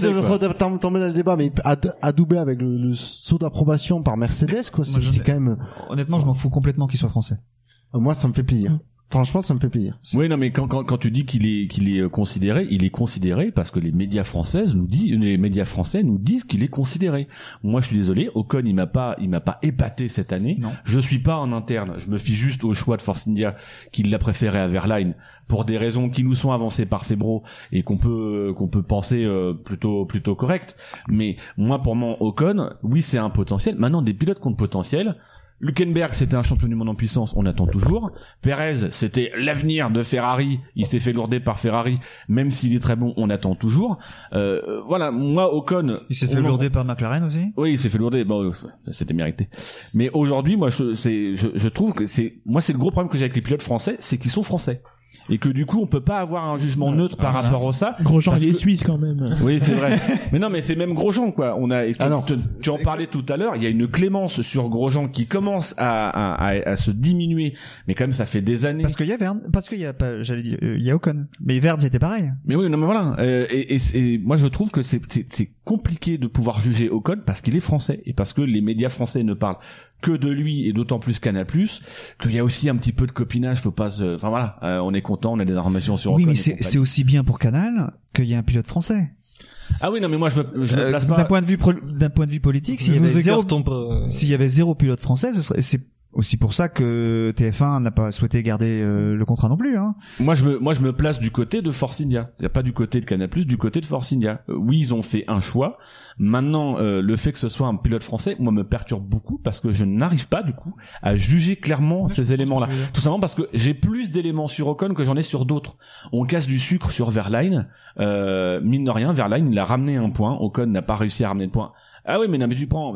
de tomber dans le débat, mais ad- adoubé avec le, le saut d'approbation par Mercedes, quoi, c'est quand même. Honnêtement, je m'en fous complètement qu'il soit français. Moi, ça me fait plaisir. Franchement, ça me fait plaisir. Oui, non, mais quand, quand, quand tu dis qu'il est, qu'il est euh, considéré, il est considéré parce que les médias françaises nous disent, les médias français nous disent qu'il est considéré. Moi, je suis désolé, Ocon, il m'a pas, il m'a pas épaté cette année. Non. Je suis pas en interne. Je me fie juste au choix de Force India qu'il l'a préféré à Verline pour des raisons qui nous sont avancées par Febro et qu'on peut, qu'on peut penser euh, plutôt, plutôt correct. Mais moi, pour moi, Ocon, oui, c'est un potentiel. Maintenant, des pilotes contre potentiel. Luckenberg, c'était un champion du monde en puissance, on attend toujours. Perez, c'était l'avenir de Ferrari, il s'est fait lourder par Ferrari, même s'il est très bon, on attend toujours. Euh, voilà, moi, Ocon... Il s'est fait lourder par McLaren aussi? Oui, il s'est fait lourder, bon, c'était mérité. Mais aujourd'hui, moi, je, je, je trouve que c'est... Moi, c'est le gros problème que j'ai avec les pilotes français, c'est qu'ils sont français. Et que du coup, on peut pas avoir un jugement neutre par Ah, rapport à ça. Grosjean, parce il est que- suisse quand même. oui, c'est vrai. mais non, mais c'est même Grosjean, quoi. On a, Ah non. tu- tu en parlais tout à l'heure, il y a une clémence sur Grosjean qui commence à, à, à, à se diminuer. Mais quand même, ça fait des années. Parce qu'il y a Verne, parce qu'il y a pas, j'allais dire, euh, il y a Ocon. Mais Verne c'était pareil. Mais oui, non, mais voilà. Euh, et, et, et moi, je trouve que c'est c'est- c'est compliqué de pouvoir juger Ocon parce qu'il est français et parce que les médias français ne parlent que de lui et d'autant plus Canal+, qu'il y a aussi un petit peu de copinage. Faut pas se... Enfin voilà, euh, on est content, on a des informations sur oui, mais c'est aussi bien pour Canal qu'il y a un pilote français. Ah oui, non, mais moi, je me, je me Euh, place D'un pas... point de vue d'un point de vue politique, s'il y avait zéro, pas. s'il y avait zéro pilote français, ce serait, c'est aussi pour ça que TF1 n'a pas souhaité garder euh, le contrat non plus. Hein. Moi, je me, moi, je me place du côté de Force India. Il y a pas du côté de Canal+, du côté de Force India. Euh, oui, ils ont fait un choix. Maintenant, euh, le fait que ce soit un pilote français, moi, me perturbe beaucoup parce que je n'arrive pas, du coup, à juger clairement ces éléments-là. Tout simplement parce que j'ai plus d'éléments sur Ocon que j'en ai sur d'autres. On casse du sucre sur Verline. Euh, mine de rien, Verline, il a ramené un point. Ocon n'a pas réussi à ramener de point. Ah oui, mais non, mais tu prends...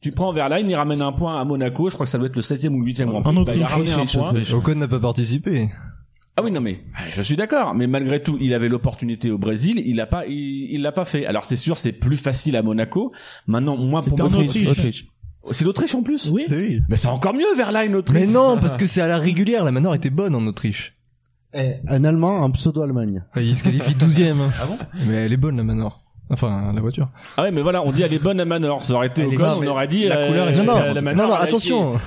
Tu prends Verline, il ramène un point à Monaco, je crois que ça doit être le septième ou le huitième Grand Prix. Bah, il a ramené un point. Ocon n'a pas participé. Ah oui non mais ah, je suis d'accord mais malgré tout il avait l'opportunité au Brésil il l'a pas il il l'a pas fait alors c'est sûr c'est plus facile à Monaco maintenant moi pour en moi Autriche. c'est l'Autriche en plus? Oui. mais c'est encore mieux Verline Autriche Mais non, parce que c'est à la régulière. La Manor était bonne en Autriche. Eh, un Allemand, un pseudo-Allemagne. Il se qualifie 12ème. Ah bon? Mais elle est bonne la Manor. Enfin, la voiture. ah ouais mais voilà on dit elle est bonne à Manor ça aurait été on aurait dit la euh, couleur est la- non, la non, Manor, non, a attention.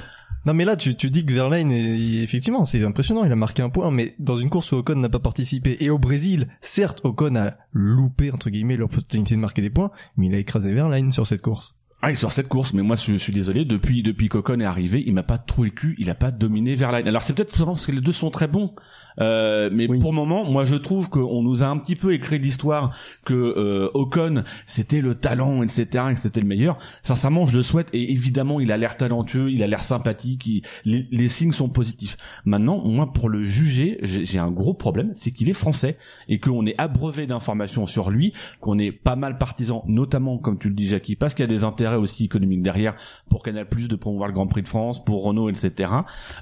Non mais là tu, tu dis que Verlaine est, effectivement c'est impressionnant il a marqué un point mais dans une course où Ocon n'a pas participé et au Brésil certes Ocon a loupé entre guillemets l'opportunité de marquer des points mais il a écrasé Verlaine sur cette course. Ah, il sort cette course, mais moi je, je suis désolé, depuis depuis qu'Ocon est arrivé, il m'a pas trouvé le cul, il a pas dominé Verlaine. Alors c'est peut-être tout simplement parce que les deux sont très bons, euh, mais pour le moment, moi je trouve qu'on nous a un petit peu écrit l'histoire que euh, Ocon c'était le talent, etc., et que c'était le meilleur. Sincèrement, je le souhaite et évidemment il a l'air talentueux, il a l'air sympathique, il- les, les signes sont positifs. Maintenant, moi pour le juger, j'ai j'ai un gros problème, c'est qu'il est français et qu'on est abreuvé d'informations sur lui, qu'on est pas mal partisan, notamment comme tu le dis Jackie, parce qu'il y a des intérêts aussi économiques derrière pour Canal Plus de promouvoir le Grand Prix de France, pour Renault, etc.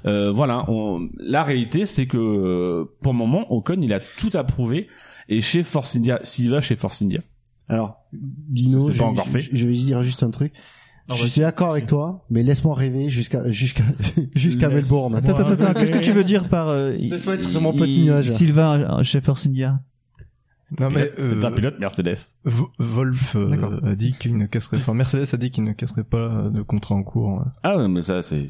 Euh, voilà, on- la réalité c'est que euh, pour le moment, Ocon il a tout approuvé et chez Force India, s'il va chez Force India. Alors, Dino, je, je- fait. je vais dire juste un truc. je suis d'accord avec toi, mais laisse-moi rêver jusqu'à jusqu'à jusqu'à Melbourne. Attends, attends, attends, qu'est-ce que tu veux dire par euh, Laisse-moi être sur mon petit nuage. Sylvain euh, chez Force India? Non mais un pilote Mercedes. Wolf euh, a dit qu'il ne casserait enfin Mercedes a dit qu'il ne casserait pas de contrat en cours. Ah ouais, mais ça c'est-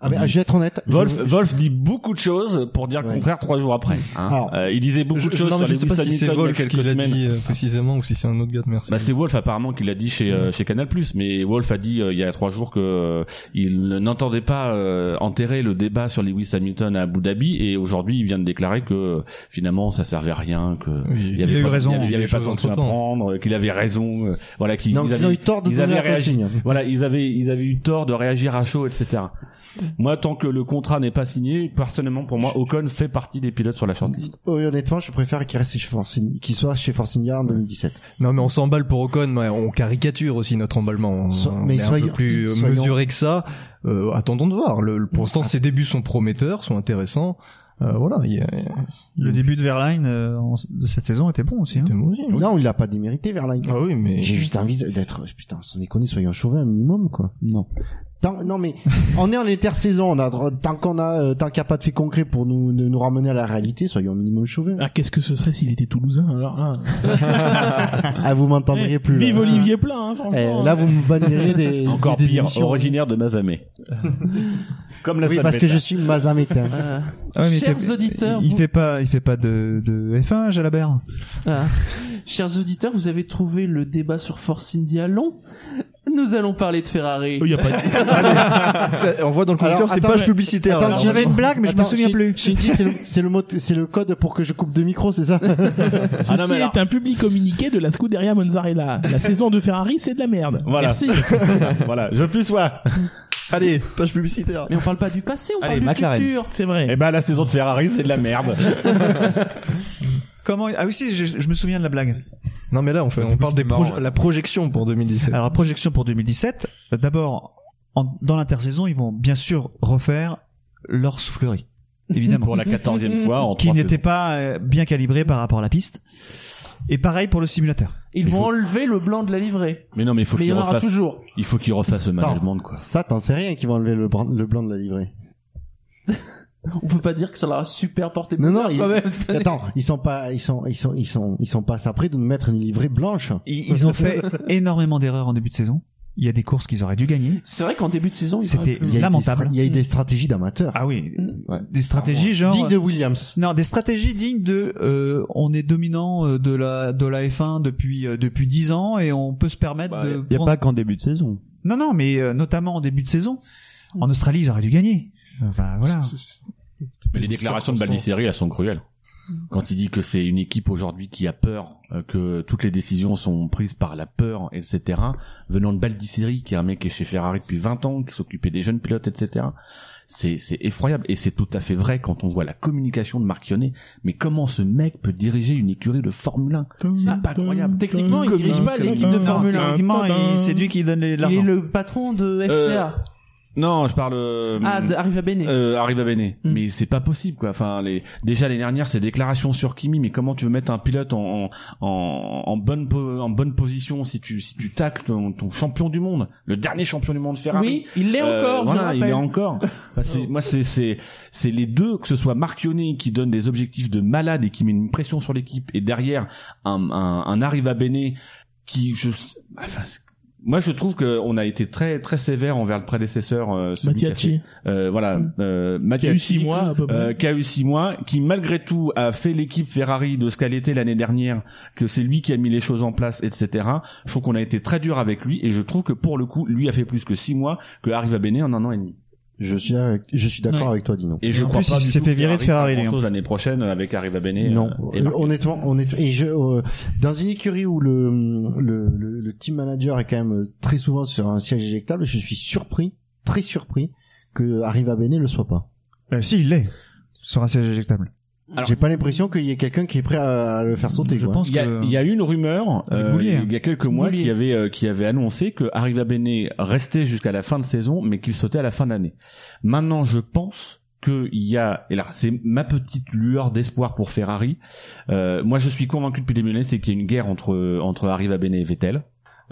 Ah, mais, ah, je vais être honnête. Wolf, je- Wolf dit beaucoup de choses pour dire le Ouais. contraire trois jours après. hein. Alors, Euh, il disait beaucoup Je- de choses non, sur mais je les sais pas si c'est Newton il y a Wolf qui quelques l'a semaines. dit euh, précisément ou si c'est un autre gars de Mercedes. Bah c'est Wolf apparemment qui l'a dit chez euh, chez Canal+, mais Wolf a dit euh, il y a trois jours que euh, il n'entendait pas euh, enterrer le débat sur Lewis Hamilton à Abu Dhabi et aujourd'hui il vient de déclarer que finalement ça servait à rien, que Oui, il y avait il a eu pas, raison, il y avait, il y avait pas de à prendre, qu'il avait raison, euh, voilà qu'ils ils avaient- eu tort de ils avaient réagi, voilà ils avaient ils avaient eu tort de réagir à chaud, etc. Moi, tant que le contrat n'est pas signé, personnellement, pour moi, Ocon fait partie des pilotes sur la shortlist. Oh, honnêtement, je préfère qu'il reste chez Force In- qu'il soit chez Force India en 2017. Non mais on s'emballe pour Ocon, mais on caricature aussi notre emballement. On, So- on mais est un soyons- peu plus euh, soyons- mesuré que ça. Euh, attendons de voir. Le, le- pour l'instant, ses débuts sont prometteurs, sont intéressants. Euh, voilà. Il y a, Le début de Verline euh, de cette saison était bon aussi. Hein. c'était bon aussi, oui. Non, il a pas démérité Verlaine. Ah oui, mais J'ai juste envie d'être, putain, sans déconner, soyons chauvins un minimum, quoi. Non. Tant, non mais on est en intersaison, on a tant qu'on a euh, tant qu'il n'y a pas de fait concret pour nous de nous ramener à la réalité, soyons au minimum chauvins. Ah, qu'est-ce que ce serait s'il était toulousain alors là ah vous m'entendriez Eh, plus. Vive là. Olivier Plein, hein, Eh, franchement. là vous me bannirez des Encore des pire, émissions. originaire de Mazamet. Comme la Oui, parce que je suis mazamétain. Ah ouais, chers fait- auditeurs, il vous- fait pas, il fait pas de, de F1, Jalabert. Ah. Chers auditeurs, vous avez trouvé le débat sur Force India long Nous allons parler de Ferrari. Oh, y a pas de- Ça, on voit dans le conducteur, c'est attends, page publicitaire. Attends, j'avais une blague, mais je me Attends, souviens plus. Shinji, c'est le c'est le mot c'est le code pour que je coupe deux micros, c'est ça? Ceci Ah non, alors- est un public communiqué de la Scuderia Monzarella. La saison de Ferrari, c'est de la merde. Voilà. Merci. voilà, je plus sois. Allez, page publicitaire. Mais on parle pas du passé, on Allez, parle McLaren. du futur. C'est vrai. Eh ben, la saison de Ferrari, c'est de la merde. Comment Ah oui, si, je, je me souviens de la blague. Non mais là, on, fait, on parle des proje- la projection pour 2017. Alors, la projection pour 2017, euh, d'abord, en- dans l'intersaison, ils vont bien sûr refaire leur soufflerie. Évidemment. Pour la quatorzième fois en qui trois n'était saisons. pas euh, bien calibré par rapport à la piste. Et pareil pour le simulateur. Ils Il vont faut- enlever le blanc de la livrée. Mais non, mais il faut Mais il y qu'il en aura refasse. toujours. Il faut qu'il refasse le management, quoi. Ça, t'en sais rien qui va enlever le, bran- le blanc de la livrée. On peut pas dire que ça leur a super porté Non, non, quand même, cette année. attends, ils sont pas, ils sont, ils sont, ils sont, ils sont pas de nous mettre une livrée blanche. Ils, ils ont fait énormément d'erreurs en début de saison. Il y a des courses qu'ils auraient dû gagner. C'est vrai qu'en début de saison, ils C'était auraient pu- Il y a eu des lamentable. Il y a eu des stratégies d'amateurs. Ah oui, Ouais. des stratégies genre Digne de Williams. non, des stratégies dignes de euh, on est dominant euh, de la de la F1 depuis euh, depuis 10 ans et on peut se permettre Bah, de y a prendre- pas qu'en début de saison. Non non, mais euh, notamment en début de saison. En Australie, ils auraient dû gagner. Enfin, voilà. Mais les déclarations de Baldisseri, elles sont cruelles. Quand il dit que c'est une équipe aujourd'hui qui a peur, euh, que toutes les décisions sont prises par la peur, etc. Venant de Baldisseri, qui est un mec qui est chez Ferrari depuis 20 ans, qui s'occupait des jeunes pilotes, etc. C'est, c'est effroyable. Et c'est tout à fait vrai quand on voit la communication de Marchionnet. Mais comment ce mec peut diriger une écurie de Formule 1? C'est pas croyable. Techniquement, il dirige pas l'équipe de Formule 1. Techniquement, il- c'est lui qui donne les- Il est l'argent. le patron de FCA. Non, je parle. Euh, Ah, de Arriva Bene. Euh, Arriva Bene. Mais c'est pas possible, quoi. Enfin, les déjà les dernières, ces déclarations sur Kimi. Mais comment tu veux mettre un pilote en en, en, bonne en bonne position si tu si tu tacles ton, ton champion du monde, le dernier champion du monde Ferrari? Oui, il l'est Euh, encore, je Voilà, il rappelle. est encore. Enfin, c'est- moi, c'est c'est c'est les deux, que ce soit Marchionnet qui donne des objectifs de malade et qui met une pression sur l'équipe, et derrière un un, un Arriva Bene qui je enfin moi, je trouve qu'on a été très très sévère envers le prédécesseur, euh, celui Mattiacci. euh, voilà, euh, Qui a eu six mois, à peu près. euh, qui a eu six mois, qui malgré tout a fait l'équipe Ferrari de ce qu'elle était l'année dernière, que c'est lui qui a mis les choses en place, etc. Je trouve qu'on a été très dur avec lui, et je trouve que pour le coup, lui a fait plus que six mois que Arriva Bene en un an et demi. Je suis, avec- je suis d'accord Ouais. avec toi, Dino. Et je En crois plus, pas il s'est fait virer de Ferrari, lui, hein. chose l'année prochaine avec Arriva Bene. Non, euh, et Marquez. honnêtement, honnêtement, et je, euh, dans une écurie où le, le, le, le team manager est quand même très souvent sur un siège éjectable, je suis surpris, très surpris, que Arriva Bene le soit pas. Euh, si, il l'est. Sur un siège éjectable. J'ai pas l'impression qu'il y ait quelqu'un qui est prêt à, le faire sauter. Je quoi. pense Il y, a, que- il y a eu une rumeur euh, Boulier, il y a quelques mois Boulier. qui avait euh, qui avait annoncé que Arriva Bene restait jusqu'à la fin de saison, mais qu'il sautait à la fin d'année. Maintenant, je pense qu'il y a, et là c'est ma petite lueur d'espoir pour Ferrari. Euh, moi, je suis convaincu depuis de l'année, c'est qu'il y a une guerre entre entre Arriva Bene et Vettel,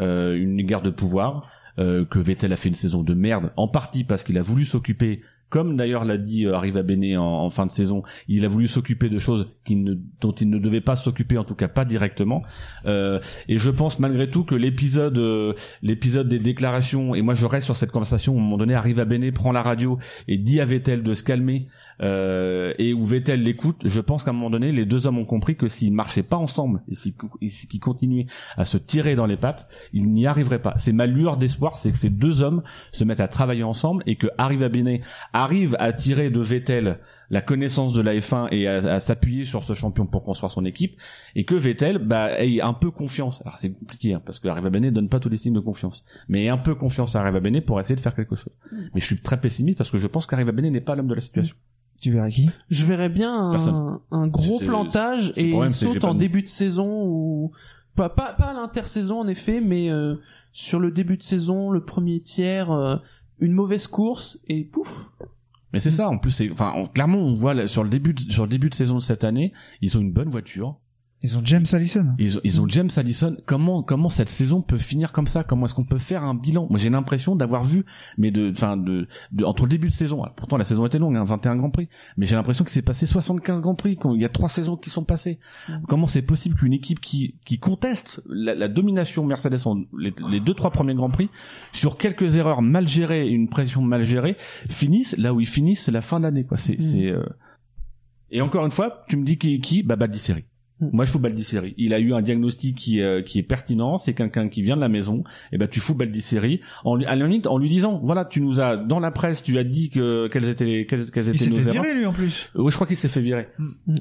euh, une guerre de pouvoir. euh, que Vettel a fait une saison de merde, en partie parce qu'il a voulu s'occuper, comme d'ailleurs l'a dit euh, Arriva Bene en, en fin de saison, il a voulu s'occuper de choses ne, dont il ne devait pas s'occuper, en tout cas pas directement. Euh, et je pense malgré tout que l'épisode, euh, l'épisode des déclarations, et moi je reste sur cette conversation, où à un moment donné Arriva Bene prend la radio et dit à Vettel de se calmer, euh, et où Vettel l'écoute, je pense qu'à un moment donné, les deux hommes ont compris que s'ils marchaient pas ensemble et s'ils continuaient à se tirer dans les pattes, ils n'y arriveraient pas. C'est ma lueur d'espoir, c'est que ces deux hommes se mettent à travailler ensemble et que Arriva Bene arrive à tirer de Vettel la connaissance de la F1 et à, à s'appuyer sur ce champion pour construire son équipe et que Vettel bah, ait un peu confiance. Alors c'est compliqué hein, parce que Arriva Bene donne pas tous les signes de confiance, mais ait un peu confiance à Arriva Bene pour essayer de faire quelque chose. Mais je suis très pessimiste parce que je pense qu'Arriva Bene n'est pas l'homme de la situation. Tu verrais qui? Je verrais bien un, gros plantage et j'ai saute en de- début de saison ou pas pas, pas à l'intersaison en effet, mais euh, sur le début de saison, le premier tiers, euh, une mauvaise course et pouf. Mais c'est ça, en plus, c'est, enfin, on- clairement, on voit là, sur le début, de, sur le début de saison de cette année, ils ont une bonne voiture. Ils ont James Allison. Ils ont, ils ont James Allison. Comment, comment cette saison peut finir comme ça? Comment est-ce qu'on peut faire un bilan? Moi, j'ai l'impression d'avoir vu, mais de, enfin, de, de, entre le début de saison, alors, pourtant la saison était longue, hein, 21 grands prix, mais j'ai l'impression que c'est passé 75 grands prix. qu'il y a trois saisons qui sont passées. Comment c'est possible qu'une équipe qui, qui conteste la, la domination Mercedes en les, les deux trois premiers grands prix sur quelques erreurs mal gérées et une pression mal gérée finissent là où ils finissent la fin d'année quoi. C'est, c'est euh, et encore une fois, tu me dis qui, qui? Bah Baldisseri. Moi, je fous Baldisseri. Il a eu un diagnostic qui, euh, qui est pertinent. C'est quelqu'un qui vient de la maison. Et ben, tu fous Baldisseri en, lui- à la limite, en lui disant, voilà, tu nous as dans la presse, tu as dit que quelles étaient les, quelles, quelles Il étaient s'est nos fait erreurs. virer lui en plus. Oui, je crois qu'il s'est fait virer.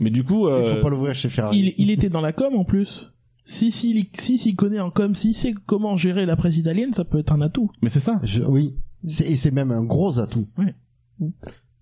Mais du coup, euh, Il faut pas l'ouvrir chez Ferrari. Il, il était dans la com en plus. Si si il- si s'il connaît en com, si sait comment gérer la presse italienne, ça peut être un atout. Mais c'est ça. Je- oui. Et c'est même un gros atout.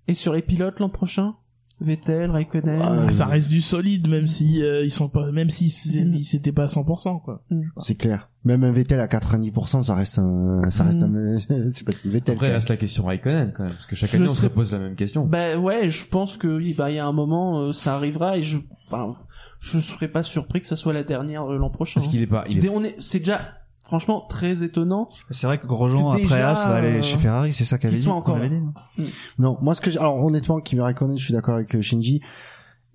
Et sur les pilotes l'an prochain, Vettel, Raikkonen. Ah, ça reste du solide même si euh, ils sont pas même si c'était pas à 100% quoi. C'est clair. Même un Vettel à 90%, ça reste un, ça reste un, c'est pas si Vettel. Après, reste la question Raikkonen quand même, parce que chaque Je année on se pose la même question. Bah ouais, je pense que oui, bah il y a un moment, euh, ça arrivera et je, enfin, je serais pas surpris que ça soit la dernière euh, l'an prochain. Parce qu'il est pas, il est on est, c'est déjà franchement très étonnant. C'est vrai que Grosjean Que après déjà, As va aller euh, chez Ferrari, c'est ça qu'ils dit. encore avait dit, non Non, moi ce que j'ai, alors honnêtement, Kimi Raikkonen, je suis d'accord avec euh, Shinji.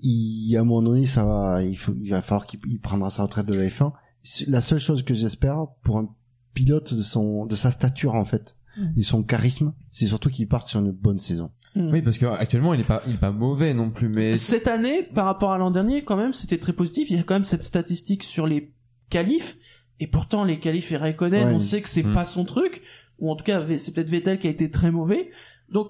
Il, à un moment donné, ça va, il faut, il va falloir qu'il il prendra sa retraite de la F1. C'est La seule chose que j'espère pour un pilote de son, de sa stature en fait, Mm. et son charisme, c'est surtout qu'il parte sur une bonne saison. Oui, parce que actuellement il est pas, il est pas mauvais non plus, mais Cette année, par rapport à l'an dernier, quand même, c'était très positif. Il y a quand même cette statistique sur les qualifs. Et pourtant, les qualifs et Raikkonen, Ouais, on sait que c'est Mm. pas son truc. ou en tout cas c'est peut-être Vettel qui a été très mauvais. Donc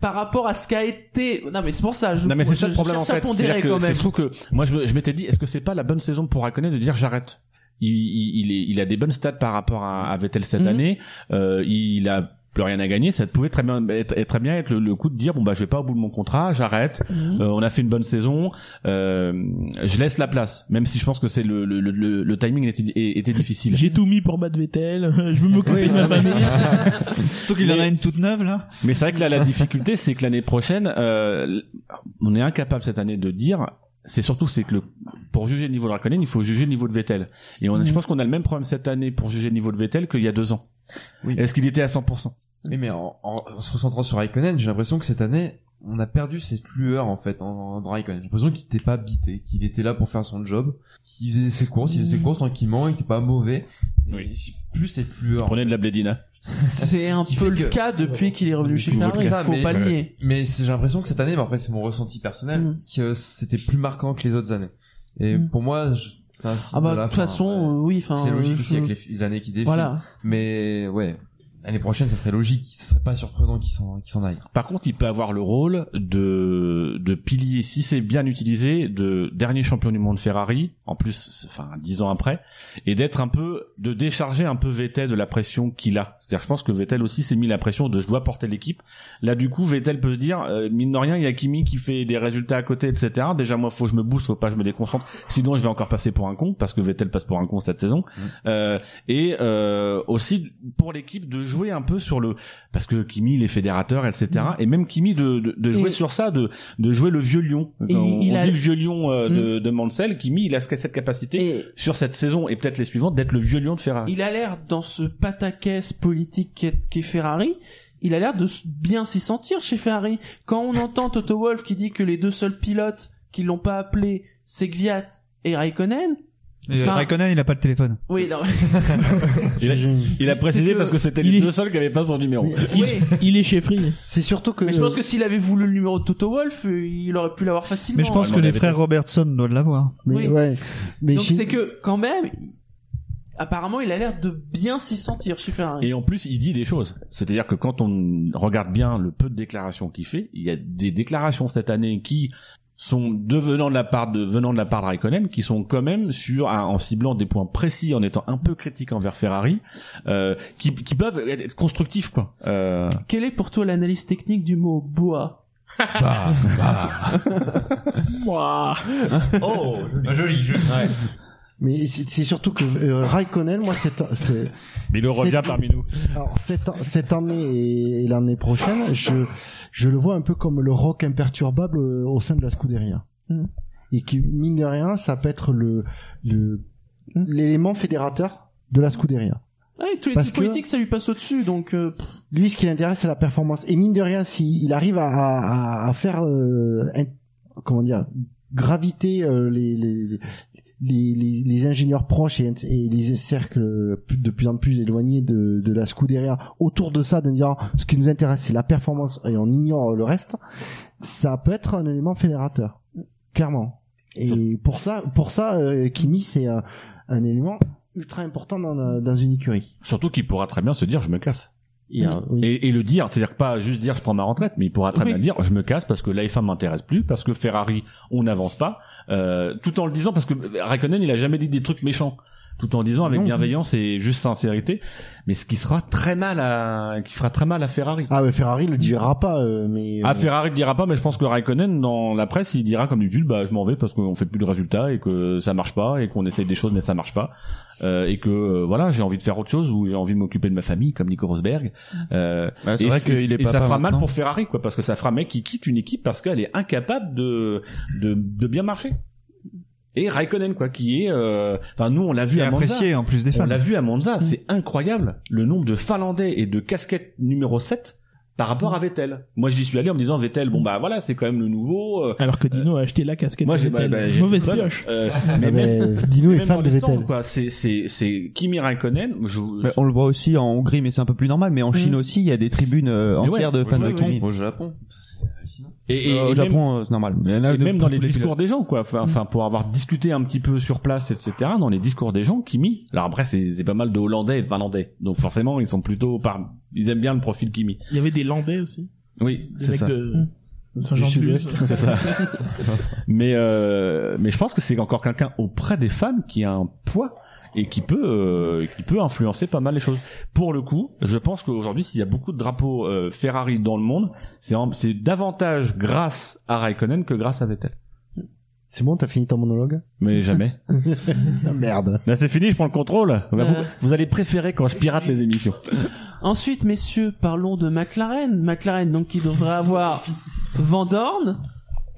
par rapport à ce qu'a été, non mais c'est pour ça. Je, non mais c'est je- ça le je problème en fait. C'est-à-dire que quand c'est- trouve que moi je, je m'étais dit est-ce que c'est pas la bonne saison pour Raikkonen de dire j'arrête? Il, il, il, est- il a des bonnes stats par rapport à, à Vettel cette Mhm. année. Euh, il a plus rien à gagner. Ça pouvait très bien être, être- très bien être le, le coup de dire bon bah je vais pas au bout de mon contrat, j'arrête. Mhm. Euh, on a fait une bonne saison. Euh, je laisse la place, même si je pense que c'est le, le, le, le- timing était, était difficile. J'ai tout mis pour battre Vettel. Je veux m'occuper de ma famille. Surtout qu'il en a une toute neuve là. Mais c'est vrai que là, la difficulté, c'est que l'année prochaine, euh, on est incapable cette année de dire. C'est surtout c'est que le, pour juger le niveau de Raikkonen, il faut juger le niveau de Vettel. Et on, a- je pense qu'on a le même problème cette année pour juger le niveau de Vettel qu'il y a deux ans. Est-ce qu'il était à 100% Oui, mais en, en- en se recentrant sur Raikkonen, j'ai l'impression que cette année, on a perdu cette lueur en fait en, en Raikkonen. J'ai l'impression qu'il était pas bité, qu'il était là pour faire son job, qu'il faisait ses courses, il faisait ses courses tranquillement, il était pas mauvais. J'ai plus cette lueur. Prenez de la blédina. C'est un peu le que- cas depuis qu'il est revenu chez Ferrari. Ça, Faut mais- pas le nier. Mais c'est- j'ai l'impression que cette année, mais après c'est mon ressenti personnel, Mm. que c'était plus marquant que les autres années. Et Mm. pour moi, je- Ah bah de toute façon, ouais. euh, oui. Enfin, c'est logique je- aussi avec les, les années qui défilent. Voilà. Mais ouais, l'année prochaine, ça serait logique, ce serait pas surprenant qu'il s'en qu'il s'en aille. Par contre, il peut avoir le rôle de, de pilier, si c'est bien utilisé, de dernier champion du monde Ferrari, en plus, enfin, dix ans après, et d'être un peu, de décharger un peu Vettel de la pression qu'il a. C'est-à-dire, je pense que Vettel aussi s'est mis la pression de je dois porter l'équipe. Là, du coup, Vettel peut se dire, euh, mine de rien, il y a Kimi qui fait des résultats à côté, etc. Déjà, moi, faut que je me booste, faut pas que je me déconcentre. Sinon, je vais encore passer pour un con, parce que Vettel passe pour un con cette saison. Euh, et euh, aussi pour l'équipe de jouer un peu sur le parce que Kimi il est fédérateur etc et même Kimi de, de, de jouer Et- sur ça de de jouer le vieux lion on, a- dit le vieux lion euh, de, de Mansell Kimi il a ce- cette capacité sur cette saison et peut-être les suivantes d'être le vieux lion de Ferrari Il a l'air dans ce pataquès politique qu'est qu'est Ferrari. Il a l'air de bien s'y sentir chez Ferrari. Quand on entend Toto Wolff qui dit que les deux seuls pilotes qui l'ont pas appelé, c'est Gviat et Raikkonen. Mais Enfin, Raikkonen, il a pas le téléphone. Oui, non. il a, il a précisé que- parce que c'était il les est- deux seuls qui avaient pas son numéro Oui. Il est chez Free. C'est surtout que. Mais je pense que s'il avait voulu le numéro de Toto Wolff, euh, il aurait pu l'avoir facilement. Mais je pense que les frères Robertson doivent l'avoir. Mais Oui. ouais. Mais Donc c'est que quand même, il- apparemment, il a l'air de bien s'y sentir chez Ferrari. Et en plus, il dit des choses. C'est-à-dire que quand on regarde bien le peu de déclarations qu'il fait, il y a des déclarations cette année qui sont devenant de la part de venant de la part de Raikkonen qui sont quand même sur en ciblant des points précis en étant un peu critique envers Ferrari euh, qui, qui peuvent être constructifs quoi. Euh... Quelle est pour toi l'analyse technique du mot bois bah, Moi. oh joli. Jeu Mais c'est surtout que euh, Raikkonen, moi, c'est, c'est, mais il revient parmi nous alors, cette, cette année et l'année prochaine, je, je le vois un peu comme le rock imperturbable euh, au sein de la Scuderia. Mm. Et qui, mine de rien, ça peut être le, le, Mm. l'élément fédérateur de la Scuderia. Ouais, tous les Parce trucs que- politiques, ça lui passe au-dessus, donc. euh, Lui, ce qui l'intéresse, c'est la performance. Et mine de rien, s'il arrive à, à, à faire, euh, comment dire, graviter euh, les, les, les, les, les ingénieurs proches et, les cercles de plus en plus éloignés de, de la Scuderia autour de ça, de dire ce qui nous intéresse, c'est la performance et on ignore le reste, ça peut être un élément fédérateur, clairement. Et pour ça, pour ça, euh, Kimi, c'est un, élément ultra important dans, dans une écurie. surtout qu'il pourra très bien se dire je me casse Et, oui. et, et le dire, c'est-à-dire pas juste dire je prends ma retraite, mais il pourra très Oui. bien dire je me casse parce que la F1 m'intéresse plus, parce que Ferrari on n'avance pas, euh, tout en le disant parce que Raikkonen il a jamais dit des trucs méchants, tout en disant avec Non. bienveillance et juste sincérité, mais ce qui sera très mal à, qui fera très mal à Ferrari. Ah ouais, Ferrari le dira pas, euh, mais. Ah, euh, Ferrari le dira pas, mais je pense que Raikkonen, dans la presse, il dira comme d'habitude, bah, je m'en vais parce qu'on fait plus de résultats et que ça marche pas et qu'on essaye des choses mais ça marche pas. Euh, et que, euh, voilà, j'ai envie de faire autre chose ou j'ai envie de m'occuper de ma famille comme Nico Rosberg. Euh, Ouais, c'est et vrai qu'il est et ça fera mal pour Ferrari, quoi, parce que ça fera un mec qui quitte une équipe parce qu'elle est incapable de, de, de bien marcher. Et Raikkonen, quoi, qui est, euh, enfin, nous, on l'a vu Et à Monza. apprécié en plus des On fans. l'a vu à Monza, c'est incroyable le nombre de Finlandais et de casquettes numéro 7 par rapport à Vettel. Moi, j'y suis allé en me disant Vettel, bon bah voilà, c'est quand même le nouveau. euh, Alors que Dino a acheté la casquette. moi, de j'ai Vettel. bah, bah, j'ai Mauvaise pioche. Euh, Ah mais même, Dino est même fan de stands, Vettel. quoi. C'est c'est c'est Kimi Raikkonen. Je, Mais on le voit aussi en Hongrie, mais c'est un peu plus normal. Mais en Chine aussi, il y a des tribunes euh, Mais ouais, entières de fans de Kimi. Au Japon, Et, et- Euh, et au Japon, euh, c'est normal. Il y en a et de- même dans les discours des gens, quoi. Enfin, pour avoir discuté un petit peu sur place, etc. Dans les discours des gens, Kimi. Alors après, c'est c'est pas mal de Hollandais et de Finlandais. Donc forcément, ils sont plutôt par, ils aiment bien le profil Kimi. Il y avait des Landais aussi. Oui, Des c'est mecs ça. de. C'est mais euh, mais je pense que c'est encore quelqu'un auprès des fans qui a un poids et qui peut euh, qui peut influencer pas mal les choses. Pour le coup, je pense qu'aujourd'hui, s'il y a beaucoup de drapeaux euh, Ferrari dans le monde, c'est en- c'est davantage grâce à Raikkonen que grâce à Vettel. C'est bon, t'as fini ton monologue? Mais jamais. Merde. Là, c'est fini, je prends le contrôle. Vous, Euh. vous allez préférer quand je pirate les émissions. Ensuite, messieurs, parlons de McLaren. McLaren, donc, qui devrait avoir Van Dorn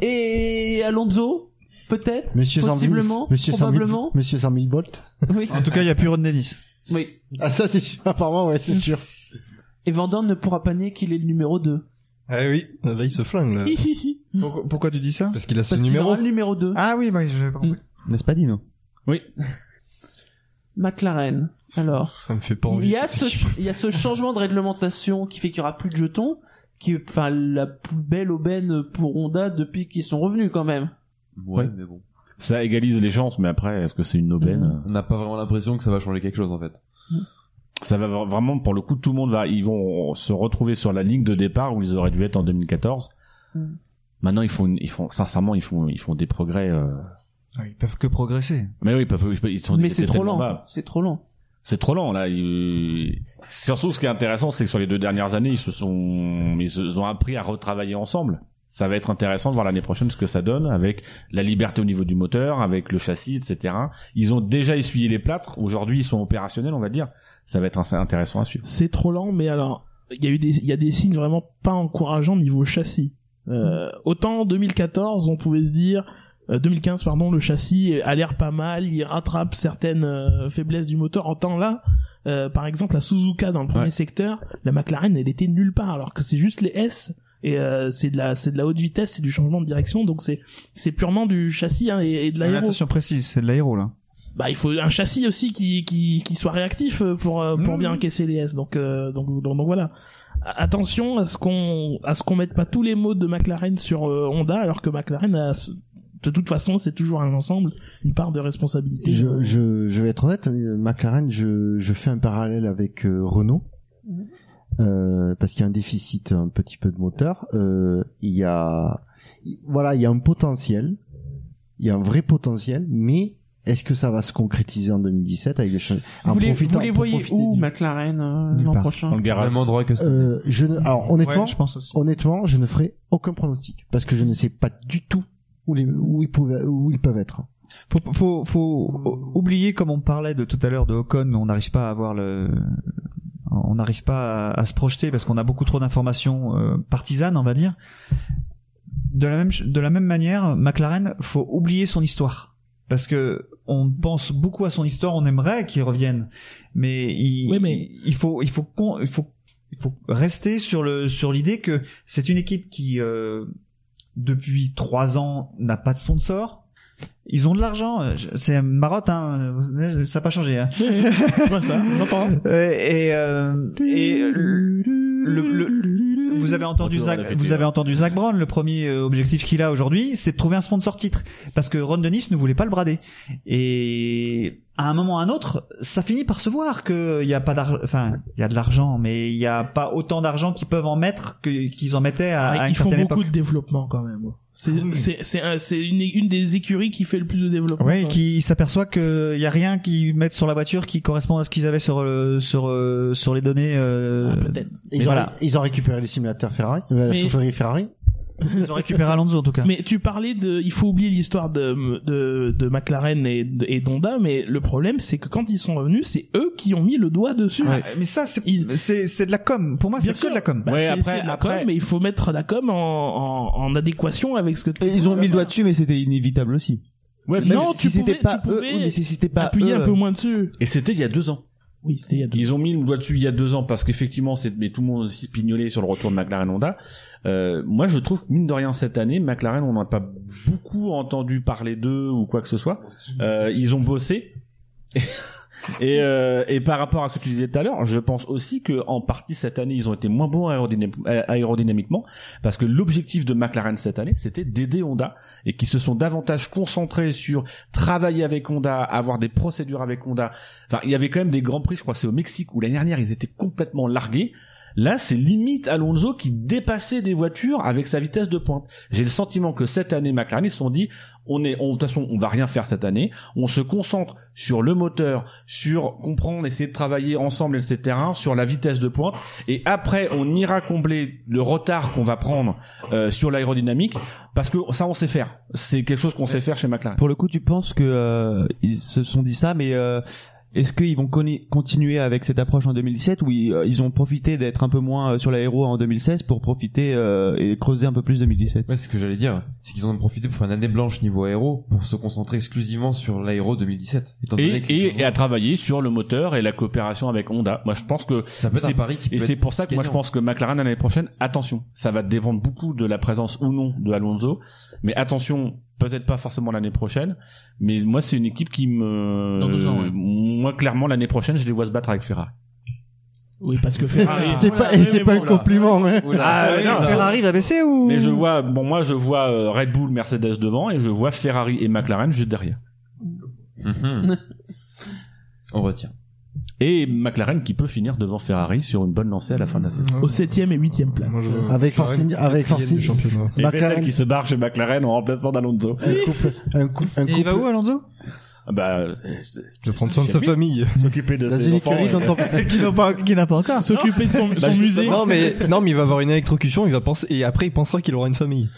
et Alonso, peut-être, Monsieur 100 000 possiblement, Monsieur 100 000 probablement. Monsieur 100 000 volts. Oui. En tout cas, il y a plus Ron Dennis. Oui. Ah, ça, c'est sûr. Apparemment, ouais, c'est sûr. Et Van Dorn ne pourra pas nier qu'il est le numéro 2. Ah oui, là il se flingue là. Pourquoi, pourquoi tu dis ça Parce qu'il a ce Parce qu'il numéro. aura le numéro 2. Ah oui, bah, je pas compris. N'est-ce pas, Dino Oui. McLaren. Alors. Ça me fait pas Il envie. y a ça. ce, il y a ce changement de réglementation qui fait qu'il y aura plus de jetons, qui est, enfin, la plus belle aubaine pour Honda depuis qu'ils sont revenus quand même. Ouais, Ouais. mais bon. Ça égalise les chances, mais après, est-ce que c'est une aubaine On n'a pas vraiment l'impression que ça va changer quelque chose en fait. Ça va vra- vraiment, pour le coup, tout le monde va, ils vont se retrouver sur la ligne de départ où ils auraient dû être en 2014. Mm. Maintenant, ils font, une- ils font, sincèrement, ils font, ils font des progrès. euh, Ah, Ils peuvent que progresser. Mais oui, ils peuvent- ils peuvent- ils sont. Mais c'est trop tellement lent. C'est trop lent. C'est trop lent là. Ils- Surtout, ce qui est intéressant, c'est que sur les deux dernières années, ils se sont, ils se- ont appris à retravailler ensemble. Ça va être intéressant de voir l'année prochaine ce que ça donne avec la liberté au niveau du moteur, avec le châssis, etc. Ils ont déjà essuyé les plâtres. Aujourd'hui, ils sont opérationnels, on va dire. Ça va être intéressant à suivre. C'est trop lent, mais alors, il y a eu des, il y a des signes vraiment pas encourageants niveau châssis. Euh, autant en 2014, on pouvait se dire, euh, 2015, pardon, le châssis a l'air pas mal, il rattrape certaines euh, faiblesses du moteur. En temps là, euh, par exemple, la Suzuka dans le premier Ouais. secteur, la McLaren, elle était nulle part, alors que c'est juste les S. Et euh, c'est de la c'est de la haute vitesse, c'est du changement de direction, donc c'est c'est purement du châssis hein, et, et de Mais l'aéro. attention précise, c'est de l'aéro là. Bah il faut un châssis aussi qui qui qui soit réactif euh, pour euh, pour Mmh. bien encaisser les S. Donc euh, donc, donc donc voilà. Attention à ce qu'on à ce qu'on mette pas tous les mots de McLaren sur euh, Honda alors que McLaren a de toute façon c'est toujours un ensemble une part de responsabilité. Je, je, je vais être honnête, euh, McLaren, je, je fais un parallèle avec euh, Renault. Euh, parce qu'il y a un déficit un petit peu de moteur. Euh, il y a, il- voilà, il y a un potentiel. Il y a un vrai potentiel, mais est-ce que ça va se concrétiser en 2017 avec les en Vous les, profitant- vous les voyez où, du- McLaren, euh, l'an prochain Dans le garage. Même endroit que Stone. Euh, je ne, alors honnêtement, Ouais, je pense aussi. honnêtement, je ne ferai aucun pronostic parce que je ne sais pas du tout où, les, où ils pouvaient, où ils peuvent être. Faut, faut, faut oublier comme on parlait de tout à l'heure de Ocon, on n'arrive pas à avoir le, on n'arrive pas à, à se projeter parce qu'on a beaucoup trop d'informations euh, partisanes, on va dire. De la même, de la même manière, McLaren, faut oublier son histoire parce que on pense beaucoup à son histoire, on aimerait qu'il revienne, mais il, Oui, mais- il faut, il faut, il faut, il faut rester sur le, sur l'idée que c'est une équipe qui, euh, depuis trois ans, n'a pas de sponsor. Ils ont de l'argent, euh, c'est marotte, hein, euh, ça n'a pas changé. Hein. Je vois ça, j'entends. Et, et, euh, et le, le- le- vous avez entendu Zach, vous avez ouais. entendu Zach Brown. Le premier euh, objectif qu'il a aujourd'hui, c'est de trouver un sponsor titre, parce que Ron Dennis ne voulait pas le brader. Et à un moment ou à un autre, ça finit par se voir que il y a pas d'argent, enfin il y a de l'argent, mais il y a pas autant d'argent qu'ils peuvent en mettre qu'ils en mettaient à, à Ah, une ils font certaine beaucoup époque. de développement quand même. C'est c'est c'est un- c'est une une des écuries qui fait le plus de développement. Quoi. qui s'aperçoit qu'il y a rien qu'ils mettent sur la voiture qui correspond à ce qu'ils avaient sur euh, sur euh, sur les données. euh, Ah, peut-être. Ils, ont, voilà. ils ont récupéré les simulateurs Ferrari, la Mais- soufflerie Ferrari. Ils ont récupéré Alonso en tout cas. Mais tu parlais de, il faut oublier l'histoire de, de, de McLaren et, de- et d'Honda, mais le problème c'est que quand ils sont revenus, c'est eux qui ont mis le doigt dessus. Mais ça c'est c'est c'est de la com. Pour moi c'est que de la com. Bah, Ouais, c'est- après- c'est de la après- com, mais il faut mettre la com en, en, en adéquation avec ce que tu Ils ont mis le doigt dessus, mais c'était inévitable aussi. Ouais, Non, si tu c'était pouvais- pas tu eux, oui, mais si c'était pas appuyer eux, un peu moins dessus. Et c'était il y a deux ans. Oui, c'était il y a deux. Ils ont mis le doigt dessus il y a deux ans parce qu'effectivement, c'est mais tout le monde aussi pignolé sur le retour de McLaren Honda. Euh, moi, je trouve que mine de rien cette année, McLaren, on n'a pas beaucoup entendu parler d'eux ou quoi que ce soit. Euh, ils ont bossé. Et, euh, et par rapport à ce que tu disais tout à l'heure, je pense aussi que en partie cette année ils ont été moins bons aérodynam- aérodynamiquement parce que l'objectif de McLaren cette année c'était d'aider Honda et qui se sont davantage concentrés sur travailler avec Honda, avoir des procédures avec Honda. Enfin, il y avait quand même des grands prix, je crois c'est au Mexique où l'année dernière ils étaient complètement largués. Là, c'est limite Alonso qui dépassait des voitures avec sa vitesse de pointe. J'ai le sentiment que cette année, McLaren, ils se sont dit, on est, on, de toute façon, on va rien faire cette année. On se concentre sur le moteur, sur comprendre, essayer de travailler ensemble, etc., sur la vitesse de pointe. Et après, on ira combler le retard qu'on va prendre euh, sur l'aérodynamique, parce que ça, on sait faire. C'est quelque chose qu'on sait faire chez McLaren. Pour le coup, tu penses que euh, ils se sont dit ça, mais euh, est-ce qu'ils vont continuer avec cette approche en 2017 ou ils, euh, ils ont profité d'être un peu moins euh, sur l'aéro en 2016 pour profiter euh, et creuser un peu plus 2017 Ouais, c'est ce que j'allais dire. C'est qu'ils en ont profité pour faire une année blanche niveau aéro pour se concentrer exclusivement sur l'aéro 2017. Étant donné Et, à travailler sur le moteur et la coopération avec Honda. Moi, je pense que Ça peut être un c'est- pari qui peut et c'est pour ça que moi je pense que McLaren l'année prochaine, attention, ça va dépendre beaucoup de la présence ou non de Alonso, mais attention, peut-être pas forcément l'année prochaine, mais moi c'est une équipe qui me, Dans deux ans, ouais. Moi clairement l'année prochaine, je les vois se battre avec Ferrari. Oui, parce que Ferrari. C'est pas, et c'est pas un compliment, hein. Ah, non, Ferrari va baisser ou Mais je vois, bon moi je vois euh, Red Bull, Mercedes devant et je vois Ferrari et McLaren juste derrière. Mhm. On retient. Et McLaren qui peut finir devant Ferrari sur une bonne lancée à la fin de la saison. Au septième et huitième place. Avec Force India- avec du championnat. Et McLaren- Vettel qui se barre chez McLaren en remplacement d'Alonso. Un couple, un coup, un Et il va où Alonso? Ah Bah, Je vais prendre soin de sa famille. s'occuper de ses enfants. qui n'a pas qui n'a pas encore. S'occuper de son, Bah, son musée. Non mais non mais il va avoir une électrocution, il va penser et après il pensera qu'il aura une famille.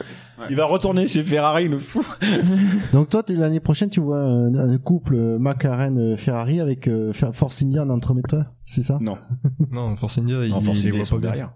Il va retourner chez Ferrari, le fou. Donc toi, l'année prochaine, tu vois un, un couple euh, McLaren-Ferrari avec euh, Force India en entremetteur, c'est ça? Non. Non, Force India, il, Non, force il India, voit ils sont pas derrière.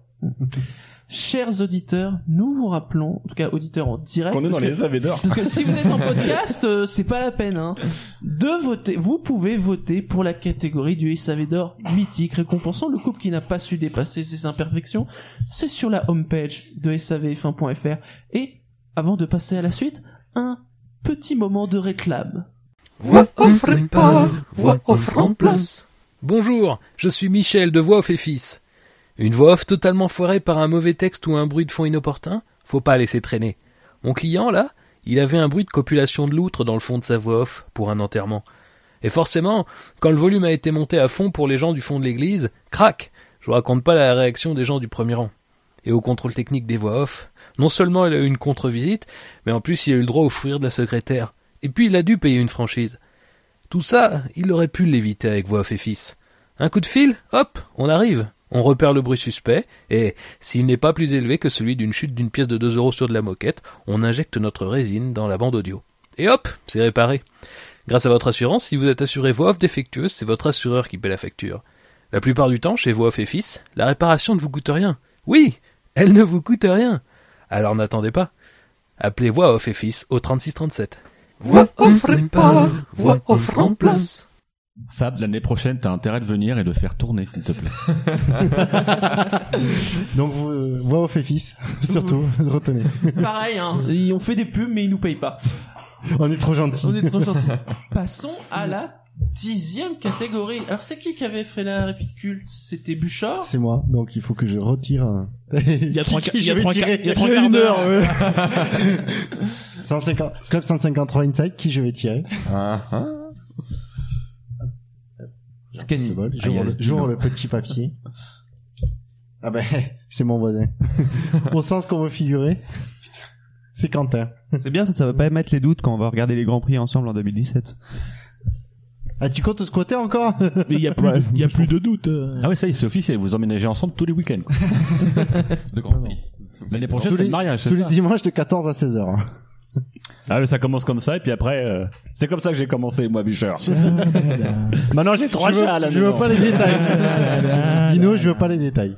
Chers auditeurs, nous vous rappelons, en tout cas auditeurs en direct, Qu'on est dans parce, les que, SAV d'or. parce que si vous êtes en podcast, euh, c'est pas la peine, hein, de voter. Vous pouvez voter pour la catégorie du SAV d'or mythique, récompensant le couple qui n'a pas su dépasser ses imperfections. C'est sur la homepage de savf1.fr. Et avant de passer à la suite, un petit moment de réclame. Voix off répare, voix off remplace. Bonjour, je suis Michel de Voix off et Fils. Une voix off totalement foirée par un mauvais texte ou un bruit de fond inopportun? Faut pas laisser traîner. Mon client, là, il avait un bruit de copulation de loutre dans le fond de sa voix off pour un enterrement. Et forcément, quand le volume a été monté à fond pour les gens du fond de l'église, crac Je vous raconte pas la réaction des gens du premier rang. Et au contrôle technique des voix off, non seulement il a eu une contre-visite, mais en plus il a eu le droit au fou rire de la secrétaire. Et puis il a dû payer une franchise. Tout ça, il aurait pu l'éviter avec voix off et fils. Un coup de fil, hop, on arrive. On repère le bruit suspect, et s'il n'est pas plus élevé que celui d'une chute d'une pièce de 2 euros sur de la moquette, on injecte notre résine dans la bande audio. Et hop, c'est réparé. Grâce à votre assurance, si vous êtes assuré voix off défectueuse, c'est votre assureur qui paie la facture. La plupart du temps, chez voix off et fils, la réparation ne vous coûte rien. Oui, elle ne vous coûte rien. Alors n'attendez pas. Appelez voix off et fils au 3637. Voix off répare, voix remplace. Fab, l'année prochaine, t'as intérêt de venir et de faire tourner, s'il te plaît. Donc euh, voix off et fils, surtout, retenez. Pareil, hein, ils ont fait des pubs mais ils nous payent pas. On est trop gentils. On est trop gentils. Passons à la dixième catégorie. Alors c'est qui qui avait fait la réplique culte C'était Bouchard? C'est moi, donc il faut que je retire un... Il y a trois Qui- il y a je vais trois tirer quarts- il y a trois quarts une d'heure. heure, ouais. 150, Club 153 Inside, qui je vais tirer? Ah, ah. Scanny. J'ouvre le, j'ouvre le petit papier. Ah ben, c'est mon voisin. Au sens qu'on veut figurer. C'est Quentin. C'est bien, ça, ça va pas mettre les doutes quand on va regarder les Grands Prix ensemble en 2017. Ah, tu comptes squatter encore? Mais il y a plus, y a plus de doute. euh. Ah oui, ça y est, c'est officiel, vous emménagez ensemble tous les week-ends. De Grand Prix. L'année prochaine, Tous c'est les- le mariage, c'est Tous les dimanches de 14 à 16 heures. Ah, mais ça commence comme ça, et puis après, euh, c'est comme ça que j'ai commencé, moi, Bicheur. Maintenant, j'ai trois je veux, chats à la je veux maison. pas les détails. Dino, je veux pas les détails.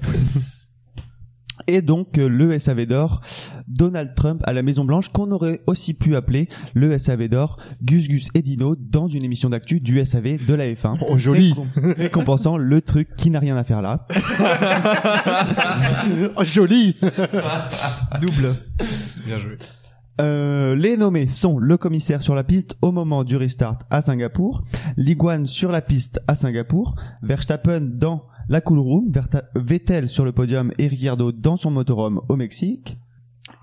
Et donc euh, le SAV d'or, Donald Trump à la Maison Blanche, qu'on aurait aussi pu appeler le SAV d'or, Gus Gus et Dino dans une émission d'actu du SAV de la F1. Oh, joli. Récom- Récompensant le truc qui n'a rien à faire là. oh, joli. Double. Bien joué. Euh, les nommés sont le commissaire sur la piste au moment du restart à Singapour, l'iguane sur la piste à Singapour, Verstappen dans la cool room, Verta- Vettel sur le podium et Ricciardo dans son motorhome au Mexique,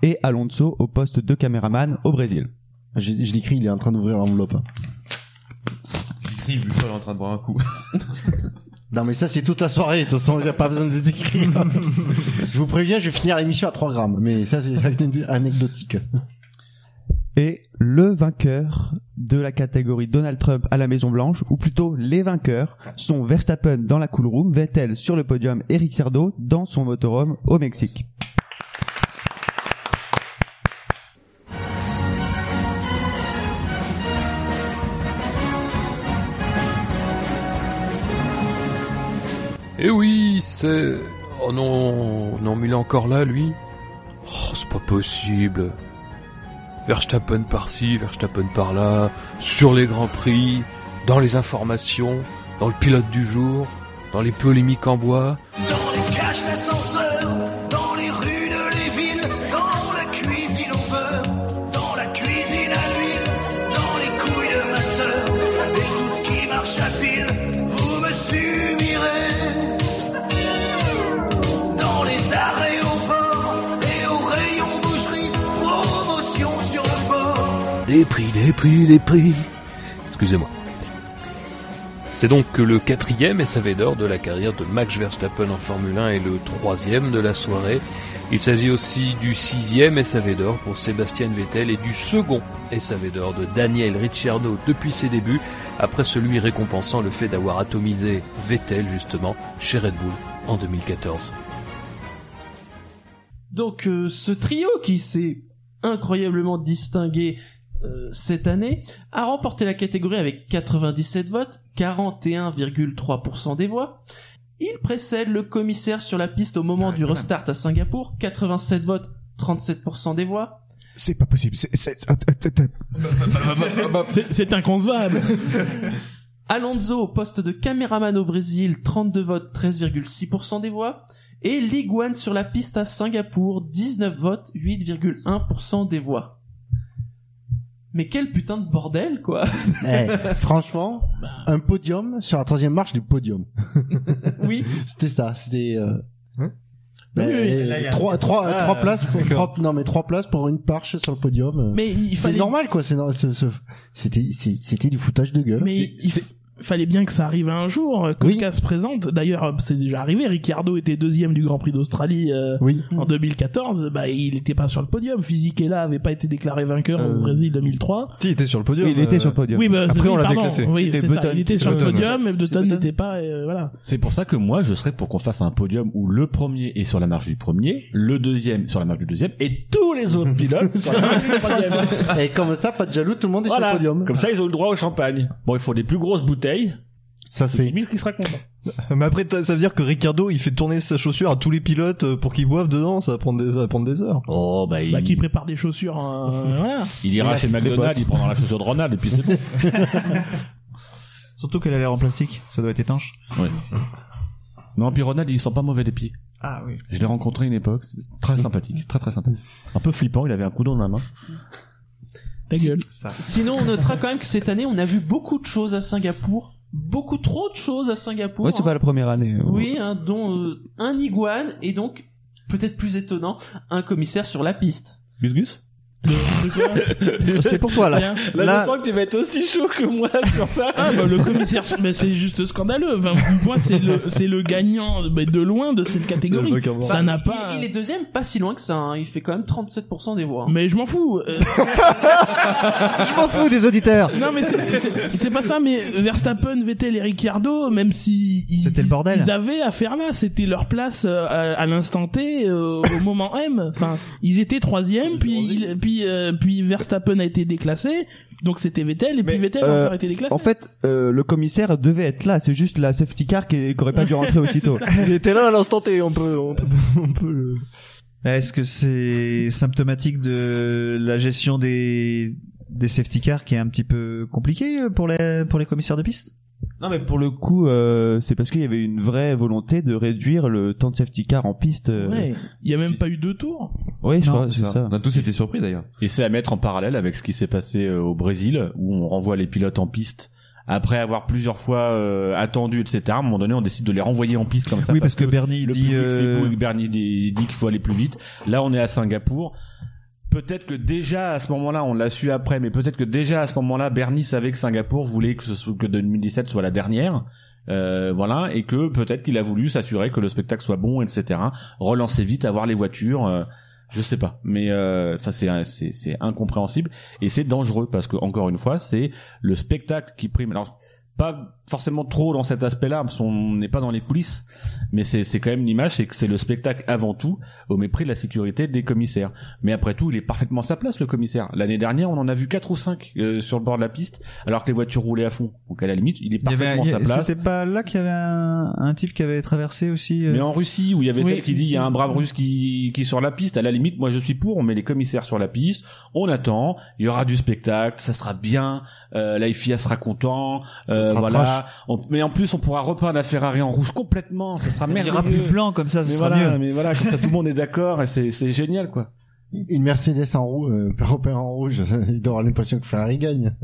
et Alonso au poste de caméraman au Brésil. Je, je l'écris, il est en train d'ouvrir l'enveloppe. J'écris, Buffon est en train de boire un coup. Non mais ça c'est toute la soirée, de toute façon il n'y a pas besoin de décrire. je vous préviens, je vais finir l'émission à 3 grammes, mais ça c'est anecdotique. Et le vainqueur de la catégorie Donald Trump à la Maison Blanche, ou plutôt les vainqueurs, sont Verstappen dans la cool room, Vettel sur le podium et Ricciardo dans son motorhome au Mexique. Eh oui, c'est... Oh non, non, mais il est encore là, lui. Oh, c'est pas possible. Verstappen par-ci, Verstappen par-là, sur les grands prix, dans les informations, dans le pilote du jour, dans les polémiques en bois. Des prix, des prix, prix. Excusez-moi. C'est donc le quatrième SAV d'or de la carrière de Max Verstappen en Formule 1 et le troisième de la soirée. Il s'agit aussi du sixième SAV d'or pour Sébastien Vettel et du second SAV d'or de Daniel Ricciardo depuis ses débuts, après celui récompensant le fait d'avoir atomisé Vettel justement chez Red Bull en 2014. Donc euh, ce trio qui s'est incroyablement distingué euh, cette année a remporté la catégorie avec 97 votes, 41,3% des voix. Il précède le commissaire sur la piste au moment du restart à Singapour, 87 votes, 37% des voix. C'est pas possible. C'est, c'est, C'est- C'est inconcevable. Alonso au poste de caméraman au Brésil, 32 votes, 13,6% des voix. Et Liguan sur la piste à Singapour, 19 votes, 8,1% des voix. Mais quel putain de bordel, quoi Eh, franchement, un podium sur la troisième marche du podium. oui. C'était ça, c'était... Euh... Oui, oui, là, il y a- trois, trois, Ah, trois places pour, trois- non mais trois places pour une marche sur le podium. euh, Mais il c'est fallait- normal quoi, c'est c'était c'est- c'était du foutage de gueule. Mais il f- fallait bien que ça arrive un jour, euh, que le cas se présente. D'ailleurs, euh, c'est déjà arrivé. Ricciardo était deuxième du Grand Prix d'Australie euh, en 2014. Bah, il était pas sur le podium. Fisichella avait pas été déclaré vainqueur Euh, au Brésil 2003. Si, il était sur le podium. Il était sur le podium. Oui, bah, Après, oui, on l'a déclassé. Oui, ça. Button. Il était sur le podium, mais Button n'était pas. euh, voilà. C'est pour ça que moi, je serais pour qu'on fasse un podium où le premier est sur la marche du premier, le deuxième sur la marche du deuxième, et tous les autres pilotes sur la marche du troisième. Et comme ça, pas de jaloux, tout le monde est Voilà. sur le podium. Comme ça, ils ont le droit au champagne. Bon, il faut des plus grosses bouteilles. Ça se fait. Limite qui sera content. Mais après, ça veut dire que Ricardo, il fait tourner sa chaussure à tous les pilotes euh, pour qu'ils boivent dedans. Ça va prendre des, ça va prendre des heures. Oh, bah, il, Bah, qui prépare des chaussures. euh, voilà. il ira chez McDonald's, il prendra la chaussure de Ronald, et puis c'est bon. Surtout qu'elle a l'air en plastique, ça doit être étanche. Ouais. Non, puis Ronald, il sent pas mauvais des pieds. Ah oui. Je l'ai rencontré une époque, très sympathique, très très sympathique. Un peu flippant, il avait un coup dans la main. Ta gueule. Sinon, on notera quand même que cette année, on a vu beaucoup de choses à Singapour. Beaucoup trop de choses à Singapour. Ouais, c'est hein. pas la première année. Oui, hein, dont euh, un iguane et donc, peut-être plus étonnant, un commissaire sur la piste. Gus Gus? C'est pour toi là. Rien. Là, Là- je sens que tu vas être aussi chaud que moi sur ça. Ah bah le commissaire, mais c'est juste scandaleux. Enfin, moi, c'est le, c'est le gagnant mais de loin de cette catégorie. Ça Bah, n'a il- pas. Il, est deuxième, pas si loin que ça. hein. Il fait quand même 37% des voix. hein. Mais je m'en fous. Euh, Je m'en fous des auditeurs. non mais c'est- pas ça. Mais Verstappen, Vettel et Ricciardo, même si ils, C'était le bordel. ils avaient à faire là, c'était leur place euh, à, à l'instant T, euh, au moment M. Enfin, ils étaient troisième, puis il- puis euh, puis Verstappen a été déclassé. Donc c'était Vettel et puis Vettel a Euh, encore été déclassé. en fait, euh, le commissaire devait être là. C'est juste la safety car qui qui aurait pas dû rentrer aussitôt. Il était là à l'instant T. On peut, on peut, on peut le. Est-ce que c'est symptomatique de la gestion des des safety cars qui est un petit peu compliquée pour les pour les commissaires de piste? Non mais pour le coup, euh, c'est parce qu'il y avait une vraie volonté de réduire le temps de safety car en piste. euh, Ouais. Il y a même pas eu deux tours. Oui, je Non, crois, c'est ça. On a tous été surpris d'ailleurs. Et c'est à mettre en parallèle avec ce qui s'est passé euh, au Brésil, où on renvoie les pilotes en piste. Après avoir plusieurs fois euh, attendu, etc., à un moment donné, on décide de les renvoyer en piste comme ça. Oui, parce que Bernie le dit, public fait euh, beau et que Bernie dit, dit qu'il faut aller plus vite. Là, on est à Singapour. Peut-être que déjà à ce moment-là, on l'a su après, mais peut-être que déjà à ce moment-là, Bernie savait que Singapour voulait que, ce soit, que 2017 soit la dernière. Euh, voilà, et que peut-être qu'il a voulu s'assurer que le spectacle soit bon, etc. Relancer vite, avoir les voitures. euh, je sais pas, mais euh, enfin c'est c'est c'est incompréhensible et c'est dangereux parce que encore une fois c'est le spectacle qui prime. Alors pas forcément trop dans cet aspect-là parce qu'on n'est pas dans les coulisses, mais c'est c'est quand même l'image, c'est que c'est le spectacle avant tout au mépris de la sécurité des commissaires. Mais après tout, il est parfaitement à sa place le commissaire. L'année dernière, on en a vu quatre ou cinq euh, sur le bord de la piste alors que les voitures roulaient à fond. Donc à la limite, il est Il y avait, parfaitement à il sa a- place. c'était pas là qu'il y avait un, un type qui avait traversé aussi. euh, Mais en Russie, où il y avait Oui, tel qui dit il y a un brave russe qui, qui est sur la piste, à la limite, moi je suis pour, on met les commissaires sur la piste, on attend, il y aura du spectacle, ça sera bien, euh, la FIA sera content, Ça euh, sera voilà. trash. On- mais en plus, on pourra repeindre la Ferrari en rouge complètement, ça sera Il y merveilleux. aura plus blanc, comme ça, ce mais sera voilà, mieux. Mais voilà, comme ça tout le monde est d'accord et c'est, c'est génial quoi. Une Mercedes en rouge, euh, européen en rouge, il doit avoir l'impression que Ferrari gagne.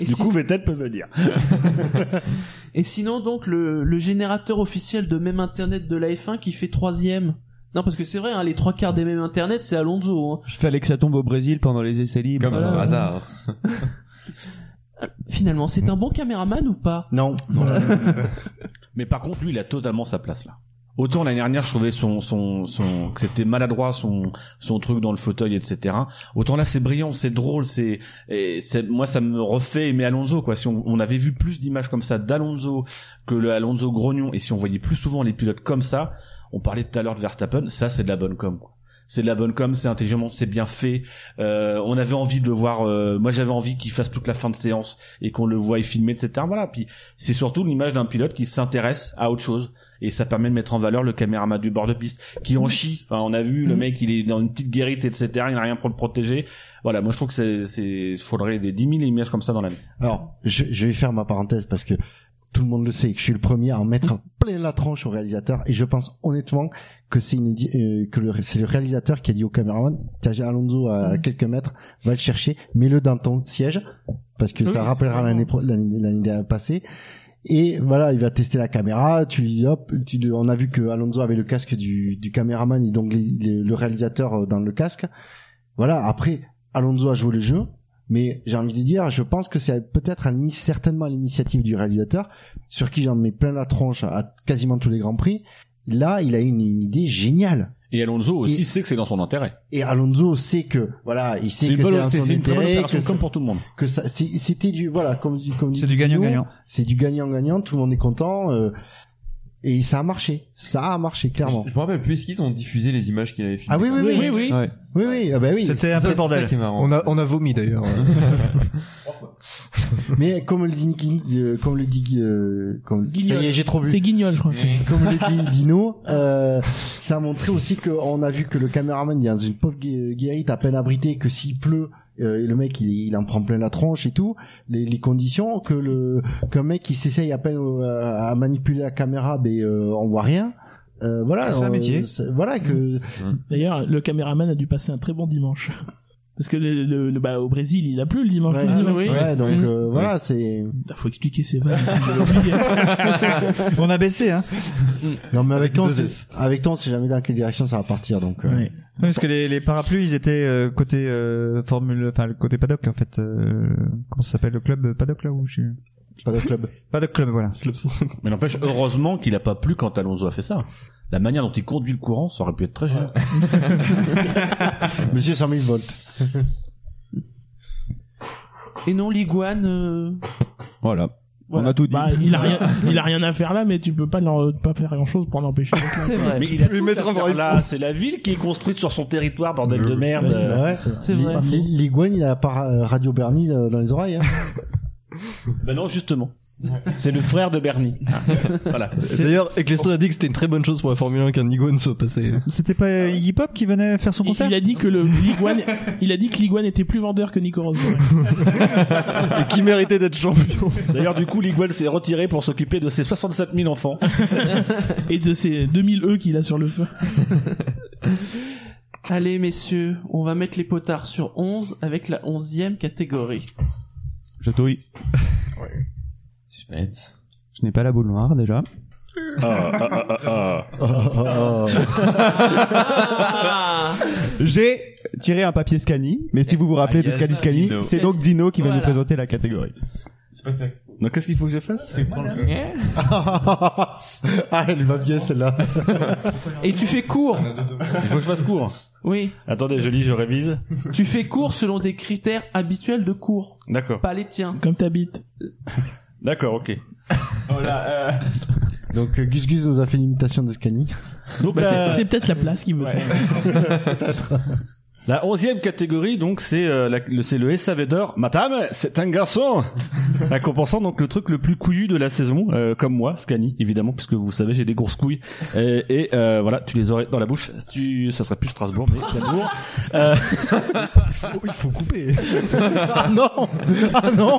du coup, Vettel peut venir. Et sinon, donc, le, le générateur officiel de même internet de la F1 qui fait troisième. Non, parce que c'est vrai, hein, les trois quarts des mêmes internet, c'est Alonso. Hein. Il fallait que ça tombe au Brésil pendant les essais libres. Comme par hasard. Finalement, c'est un bon caméraman ou pas? Non. Mais par contre, lui, il a totalement sa place là. Autant l'année dernière, je trouvais son, son, son, que c'était maladroit son, son truc dans le fauteuil, etc. Autant là, c'est brillant, c'est drôle, c'est, et c'est, moi, ça me refait aimer Alonso, quoi. Si on, on avait vu plus d'images comme ça d'Alonso que le Alonso grognon, et si on voyait plus souvent les pilotes comme ça, on parlait tout à l'heure de Verstappen, ça, c'est de la bonne com, quoi. C'est de la bonne com, c'est intelligemment, c'est bien fait. Euh, on avait envie de le voir. euh, moi, j'avais envie qu'il fasse toute la fin de séance et qu'on le voie filmer, etc. Voilà. Puis c'est surtout l'image d'un pilote qui s'intéresse à autre chose et ça permet de mettre en valeur le caméraman du bord de piste qui en chie. Enfin, on a vu le mec, il est dans une petite guérite, etc. Il n'a rien pour le protéger. Voilà. Moi, je trouve que c'est, c'est, faudrait des 10 000 images comme ça dans l'année. Alors, je, je vais faire ma parenthèse parce que tout le monde le sait que je suis le premier à en mettre plein la tranche au réalisateur et je pense honnêtement que c'est une di- euh, que le c'est le réalisateur qui a dit au caméraman t'as Alonso à quelques mètres va le chercher mets-le dans ton siège parce que Oui, ça rappellera l'année l'année passée. Et voilà il va tester la caméra tu lui hop tu, on a vu que Alonso avait le casque du, du caméraman et donc les- les- le réalisateur euh, dans le casque. Voilà après Alonso a joué le jeu mais j'ai envie de dire, je pense que c'est peut-être certainement à l'initiative du réalisateur, sur qui j'en mets plein la tronche à quasiment tous les grands prix. Là, il a une, une idée géniale. Et Alonso aussi sait que c'est dans son intérêt. Et Alonso sait que voilà, il sait C'est que c'est dans son intérêt, opération que comme pour tout le monde. Que ça, c'était du voilà, comme dit- comme C'est du gagnant-gagnant. C'est du gagnant-gagnant. Tout le monde est content. euh, et ça a marché. Ça a marché clairement. Je me rappelle plus, est-ce qu'ils ont diffusé les images qu'il avait filmées Ah oui, oui, oui, Oui, oui. Ouais. oui, oui, ah bah oui. C'était un peu ça bordel. qui est marrant. On a, on a vomi d'ailleurs. Mais comme le dit euh, comme le dit, euh, comme, ça Guignol. y est, j'ai trop bu. C'est Guignol, je crois. comme le dit Dino, euh, ça a montré aussi qu'on a vu que le caméraman il est dans une pauvre gu- guérite à peine abritée, que s'il pleut, euh, et le mec il, il en prend plein la tronche et tout, les, les conditions, que le qu'un mec qui s'essaye à peine euh, à manipuler la caméra, ben euh, on voit rien. Euh, voilà, Ah, c'est un métier. voilà que D'ailleurs, le caméraman a dû passer un très bon dimanche. Parce que le, le- le- bah, au Brésil, il a plu le dimanche. ouais, midi, oui. ouais, donc Mm. euh, voilà c'est Il faut expliquer ses vannes. On a baissé, hein. non mais avec Avec toi deux c'est- S. avec toi on sait jamais dans quelle direction ça va partir donc euh, Ouais. Oui, parce que les, les parapluies, ils étaient euh, côté euh, formule, enfin le côté paddock en fait. euh, comment ça s'appelle le club paddock là où je de club. Paddock club, voilà. Mais n'empêche, heureusement qu'il a pas plu quand Alonso a fait ça. La manière dont il conduit le courant, ça aurait pu être très gênant. Monsieur 100 000 volts. Et non, l'iguane. euh, Voilà. Voilà. On a tout dit. Bah, il a rien, il a rien à faire là, mais tu peux pas, leur- pas faire grand chose pour l'empêcher. C'est vrai. Mais il a tout mettre à un faire vrai là. C'est la ville qui est construite sur son territoire, bordel de merde. Ouais, c'est vrai. Li- L'iguane, il a pas euh, Radio Bernie euh, dans les oreilles. Hein. Ben non, justement. C'est le frère de Bernie. voilà. D'ailleurs, Eccleston a dit que c'était une très bonne chose pour la Formule 1 qu'un Iguane soit passé. C'était pas Iggy Pop qui venait faire son concert il a dit que le One, il a dit que était plus vendeur que Nico Rosberg. Et qui méritait d'être champion. D'ailleurs, du coup, Liguel s'est retiré pour s'occuper de ses 67 000 enfants. Et de ces 2000 E qu'il a sur le feu. Allez, messieurs, on va mettre les potards sur 11 avec la 11e catégorie. Je touille. Suspense. Je n'ai pas la boule noire déjà. Ah, ah, ah, J'ai tiré un papier Scani, mais si vous vous rappelez de yes, Scani Scani, c'est donc Dino qui va nous présenter la catégorie. C'est pas ça. Donc, qu'est-ce qu'il faut que je fasse ah, elle va bien celle-là. Et tu fais court. Il faut que je fasse court. Oui. Attendez, je lis, je révise. Tu fais court selon des critères habituels de cours, D'accord. pas les tiens. Comme t'habites. D'accord, ok. Donc euh, Gus Gus nous a fait l'imitation de Scani. Donc, Bah, c'est, peut-être la place qui veut ça. la onzième catégorie, donc, c'est euh, le, c'est le SAV d'or. Madame, c'est un garçon Récompensant donc le truc le plus couillu de la saison, euh, comme moi, Scani, évidemment, puisque vous savez, j'ai des grosses couilles. Et, et, euh, voilà, tu les aurais dans la bouche. Tu, ça serait plus Strasbourg, mais Strasbourg. Euh, il faut couper. ah non Ah non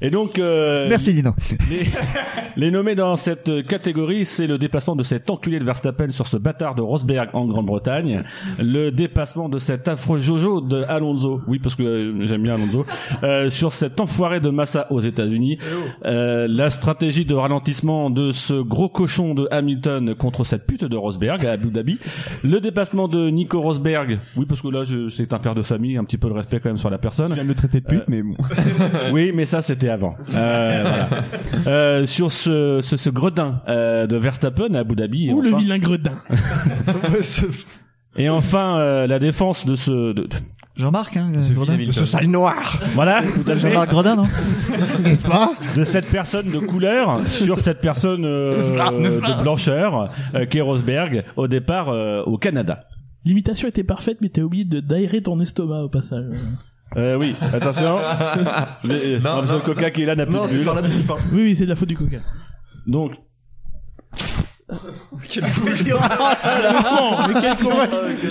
et donc... Euh, Merci Dino. Les, les nommés dans cette catégorie, c'est le déplacement de cet enculé de Verstappen sur ce bâtard de Rosberg en Grande-Bretagne, le déplacement de cet affreux Jojo de Alonso, oui parce que euh, j'aime bien Alonso, euh, sur cet enfoiré de Massa aux États-Unis, euh, la stratégie de ralentissement de ce gros cochon de Hamilton contre cette pute de Rosberg à Abu Dhabi, le déplacement de Nico Rosberg, oui parce que là je- c'est un père de famille, un petit peu de respect quand même sur la personne. Je viens de le traiter de pute, Euh, mais bon. oui, mais ça c'était avant. Euh, voilà. Euh, sur ce, ce, ce gredin euh, de Verstappen à Abu Dhabi. Ou le vilain gredin. et enfin euh, la défense de ce. de- de- Jean-Marc, hein, Ce Gredin. Hamilton. Ce sale noir voilà, tout à fait. Jean-Marc Gredin, non N'est-ce pas De cette personne de couleur sur cette personne euh, pas, de blancheur, euh, qui est Rosberg, au départ euh, au Canada. L'imitation était parfaite, mais t'as oublié de d'aérer ton estomac au passage. Euh, oui, attention. Les- Non, non. Coca qui est là n'a plus Non, de c'est bulle. par la bouche, par- Oui, oui, c'est de la faute du coca. Donc, Quelle folie Non, mais quels sont...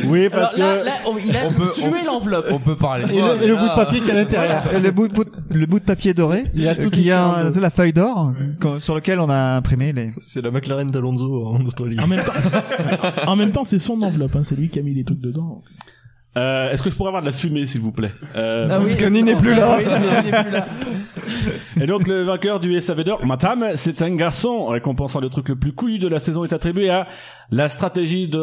oui, parce Alors là, que là, on- il a On peut- tué l'enveloppe. On peut parler. et le, et le bout de papier qu'il y a à l'intérieur. Et le bout, de- bout- le bout de papier doré, Il y a euh, tout qui a un- la feuille d'or quand- sur lequel on a imprimé les. C'est la McLaren d'Alonso en Australie. En même temps, en même temps, c'est son enveloppe, hein, c'est lui qui a mis les trucs dedans. Euh, est-ce que je pourrais avoir de la fumée, s'il vous plaît euh, Ah oui, Scani n'est plus là. Ah oui, Scani n'est plus là. Et donc le vainqueur du SAV d'or, Matam, c'est un garçon récompensant le truc le plus couillu de la saison est attribué à la stratégie de,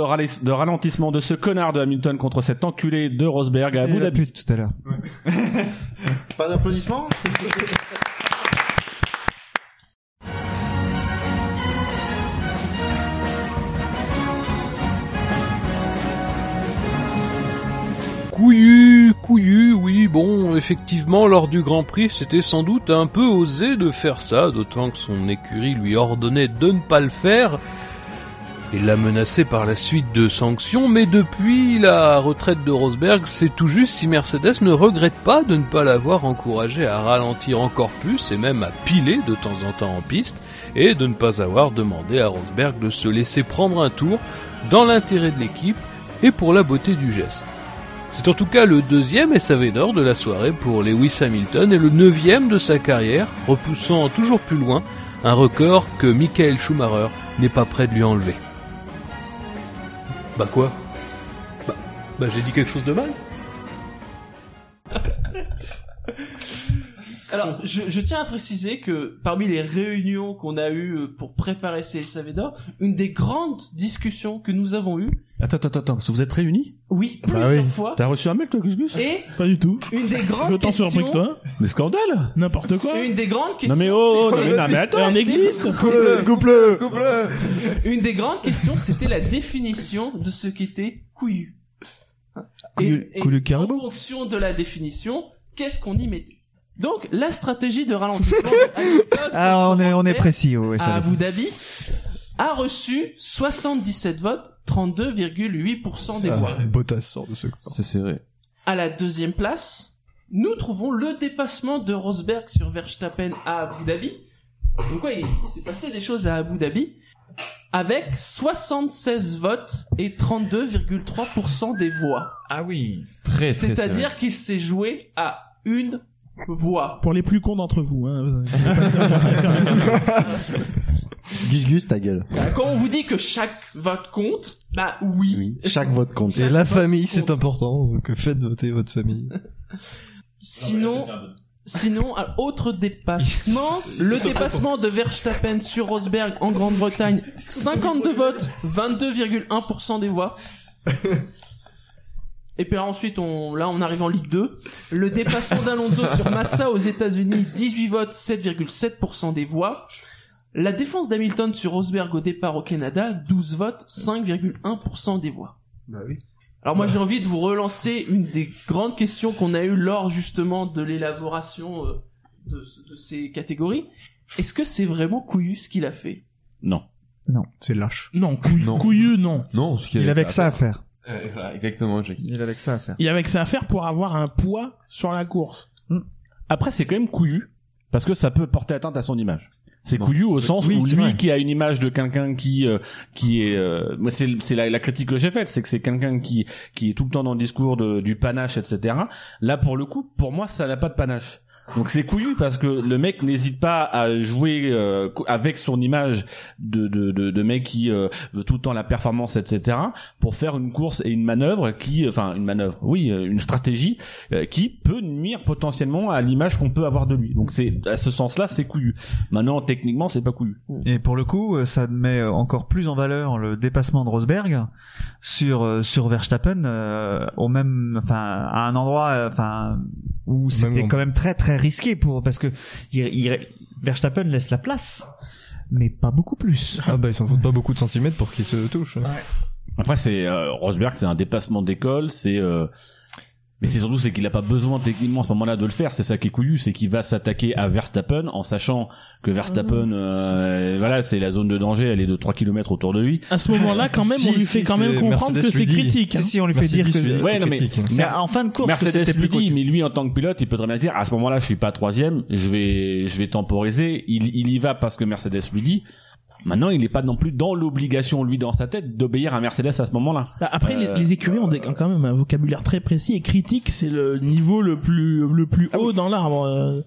de ralentissement de ce connard de Hamilton contre cet enculé de Rosberg à Abu la Dhabi. pute tout à l'heure. Pas d'applaudissements? Couillu, couillu, oui, bon, effectivement, lors du Grand Prix, c'était sans doute un peu osé de faire ça, d'autant que son écurie lui ordonnait de ne pas le faire. Il l'a menacé par la suite de sanctions, mais depuis la retraite de Rosberg, c'est tout juste si Mercedes ne regrette pas de ne pas l'avoir encouragé à ralentir encore plus et même à piler de temps en temps en piste, et de ne pas avoir demandé à Rosberg de se laisser prendre un tour dans l'intérêt de l'équipe et pour la beauté du geste. C'est en tout cas le deuxième SAV d'or de la soirée pour Lewis Hamilton et le neuvième de sa carrière, repoussant toujours plus loin un record que Michael Schumacher n'est pas prêt de lui enlever. Bah quoi? Bah, bah j'ai dit quelque chose de mal Alors, je, je tiens à préciser que parmi les réunions qu'on a eues pour préparer ces SAV d'or, une des grandes discussions que nous avons eues, Attends, attends, attends, vous êtes réunis oui, plusieurs fois, T'as reçu un mail toi, Gus Gus et Pas du tout. une des Je grandes t'en surpris que questions, toi. Mais scandale N'importe quoi. une des grandes questions, Non mais oh, oh, c'était- non mais, non, mais attends On existe. Couple une des grandes questions, c'était la définition de ce qu'était couillu. Couillu- Et, et en fonction de la définition, qu'est-ce qu'on y mettait Donc, la stratégie de ralentissement de Ah, on est, on est précis, ouais, à ça Abu Dhabi a reçu 77 votes, 32,8% des voix. Ah, Bottas sort de ce corps. C'est serré. À la deuxième place, nous trouvons le dépassement de Rosberg sur Verstappen à Abu Dhabi. Donc ouais, il, il s'est passé des choses à Abu Dhabi avec 76 votes et 32,3% des voix. Ah oui. Très, très C'est-à-dire qu'il s'est joué à une voix. Pour les plus cons d'entre vous, hein. Gus Gus, ta gueule. Bah, Quand on vous dit que chaque vote compte, bah oui. Chaque vote compte. Et la famille, c'est important. Donc faites voter votre famille. Sinon, sinon, un autre dépassement, le dépassement de Verstappen sur Rosberg en Grande-Bretagne, 52 votes, 22,1% des voix. Et puis ensuite, on, là, on arrive en Ligue 2. Le dépassement d'Alonso sur Massa aux États-Unis, 18 votes, 7,7% des voix. La défense d'Hamilton sur Rosberg au départ au Canada, 12 votes, 5,1% des voix. Bah oui. Alors moi j'ai envie de vous relancer une des grandes questions qu'on a eues lors justement de l'élaboration euh, de, de ces catégories. Est-ce que c'est vraiment couillu ce qu'il a fait? Non. Non. C'est lâche. Non, couillu, Non. couillu, non. Non, ce qu'il Il avait que ça à faire. Euh, voilà, exactement, Jackie. Il avait que ça à faire. Il avait que ça à faire pour avoir un poids sur la course. Après, c'est quand même couillu parce que ça peut porter atteinte à son image. C'est couillu au sens Oui, où lui vrai. qui a une image de quelqu'un qui euh, qui est euh, c'est c'est la, la critique que j'ai faite c'est que c'est quelqu'un qui qui est tout le temps dans le discours de, du panache etc là pour le coup pour moi ça n'a pas de panache donc c'est couillu parce que le mec n'hésite pas à jouer euh, avec son image de de de, de mec qui euh, veut tout le temps la performance etc pour faire une course et une manœuvre qui enfin une manœuvre oui euh, une stratégie euh, qui peut nuire potentiellement à l'image qu'on peut avoir de lui. Donc c'est à ce sens là c'est couillu. Maintenant, techniquement, c'est pas couillu. Et pour le coup, euh, ça met euh, encore plus en valeur le dépassement de Rosberg sur euh, sur Verstappen euh, au même enfin à un endroit euh, enfin où c'était quand même très très risqué pour parce que il, il- Verstappen laisse la place mais pas beaucoup plus. Ah bah ils s'en foutent pas beaucoup de centimètres pour qu'ils se touchent. Après, c'est euh, Rosberg, c'est un dépassement d'école, c'est euh, mais c'est surtout c'est qu'il a pas besoin techniquement à ce moment-là de le faire. C'est ça qui est couillu, c'est qu'il va s'attaquer à Verstappen en sachant que Verstappen, euh, voilà, c'est la zone de danger, elle est de 3 km autour de lui. À ce moment-là, quand même, Si, on lui si, fait quand même c'est- comprendre Mercedes que c'est critique. hein. Si si on lui fait dire que lui- Ouais, c'est non, mais- mais en fin de course Mercedes lui plus dit, mais lui en tant que pilote, il peut très bien dire à ce moment-là, je suis pas troisième, je vais, je vais temporiser. Il, il y va parce que Mercedes lui dit. Maintenant, il n'est pas non plus dans l'obligation, lui, dans sa tête, d'obéir à Mercedes à ce moment-là. Bah, après, les- Euh, les, écuries ont des- quand même un vocabulaire très précis et critique. C'est le niveau le plus le plus Ah haut dans l'arbre.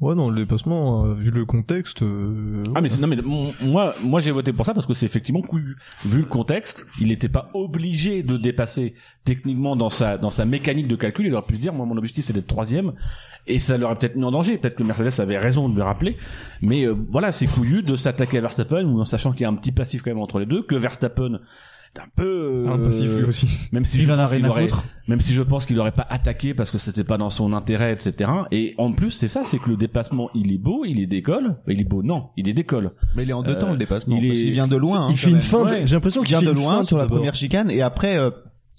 Ouais non, le dépassement, euh, vu le contexte. euh, Ah mais non mais moi moi j'ai voté pour ça parce que c'est effectivement couillu. Vu le contexte, il n'était pas obligé de dépasser techniquement dans sa dans sa mécanique de calcul. Il aurait pu se dire moi mon objectif c'est d'être troisième et ça l'aurait peut-être mis en danger. Peut-être que Mercedes avait raison de lui rappeler. Mais euh, voilà c'est couillu de s'attaquer à Verstappen ou en sachant qu'il y a un petit passif quand même entre les deux que Verstappen est un peu euh, Un passif lui aussi. même si Il je en a pense rien qu'il à aurait, foutre. même si je pense qu'il aurait pas attaqué parce que c'était pas dans son intérêt, etc. Et en plus, c'est ça, c'est que le dépassement, il est beau, il est d'école. Il est beau, non, il est d'école. Mais il est en deux Euh, temps le dépassement. il parce vient de loin. Il hein, fait une fin. Ouais. J'ai l'impression Il qu'il vient fait de une loin fin sur la première chicane et après euh,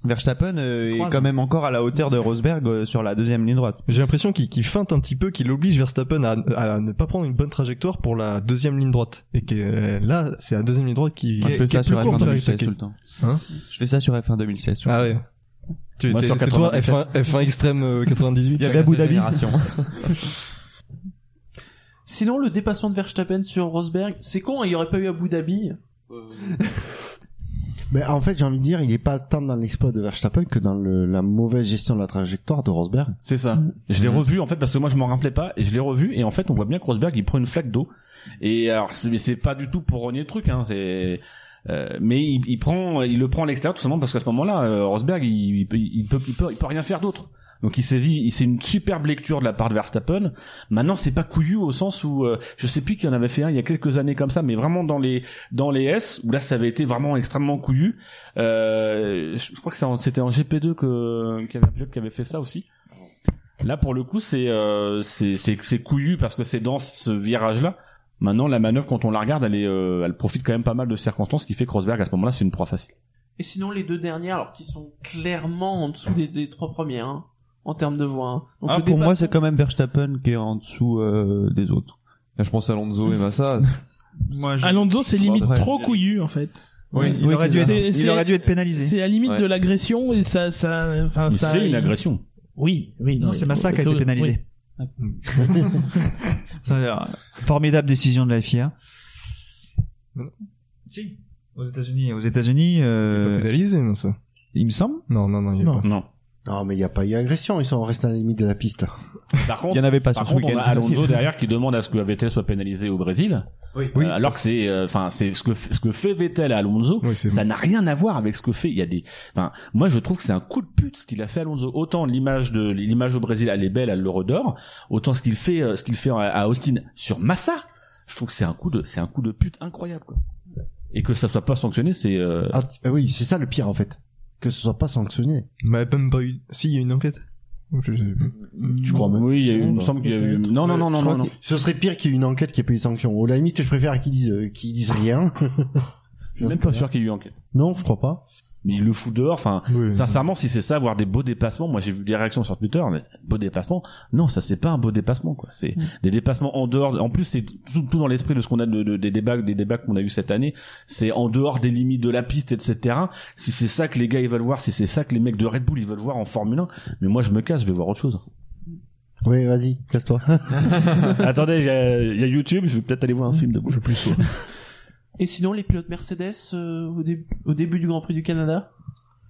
Verstappen euh, est quand même encore à la hauteur de Rosberg euh, sur la deuxième ligne droite. J'ai l'impression qu'il feinte un petit peu, qu'il oblige Verstappen à, à ne pas prendre une bonne trajectoire pour la deuxième ligne droite. Et que euh, là, c'est la deuxième ligne droite qui, je qui fais est ça plus sur courte F1 à 2016 attaquer. tout le temps. Hein je fais ça sur F1 2016. surtout. Ah ouais. Tu- sur C'est toi 97. F1, F1 extrême euh, 98. Il y avait Abu Dhabi. Sinon, le dépassement de Verstappen sur Rosberg, c'est con, il y aurait pas eu Abu Dhabi? Mais en fait, j'ai envie de dire, il est pas tant dans l'exploit de Verstappen que dans le, la mauvaise gestion de la trajectoire de Rosberg. C'est ça. Je l'ai revu en fait parce que moi je m'en rappelais pas et je l'ai revu et en fait on voit bien que Rosberg il prend une flaque d'eau et alors c'est mais c'est pas du tout pour renier le truc hein, c'est euh, mais il, il prend il le prend à l'extérieur tout simplement parce qu'à ce moment-là euh, Rosberg il, il, peut, il peut il peut il peut rien faire d'autre. Donc il saisit, c'est une superbe lecture de la part de Verstappen. Maintenant c'est pas couillu au sens où euh, je sais plus qui en avait fait un il y a quelques années comme ça, mais vraiment dans les dans les S où là ça avait été vraiment extrêmement couillu. Euh, je, crois que c'était en GP2 que qu'il y avait un pilote qui avait fait ça aussi. Là, pour le coup, c'est euh, c'est c'est couillu parce que c'est dans ce virage-là. Maintenant, la manœuvre, quand on la regarde, elle est, euh, elle profite quand même pas mal de circonstances, ce qui fait que Rosberg à ce moment-là, c'est une proie facile. Et sinon, les deux dernières, alors qui sont clairement en dessous des, des trois premières, hein, en termes de voix. hein. Donc, Ah, pour moi, c'est quand même Verstappen qui est en dessous euh, des autres. Là, je pense à Alonso et Massa. Moi, je- Alonso, c'est limite Ouais. trop couillu en fait. Oui, il oui, aurait dû être, C'est- il aurait c'est- dû être pénalisé. C'est la limite Ouais. de l'agression et ça, ça, enfin Mais ça. c'est une agression. Oui, oui. Non, c'est Massa qui a été pénalisé. Une formidable décision de la FIA. Si. Aux États-Unis, aux États-Unis, euh, Pénalisé, non, ça. il me semble. Non, non, non, il Non. pas. Non. Non, mais il n'y a pas eu agression, ils sont restés à la limite de la piste. Par contre, Il y en avait pas par sur ce contre, on week-end. a Alonso derrière qui demande à ce que Vettel soit pénalisé au Brésil. Oui. Euh, alors que c'est, euh, enfin, c'est ce que ce que fait Vettel à Alonso. Oui, c'est Ça n'a rien à voir avec ce que fait. Il y a des, enfin, moi je trouve que c'est un coup de pute ce qu'il a fait Alonso. Autant l'image de l'image au Brésil, elle est belle, elle le redore. Autant ce qu'il fait, euh, ce qu'il fait à, à Austin sur Massa, je trouve que c'est un coup de, c'est un coup de pute incroyable. Quoi. Et que ça soit pas sanctionné, c'est. euh, ah oui, c'est ça le pire en fait. Que ce soit pas sanctionné. Mais même pas eu. Si, il y a une enquête. Je sais plus. Tu crois même Oui, il y a eu, il me semble qu'il y a eu. Non, non, non, non, non, Ce serait pire qu'il y ait une enquête qui ait pas eu de sanction. Au la limite, je préfère qu'ils disent, euh, qu'ils disent rien. Je suis même pas sûr qu'il y ait eu enquête. Non, je crois pas. Mais il le fout dehors. Enfin, Oui. sincèrement, si c'est ça, avoir des beaux dépassements, moi j'ai vu des réactions sur Twitter, mais beaux dépassements, non, ça c'est pas un beau dépassement, quoi. C'est des dépassements en dehors. En plus, c'est tout, tout dans l'esprit de ce qu'on a de, de- des débats, des débats qu'on a eu cette année. C'est en dehors des limites de la piste, etc. Si c'est ça que les gars ils veulent voir, si c'est ça que les mecs de Red Bull ils veulent voir en Formule 1, mais moi je me casse, je vais voir autre chose. Oui, vas-y, casse-toi. Attendez, il y, a- il y a YouTube, je vais peut-être aller voir un film de bouche plus saut. Et sinon, les pilotes Mercedes euh, au, dé- au début du Grand Prix du Canada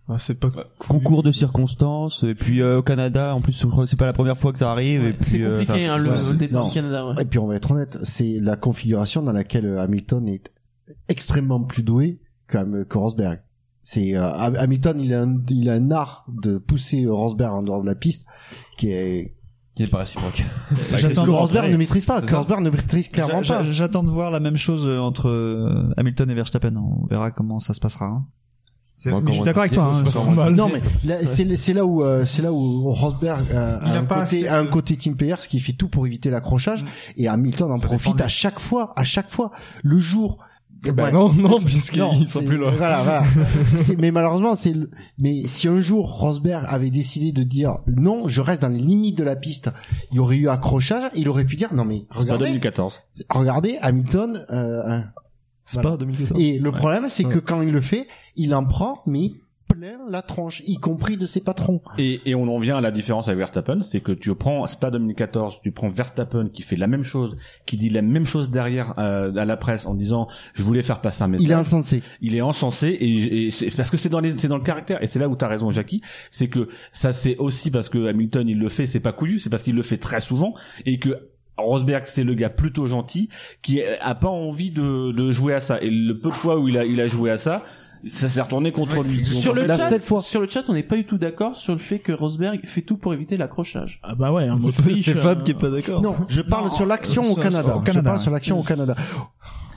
Ah, c'est pas. Concours de circonstances, et puis euh, au Canada, en plus, c'est pas la première fois que ça arrive. et puis, C'est euh, compliqué, ça- hein, le, début Non. du Canada. Ouais. Et puis on va être honnête, c'est la configuration dans laquelle euh, Hamilton est extrêmement plus doué que, que Rosberg. C'est euh, Ham- Hamilton, il a, un, il a un art de pousser euh, Rosberg en dehors de la piste qui est Qui est pas réciproque. que Rosberg ouais. ne maîtrise pas, Rosberg ne maîtrise clairement pas. j'a- J'attends de voir la même chose euh, entre euh, Hamilton et Verstappen. On verra comment ça se passera. hein. Mais je suis d'accord avec toi. hein. Non mais là, c'est là où euh, c'est là où Rosberg euh, a, a un côté, assez a un côté team player, ce qui fait tout pour éviter l'accrochage et Hamilton en Ça profite à chaque fois, à chaque fois. Le jour ben Ouais, non, non, puisqu'ils sont plus là. Voilà, voilà. Mais malheureusement, c'est le- mais si un jour Rosberg avait décidé de dire non, je reste dans les limites de la piste, il y aurait eu accrochage, il aurait pu dire non mais C'est pas regardez, 2014. regardez Hamilton. Euh, hein. C'est Voilà. pas 2014. Et le problème, c'est que quand il le fait, il en prend mais plein la tronche, y compris de ses patrons. Et, et on en vient à la différence avec Verstappen, c'est que tu prends, c'est pas 2014, tu prends Verstappen qui fait la même chose, qui dit la même chose derrière euh, à la presse en disant je voulais faire passer un message. Il est insensé. Il est encensé et, et c'est- parce que c'est dans les, c'est dans le caractère et c'est là où t'as raison Jackie, c'est que ça c'est aussi parce que Hamilton il le fait, c'est pas couillu, c'est parce qu'il le fait très souvent et que Rosberg c'est le gars plutôt gentil qui a pas envie de, de jouer à ça et le peu de fois où il a il a joué à ça ça s'est retourné contre lui. Sur le, chat, fois. sur le chat, on n'est pas du tout d'accord sur le fait que Rosberg fait tout pour éviter l'accrochage. Ah bah ouais, Autriche. C'est Fab euh, qui est pas d'accord. Non, je parle Non, sur l'action au sur- Canada. au Je Canada, parle sur l'action au Canada.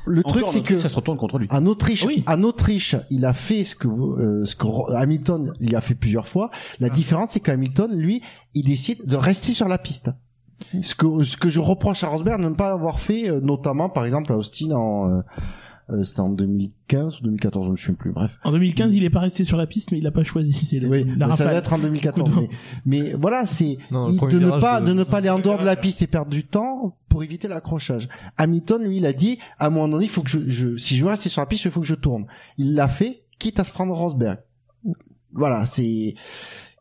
Le encore truc, c'est que ça se retourne contre lui. En Autriche, Oui. en Autriche, il a fait ce que euh, ce que Hamilton il a fait plusieurs fois. La différence, c'est qu'Hamilton, lui, il décide de rester sur la piste. Ce que ce que je reproche à Rosberg de ne pas avoir fait, euh, notamment par exemple à Austin en euh, euh, c'était en 2015 ou 2014, je ne me souviens plus. Bref. En 2015, il est pas resté sur la piste, mais il a pas choisi. C'est la, Oui, la mais ça doit être en 2014. Coup de- Mais, mais voilà, c'est de ne pas de- de ne pas aller en dehors de la piste et perdre du temps pour éviter l'accrochage. Hamilton, lui, il a dit à un moment donné, il faut que je, je si je veux rester sur la piste, il faut que je tourne. Il l'a fait, quitte à se prendre Rosberg. Voilà, c'est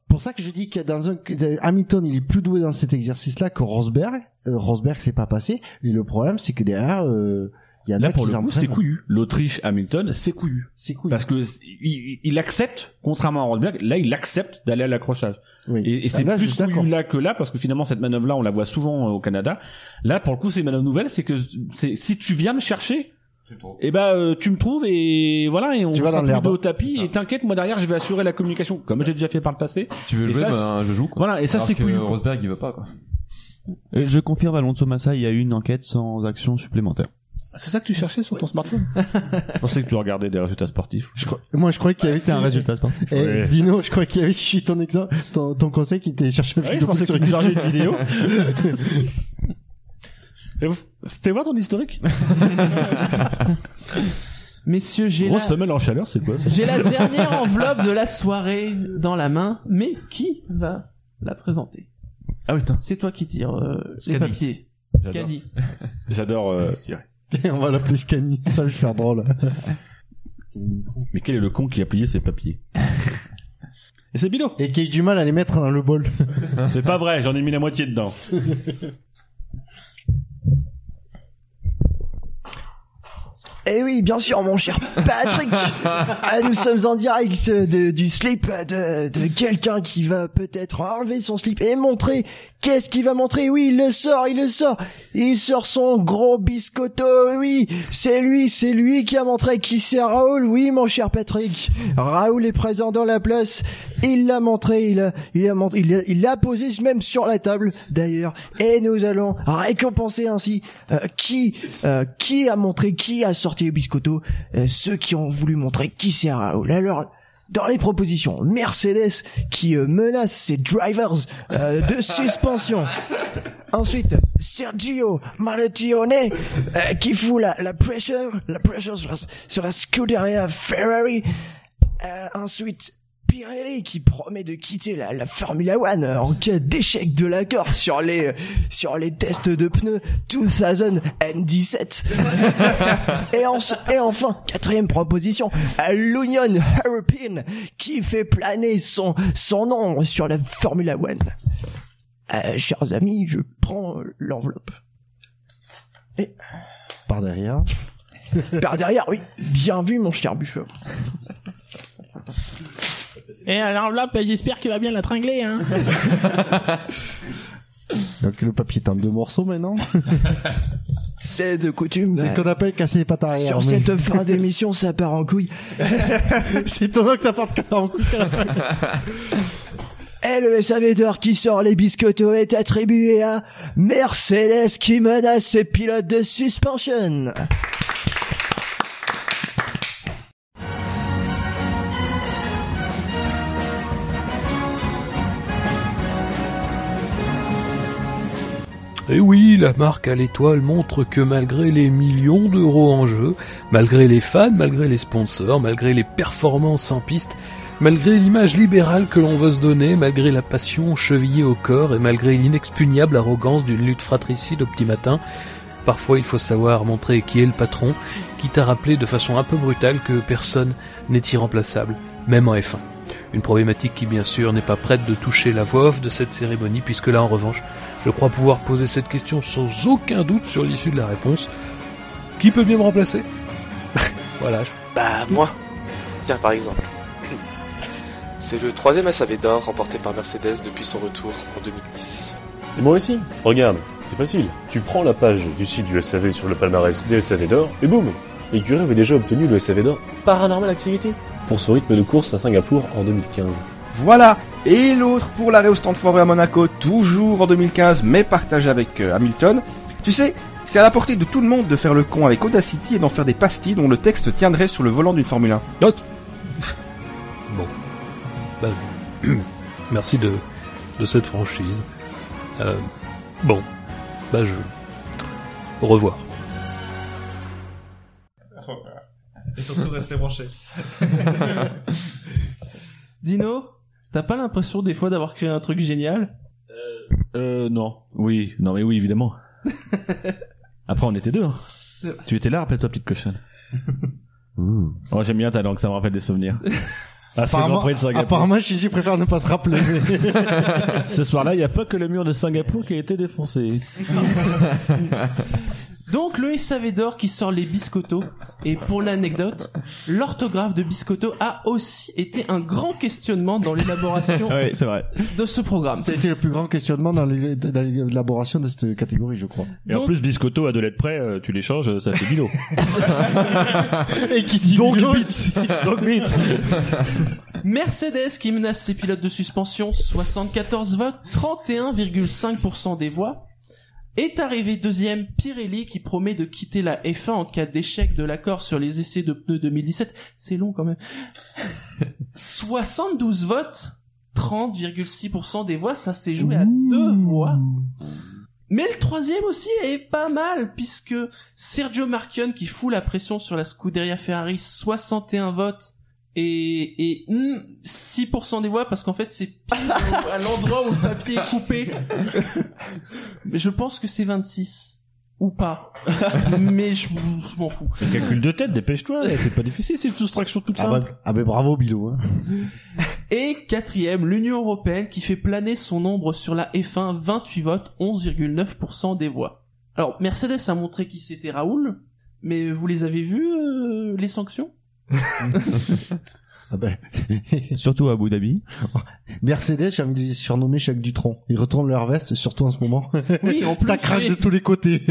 pour ça que je dis que dans un Hamilton, il est plus doué dans cet exercice-là que Rosberg. Euh, Rosberg, c'est pas passé. Et le problème, c'est que derrière, euh, y en Là a pour qui le coup c'est couillu. L'Autriche Hamilton c'est couillu. C'est cool. Parce que il, il accepte, contrairement à Rosberg, là il accepte d'aller à l'accrochage. Oui. Et, et c'est plus couillu là que là, parce que finalement cette manœuvre-là, on la voit souvent euh, au Canada. Là, pour le coup, c'est une manœuvre nouvelle, c'est que c'est si tu viens me chercher, et ben euh, tu me trouves et voilà et on Tu vas dans les deux au tapis et t'inquiète, moi derrière je vais assurer la communication comme j'ai déjà fait par le passé. Tu veux Et jouer, ça, ben, je joue. Quoi. Voilà et ça Alors c'est que couillu. Rosberg, il veut pas, quoi. Et je confirme, Alonso Massa, il y a eu une enquête sans action supplémentaire. C'est ça que tu cherchais sur ton smartphone Je pensais que tu regardais des résultats sportifs. Je crois- moi, je croyais qu'il y avait C'est un résultat sportif. Eh, Ouais. Dino, je croyais qu'il avait suivi ton exemple, ton, ton conseil qui était chercher une Ouais, je vidéo pensais que sur tu chargeais une vidéo. Et vous- Fais voir ton historique. Messieurs, j'ai Grosse la, femelle en chaleur, c'est quoi ça j'ai la dernière enveloppe de la soirée dans la main, mais qui va la présenter? Ah oui, putain. C'est toi qui tires euh, les Scani. papiers. J'adore. Scani. J'adore euh, tirer. On va l'appeler Scani. Ça va lui faire drôle. Mais quel est le con qui a plié ses papiers Et c'est Bilo. Et qui a eu du mal à les mettre dans le bol. C'est pas vrai, j'en ai mis la moitié dedans. Eh oui, bien sûr, mon cher Patrick. Ah, nous sommes en direct de- du slip de, de quelqu'un qui va peut-être enlever son slip et montrer. Qu'est-ce qu'il va montrer Oui, il le sort, il le sort. Il sort son gros biscotto. Oui, c'est lui, c'est lui qui a montré qui c'est Raoul. Oui, mon cher Patrick. Raoul est présent dans la place. Il l'a montré, il a, il a montré, il a- il l'a posé même sur la table d'ailleurs. Et nous allons récompenser ainsi euh, qui, euh, qui a montré, qui a sorti le biscotto, euh, ceux qui ont voulu montrer qui c'est Raoul. Alors, dans les propositions, Mercedes qui euh, menace ses drivers euh, de suspension. Ensuite, Sergio Malettione euh, qui fout la, la pressure, la pressure sur la, sur la Scuderia Ferrari. Ensuite, Pirelli qui promet de quitter la, la Formula One euh, en cas d'échec de l'accord sur les euh, sur les tests de pneus 2017. et, en- et enfin, quatrième proposition, l'Union European qui fait planer son son nom sur la Formula One. Euh, chers amis, je prends l'enveloppe. Et Par derrière. par derrière, oui, bien vu mon cher Buffer. Et alors l'enveloppe, j'espère qu'il va bien la tringler, hein. Donc le papier est en deux morceaux maintenant. C'est de coutume. C'est ce qu'on appelle casser les pattes arrière. Sur mais- cette fin d'émission, ça part en couille. C'est étonnant que ça parte en couille à la fin. Et le SAV d'or qui sort les biscottos est attribué à Mercedes qui menace ses pilotes de suspension. Et oui, la marque à l'étoile montre que malgré les millions d'euros en jeu, malgré les fans, malgré les sponsors, malgré les performances en piste, malgré l'image libérale que l'on veut se donner, malgré la passion chevillée au corps et malgré l'inexpugnable arrogance d'une lutte fratricide au petit matin, parfois il faut savoir montrer qui est le patron, quitte à rappeler de façon un peu brutale que personne n'est irremplaçable, même en F1. Une problématique qui bien sûr n'est pas prête de toucher la voix off de cette cérémonie puisque là en revanche, je crois pouvoir poser cette question sans aucun doute sur l'issue de la réponse. Qui peut bien me remplacer? Voilà. je- Bah moi. Tiens par exemple. C'est le troisième SAV d'or remporté par Mercedes depuis son retour en 2010. Et moi aussi, regarde, c'est facile. Tu prends la page du site du SAV sur le palmarès des SAV d'or, et boum L'écurie avait déjà obtenu le SAV d'or Paranormal Activity pour son rythme de course à Singapour en 2015. Voilà. Et l'autre pour l'arrêt au stand foiré à Monaco, toujours en 2015, mais partagé avec euh, Hamilton. Tu sais, c'est à la portée de tout le monde de faire le con avec Audacity et d'en faire des pastilles dont le texte tiendrait sur le volant d'une Formule 1. Bon. Bah, merci de, de cette franchise. Euh, bon. Bah je... Au revoir. Et surtout rester branché. Dino, t'as pas l'impression des fois d'avoir créé un truc génial? Euh, non. Oui, non, mais oui, évidemment. Après, on était deux. hein. C'est vrai. Tu étais là, rappelle-toi, petite cochonne. Oh, j'aime bien ta langue, ça me rappelle des souvenirs. Ah, ce Grand Prix de Singapour. apparemment, Shinji préfère ne pas se rappeler. Ce soir-là, il n'y a pas que le mur de Singapour qui a été défoncé. Donc le SAV d'or qui sort les biscottos et pour l'anecdote, l'orthographe de biscotto a aussi été un grand questionnement dans l'élaboration Oui, c'est vrai. de ce programme. Ça a été le plus grand questionnement dans l'é- dans l'élaboration de cette catégorie, je crois. Et en plus, biscotto à deux lettres près, euh, tu les changes, ça fait bilo. Et qui dit Donc, bit. Donc vite. Mercedes qui menace ses pilotes de suspension, 74 votes, 31,5% des voix. Est arrivé deuxième Pirelli qui promet de quitter la F1 en cas d'échec de l'accord sur les essais de pneus 2017. C'est long quand même. 72 votes, 30,6% des voix, ça s'est joué à deux voix. Mais le troisième aussi est pas mal, puisque Sergio Marchion qui fout la pression sur la Scuderia Ferrari, 61 votes, et, et hmm, 6% des voix, parce qu'en fait c'est pile à l'endroit où le papier est coupé. Mais je pense que c'est 26. Ou pas. Mais je, je m'en fous. Calcul de tête, dépêche-toi, c'est pas difficile, c'est une soustraction toute Ah simple. bah, ah bah bravo Bilo. Hein. Et quatrième, l'Union Européenne qui fait planer son ombre sur la F1, 28 votes, 11,9% des voix. Alors, Mercedes a montré qui c'était Raoul, mais vous les avez vus, euh, les sanctions? Ah ben. Surtout à Abu Dhabi. Mercedes, j'ai envie de les surnommer chaque Dutron. Ils retournent leur veste, surtout en ce moment. Oui, en plus, Ça craque oui. de tous les côtés.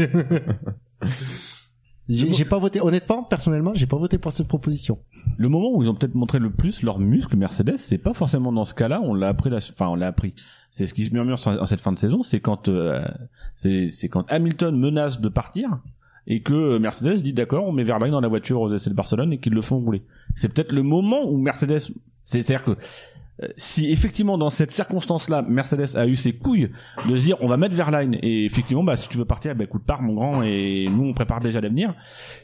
j'ai pas voté, honnêtement, personnellement, j'ai pas voté pour cette proposition. Le moment où ils ont peut-être montré le plus leurs muscles, Mercedes, c'est pas forcément dans ce cas-là. On l'a appris, la... enfin on l'a appris. C'est ce qui se murmure en cette fin de saison, c'est quand euh, c'est c'est quand Hamilton menace de partir et que Mercedes dit d'accord, on met Verlaine dans la voiture aux essais de Barcelone et qu'ils le font rouler. C'est peut-être le moment où Mercedes, c'est-à-dire que euh, si effectivement dans cette circonstance-là, Mercedes a eu ses couilles de se dire on va mettre Verlaine et effectivement bah si tu veux partir, bah écoute pars mon grand et nous on prépare déjà l'avenir.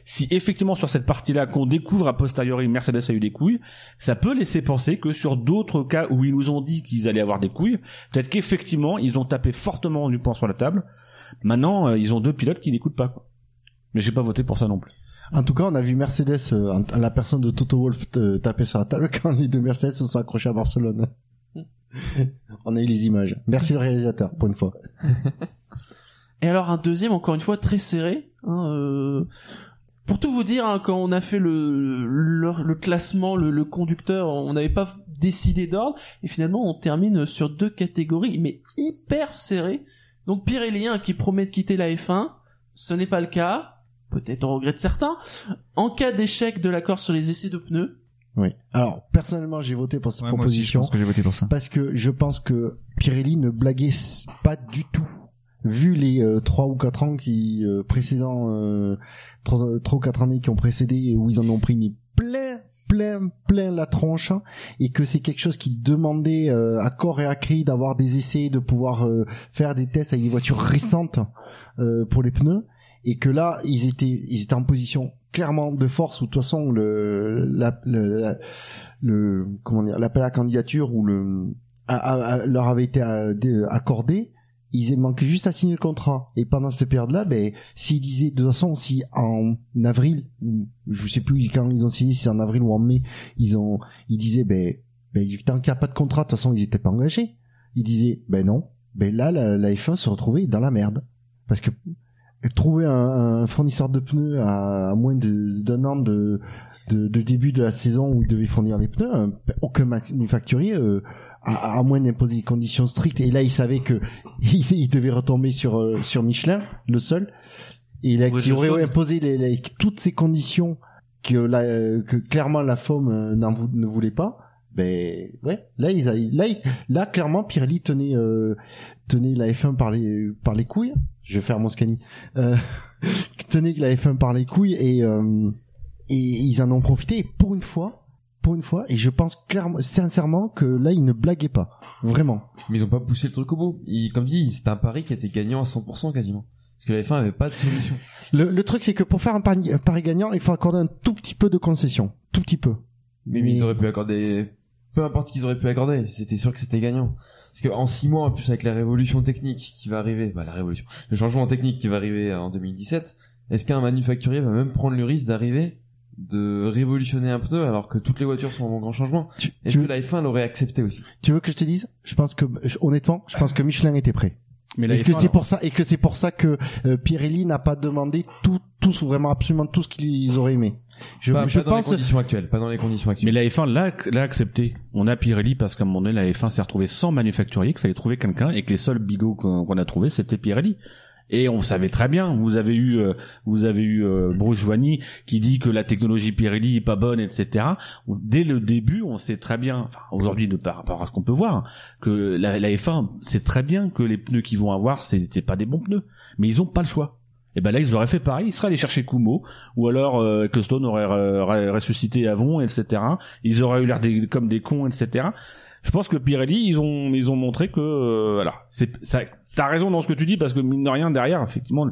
Si effectivement sur cette partie-là qu'on découvre a posteriori Mercedes a eu des couilles, ça peut laisser penser que sur d'autres cas où ils nous ont dit qu'ils allaient avoir des couilles, peut-être qu'effectivement ils ont tapé fortement du poing sur la table. Maintenant euh, ils ont deux pilotes qui n'écoutent pas. Quoi. Mais j'ai pas voté pour ça non plus. En tout cas, on a vu Mercedes, euh, la personne de Toto Wolff euh, taper sur la table quand les deux Mercedes se sont accrochés à Barcelone. on a eu les images. Merci le réalisateur, pour une fois. Et alors un deuxième, encore une fois, très serré. hein, euh, Pour tout vous dire, hein, quand on a fait le, le, le classement, le, le conducteur, on n'avait pas décidé d'ordre. Et finalement, on termine sur deux catégories, mais hyper serrées. Donc Pirelli hein, qui promet de quitter la F1, ce n'est pas le cas. Peut-être au regret de certains. En cas d'échec de l'accord sur les essais de pneus, Oui. Alors, personnellement, j'ai voté pour cette Ouais, moi aussi, je proposition. pense que j'ai voté pour ça. Parce que je pense que Pirelli ne blaguait pas du tout. Vu les euh, trois ou quatre ans qui euh, précédents, euh, trois, euh, trois ou quatre années qui ont précédé où ils en ont pris mais plein, plein, plein la tronche, et que c'est quelque chose qui demandait euh, à corps et à cri d'avoir des essais, de pouvoir euh, faire des tests avec des voitures récentes euh, pour les pneus, et que là ils étaient, ils étaient en position clairement de force où de toute façon le, la, le, comment dire l'appel à candidature ou le leur avait été euh, dé- accordé ils manquaient juste à signer le contrat. Et pendant cette période là ben s'ils disaient de toute façon si en avril ou je sais plus quand ils ont signé si en avril ou en mai ils ont ils disaient ben ben tant qu'il n'y a pas de contrat de toute façon ils étaient pas engagés. Ils disaient ben non ben là la, la F1 se retrouvait dans la merde. Parce que trouver un, un fournisseur de pneus à, à moins de- d'un an de, de, de début de la saison où il devait fournir les pneus, un- aucun manufacturier euh, à, à moins d'imposer des conditions strictes. Et là, il savait que il, il devait retomber sur euh, sur Michelin, le seul, et là, qui aurait imposé les, les- toutes ces conditions que, la, que clairement la FOM euh, ne voulait pas. Ben ouais, là ils a, là il- là clairement Pirelli tenait euh, tenait la F1 par les par les couilles. Je vais faire mon scanny. Euh, tenait la F1 par les couilles et euh, et ils en ont profité et pour une fois pour une fois et je pense clairement sincèrement que là ils ne blaguaient pas vraiment Mais ils ont pas poussé le truc au bout. Ils, comme dit, c'était un pari qui était gagnant à 100% quasiment. Parce que la F1 avait pas de solution. le, le truc c'est que pour faire un pari, un pari gagnant il faut accorder un tout petit peu de concession tout petit peu Mais, mais ils auraient pu accorder, peu importe ce qu'ils auraient pu accorder, c'était sûr que c'était gagnant. Parce que en six mois, en plus avec la révolution technique qui va arriver, bah la révolution, le changement technique qui va arriver en 2017, est-ce qu'un manufacturier va même prendre le risque d'arriver de révolutionner un pneu alors que toutes les voitures sont en grand changement? Est-ce que la F1 l'aurait accepté aussi? Tu veux que je te dise? Je pense que honnêtement je pense que Michelin était prêt Mais la et que F1, c'est pour ça et que c'est pour ça que euh, Pirelli n'a pas demandé tout tout vraiment absolument tout ce qu'ils auraient aimé je, pas, je pas dans pense les conditions actuelles, pas dans les conditions actuelles. Mais la F1 l'a l'a accepté. On a Pirelli parce qu'à un moment donné, la F1 s'est retrouvée sans manufacturier, qu'il fallait trouver quelqu'un et que les seuls bigots qu'on qu'on a trouvés, c'était Pirelli. Et on savait très bien, vous avez eu, euh, vous avez eu euh, Bruce Joigny qui dit que la technologie Pirelli est pas bonne, etc. Dès le début, on sait très bien, enfin aujourd'hui de par rapport à ce qu'on peut voir, que la, la F1 sait très bien que les pneus qu'ils vont avoir, c'est pas des bons pneus, mais ils ont pas le choix. Et ben là, ils auraient fait pareil, ils seraient allés chercher Kumo, ou alors euh, Ecclestone aurait ressuscité Avon, etc. Ils auraient eu l'air comme des cons, etc. Je pense que Pirelli, ils ont, ils ont montré que, euh, voilà, c'est, ça, t'as raison dans ce que tu dis parce que mine de rien derrière, effectivement,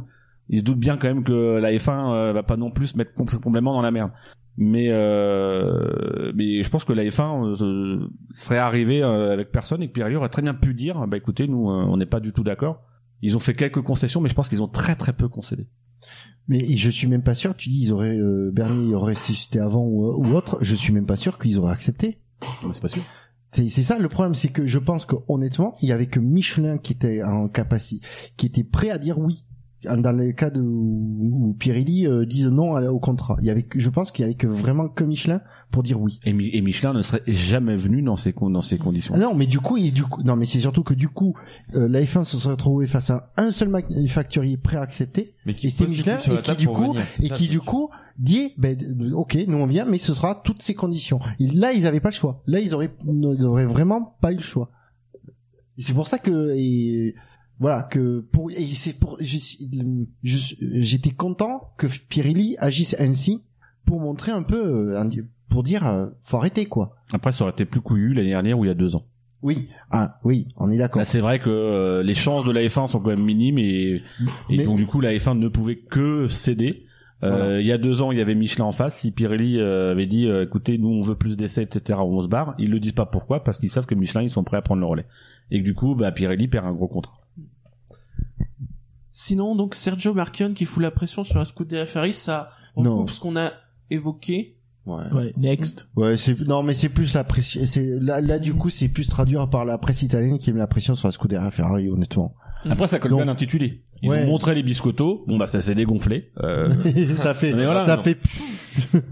ils se doutent bien quand même que la F1 euh, va pas non plus se mettre com- complètement dans la merde. Mais, euh, mais je pense que la F1 euh, serait arrivée euh, avec personne et que Pirelli aurait très bien pu dire, bah écoutez, nous, euh, on n'est pas du tout d'accord. Ils ont fait quelques concessions, mais je pense qu'ils ont très très peu concédé. Mais je suis même pas sûr. Tu dis ils auraient euh, Bernier aurait ressuscité avant ou, ou autre. Je suis même pas sûr qu'ils auraient accepté. Mais c'est pas sûr. C'est c'est ça le problème, c'est que je pense que honnêtement, il y avait que Michelin qui était en capacité, qui était prêt à dire oui. Dans le cas de où Pirelli euh, dise non au contrat, il y avait, que- je pense qu'il y avait que vraiment que Michelin pour dire oui. Et, Mi- et Michelin ne serait jamais venu dans ces, dans ces conditions. Non, mais du coup, il, du coup, non, mais c'est surtout que du coup, euh, la F1 se serait retrouvée face à un seul manufacturier prêt à accepter, Mais qui et c'est Michelin, et qui du coup, et ça, qui du coup dit, ben, euh, ok, nous on vient, mais ce sera toutes ces conditions. Et là, ils avaient pas le choix. Là, ils auraient, ils auraient vraiment pas eu le choix. Et c'est pour ça que, et, voilà, que pour, et c'est pour, j'étais content que Pirelli agisse ainsi pour montrer un peu, euh, pour dire, euh, faut arrêter quoi. Après, ça aurait été plus couillu l'année dernière ou il y a deux ans. Oui, ah oui, on est d'accord. Là, c'est vrai que euh, les chances de la F1 sont quand même minimes et, et donc du coup la F1 ne pouvait que céder. Euh, Voilà. Il y a deux ans, il y avait Michelin en face. Si Pirelli euh, avait dit, euh, écoutez, nous on veut plus d'essais, etc., on se barre, ils le disent pas pourquoi, parce qu'ils savent que Michelin ils sont prêts à prendre le relais. Et que du coup, bah, Pirelli perd un gros contrat. Sinon, donc Sergio Marchion qui fout la pression sur la Scuderia Ferrari, ça Non. recoupe ce qu'on a évoqué. Ouais. Ouais, next. Ouais, c'est non, mais c'est plus la pression. C'est là, là du coup, c'est plus traduire par la presse italienne qui met la pression sur la Scuderia Ferrari, honnêtement. Après, ça colle bien l'intitulé. Ils Ouais. ont montré les biscottos. Bon, bah, ça s'est dégonflé. Euh, ça fait, mais voilà, ça non. fait.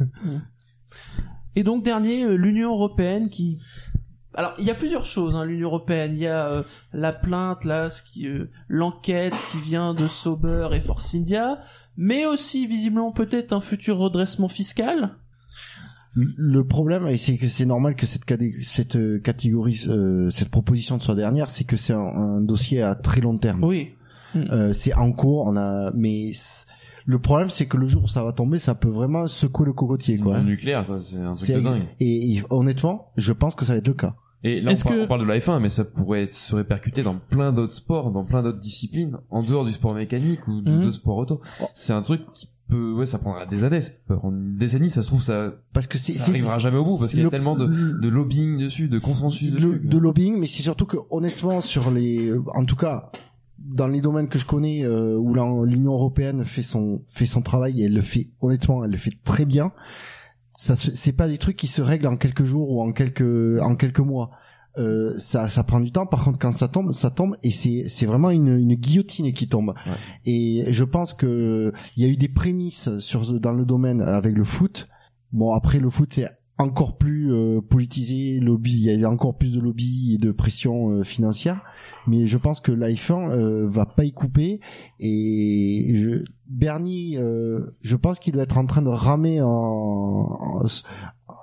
Et donc dernier, euh, l'Union européenne qui. Alors il y a plusieurs choses. Hein, L'Union européenne, il y a euh, la plainte là, ce qui, euh, l'enquête qui vient de Sauber et Force India, mais aussi visiblement peut-être un futur redressement fiscal. Le problème, et c'est que c'est normal que cette, euh, catégorie, euh, cette proposition soit dernière, c'est que c'est un, un dossier à très long terme. Oui. Euh, c'est en cours, on a, mais le problème, c'est que le jour où ça va tomber, ça peut vraiment secouer le cocotier, quoi. Un nucléaire, quoi. C'est un truc de dingue. Et, et honnêtement, je pense que ça va être le cas. Et là, on, Est-ce par- que- on parle de la F1, mais ça pourrait être- se répercuter dans plein d'autres sports, dans plein d'autres disciplines, en dehors du sport mécanique ou de, de sport auto. C'est un truc qui peut, ouais, ça prendra des années. Ça peut prendre une décennie, ça se trouve, ça, parce que c'est, ça arrivera jamais au bout, parce qu'il y a le- tellement de, de lobbying dessus, de consensus de, dessus. de lobbying, mais c'est surtout que honnêtement sur les, euh, en tout cas dans les domaines que je connais euh, où l'Union européenne fait son fait son travail et elle le fait honnêtement, elle le fait très bien. Ça c'est pas des trucs qui se règlent en quelques jours ou en quelques en quelques mois. Euh, ça ça prend du temps. Par contre, quand ça tombe, ça tombe et c'est c'est vraiment une, une guillotine qui tombe. Et je pense que il y a eu des prémices sur dans le domaine avec le foot. Bon, après le foot c'est encore plus euh, politisé, lobby, il y a encore plus de lobby et de pression euh, financière, mais je pense que F1 euh, va pas y couper et je Bernie, euh, je pense qu'il doit être en train de ramer en, en,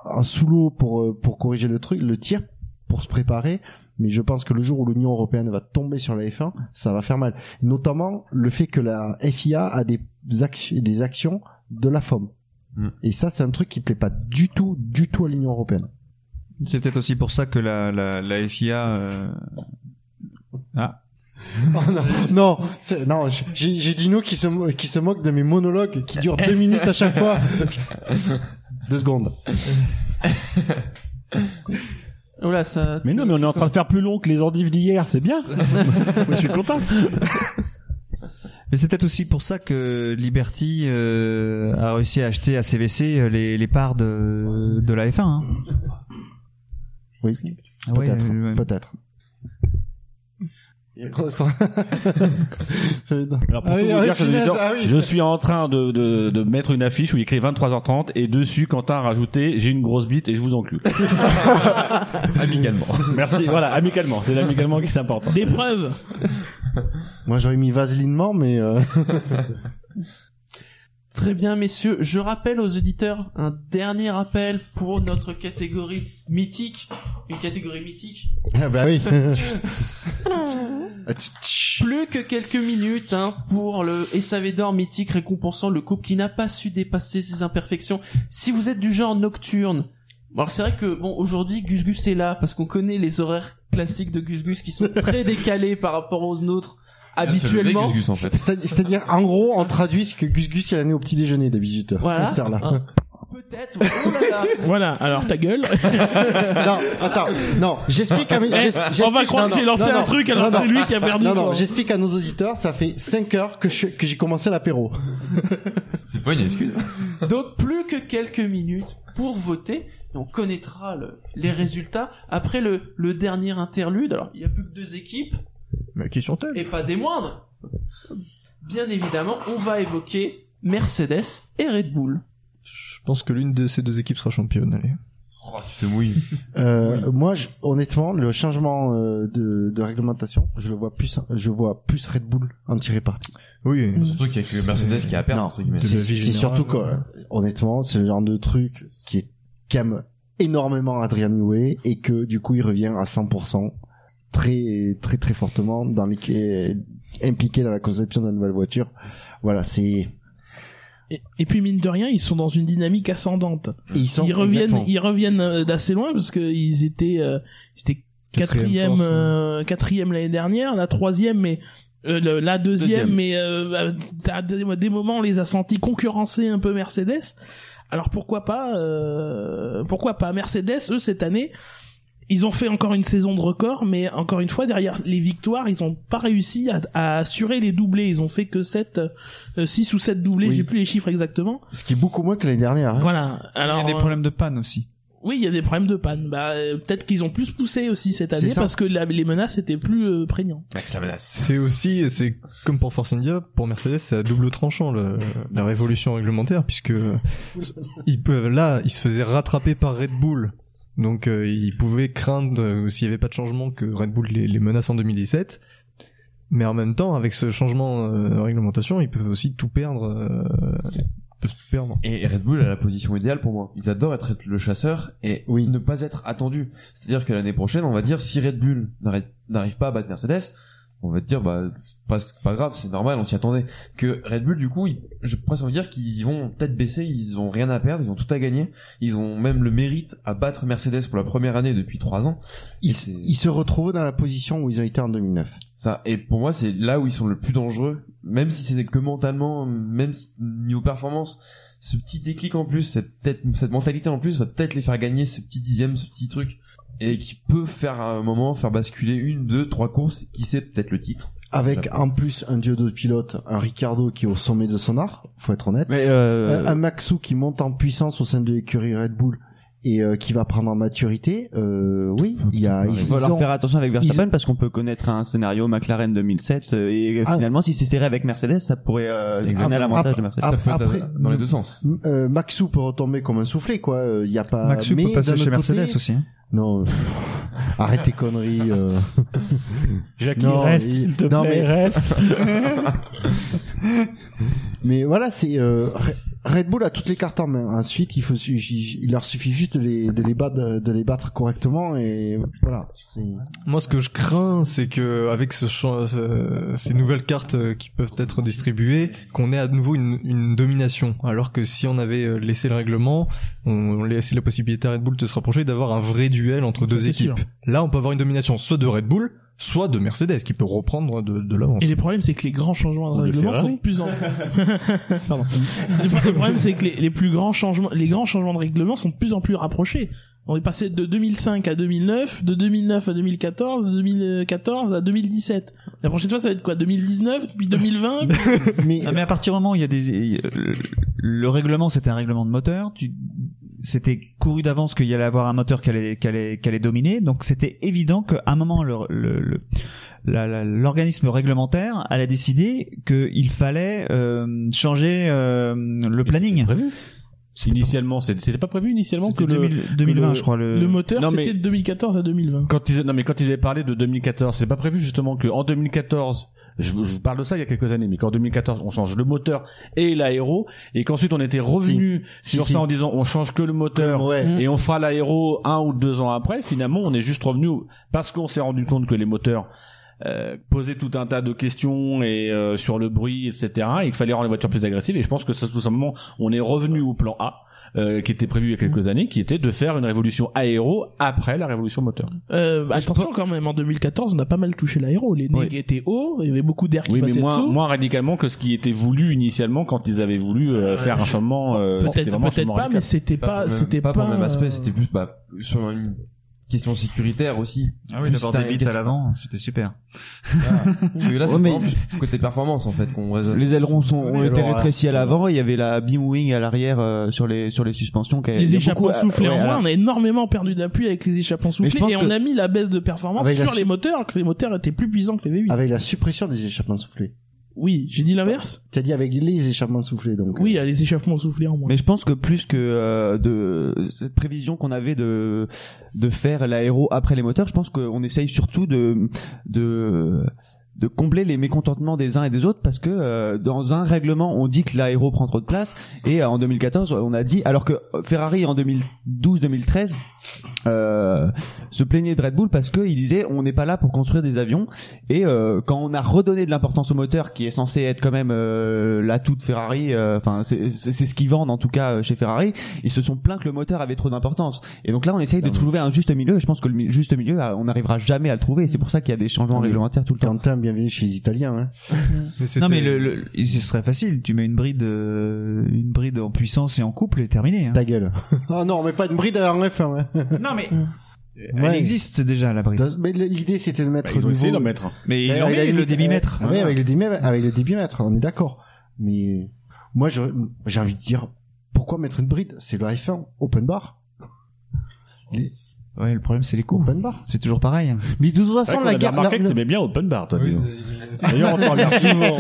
en sous l'eau pour pour corriger le truc, le tir, pour se préparer. Mais je pense que le jour où l'Union européenne va tomber sur la F1, ça va faire mal. Notamment le fait que la FIA a des actions, des actions de la FOM. Et ça, c'est un truc qui plaît pas du tout, du tout à l'Union européenne. C'est peut-être aussi pour ça que la, la, la FIA. euh, Ah. Oh non, non, non, j'ai Dino qui se, qui se moque de mes monologues qui durent deux minutes à chaque fois. deux secondes. Ça. Mais non, mais on est en train de faire plus long que les endives d'hier, c'est bien. Moi, je suis content. Mais c'est peut-être aussi pour ça que Liberty euh, a réussi à acheter à CVC euh, les, les parts de, de la F1. Hein. Oui. Ah ouais, peut-être. Alors pour Ah tout oui, vous ah dire, oui, chers punaise, auditeurs, ah oui. je suis en train de, de, de mettre une affiche où il écrit 23h30 et dessus Quentin a rajouté j'ai une grosse bite et je vous encule. amicalement. Merci, voilà, amicalement, c'est l'amicalement qui s'importe. Des preuves. Moi, j'aurais mis vaselinement, mais euh... Très bien, messieurs. Je rappelle aux auditeurs un dernier rappel pour notre catégorie mythique. Une catégorie mythique. ah bah oui. Plus que quelques minutes hein, pour le SAV d'or mythique récompensant le couple qui n'a pas su dépasser ses imperfections. Si vous êtes du genre nocturne, bon, alors c'est vrai que bon aujourd'hui Gus Gus est là parce qu'on connaît les horaires classiques de Gus Gus qui sont très décalés par rapport aux nôtres habituellement. C'est- C'est-à-dire, en gros, on traduit ce que Gus Gus il en est au petit déjeuner d'habitude. Voilà. Hein. peut-être. Oh là là. Voilà, alors ta gueule. non, attends, non, j'explique à mes. Eh, on va croire non, que j'ai lancé non, un truc alors c'est lui qui a perdu. Non, non, j'explique à nos auditeurs, ça fait 5 heures que je- que j'ai commencé l'apéro. C'est pas une excuse. Donc plus que quelques minutes pour voter. Et on connaîtra le- les résultats après le, le dernier interlude. Alors il y a plus que deux équipes Mais qui sont-elles? Et pas des moindres. Bien évidemment, on va évoquer Mercedes et Red Bull. Je pense que l'une de ces deux équipes sera championne, allez. Oh, tu te mouilles. Euh, Moi, je- honnêtement, le changement euh, de, de réglementation, je le vois plus, je vois plus Red Bull en tirer parti. Oui. Surtout qu'il y a que Mercedes qui a guillemets. c'est surtout que, ouais. euh, honnêtement, c'est le genre de truc qui est qui aime énormément Adrian Newey et que du coup il revient à 100% très très très fortement dans les impliqué dans la conception de la nouvelle voiture. Voilà, c'est Et, et puis mine de rien, ils sont dans une dynamique ascendante. Ils sont- reviennent, exactement. ils reviennent euh, d'assez loin parce que ils étaient, euh, ils étaient Quatrième quatrième, force, euh, quatrième l'année dernière, la troisième, mais euh, le- la deuxième, Deuxième. mais euh, à des, des moments on les a sentis concurrencer un peu Mercedes. Alors pourquoi pas, euh, pourquoi pas Mercedes eux cette année. Ils ont fait encore une saison de record, mais encore une fois, derrière les victoires, ils ont pas réussi à, à assurer les doublés. Ils ont fait que 7, 6 ou 7 doublés, Oui. j'ai plus les chiffres exactement. ce qui est beaucoup moins que l'année dernière. hein. Voilà. Alors, il y a des euh, problèmes de panne aussi. Oui, il y a des problèmes de panne. Bah, euh, peut-être qu'ils ont plus poussé aussi cette année parce que la- les menaces étaient plus euh, prégnantes. Max la menace. C'est aussi, c'est comme pour Force India, pour Mercedes, c'est à double tranchant le- la révolution réglementaire, puisque ils peuvent, là, ils se faisaient rattraper par Red Bull, donc euh, ils pouvaient craindre euh, s'il n'y avait pas de changement que Red Bull les, les menace en 2017. Mais en même temps, avec ce changement euh, de réglementation, ils peuvent aussi tout perdre. euh, ils peuvent tout perdre. Et Red Bull a la position idéale pour moi. Ils adorent être le chasseur et ne pas être attendu. C'est-à-dire que l'année prochaine, on va dire si Red Bull n'arrive pas à battre Mercedes, on va te dire bah c'est pas, pas grave, c'est normal, on s'y attendait. Que Red Bull du coup, ils- je presque envie de dire qu'ils y vont tête baissée, ils ont rien à perdre, ils ont tout à gagner, ils ont même le mérite à battre Mercedes pour la première année depuis trois ans. Ils, ils se retrouvent dans la position où ils ont été en 2009. Ça, et pour moi, c'est là où ils sont le plus dangereux, même si c'est que mentalement, même si- niveau performance, ce petit déclic en plus, cette, peut-être, cette mentalité en plus va peut-être les faire gagner ce petit dixième, ce petit truc, et qui peut faire à un moment faire basculer une, deux, trois courses, qui sait peut-être le titre. Avec en plus un duo de pilotes, un Ricardo qui est au sommet de son art, faut être honnête. Mais euh, un, un Maxou qui monte en puissance au sein de l'écurie Red Bull et euh, qui va prendre en maturité. Euh, oui, il y a. il faut leur ont- faire attention avec Verstappen parce qu'on peut connaître un scénario McLaren 2007 euh, et Ah. finalement si c'est serré avec Mercedes ça pourrait euh, donner l'avantage de Mercedes. Ap- après, dans les deux sens. euh, Maxou peut retomber comme un soufflé, quoi. Euh, Il y a pas. Maxou peut passer chez Mercedes côté- aussi, hein. Non, arrête tes conneries. euh. Jackie, Non, reste, il- s'il te non, plaît, mais- reste. Mais voilà, c'est euh, Red Bull a toutes les cartes en main. Ensuite, il faut, il leur suffit juste de les, de les battre, de les battre correctement et voilà. Moi, ce que je crains, c'est que avec ce, ces nouvelles cartes euh, qui peuvent être distribuées, qu'on ait à nouveau une, une domination. Alors que si on avait euh, laissé le règlement, on, on laissait la possibilité à Red Bull de se rapprocher, d'avoir un vrai duel entre deux équipes. sûr. Là, on peut avoir une domination soit de Red Bull, soit de Mercedes, qui peut reprendre de, de l'avance. Et les problèmes, c'est que les grands changements de règlement sont de plus en Pardon. Le problème, c'est que les, les plus grands changements, les grands changements de règlement sont de plus en plus rapprochés. On est passé de 2005 à 2009, de 2009 à 2014, de 2014 à 2017. La prochaine fois, ça va être quoi? 2019, puis 2020 mais, Ah, mais à partir du moment où il y a des le, le règlement c'était un règlement de moteur tu c'était couru d'avance qu'il y allait avoir un moteur qui allait, qui allait, qui allait dominer. Donc c'était évident qu'à un moment le, le, le- la- la- l'organisme réglementaire allait décider qu'il fallait euh, changer euh, le planning. prévu. Initialement, c'était pas prévu initialement que le 2000 2020, que le- je crois, le- Le moteur, c'était de 2014 à 2020. Quand ils, non mais quand ils avaient parlé de 2014, c'est pas prévu justement que en 2014, je, je vous parle de ça il y a quelques années, mais qu'en 2014 on change le moteur et l'aéro et qu'ensuite on était revenu Si. sur Si, ça si. en disant on change que le moteur Ouais. et on fera l'aéro un ou deux ans après. Finalement, on est juste revenu parce qu'on s'est rendu compte que les moteurs euh, posaient tout un tas de questions et euh, sur le bruit, etc. Et qu'il fallait rendre les voitures plus agressives. Et je pense que ça, tout simplement, on est revenu au plan A. euh, qui était prévu il y a quelques années, qui était de faire une révolution aéro après la révolution moteur. Euh, attention quand même, en 2014, on a pas mal touché l'aéro. Les Oui. étaient hauts, il y avait beaucoup d'air qui Oui, mais passait moins, dessous. moins radicalement que ce qui était voulu initialement quand ils avaient voulu euh, faire un changement. euh, c'était Peut-être changement pas, radical. mais c'était pas, pour le même- c'était pas pas. pour le même aspect, euh, c'était plus bah, sur une question sécuritaire aussi. Ah oui, d'avoir des bits à l'avant, c'était super. Voilà. Parce que là, c'est Ouais, mais- côté performance en fait qu'on raisonne. Les ailerons sont, ont Les été rétrécis à l'avant. Il y avait la beam wing à l'arrière euh, sur les sur les suspensions. qui Les échappements soufflés ouais, en moins, on a énormément perdu d'appui avec les échappements soufflés et on a mis la baisse de performance la sur les moteurs, que les moteurs étaient plus puissants que les V8. Avec la suppression des échappements soufflés. Oui, j'ai dit l'inverse. Tu as dit avec les échappements soufflés, donc. Oui, il y a les échappements soufflés en moins. Mais je pense que plus que euh, de cette prévision qu'on avait de de faire l'aéro après les moteurs, je pense qu'on essaye surtout de de de combler les mécontentements des uns et des autres parce que euh, dans un règlement on dit que l'aéro prend trop de place et euh, en 2014 on a dit alors que Ferrari en 2012-2013 euh, se plaignait de Red Bull parce que il disait on n'est pas là pour construire des avions. Et euh, quand on a redonné de l'importance au moteur qui est censé être quand même euh, l'atout de Ferrari euh, enfin c'est ce qu'ils vendent en tout cas chez Ferrari ils se sont plaints que le moteur avait trop d'importance. Et donc là on essaye de trouver un juste milieu et je pense que le juste milieu on n'arrivera jamais à le trouver. Et c'est pour ça qu'il y a des changements Ah, réglementaires tout le temps bienvenue chez les Italiens. Hein. non mais le, le- ce serait facile. Tu mets une bride, euh, une bride en puissance et en couple et terminé. Hein. Ta gueule. oh non, mais pas une bride en F1. hein. Non mais Ouais. elle existe déjà la bride. Mais l'idée c'était de mettre. Bah, ils ont essayé d'en mettre. Mais ils Ouais, l'ont avec mis, la le débitmètre. Ah oui, avec le débitmètre, avec le débitmètre, on est d'accord. Mais moi, j'ai envie de dire, pourquoi mettre une bride? C'est le F1, open bar. Les- Ouais, le problème c'est les coûts. Open bar. C'est toujours pareil. Mais de toute façon, vrai la avait remarqué la- que t'aimais bien open bar, toi. dis donc. D'ailleurs, on te regarde souvent.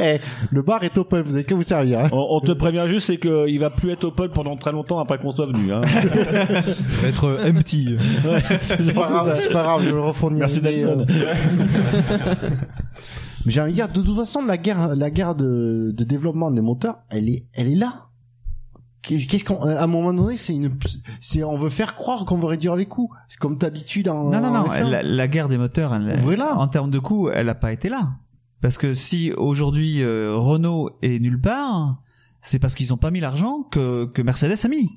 Eh, le bar est open, vous avez qu'à vous servir. Hein. On, on te prévient juste, c'est qu'il va plus être open pendant très longtemps après qu'on soit venu. Hein. va être euh, empty. Ouais, c'est pas grave, c'est pas grave, je le refournis. Merci Nelson. Mais j'ai envie de dire, de toute façon, la guerre, la guerre de, de développement des moteurs, elle est, elle est là. Qu'est-ce qu'on, à un moment donné, c'est une, c'est, on veut faire croire qu'on veut réduire les coûts. C'est comme d'habitude en. Non non non. en F1. La, la guerre des moteurs, elle, Voilà. en termes de coûts, elle a pas été là. Parce que si aujourd'hui euh, Renault est nulle part, c'est parce qu'ils ont pas mis l'argent que que Mercedes a mis.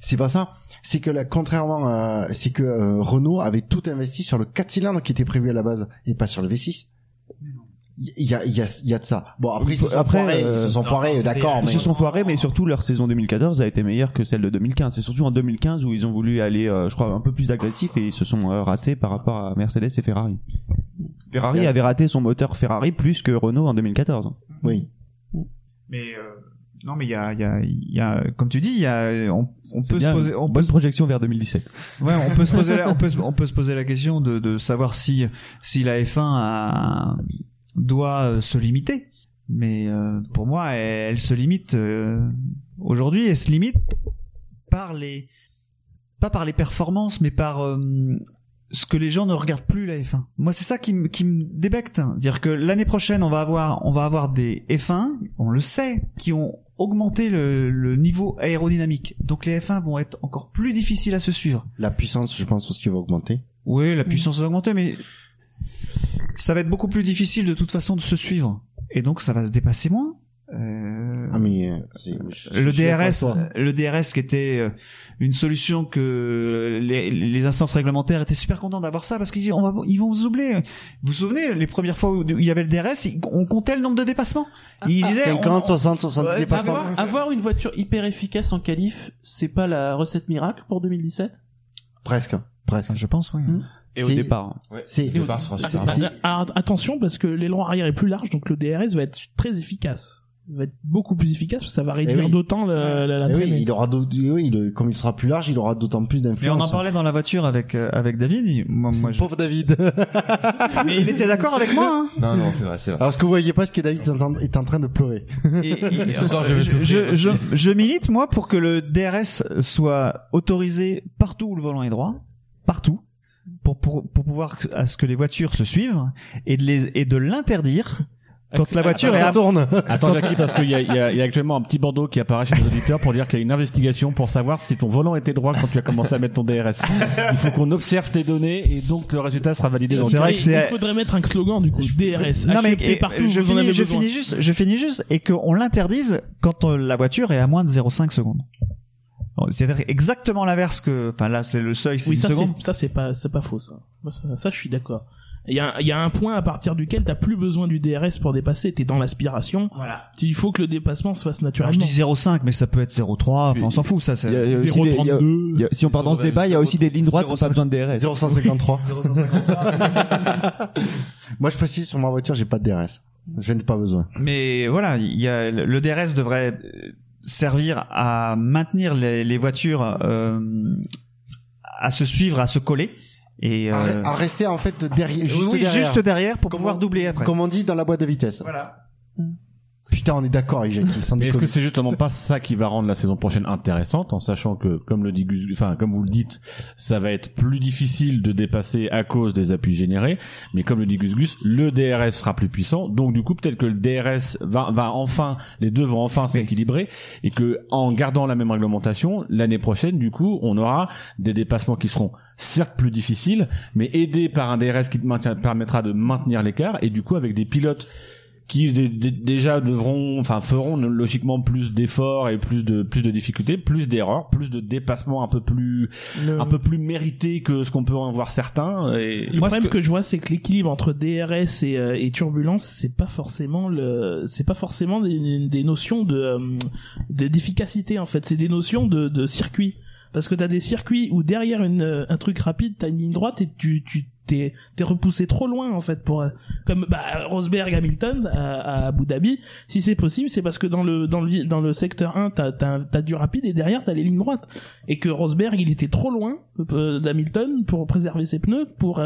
C'est pas ça. C'est que là, contrairement à, c'est que euh, Renault avait tout investi sur le 4 cylindres qui était prévu à la base et pas sur le V6. Il y a, il y a, il y a de ça. Bon, après, ils se sont Après, foirés, euh, ils se sont foirés, d'accord, Ils mais. se sont foirés, mais surtout leur saison 2014 a été meilleure que celle de 2015. C'est surtout en 2015 où ils ont voulu aller, euh, je crois, un peu plus agressif et ils se sont euh, ratés par rapport à Mercedes et Ferrari. Ferrari Bien. avait raté son moteur Ferrari plus que Renault en 2014. Oui. Mais euh, non, mais il y a, il y a, y a, comme tu dis, il y a, on, peut se poser, on bonne projection vers 2017. Ouais, on peut se poser la, on peut, on peut se poser la question de, de savoir si, si la F1 a- doit euh, se limiter. Mais euh, pour moi, elle, elle se limite euh, aujourd'hui. Elle se limite par les, pas par les performances, mais par euh, ce que les gens ne regardent plus la F1. Moi, c'est ça qui me qui me débecte. Dire que l'année prochaine, on va avoir on va avoir des F1, on le sait, qui ont augmenté le, le niveau aérodynamique. Donc les F1 vont être encore plus difficiles à se suivre. La puissance, je pense aussi va augmenter. Oui, la puissance va augmenter, mais ça va être beaucoup plus difficile de toute façon de se suivre. Et donc ça va se dépasser moins. Euh, Ah, mais, euh, le DRS, le DRS qui était euh, une solution que les, les instances réglementaires étaient super contents d'avoir ça parce qu'ils disent, on va, ils vont vous oublier. Vous vous souvenez les premières fois où il y avait le DRS, on comptait le nombre de dépassements. Ils Ah, disaient 50, on- 60, 70 Ouais, dépassements. Avoir, avoir une voiture hyper efficace en qualif, c'est pas la recette miracle pour 2017 Presque, presque. Je pense, oui. Et au C'est- départ. Ouais, C'est- le départ super rapide. ah, attention parce que l'aileron arrière est plus large, donc le DRS va être très efficace. Il va être beaucoup plus efficace parce que ça va réduire Eh oui. d'autant la, la, la Eh oui, il aura d'autant- oui, il- comme il sera plus large, il aura d'autant plus Mais on d'influence. en parlait dans la voiture avec euh, avec David. il- Moi, moi, je- Pauvre David. Mais il était d'accord avec moi. Hein. Non, non, c'est vrai, c'est vrai. Alors ce que vous voyez pas, c'est que David est en, train- est en train de pleurer. Et, et- Et ce soir, je vais je, je- je milite moi pour que le DRS soit autorisé partout où le volant est droit, partout, pour pour, pour pouvoir à ce que les voitures se suivent et de les et de l'interdire quand la voiture Attends, est à... tourne. Attends, Jackie, parce qu'il y a, il y, a, il y a actuellement un petit bandeau qui apparaît chez les auditeurs pour dire qu'il y a une investigation pour savoir si ton volant était droit quand tu as commencé à mettre ton DRS. Il faut qu'on observe tes données et donc le résultat sera validé dans C'est le vrai que Il faudrait mettre un slogan du coup DRS. Non mais et- partout. je finis, avez je finis juste, je finis juste et qu'on l'interdise quand euh, la voiture est à moins de 0,5 secondes. Bon, C'est-à-dire exactement l'inverse que, enfin là c'est le seuil, c'est Oui, une ça seconde. c'est ça c'est pas c'est pas faux ça. Moi, ça. ça, je suis d'accord. Il y a un- il y a un point à partir duquel t'as plus besoin du DRS pour dépasser. T'es dans l'aspiration. Voilà. Il faut que le dépassement se fasse Alors, je naturellement. dis 0,5 mais ça peut être 0,3, enfin on s'en fout ça. c'est- Il y a- il y a aussi des- il y a- il y a- si on part dans ce débat, il y a aussi des lignes droites qui n'ont pas besoin de DRS. 0,153. Moi, je précise, sur ma voiture, j'ai pas de DRS. Je n'ai pas besoin. Mais voilà, il y a le DRS devrait servir à maintenir les, les voitures euh, à se suivre, à se coller. Et À, euh, à rester, en fait, derrière, juste oui, derrière. juste derrière pour Comme pouvoir on- doubler après. Comme on dit dans la boîte de vitesse. Voilà. Putain, on est d'accord avec Jackie, sans est-ce que c'est justement pas ça qui va rendre la saison prochaine intéressante, en sachant que, comme le dit Gus, enfin, comme vous le dites, ça va être plus difficile de dépasser à cause des appuis générés, mais comme le dit Gus Gus, le DRS sera plus puissant, donc du coup, peut-être que le DRS va, va enfin, les deux vont enfin s'équilibrer, et que, en gardant la même réglementation, l'année prochaine, du coup, on aura des dépassements qui seront certes plus difficiles, mais aidés par un DRS qui te maintient- permettra de maintenir l'écart, et du coup, avec des pilotes qui dé- dé- déjà devront, enfin feront logiquement plus d'efforts et plus de plus de difficultés, plus d'erreurs, plus de dépassements un peu plus Le- un peu plus mérités que ce qu'on peut en voir certains. Et Le problème que... je vois, c'est que l'équilibre entre DRS et, euh, et turbulence, c'est pas forcément le, c'est pas forcément des, des notions de euh, de- d'efficacité en fait. C'est des notions de, de circuit. Parce que t'as des circuits où derrière une, euh, un truc rapide, t'as une ligne droite et tu, tu t'es, repoussé trop loin en fait pour euh, comme bah, Rosberg Hamilton à, Abu Dhabi. Si c'est possible, c'est parce que dans le dans le dans le secteur 1, t'as t'as, du rapide et derrière t'as les lignes droites et que Rosberg il était trop loin euh, d'Hamilton pour préserver ses pneus pour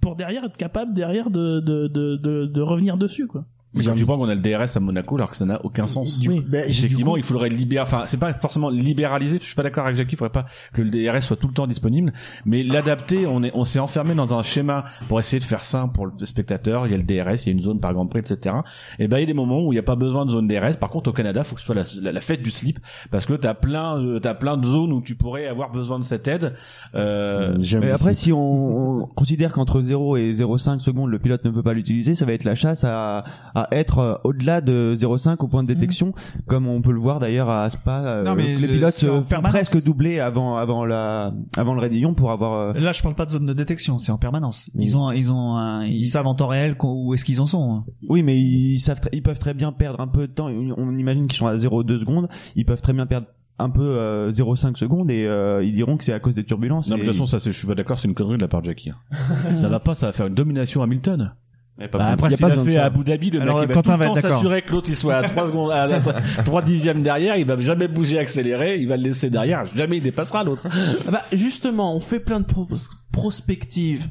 pour derrière être capable derrière de de de de, de revenir dessus quoi. Mais quand tu vois qu'on a le DRS à Monaco alors que ça n'a aucun sens. Oui. Ben, Effectivement, du coup- il faudrait libérer, enfin, c'est pas forcément libéraliser, je suis pas d'accord avec Jackie, il faudrait pas que le DRS soit tout le temps disponible, mais l'adapter, on est, on s'est enfermé dans un schéma pour essayer de faire simple pour le spectateur, il y a le DRS, il y a une zone par Grand Prix, etc. Et ben, il y a des moments où il n'y a pas besoin de zone DRS, par contre, au Canada, faut que ce soit la, la, la fête du slip, parce que t'as plein, de- t'as plein de zones où tu pourrais avoir besoin de cette aide, euh, Mais après, si on, on considère qu'entre 0 et 0,5 secondes, le pilote ne peut pas l'utiliser, ça va être la chasse à, à être euh, au-delà de 0,5 au point de détection, comme on peut le voir d'ailleurs à Spa. euh, Non, mais les le- pilotes font presque doubler avant, avant la, avant le raidillon pour avoir. euh, Là, je parle pas de zone de détection, c'est en permanence. Ils ont, ils ont, un- ils savent en temps réel où est-ce qu'ils en sont. hein. Oui, mais ils savent, ils peuvent très bien perdre un peu de temps. On imagine qu'ils sont à 0,2 secondes. Ils peuvent très bien perdre un peu euh, 0,5 secondes et euh, ils diront que c'est à cause des turbulences. non, mais de toute façon, ça, je suis pas d'accord, c'est une connerie de la part de Jackie. hein. ça va pas, ça va faire une domination Hamilton. Mais pas Bah, après ce a qu'il pas a fait à Abu Dhabi, le Alors, mec il va Quentin tout le temps s'assurer que l'autre il soit à 3 secondes, à 3 dixièmes derrière, il va jamais bouger accélérer, il va le laisser derrière, jamais il dépassera l'autre. Ah bah justement, on fait plein de pro- prospectives,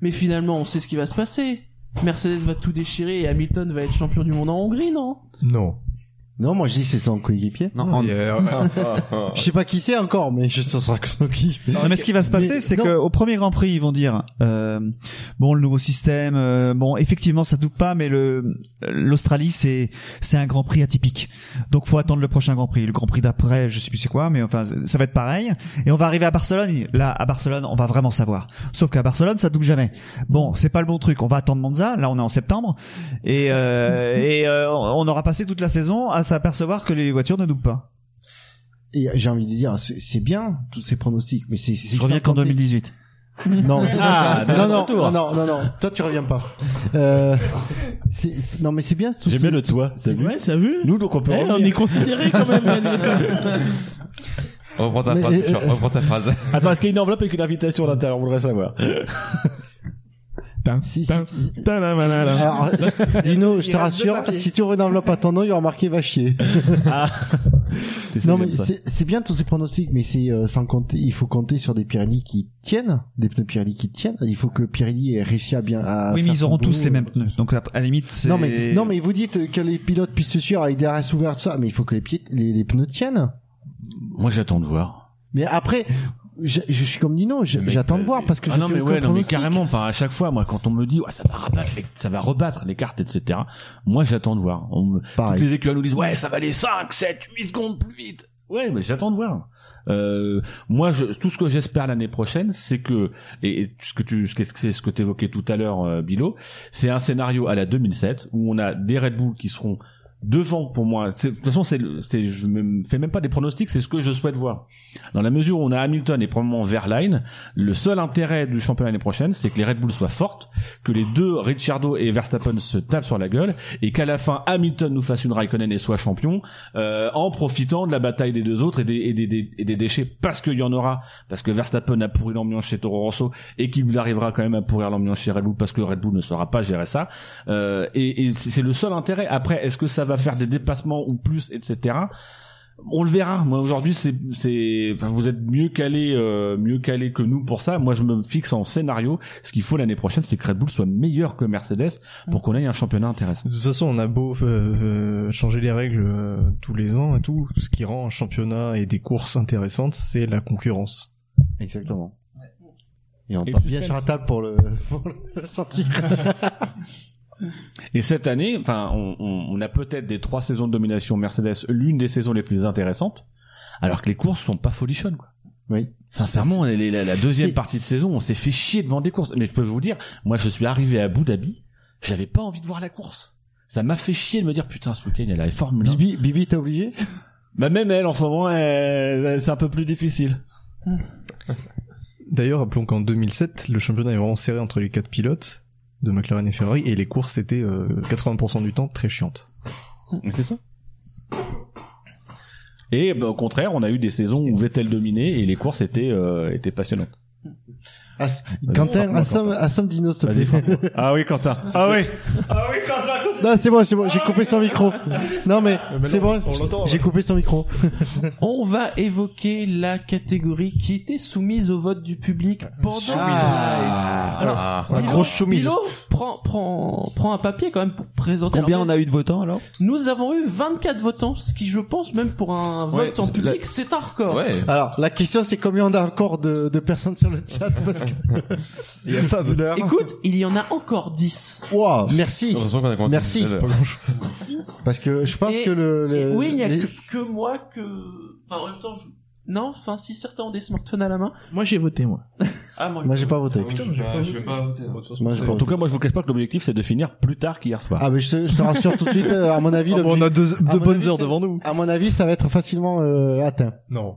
mais finalement on sait ce qui va se passer. Mercedes va tout déchirer et Hamilton va être champion du monde en Hongrie, non? Non. Non, moi je dis c'est son coéquipier. Non, Il y a- Je sais pas qui c'est encore, mais je sais sera son coéquipier. Non, mais ce qui va se passer, Mais c'est non. qu'au premier Grand Prix, ils vont dire euh, bon, le nouveau système, euh, bon, effectivement, ça doute pas, mais le l'Australie, c'est c'est un Grand Prix atypique. Donc, faut attendre le prochain Grand Prix. Le Grand Prix d'après, je sais plus c'est quoi, mais enfin, ça va être pareil. Et on va arriver à Barcelone. Là, à Barcelone, on va vraiment savoir. Sauf qu'à Barcelone, ça double jamais. Bon, c'est pas le bon truc. On va attendre Monza. Là, on est en septembre, et euh, et euh, on aura passé toute la saison à s'apercevoir que les voitures ne doublent pas. Et j'ai envie de dire, c'est bien tous ces pronostics, mais c'est Je reviens qu'en 2018. Non, Ah, non, non, non, non, non, non, toi tu reviens pas. Euh, non, mais c'est bien. J'aime bien le toit, t'as vu Ouais, ça vu Nous donc on peut Eh, on est considéré quand même. Reprends ta Mais, phrase, euh, reprends ta phrase. Attends, est-ce qu'il y a une enveloppe avec une invitation à l'intérieur, on voudrait savoir. Si, si, si. Alors, Dino, je te rassure, si tu enveloppe à ton nom, il y aura marqué va chier. Ah. Non, bien mais c'est bien tous ces pronostics, mais c'est euh, sans compter, il faut compter sur des Pirelli qui tiennent, des pneus Pirelli qui tiennent. Il faut que Pirelli ait réussi à bien. À oui, mais ils auront tous les mêmes pneus. Donc à la limite, c'est. Non mais non mais vous dites que les pilotes puissent se suivre avec des RS ouverts tout ça, mais il faut que les pieds, les, les pneus tiennent. Moi j'attends de voir. Mais après, je, je suis comme Nino, je- j'attends de voir parce que Ah j'ai non mais ouais non mais carrément enfin à chaque fois moi quand on me dit ouais ça va rebattre les, ça va rebattre les cartes etc moi j'attends de voir. On toutes les écuries nous disent ouais ça va aller 5 7 8 secondes plus vite. Ouais mais j'attends de voir. Euh, moi je, tout ce que j'espère l'année prochaine c'est que et, et ce que tu ce que c'est ce que t'évoquais tout à l'heure euh, Bilo c'est un scénario à la 2007 où on a des Red Bull qui seront devant pour moi. De toute façon, c'est, je me fais même pas des pronostics, c'est ce que je souhaite voir. Dans la mesure où on a Hamilton et probablement Verline, le seul intérêt du championnat l'année prochaine, c'est que les Red Bull soient fortes, que les deux Ricciardo et Verstappen se tapent sur la gueule, et qu'à la fin Hamilton nous fasse une Raikkonen et soit champion, euh, en profitant de la bataille des deux autres et des, et des, et des déchets, parce qu'il y en aura, parce que Verstappen a pourri l'ambiance chez Toro Rosso, et qu'il arrivera quand même à pourrir l'ambiance chez Red Bull, parce que Red Bull ne saura pas gérer ça. Euh, et, et c'est le seul intérêt. Après, est-ce que ça va faire des dépassements ou plus, etc. On le verra. Moi aujourd'hui, c'est, c'est, enfin, vous êtes mieux calé, euh, mieux calé que nous pour ça. Moi, je me fixe en scénario. Ce qu'il faut l'année prochaine, c'est que Red Bull soit meilleur que Mercedes pour qu'on ait un championnat intéressant. De toute façon, on a beau euh, euh, changer les règles euh, tous les ans et tout, ce qui rend un championnat et des courses intéressantes, c'est la concurrence. Exactement. Et on le bien sur la table pour le, pour le sentir. Et cette année, enfin, on, on- on a peut-être des trois saisons de domination Mercedes, l'une des saisons les plus intéressantes, alors que les courses sont pas folichonnes, quoi. Oui. Sincèrement, la, la deuxième partie de saison, on s'est fait chier devant des courses. Mais je peux vous dire, moi, je suis arrivé à Abu Dhabi, j'avais pas envie de voir la course. Ça m'a fait chier de me dire, putain, ce week-end, il y a la Formule 1. Bibi, Bibi, t'es obligé Bah, même elle, en ce moment, elle- c'est un peu plus difficile. D'ailleurs, rappelons qu'en 2007, le championnat est vraiment serré entre les quatre pilotes de McLaren et Ferrari, et les courses étaient euh, 80% du temps très chiantes. C'est ça. Et bah, au contraire, on a eu des saisons où Vettel dominait et les courses étaient, euh, étaient passionnantes. Ah, Quentin, assomme, assomme Dino, s'il te Vas-y, plaît. frappe-moi. Ah oui, Quentin. Ah oui. Ah oui, Quentin. Non, c'est bon, c'est bon, j'ai coupé son micro. Non, mais mais c'est bon, on l'entend, j'ai ouais. coupé son micro. On va évoquer la catégorie qui était soumise au vote du public pendant le Ah. live. Alors, Ah. La grosse soumise. Prends, prends, prends un papier quand même pour présenter. Combien Alors, on a eu de votants alors Nous avons eu 24 votants, ce qui je pense même pour un Ouais, vote en la- public, c'est un record. Alors, la question, c'est combien on a encore de, de personnes sur le chat parce que... Il y a Fab. Écoute, il y en a encore 10. Wow, merci. Heureusement qu'on a commencé Merci. tout à l'heure. Parce que je pense Et- que le, le- et oui, il y a les- que, que moi que. Enfin, en même temps, je... non. Enfin, si certains ont des smartphones à la main. Moi, j'ai voté, moi. Ah, moi, Moi, j'ai pas voté. Putain, j'ai pas- je vais pas voter. Moi, j'ai pas En tout cas, moi, je vous cache pas que l'objectif, c'est de finir plus tard qu'hier soir. Ah, mais je te, je te rassure tout de suite, euh, à mon avis, Ah, bon, on a deux- à deux mon bonnes avis, heures devant nous. À mon avis, ça va être facilement euh, atteint. Non.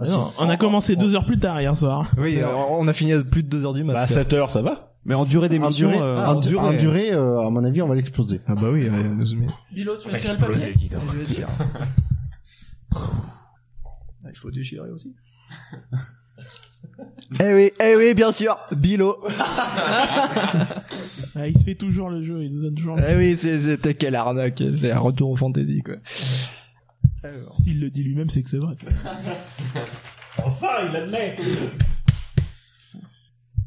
Ah. Non, on a commencé deux heures plus tard hier soir. Oui, euh, on a fini à plus de 2 heures du matin. Bah, 7 heures, ça va. Mais en durée En d'émission, durée, euh, en en du- durée. en durée, euh, à mon avis, on va l'exploser. Ah bah oui, euh, nous- Bilo, tu vas T'as tirer le papier. Je vais. Ah, Il faut déchirer aussi. Eh oui, eh oui, bien sûr. Bilo. Ah, il se fait toujours le jeu, il nous donne toujours le Eh oui, c'est- c'était quelle arnaque. C'est un retour au fantasy, quoi. S'il le dit lui-même, c'est que c'est vrai. Enfin, il admet.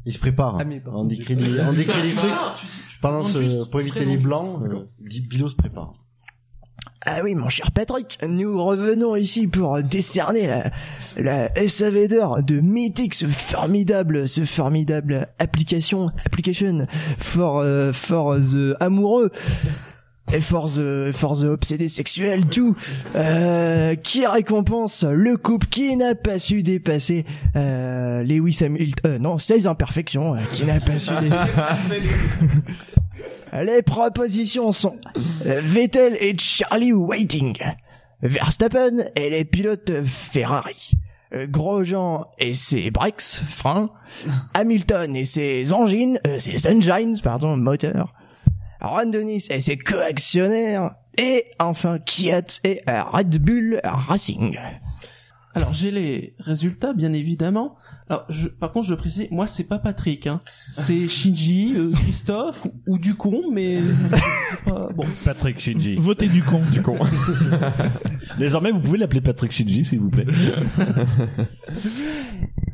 Il se prépare. Ah, mais on décrit j'ai les, pas- on décrit les Non, trucs. Pendant ce, pour éviter les blancs, euh, Bilo se prépare. Ah oui, mon cher Patrick, nous revenons ici pour décerner la, la SAV d'or de Mythic, ce formidable, ce formidable application, application for, euh, for the amoureux. Et for the, for the obsédé sexuel, tout, euh, qui récompense le couple qui n'a pas su dépasser, euh, Lewis Hamilton, euh, non, ses imperfections, euh, qui n'a pas su dépasser. Les propositions sont euh, Vettel et Charlie Waiting, Verstappen et les pilotes Ferrari, euh, Grosjean et ses brakes, freins, Hamilton et ses engines, euh, ses engines, pardon, moteurs, Ron Dennis et ses coactionnaires, et enfin Kiat et Red Bull Racing. Alors j'ai les résultats bien évidemment. Alors je, par contre je précise, moi c'est pas Patrick, hein. c'est Shinji, euh, Christophe ou, ou Ducon, mais bon. Patrick Shinji. Votez du con. Du con. Désormais, vous pouvez l'appeler Patrick Shinji, s'il vous plaît.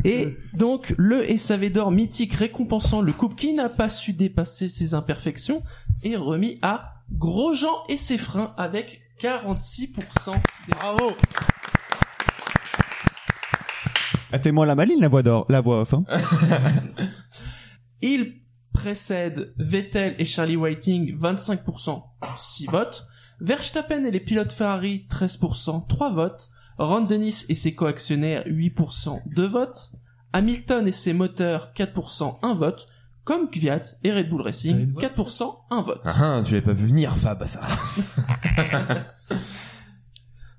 Et donc le SAV d'or mythique récompensant le couple qui n'a pas su dépasser ses imperfections est remis à Grosjean et ses freins avec 46% des... Bravo Elle fait moins la maline la voix d'or, la voix off. Hein. Il précède Vettel et Charlie Whiting 25%, 6 votes. Verstappen et les pilotes Ferrari 13%, 3 votes. Ron Dennis et ses coactionnaires 8%, 2 votes. Hamilton et ses moteurs 4%, 1 vote. Comme Kvyat et Red Bull Racing 4%, 1 vote. Ah, tu l'avais pas vu venir, Fab, ça.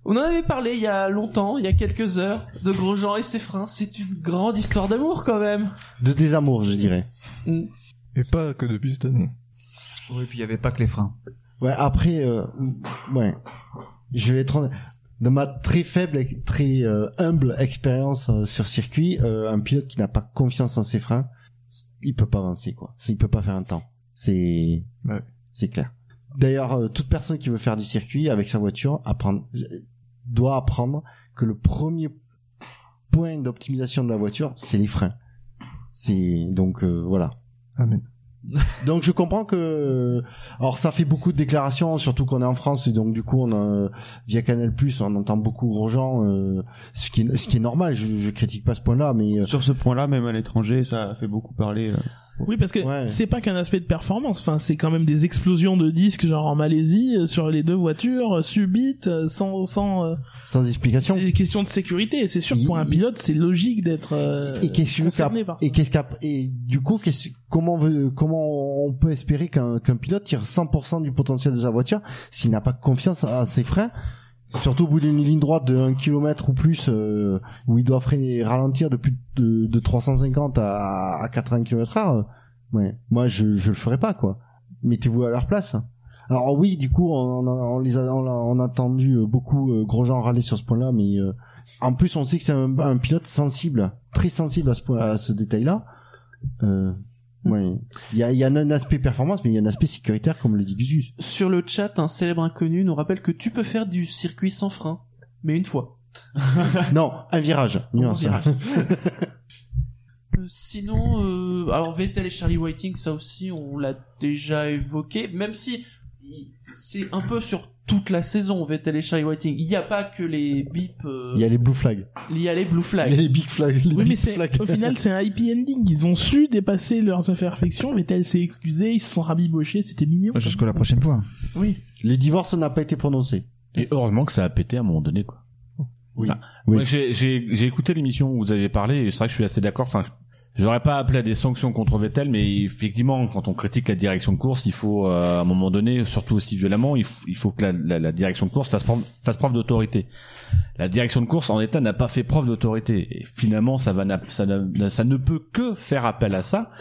On en avait parlé il y a longtemps, il y a quelques heures, de Grosjean et ses freins. C'est une grande histoire d'amour quand même. De désamour, je dirais. Et pas que depuis cette année. Oui, puis il y avait pas que les freins. Ouais, après, euh, ouais. Je vais être honnête. Dans ma très faible et très euh, humble expérience euh, sur circuit, euh, un pilote qui n'a pas confiance en ses freins, il peut pas avancer quoi. Il peut pas faire un temps. C'est c'est clair. D'ailleurs, euh, toute personne qui veut faire du circuit avec sa voiture apprendre, doit apprendre que le premier point d'optimisation de la voiture, c'est les freins. C'est donc euh, voilà. Amen. Donc je comprends que alors ça fait beaucoup de déclarations surtout qu'on est en France et donc du coup on a via Canal Plus on entend beaucoup Grosjean euh, ce qui est ce qui est normal je, je critique pas ce point-là mais euh, Sur ce point-là, même à l'étranger, ça a fait beaucoup parler. Oui, parce que c'est pas qu'un aspect de performance. Enfin, c'est quand même des explosions de disques, genre en Malaisie, euh, sur les deux voitures, euh, subites, euh, sans, sans, sans explication. C'est des questions de sécurité. C'est sûr que pour un pilote, c'est logique d'être euh, et qu'est-ce que concerné par ça. et qu'est-ce et du coup qu'est-ce comment veut comment on peut espérer qu'un qu'un pilote tire 100% du potentiel de sa voiture s'il n'a pas confiance à ses freins surtout au bout d'une ligne droite de 1 km ou plus euh, où il doit ralentir de plus de, de 350 à, à 80 km heure ouais. Moi je je le ferais pas quoi. Mettez-vous à leur place. Alors oui du coup on, les a on on entendu euh, beaucoup euh, Grosjean râler sur ce point-là mais euh, en plus on sait que c'est un, un pilote sensible très sensible à ce point à ce détail-là. Euh, ouais il y a il y a un aspect performance mais il y a un aspect sécuritaire comme le dit Guzus Sur le chat, un célèbre inconnu nous rappelle que tu peux faire du circuit sans frein, mais une fois. non un virage nuance. virage. Euh, Sinon, euh, alors Vettel et Charlie Whiting, ça aussi, on l'a déjà évoqué, même si c'est un peu sur toute la saison, Vettel et Charlie Whiting. Il n'y a pas que les bips. euh, il y a les blue flags il y a les blue flags. il y a les big flags les Oui, big mais c'est, flags. au final, c'est un happy ending. Ils ont su dépasser leurs imperfections. Vettel s'est excusé, ils se sont rabibochés, c'était mignon. Jusqu'à la prochaine fois. Oui. les divorces n'a pas été prononcé Et heureusement que ça a pété à un moment donné, quoi. Oui. Enfin, moi, j'ai, écouté l'émission où vous avez parlé et c'est vrai que je suis assez d'accord. Enfin, j'aurais pas appelé à des sanctions contre Vettel, mais effectivement, quand on critique la direction de course, il faut, euh, à un moment donné, surtout aussi violemment, il faut, que la, direction de course fasse preuve, d'autorité. La direction de course en état n'a pas fait preuve d'autorité. Et finalement, ça ne peut que faire appel à ça.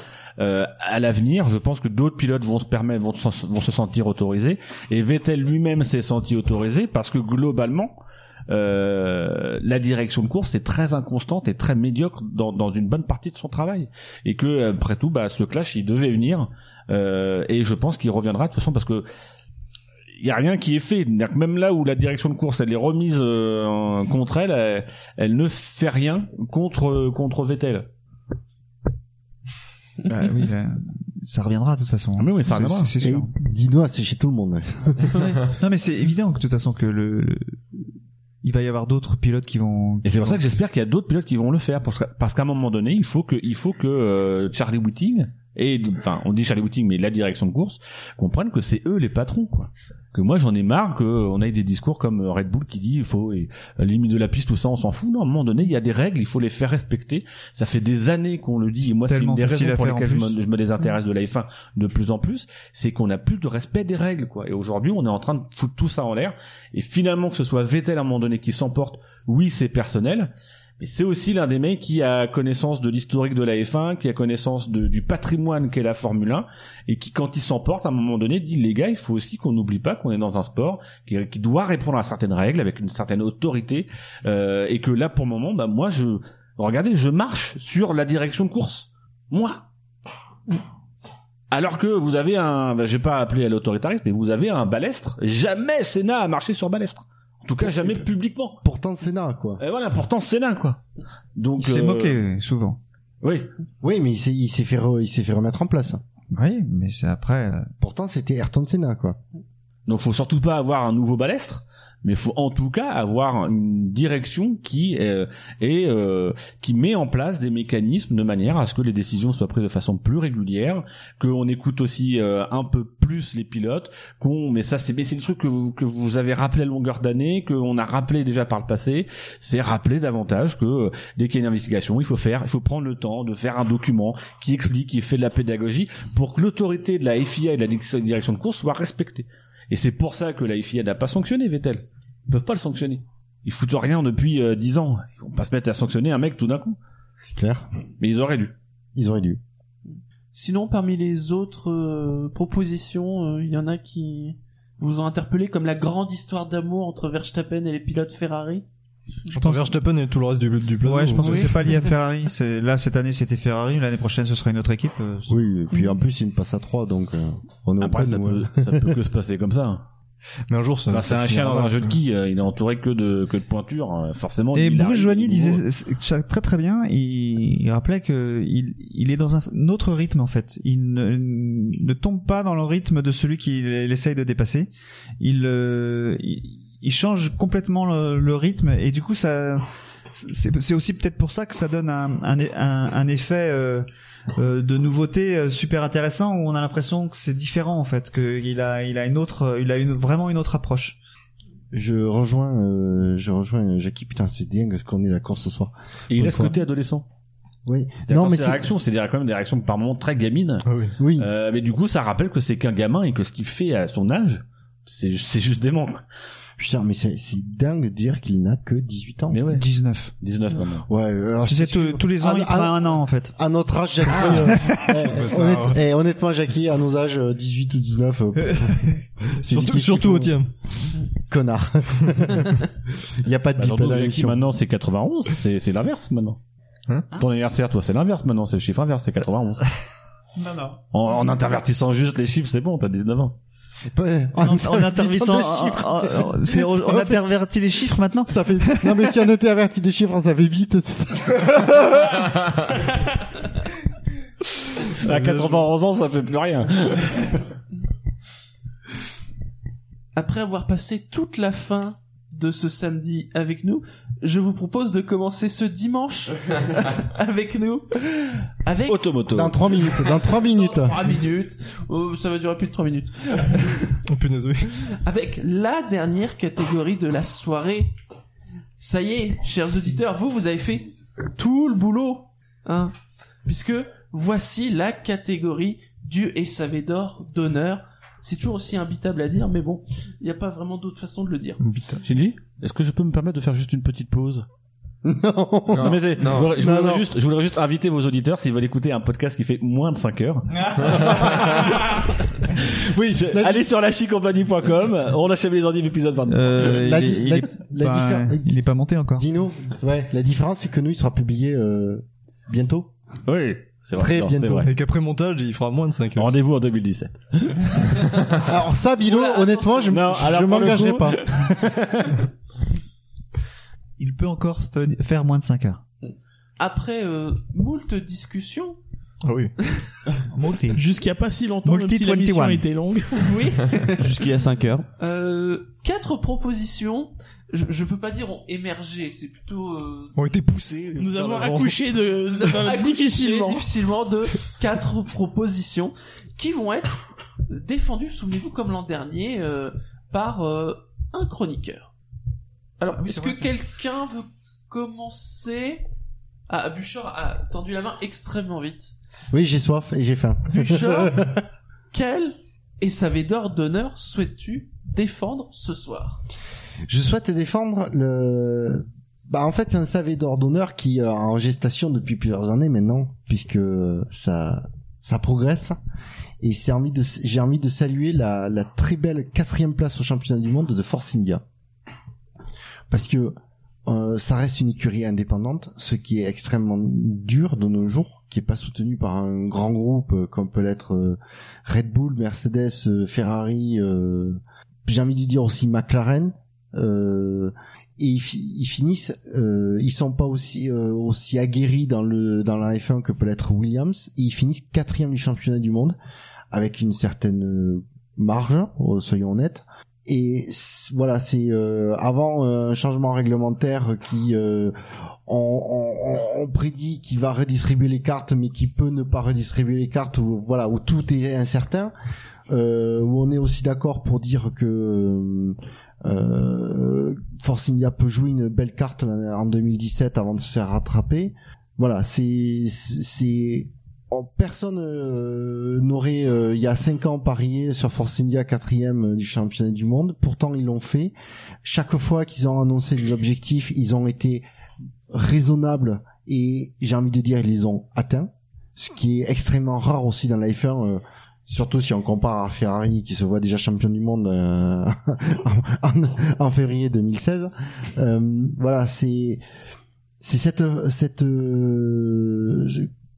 Euh, à l'avenir, je pense que d'autres pilotes vont se permettre, vont se sentir autorisés. Et Vettel lui-même s'est senti autorisé parce que globalement, euh, la direction de course est très inconstante et très médiocre dans, dans une bonne partie de son travail et que après tout bah ce clash il devait venir euh, et je pense qu'il reviendra de toute façon parce que il y a rien qui est fait que même là où la direction de course elle est remise euh, en- contre elle, elle elle ne fait rien contre contre Vettel Bah oui, là, ça reviendra de toute façon. Ah, mais oui, ça C'est- reviendra. C'est c'est sûr. dis-nous c'est chez tout le monde non mais c'est évident que de toute façon que le, le- il va y avoir d'autres pilotes qui vont. Et c'est pour ça que j'espère qu'il y a d'autres pilotes qui vont le faire parce qu'à un moment donné, il faut que il faut que euh, Charlie Whiting et enfin on dit Charlie Whiting mais la direction de course comprennent que c'est eux les patrons quoi. Que moi j'en ai marre que euh, on ait des discours comme euh, Red Bull qui dit il faut et, limite de la piste tout ça on s'en fout. Non, à un moment donné, il y a des règles, il faut les faire respecter. Ça fait des années qu'on le dit et moi c'est une des raisons pour lesquelles je me, je me désintéresse de la F1 de plus en plus, c'est qu'on n'a plus de respect des règles quoi. Et aujourd'hui, on est en train de foutre tout ça en l'air et finalement que ce soit Vettel à un moment donné qui s'emporte, oui, c'est personnel, mais c'est aussi l'un des mecs qui a connaissance de l'historique de la F1, qui a connaissance de- du patrimoine qu'est la Formule 1, et qui, quand il s'emporte, à un moment donné, dit les gars, il faut aussi qu'on n'oublie pas qu'on est dans un sport qui, qui doit répondre à certaines règles, avec une certaine autorité, euh, et que là, pour le moment, bah moi, je regardez, je marche sur la direction de course, moi. Alors que vous avez un, bah, j'ai pas appelé à l'autoritarisme, mais vous avez un balestre. Jamais Sénat a marché sur balestre. En tout cas, jamais publiquement. Pourtant Sénat, quoi. Et voilà, pourtant Sénat, quoi. Donc, Il s'est euh, moqué souvent. Oui. Oui, mais il s'est, il s'est fait, re- il s'est fait remettre en place. Oui, mais c'est après. euh, Pourtant, c'était Ayrton Senna, quoi. Donc, faut surtout pas avoir un nouveau balestre. Mais faut en tout cas avoir une direction qui euh, est euh, qui met en place des mécanismes de manière à ce que les décisions soient prises de façon plus régulière, qu'on écoute aussi euh, un peu plus les pilotes, qu'on mais ça c'est mais c'est le truc que vous, que vous avez rappelé à longueur d'année, qu'on a rappelé déjà par le passé, c'est rappeler davantage que euh, dès qu'il y a une investigation, il faut faire, il faut prendre le temps de faire un document qui explique, qui fait de la pédagogie pour que l'autorité de la FIA et de la direction de course soit respectée. Et c'est pour ça que la FIA n'a pas sanctionné Vettel. Ils peuvent pas le sanctionner. Ils foutent rien depuis euh, 10 ans. Ils vont pas se mettre à sanctionner un mec tout d'un coup. C'est clair. Mais ils auraient dû. Ils auraient dû. Sinon, parmi les autres euh, propositions, euh, il y en a qui vous ont interpellé comme la grande histoire d'amour entre Verstappen et les pilotes Ferrari? Entre Verstappen et tout le reste du, du plateau. Ouais, je pense Oui. que c'est pas lié à Ferrari. C'est là cette année c'était Ferrari, l'année prochaine ce sera une autre équipe. euh, Oui, et puis en plus, il me passe à 3, donc euh, on est Après, open, ça ouais. peut, ça peut que se passer comme ça. Mais un jour, ça. Enfin, c'est un chien dans un jeu de qui euh, Il est entouré que de que de pointures. euh, Forcément. Et Bruce Joigny disait ça très très bien. Il, il rappelait que il, il est dans un autre rythme en fait. Il ne, ne tombe pas dans le rythme de celui qu'il il essaye de dépasser. Il, euh, il, il change complètement le, le rythme et du coup ça c'est c'est aussi peut-être pour ça que ça donne un, un, un, un effet euh, euh, de nouveauté euh, super intéressant où on a l'impression que c'est différent en fait qu'il a il a une autre il a une vraiment une autre approche. Je rejoins, euh, je rejoins Jackie. Putain, c'est dingue ce qu'on est d'accord ce soir. Et il a ce côté adolescent. Oui. Non, mais réactions, c'est des- quand même des réactions par moments très gamines. oui. Oui. Euh, mais du coup, ça rappelle que c'est qu'un gamin et que ce qu'il fait à son âge, c'est c'est juste dément. quoi. Putain, mais c'est c'est dingue de dire qu'il n'a que 18 ans. Mais ouais. 19. 19 maintenant. Ouais, alors Tu je sais, tous- tous les ans, À- il prend un an en fait. À notre âge, Jackie. euh, eh, honnête- eh, honnêtement, Jackie, à nos âges, euh, 18 ou 19. euh, c'est Surtout, surtout qu'il au tien. Connard. Il y a pas de Bah, bip la Jackie, maintenant, c'est 91. C'est c'est l'inverse maintenant. Hein Ton anniversaire, toi, c'est l'inverse maintenant. C'est le chiffre inverse, c'est 91. Non non. en, en intervertissant juste les chiffres, c'est bon, t'as 19 ans. On, on a perverti les chiffres maintenant. Ça fait. Non, mais si on était averti de chiffres, ça fait vite. c'est ça. À 91 ans, ça fait plus rien. Après avoir passé toute la fin de ce samedi avec nous, je vous propose de commencer ce dimanche avec nous. Avec Automoto. Dans 3 minutes. Dans 3 minutes. 3 minutes. Oh, ça va durer plus de 3 minutes. Oh punaise, oui. Avec la dernière catégorie de la soirée. Ça y est, chers auditeurs, vous, vous avez fait tout le boulot. Hein Puisque voici la catégorie du SAV d'or d'honneur. C'est toujours aussi imbitable à dire, mais bon, il n'y a pas vraiment d'autre façon de le dire. Est-ce que je peux me permettre de faire juste une petite pause Non. Non, mais c'est- je voudrais, je Non, voudrais non. juste, je voudrais juste inviter vos auditeurs s'ils veulent écouter un podcast qui fait moins de 5 heures. Oui, je- Allez sur lachicompagnie.com, on achève les ordi l'épisode 22. Euh, La il, la- est la pas, diffé- il est pas monté encore. Dino, ouais, la différence c'est que nous il sera publié euh, bientôt. Oui, c'est vrai. Très non, c'est bientôt. vrai. Et qu'après montage, il fera moins de 5 heures. Rendez-vous en 2017. Alors ça, Bilo, honnêtement, je, Non, je- alors je pour le m'engagerai coup- pas. Il peut encore fa- faire moins de 5 heures. Après euh, moult discussions, oui. Monté. Jusqu'il y a pas si longtemps, même Multi si la mission 21. était longue. oui, Jusqu'il y a 5 heures. euh, quatre propositions, je, je peux pas dire ont émergé, c'est plutôt... euh, Ont été poussés. Nous avons accouché de, nous avons accouché difficilement. difficilement de quatre propositions qui vont être défendues, souvenez-vous, comme l'an dernier, euh, par euh, un chroniqueur. Alors, est-ce que quelqu'un veut commencer? Ah, Bouchard a tendu la main extrêmement vite. Oui, j'ai soif et j'ai faim. Quel SAV d'or d'honneur souhaites-tu défendre ce soir? Je souhaite défendre le. Bah en fait c'est un SAV d'or d'honneur qui est en gestation depuis plusieurs années maintenant puisque ça ça progresse et c'est envie de j'ai envie de saluer la, la très belle quatrième place au championnat du monde de Force India parce que euh, ça reste une écurie indépendante, ce qui est extrêmement dur de nos jours, qui est pas soutenu par un grand groupe euh, comme peut l'être euh, Red Bull, Mercedes, euh, Ferrari, j'ai envie de dire aussi McLaren. Euh, et ils, ils finissent, euh, ils sont pas aussi euh, aussi aguerris dans le dans la F1 que peut l'être Williams. Et ils finissent quatrième du championnat du monde avec une certaine marge, euh, soyons honnêtes. Et voilà, c'est euh, avant euh, un changement réglementaire qui euh, on, on- on prédit qu'il va redistribuer les cartes, mais qui peut ne pas redistribuer les cartes, où, voilà, où tout est incertain. Euh, où on est aussi d'accord pour dire que euh, Force India peut jouer une belle carte en 2017 avant de se faire rattraper. Voilà, c'est c'est personne euh, n'aurait euh, il y a cinq ans parié sur Force India quatrième euh, du championnat du monde. Pourtant ils l'ont fait. Chaque fois qu'ils ont annoncé les objectifs, ils ont été raisonnables et j'ai envie de dire ils les ont atteints. Ce qui est extrêmement rare aussi dans la F1. euh, Surtout si on compare à Ferrari qui se voit déjà champion du monde euh, en, en- février 2016. Euh, voilà, c'est c'est cette cette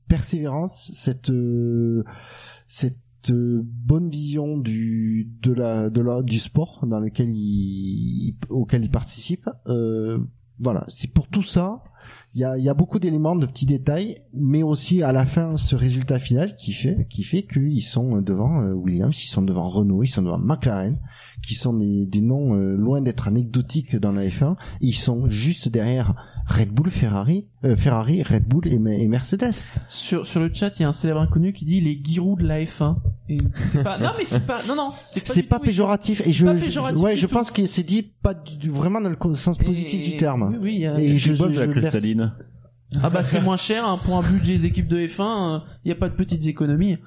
persévérance, cette euh, cette euh, bonne vision du de la de la du sport dans lequel il, auquel il participe. Euh, voilà, c'est pour tout ça. Il y a, y a beaucoup d'éléments, de petits détails, mais aussi à la fin ce résultat final qui fait qui fait qu'ils sont devant euh, Williams, ils sont devant Renault, ils sont devant McLaren, qui sont des, des noms loin d'être anecdotiques dans la F1. Ils sont juste derrière Red Bull, Ferrari, euh, Ferrari, Red Bull et, et Mercedes. Sur, sur le chat, il y a un célèbre inconnu qui dit les guirous de la F1. Et c'est pas, non, mais c'est pas, non, non, c'est pas, C'est du pas tout- péjoratif et c'est je, pas je- péjoratif ouais, je tout. pense que c'est dit pas du, vraiment dans le sens positif Et- du terme. oui, oui, il y a- et je, de la cristalline? Ah bah c'est moins cher hein, pour un budget d'équipe de F1, il n'y a pas de petites économies.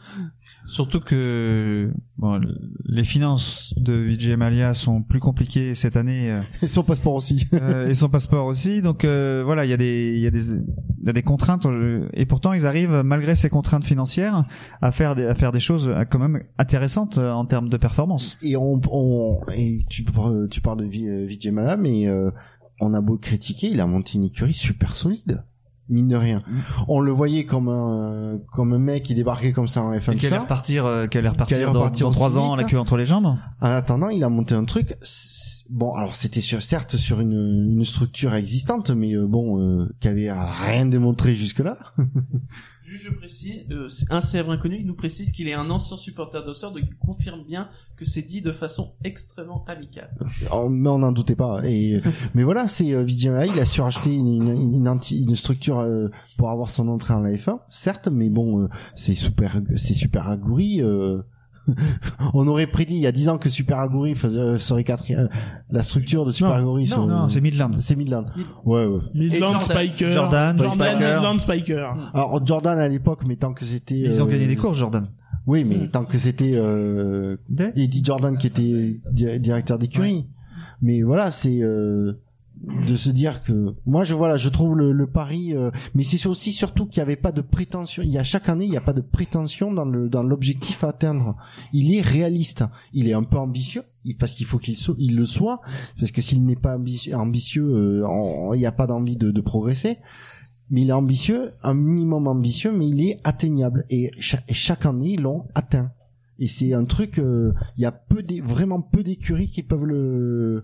Surtout que bon, les finances de Vijay Malia sont plus compliquées cette année. euh, Et son passeport aussi. euh, et son passeport aussi. Donc euh, voilà, il y a des il y a des il y a des contraintes et pourtant ils arrivent malgré ces contraintes financières à faire des à faire des choses quand même intéressantes en termes de performance. Et on, on et tu, par- tu parles de Vi- Vijay Malla, mais euh, on a beau le critiquer, il a monté une écurie super solide. Mine de rien. On le voyait comme un, comme un mec qui débarquait comme ça en F1. Et qui allait repartir, euh, qui allait repartir dans, dans ans, vite. la queue entre les jambes? En attendant, il a monté un truc. Bon, alors c'était sur, certes sur une, une structure existante, mais euh, bon, euh, qui avait rien démontré jusque-là. Juste je précise, euh, un célèbre inconnu il nous précise qu'il est un ancien supporter d'Osseur, donc il confirme bien que c'est dit de façon extrêmement amicale. Oh, mais on n'en doutait pas. Et mais voilà, c'est euh, Mallya, il a suracheté une, une, une, anti- une structure euh, pour avoir son entrée en la F1, certes, mais bon, euh, c'est super, c'est super Aguri. euh, on aurait prédit il y a 10 ans que Super Aguri faisait, euh, serait quatrième. La structure de Super Aguri, non, sur- non, c'est Midland. C'est Midland. Ouais, ouais. Midland Spiker. Jordan, Jordan, Spiker. Midland Spiker. Alors Jordan à l'époque, mais tant que c'était. Ils ont euh, gagné des courses, Jordan. Oui, mais tant que c'était euh, Eddie Jordan qui était di- directeur d'écurie. Mais voilà, c'est euh, de se dire que moi je voilà, je trouve le, le pari, euh, mais c'est aussi surtout qu'il n'y avait pas de prétention. Il y a chaque année, il n'y a pas de prétention dans le dans l'objectif à atteindre. Il est réaliste, il est un peu ambitieux parce qu'il faut qu'il so- il le soit, parce que s'il n'est pas ambitieux, ambitieux, euh, il n'y a pas d'envie de, de progresser mais il est ambitieux, un minimum ambitieux, mais il est atteignable. Et, cha- et chaque année, ils l'ont atteint. Et c'est un truc, euh, il y a peu d'é- vraiment peu d'écuries qui peuvent le,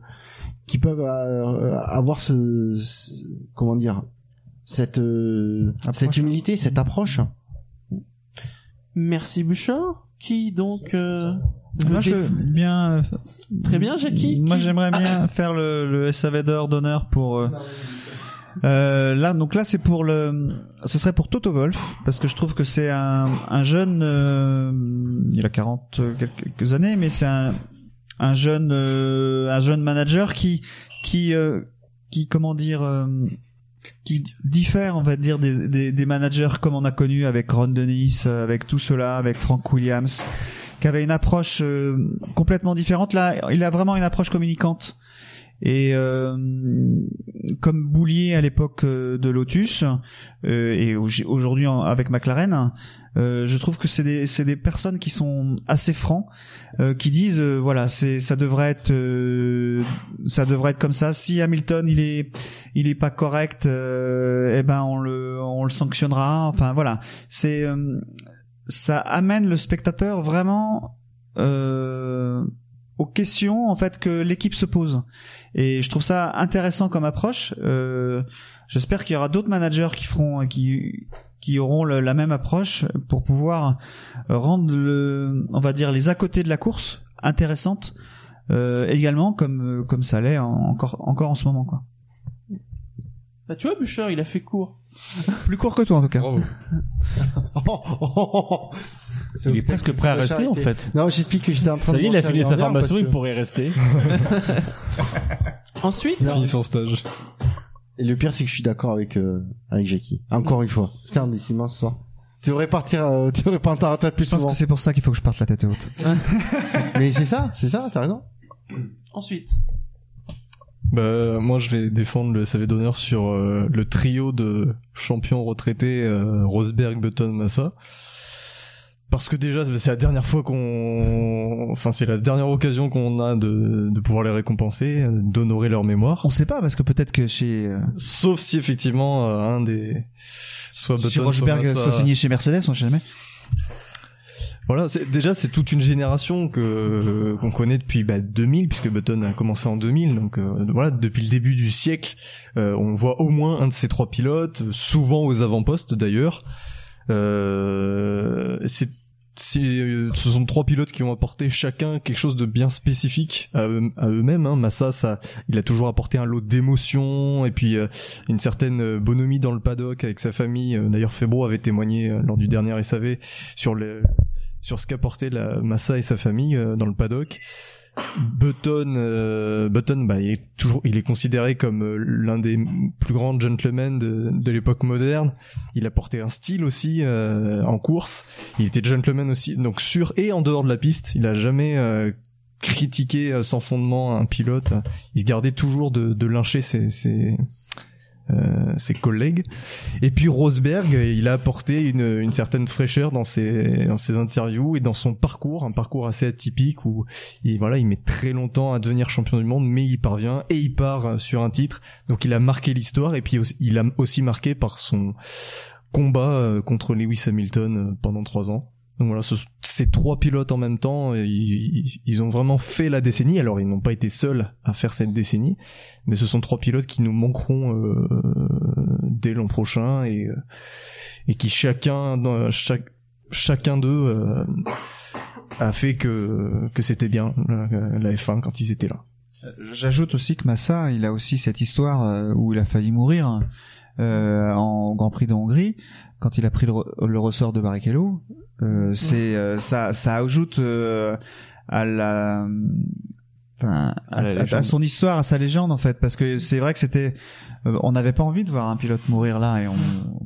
qui peuvent euh, avoir ce, ce- comment dire, cette, euh, cette humilité, cette approche. Merci Bouchard, qui donc euh, veut Moi, je bien. Très bien, Jackie. Moi, Qui- j'aimerais bien faire le, le SAV d'or d'honneur pour. euh, euh, là, donc là, c'est pour le. Ce serait pour Toto Wolf parce que je trouve que c'est un, un jeune. euh, il a 40 quelques années, mais c'est un un jeune euh, un jeune manager qui qui euh, qui comment dire. euh, qui diffère, on va dire, des, des, des managers comme on a connu avec Ron Dennis, avec tout cela, avec Frank Williams, qui avait une approche euh, complètement différente. Là, il a vraiment une approche communicante. Et euh, comme Boulier à l'époque de Lotus euh, et au- aujourd'hui avec McLaren, euh, je trouve que c'est des c'est des personnes qui sont assez francs, euh, qui disent euh, voilà c'est ça devrait être euh, ça devrait être comme ça. Si Hamilton il est il est pas correct, euh, eh ben on le on le sanctionnera. Enfin voilà c'est ça amène le spectateur vraiment aux questions en fait que l'équipe se pose et je trouve ça intéressant comme approche euh, j'espère qu'il y aura d'autres managers qui feront qui qui auront le- la même approche pour pouvoir rendre le on va dire les à côté de la course intéressantes euh, également comme euh, comme ça l'est en- encore encore en ce moment quoi. Bah tu vois, Boucher, il a fait court. Plus court que toi en tout cas. C'est Il est presque prêt à rester, en fait. Non, j'explique que j'étais en train Ça de y est, il a fini sa formation, parce il que- pourrait rester. Ensuite. Fini son stage. Et le pire, c'est que je suis d'accord avec euh, avec Jackie. Encore une fois. Putain, décidément ce soir. Tu devrais partir, euh, tu devrais partir en tête plus Je pense souvent. que c'est pour ça qu'il faut que je parte la tête haute. Mais c'est ça, c'est ça, t'as raison. ensuite. Bah, moi, je vais défendre le SAV d'honneur sur euh, le trio de champions retraités euh, Rosberg, Button, Massa. Parce que déjà, c'est la dernière fois qu'on, enfin, c'est la dernière occasion qu'on a de, de pouvoir les récompenser, euh, d'honorer leur mémoire. On sait pas parce que peut-être que chez euh, Sauf si effectivement euh, un des, soit Button, chez soit, soit signé chez Mercedes, on sait jamais. Voilà, c'est déjà c'est toute une génération que qu'on connaît depuis bah, 2000 puisque Button a commencé en 2000 donc euh, voilà depuis le début du siècle euh, on voit au moins un de ces trois pilotes souvent aux avant-postes d'ailleurs euh, c'est euh, ce sont trois pilotes qui ont apporté chacun quelque chose de bien spécifique à, eux- à eux-mêmes. Hein. Massa, ça, il a toujours apporté un lot d'émotions et puis euh, une certaine euh, bonhomie dans le paddock avec sa famille. D'ailleurs, Febro avait témoigné lors du dernier SAV sur le sur ce qu'apportait Massa et sa famille dans le paddock. Button, euh, Button, bah, il est toujours, il est considéré comme euh, l'un des plus grands gentlemen de, de l'époque moderne. Il a porté un style aussi euh, en course. Il était gentleman aussi, donc sur et en dehors de la piste. Il a jamais euh, critiqué euh, sans fondement un pilote. Il se gardait toujours de, de lyncher ses, ses, euh, ses collègues. Et puis Rosberg, il a apporté une, une certaine fraîcheur dans ses, dans ses interviews et dans son parcours, un parcours assez atypique où il, voilà, il met très longtemps à devenir champion du monde, mais il parvient et il part euh, sur un titre. Donc il a marqué l'histoire et puis il a aussi marqué par son combat euh, contre Lewis Hamilton pendant trois ans. Donc voilà, ce- ces trois pilotes en même temps, euh, ils, ils ont vraiment fait la décennie. Alors ils n'ont pas été seuls à faire cette décennie, mais ce sont trois pilotes qui nous manqueront euh, dès l'an prochain et euh, et qui chacun dans- chaque chacun d'eux euh, a fait que que c'était bien la, la F1 quand ils étaient là. J'ajoute aussi que Massa, il a aussi cette histoire euh, où il a failli mourir euh, en Grand Prix de Hongrie quand il a pris le, re- le ressort de Barrichello. Euh, C'est euh, ça, ça ajoute euh, à la, enfin, à, son histoire, à sa légende en fait, parce que c'est vrai que c'était, euh, on n'avait pas envie de voir un pilote mourir là et on,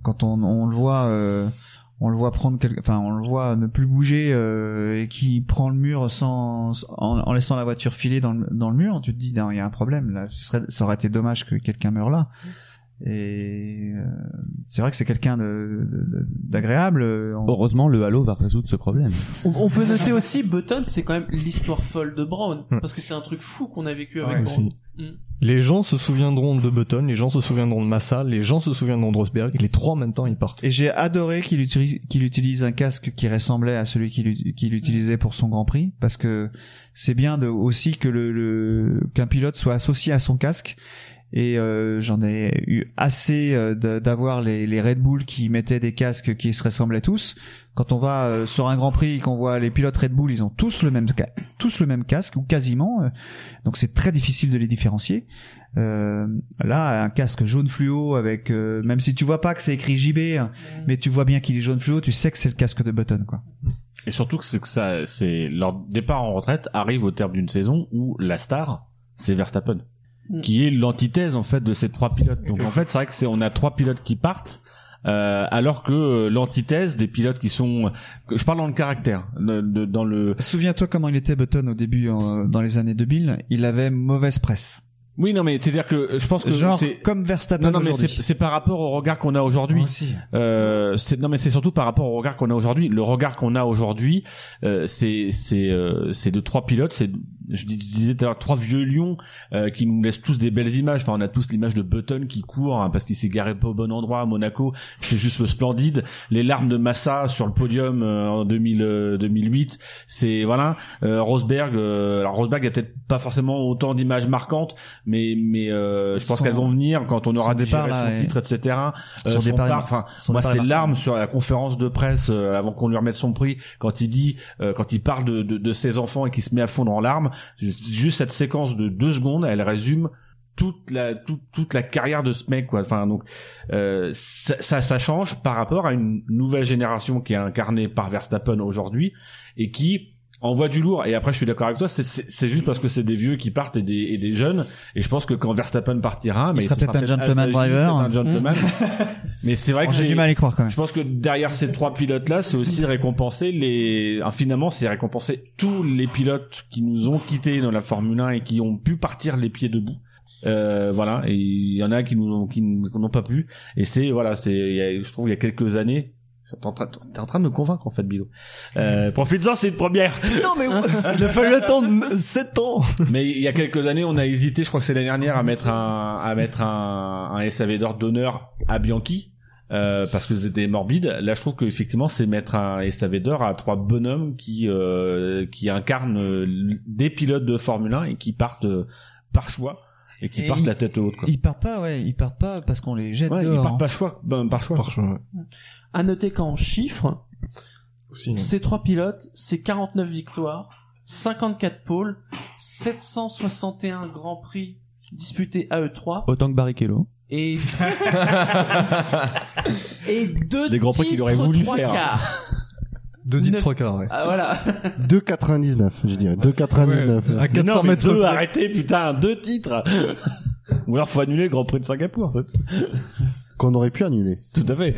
quand on, on le voit. euh, on le voit prendre quelque, enfin on le voit ne plus bouger euh, et qui prend le mur sans en, en laissant la voiture filer dans le, dans le mur tu te dis il y a un problème là ce serait ça aurait été dommage que quelqu'un meure là et euh, c'est vrai que c'est quelqu'un de- de- d'agréable euh, on- Heureusement, le Halo va résoudre ce problème. On, on peut noter aussi Button, c'est quand même l'histoire folle de Brown, Hmm. parce que c'est un truc fou qu'on a vécu avec Ouais, Brown. aussi. Mm. Les gens se souviendront de Button, les gens se souviendront de Massa, les gens se souviendront de Rosberg, et les trois en même temps ils partent. et j'ai adoré qu'il utilise qu'il utilise un casque qui ressemblait à celui qu'il qu'il utilisait pour son Grand Prix parce que c'est bien de, aussi que le, le qu'un pilote soit associé à son casque et euh, j'en ai eu assez euh, d'avoir les, les Red Bull qui mettaient des casques qui se ressemblaient tous. Quand on va euh, sur un Grand Prix et qu'on voit les pilotes Red Bull, ils ont tous le même tous le même casque ou quasiment, euh, donc c'est très difficile de les différencier. Euh, là, un casque jaune fluo avec, euh, même si tu vois pas que c'est écrit JB, hein, mais tu vois bien qu'il est jaune fluo, tu sais que c'est le casque de Button, quoi. Et surtout que c'est que ça, c'est leur départ en retraite arrive au terme d'une saison où la star, c'est Verstappen. Qui est l'antithèse en fait de ces trois pilotes. Donc en fait, c'est vrai que c'est on a trois pilotes qui partent. euh, alors que euh, l'antithèse des pilotes qui sont, que- je parle dans le caractère, de- de- dans le. Souviens-toi comment il était Button au début, dans les années 2000, il avait mauvaise presse. Oui, non, mais c'est-à-dire que je pense que Genre c'est comme Verstappen Non, non, mais c'est par rapport au regard qu'on a aujourd'hui. Aussi. Euh, non, mais c'est surtout par rapport au regard qu'on a aujourd'hui. Le regard qu'on a aujourd'hui, euh, c'est c'est euh, c'est de trois pilotes. C'est je dis- je disais tout à l'heure trois vieux lions euh, qui nous laissent tous des belles images. Enfin, on a tous l'image de Button qui court hein, parce qu'il s'est garé pas au bon endroit à Monaco. C'est juste splendide. Les larmes de Massa sur le podium euh, en 2000, euh, 2008. C'est voilà. Euh, Rosberg. euh, alors Rosberg a peut-être pas forcément autant d'images marquantes, mais mais euh, je pense qu'elles vont venir quand on aura départ, digéré là, son est- titre, etc. Euh, Son son départ enfin, moi c'est larmes sur la conférence de presse euh, avant qu'on lui remette son prix quand il dit, euh, quand il parle de, de, de ses enfants et qu'il se met à fond dans larmes. Juste cette séquence de deux secondes, elle résume toute la toute, toute la carrière de ce mec quoi. Enfin donc euh, ça, ça ça change par rapport à une nouvelle génération qui est incarnée par Verstappen aujourd'hui et qui envoie du lourd. Et après je suis d'accord avec toi c'est- juste parce que c'est des vieux qui partent et des, et des jeunes. Et je pense que quand Verstappen partira mais sera ce peut-être un gentleman driver. un gentleman. Mais c'est vrai Oh, que j'ai du mal à y croire quand même. je pense que derrière ces trois pilotes là c'est aussi récompenser les finalement c'est récompenser tous les pilotes qui nous ont quittés dans la Formule 1 et qui ont pu partir les pieds debout. Euh, voilà. Et il y en a qui nous ont, qui n'ont pas pu. Et c'est voilà c'est il je trouve il y a quelques années T'es en, train, t'es en train de me convaincre en fait Bilo. Euh, Profite-en, c'est une première. Non mais il a fallu attendre 7 ans. Mais il y a quelques années, on a hésité, je crois que c'est l'année dernière, à mettre un à mettre un, un SAV d'or d'honneur à Bianchi. Euh, parce que c'était morbide. Là, je trouve qu'effectivement, c'est mettre un SAV d'or à trois bonhommes qui euh, qui incarnent euh, des pilotes de Formule 1 et qui partent euh, par choix et qui Et partent ils- la tête haute. Quoi. Ils partent pas, ouais, ils partent pas parce qu'on les jette Ouais, ils dehors. partent hein. pas choix, ben, par choix. À noter qu'en chiffres, Aussi, ces trois pilotes, c'est 49 victoires, 54 pôles, 761 grands prix disputés à eux trois Autant que Barrichello. et et deux Des grands prix qu'il titres, aurait voulu trois faire. quarts. Deux titres, Neuf- trois quarts, ouais. Ah voilà. 2,99, je dirais. 2,99. À 400 non, mais mètres deux, près. arrêtez, putain, deux titres. Ou alors faut annuler le Grand Prix de Singapour, c'est tout. Qu'on aurait pu annuler. Tout à fait.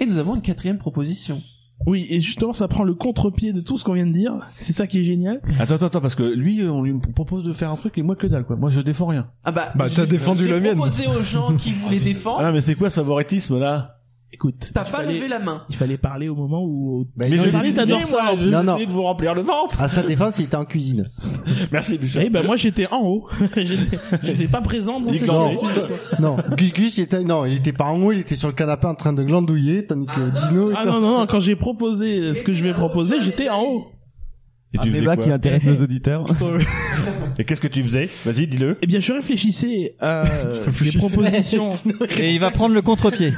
Et nous avons une quatrième proposition. Oui, et justement, ça prend le contre-pied de tout ce qu'on vient de dire. C'est ça qui est génial. Attends, attends, attends, parce que lui, on lui propose de faire un truc et moi que dalle, quoi. Moi, je défends rien. Ah bah, Bah, t'as j'ai- défendu la j'ai mienne. proposé aux gens qui voulaient défendre. Ah non, mais c'est quoi ce favoritisme, là? Écoute, T'as il pas fallait- levé la main. Il fallait parler au moment où. Bah, Mais non, je l'ai t'adores ça. je Non, non. de vous remplir le ventre. À sa défense, il était en cuisine. Merci, Michel. Eh ben moi j'étais en haut. J'étais j'étais pas présent dans cette Non, non, Gus Gus, il était, non, il était pas en haut, il était sur le canapé en train de glandouiller, tandis que Dino était Ah non non non, quand j'ai proposé ce que je vais proposer, j'étais en haut. Et tu Un faisais débat quoi qui intéresse nos auditeurs. Et qu'est-ce que tu faisais Vas-y, dis-le. Eh bien, je réfléchissais à des propositions, Et il va prendre le contre-pied.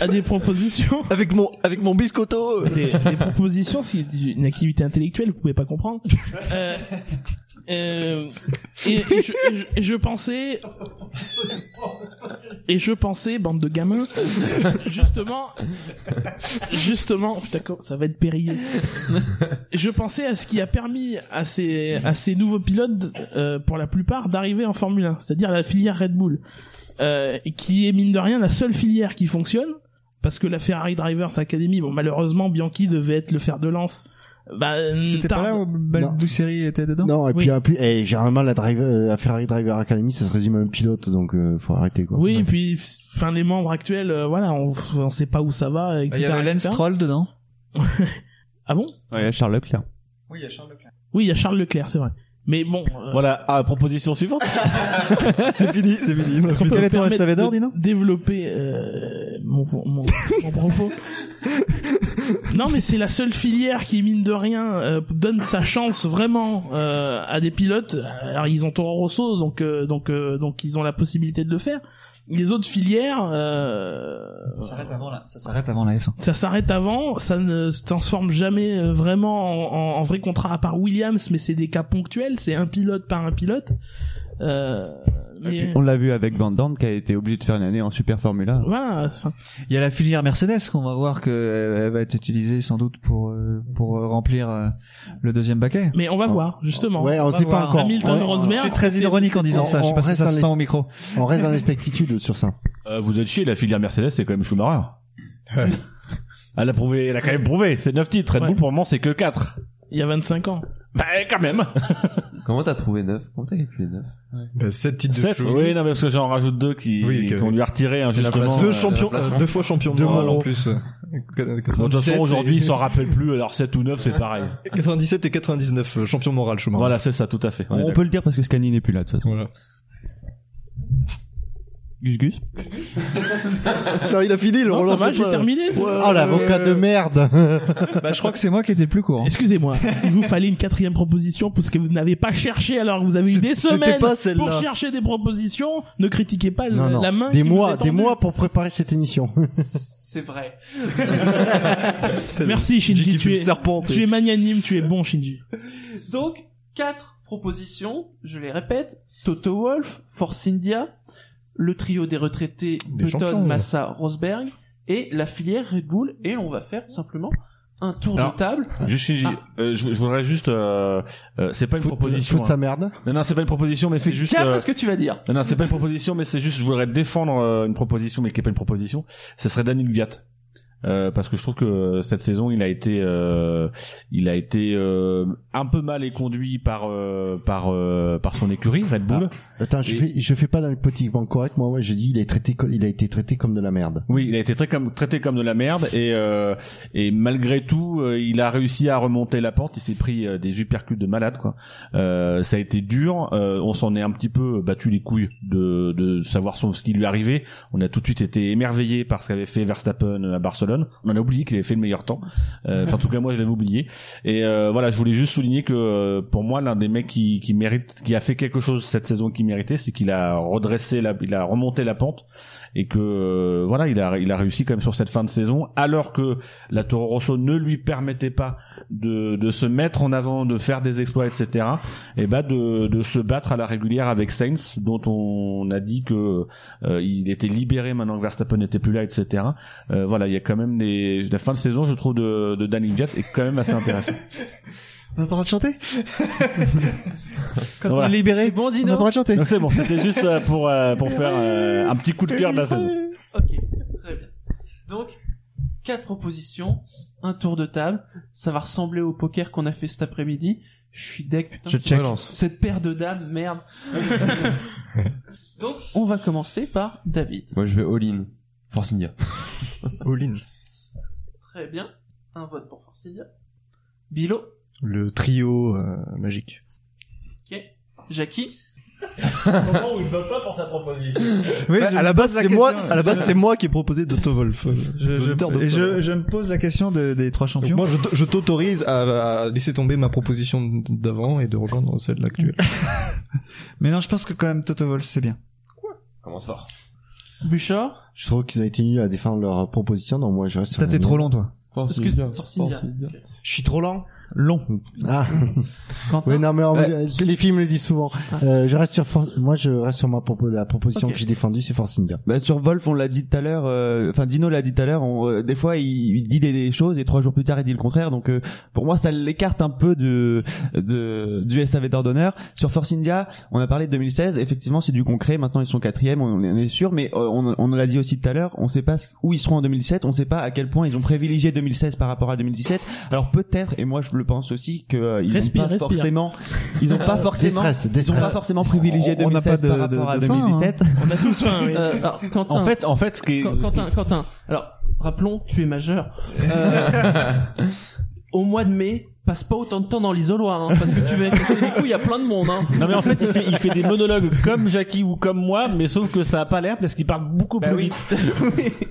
à des propositions, Avec mon, avec mon biscotto. des, des propositions. Si c'est une activité intellectuelle, vous pouvez pas comprendre. Euh, euh, et, et je, et je- et je pensais, et je pensais, bande de gamins, justement, justement, putain, ça va être périlleux. Je pensais à ce qui a permis à ces, à ces nouveaux pilotes, euh, pour la plupart, d'arriver en Formule 1, c'est-à-dire la filière Red Bull, euh, qui est mine de rien la seule filière qui fonctionne, parce que la Ferrari Drivers Academy, bon, malheureusement, Bianchi devait être le fer de lance. Bah, C'était pas là où Baldousserie était dedans Non, et Oui. puis, et puis eh, généralement, la, driver, la Ferrari Driver Academy, ça se résume à un pilote, donc euh, faut arrêter, quoi. Oui, Ouais. et puis, enfin, les membres actuels, euh, voilà, on, on sait pas où ça va, etc. Il y avait Lance. Stroll dedans. Ah bon? Ouais, Charles Leclerc. Oui, il y a Charles Leclerc. Oui, il y a Charles Leclerc, c'est vrai. Mais bon, euh, Voilà, ah, proposition suivante. c'est fini, c'est fini. est-ce qu'on peut Quel me est ton permettre SAV d'or, de Dino développer euh, mon, mon, mon propos Non, mais c'est la seule filière qui, mine de rien, euh, donne sa chance vraiment euh, à des pilotes. Alors, ils ont Toro Rosso, donc euh, donc euh, donc ils ont la possibilité de le faire. Les autres filières, euh, Ça s'arrête avant la, ça s'arrête avant la F1. ça s'arrête avant, ça ne se transforme jamais euh, vraiment en, en- en vrai contrat à part Williams, mais c'est des cas ponctuels, c'est un pilote par un pilote. Euh, mais On l'a vu avec Van Dorn qui a été obligé de faire une année en Super Formula. enfin, Il y a la filière Mercedes qu'on va voir que euh, va être utilisée sans doute pour euh, pour euh, remplir le deuxième baquet. mais on va voir justement. Ouais, on va sait pas voir. encore. Hamilton, Ouais, Rosberg. Je suis très ironique en disant on- ça. Je sais on pas si reste ça dans se sent au micro. On reste dans l'expectitude sur ça. Euh, vous êtes chier, la filière Mercedes, c'est quand même Schumacher. Elle a prouvé, elle a quand même prouvé. C'est 9 titres. Red Ouais. Bull, pour le moment, c'est que 4. Il y a 25 ans. Bah, quand même. Comment t'as trouvé 9 Comment t'as calculé 9 Bah, 7 titres de 7 chevaux. Oui, non, mais parce que j'en rajoute deux qui, Oui, que- qu'on lui a retiré, injustement. l'inflation. Deux euh, champions, euh, deux fois champion Deux moral en plus. Bon, de toute façon, aujourd'hui, ils s'en rappellent plus, alors 7 ou 9, c'est pareil. 97 et 99 euh, champion moral, Schumacher. Voilà, c'est ça, tout à fait. On est On d'accord. peut le dire parce que Scani n'est plus là de toute façon. Voilà. Gus Gus. Non, il a fini, le Non, ça relance va, j'ai terminé. Oh, l'avocat de merde Bah, je crois que c'est moi qui étais le plus court. hein. Excusez-moi, il vous fallait une quatrième proposition parce que vous n'avez pas cherché alors que vous avez eu des C'était semaines pas celle-là. pour chercher des propositions. Ne critiquez pas le- Non, non. la main. Des qui vous mois, est des mois pour préparer cette émission. C'est vrai. Merci Shinji, tu es, serpent, tu es magnanime, tu es bon Shinji. Donc, quatre propositions, je les répète. Toto Wolf, Force India, le trio des retraités Des Button. Massa, Rosberg et la filière Red Bull. Et on va faire tout simplement un tour Alors, de table. Je suis, Ah. euh, je, je voudrais juste, euh, euh, c'est pas une proposition. fout de sa hein. merde. Non, non, c'est pas une proposition, mais c'est juste. gaffe à euh, ce que tu vas dire. Non, non, c'est pas une proposition, mais c'est juste, je voudrais défendre euh, une proposition, mais qui est pas une proposition. Ce serait Daniel Viat. Euh, parce que je trouve que cette saison il a été euh, il a été euh, un peu mal et conduit par euh, par euh, par son écurie Red Bull. Attends, je Et- fais, je fais pas dans le politiquement correct. Moi, ouais, je dis, il a, traité, il a été traité comme de la merde. Oui, il a été très comme, traité comme de la merde et euh, et malgré tout, euh, il a réussi à remonter la pente. Il s'est pris des uppercuts de malade quoi. Euh, ça a été dur. Euh, on s'en est un petit peu battu les couilles de de savoir ce qui lui arrivait. On a tout de suite été émerveillé par ce qu'avait fait Verstappen à Barcelone. On en a oublié qu'il avait fait le meilleur temps. Euh, Enfin, en tout cas, moi, je l'avais oublié. Et euh, voilà, je voulais juste souligner que euh, pour moi, l'un des mecs qui, qui mérite, qui a fait quelque chose cette saison qui méritait, c'est qu'il a redressé la, il a remonté la pente et que euh, voilà, il a, il a réussi quand même sur cette fin de saison, alors que la Toro Rosso ne lui permettait pas de, de se mettre en avant, de faire des exploits, etc. Et bah de, de se battre à la régulière avec Sainz, dont on a dit que euh, il était libéré maintenant que Verstappen n'était plus là, etc. Euh, voilà, il y a quand même des la fin de saison, je trouve de, de Danny Viat est quand même assez intéressant. On a pas le droit de chanter Quand on Voilà. est libéré, bon, on a pas le droit de chanter. Donc c'est bon, c'était juste euh, pour euh, pour faire euh, un petit coup de cœur de la saison. Ok, très bien. Donc, quatre propositions, un tour de table. Ça va ressembler au poker qu'on a fait cet après-midi. Je suis deck, putain. Je c'est- check. Relance. Cette paire de dames, merde. Donc, on va commencer par David. Moi, je vais all-in. Force India. All-in. Très bien. Un vote pour Forcidia. Bilo. Le trio euh, magique. Ok. Jackie. Moment où il veut pas pour sa proposition. Oui, à la me base, pose la c'est moi, question. à la base, c'est moi qui ai proposé d'Otto Wolf. euh, Je, je- me pose la question de- des trois Donc champions. moi, je, t'autorise à, à laisser tomber ma proposition d'avant et de rejoindre celle actuelle. Mais non, je pense que quand même Toto Wolff, c'est bien. Commence fort. Bouchard? Je trouve qu'ils ont été nuls à défendre leur proposition, donc moi, je reste t'es trop long, toi. Force Parce que. Je suis trop lent. Long. Ah. Oui, non, mais Ouais. les films le disent souvent. Euh, je reste sur, For- moi, je reste sur ma propo- la proposition Ok. que j'ai défendue, c'est Force India. Bah, sur Wolf, on l'a dit tout à l'heure, euh, enfin Dino l'a dit tout à l'heure, on, euh, des fois il, il dit des, des choses et trois jours plus tard il dit le contraire, donc euh, pour moi ça l'écarte un peu de, de du SAV d'ordonneur. Sur Force India, on a parlé de 2016, effectivement c'est du concret, maintenant ils sont quatrième, on, on est sûr, mais euh, on, on l'a dit aussi tout à l'heure, on sait pas ce- où ils seront en 2017, on sait pas à quel point ils ont privilégié 2016 par rapport à 2017. Alors peut-être, et moi je le pense aussi, que euh, ils Respire, ont pas respire. forcément, ils ont pas forcément, Déstresse, ils ont pas forcément privilégié On n'a pas 2016 de- par rapport de- à de fin, hein. 2017. On a tous faim, oui. Euh, alors, Quentin. En fait, en fait, ce qui est, Qu- Quentin, Quentin. Alors, rappelons, tu es majeur. Euh, au mois de mai, passe pas autant de temps dans l'isoloir, hein, parce que tu vas casser les couilles à plein de monde. Hein. Non mais en fait il fait il fait des monologues comme Jackie ou comme moi mais sauf que ça a pas l'air parce qu'il parle beaucoup Bah plus oui. vite.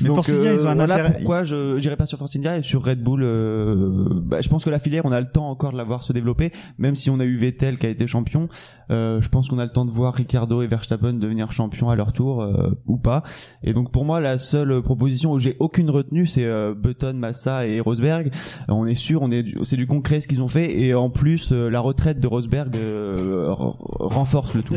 Mais Force India, ils ont un voilà intérêt. pourquoi je j'irai pas sur Force India et sur Red Bull. euh, bah, je pense que la filière, on a le temps encore de la voir se développer, même si on a eu Vettel qui a été champion. euh, je pense qu'on a le temps de voir Ricardo et Verstappen devenir champions à leur tour euh, ou pas. Et donc pour moi, la seule proposition où j'ai aucune retenue, c'est euh, Button, Massa et Rosberg. Euh, on est sûr, on est c'est du concret ce qu'ils ont fait et en plus euh, la retraite de Rosberg euh, renforce le tout.